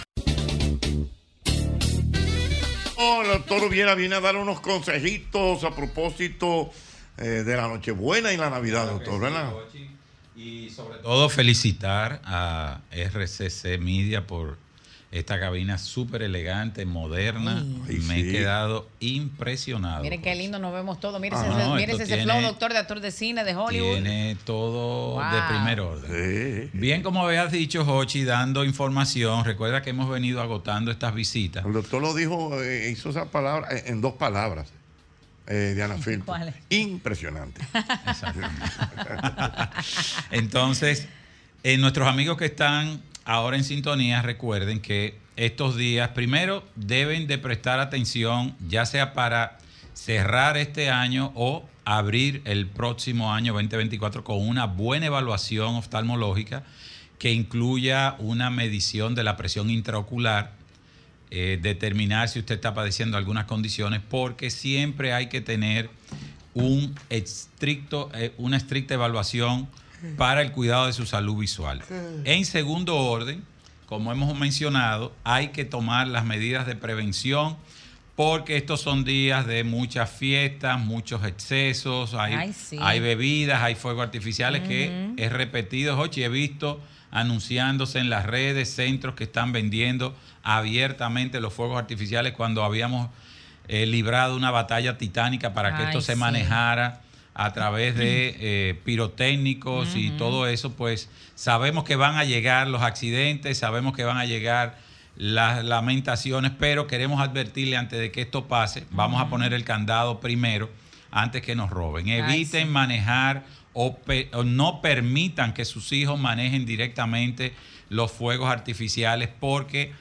Speaker 4: Oh, el doctor Viera viene a dar unos consejitos a propósito eh, de la Nochebuena y la Navidad, doctor, ¿verdad?
Speaker 27: Y sobre todo felicitar a RCC Media por esta cabina súper elegante, moderna.
Speaker 9: Ay,
Speaker 27: Me
Speaker 4: sí.
Speaker 27: he quedado impresionado.
Speaker 9: Miren qué lindo nos vemos todos. Miren
Speaker 27: Ah,
Speaker 9: ese,
Speaker 27: no,
Speaker 9: miren
Speaker 27: esto
Speaker 9: ese
Speaker 27: tiene-
Speaker 9: flow, doctor de actor de cine de Hollywood.
Speaker 27: Tiene todo
Speaker 9: Wow.
Speaker 27: de primer orden. Bien, como habías dicho, Hochi, dando información, recuerda que hemos venido agotando estas visitas.
Speaker 4: El doctor lo dijo, eh, hizo esa palabra eh, en dos palabras, eh, Diana.
Speaker 9: ¿Cuáles?
Speaker 4: Impresionante.
Speaker 27: Entonces, eh, nuestros amigos que están ahora en sintonía, recuerden que estos días, primero, deben de prestar atención, ya sea para cerrar este año o abrir el próximo año 2024 con una buena evaluación oftalmológica que incluya una medición de la presión intraocular, eh, determinar si usted está padeciendo algunas condiciones, porque siempre hay que tener un estricto, eh, una estricta evaluación para el cuidado de su salud visual. En segundo orden, como hemos mencionado, hay que tomar las medidas de prevención porque estos son días de muchas fiestas, muchos excesos, hay,
Speaker 9: Ay, sí.
Speaker 27: hay bebidas, hay fuegos artificiales que he repetido, Jochi, he visto anunciándose en las redes centros que están vendiendo abiertamente los fuegos artificiales cuando habíamos eh, librado una batalla titánica para que
Speaker 9: Ay,
Speaker 27: esto se
Speaker 9: sí.
Speaker 27: manejara a través de eh, pirotécnicos y todo eso, pues sabemos que van a llegar los accidentes, sabemos que van a llegar las lamentaciones, pero queremos advertirle antes de que esto pase, vamos a poner el candado primero antes que nos roben.
Speaker 9: Ay,
Speaker 27: Eviten manejar o, pe- o no permitan que sus hijos manejen directamente los fuegos artificiales porque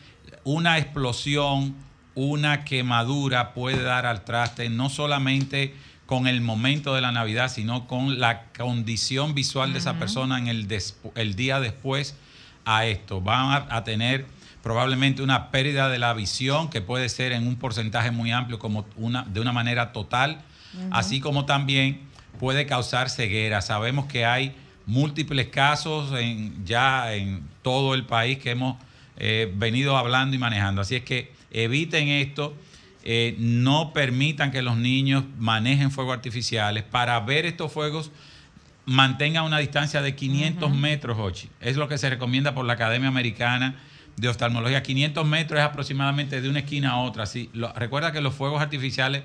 Speaker 27: una explosión, una quemadura puede dar al traste no solamente con el momento de la Navidad, sino con la condición visual de esa persona en el, el día después a esto. Van a, a tener probablemente una pérdida de la visión que puede ser en un porcentaje muy amplio como una, de una manera total, así como también puede causar ceguera. Sabemos que hay múltiples casos en, ya en todo el país que hemos eh, venido hablando y manejando. Así es que eviten esto, eh, no permitan que los niños manejen fuegos artificiales. Para ver estos fuegos, mantengan una distancia de 500 metros, Ochi. Es lo que se recomienda por la Academia Americana de Oftalmología. 500 metros es aproximadamente de una esquina a otra. Lo- recuerda que los fuegos artificiales,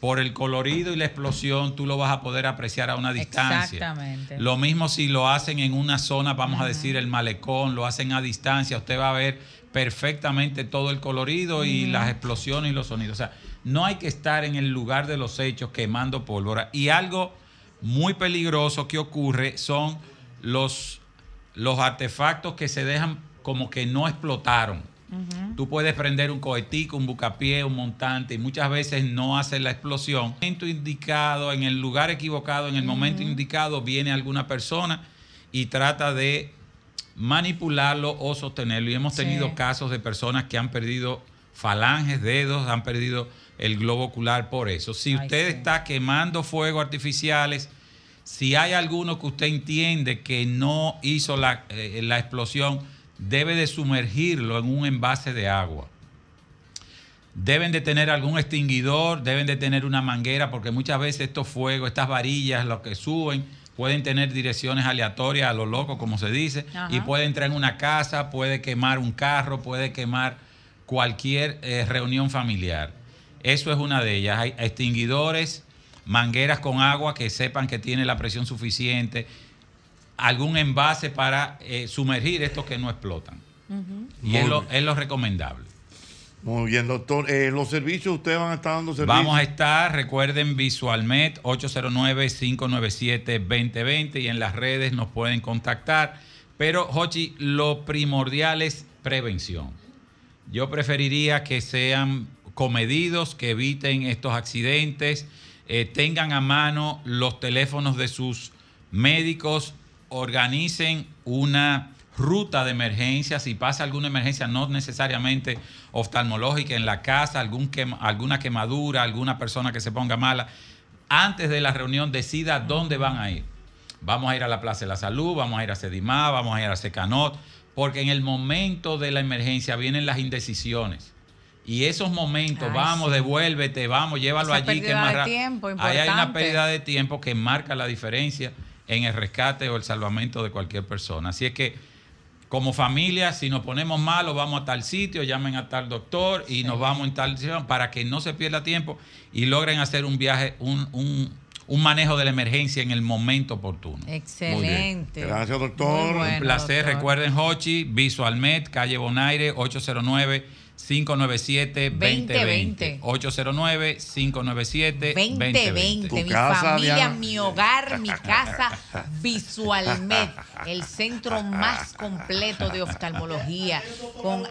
Speaker 27: por el colorido y la explosión, tú lo vas a poder apreciar a una distancia.
Speaker 9: Exactamente.
Speaker 27: Lo mismo si lo hacen en una zona, vamos a decir el malecón, lo hacen a distancia, usted va a ver perfectamente todo el colorido y las explosiones y los sonidos. O sea, no hay que estar en el lugar de los hechos quemando pólvora. Y algo muy peligroso que ocurre son los, los artefactos que se dejan como que no explotaron. Tú puedes prender un cohetico, un bucapié, un montante y muchas veces no hace la explosión. En el momento indicado, en el lugar equivocado, en el momento indicado, viene alguna persona y trata de manipularlo o sostenerlo. Y hemos
Speaker 9: Sí.
Speaker 27: tenido casos de personas que han perdido falanges, dedos, han perdido el globo ocular por eso. Si
Speaker 9: Ay,
Speaker 27: usted
Speaker 9: sí.
Speaker 27: está quemando fuegos artificiales, si hay alguno que usted entiende que no hizo la, eh, la explosión, debe de sumergirlo en un envase de agua. Deben de tener algún extinguidor, deben de tener una manguera, porque muchas veces estos fuegos, estas varillas, lo que suben, pueden tener direcciones aleatorias a lo loco, como se dice,
Speaker 9: Ajá.
Speaker 27: y puede entrar en una casa, puede quemar un carro, puede quemar cualquier eh, reunión familiar. Eso es una de ellas. Hay extinguidores, mangueras con agua que sepan que tiene la presión suficiente, algún envase para eh, sumergir estos que no explotan. Y es lo, es lo recomendable.
Speaker 4: Muy bien, doctor. Eh, los servicios, ustedes van a estar dando servicios.
Speaker 27: Vamos a estar, recuerden, Visualmet 809-597-2020 y en las redes nos pueden contactar. Pero, Hochi, lo primordial es prevención. Yo preferiría que sean comedidos, que eviten estos accidentes, eh, tengan a mano los teléfonos de sus médicos, organicen una ruta de emergencia, si pasa alguna emergencia, no necesariamente oftalmológica en la casa, algún quema- alguna quemadura, alguna persona que se ponga mala, antes de la reunión decida dónde van a ir. Vamos a ir a la Plaza de la Salud, vamos a ir a Sedimá, vamos a ir a Secanot, porque en el momento de la emergencia vienen las indecisiones. Y esos momentos,
Speaker 9: Ay,
Speaker 27: vamos,
Speaker 9: sí.
Speaker 27: devuélvete, vamos, llévalo
Speaker 9: Esa
Speaker 27: allí. que más
Speaker 9: tiempo,
Speaker 27: Ahí hay una pérdida de tiempo que marca la diferencia en el rescate o el salvamento de cualquier persona. Así es que, como familia, si nos ponemos malos, vamos a tal sitio, llamen a tal doctor y nos vamos en tal sitio para que no se pierda tiempo y logren hacer un viaje, un, un- un manejo de la emergencia en el momento oportuno.
Speaker 9: Excelente.
Speaker 4: Gracias, doctor.
Speaker 9: Bueno,
Speaker 27: Un placer.
Speaker 9: doctor.
Speaker 27: Recuerden, Hochi, Visualmet, calle Bonaire, 809. 597-2020. 809-597-2020.
Speaker 9: 2020, mi familia, mi hogar, mi casa, Visualmed, el centro más completo de oftalmología, con,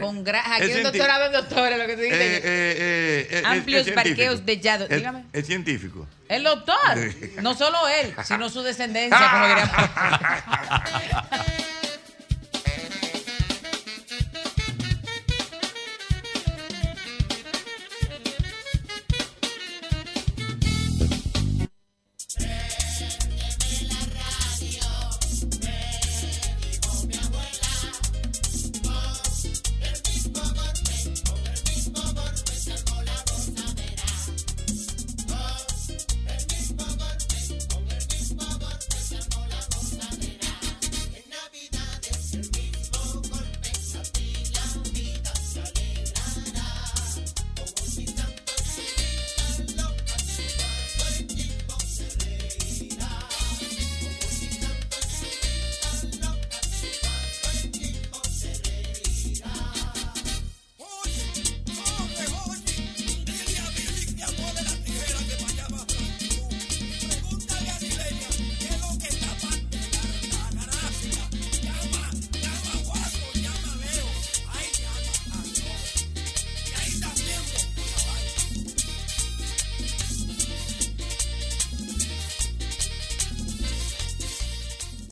Speaker 9: con aquí
Speaker 4: Es
Speaker 9: un en doctores, lo que tú dices.
Speaker 4: Eh, eh, eh, eh,
Speaker 9: Amplios parqueos de Yado. Dígame.
Speaker 4: Es científico.
Speaker 9: El doctor, no solo él, sino su descendencia, como.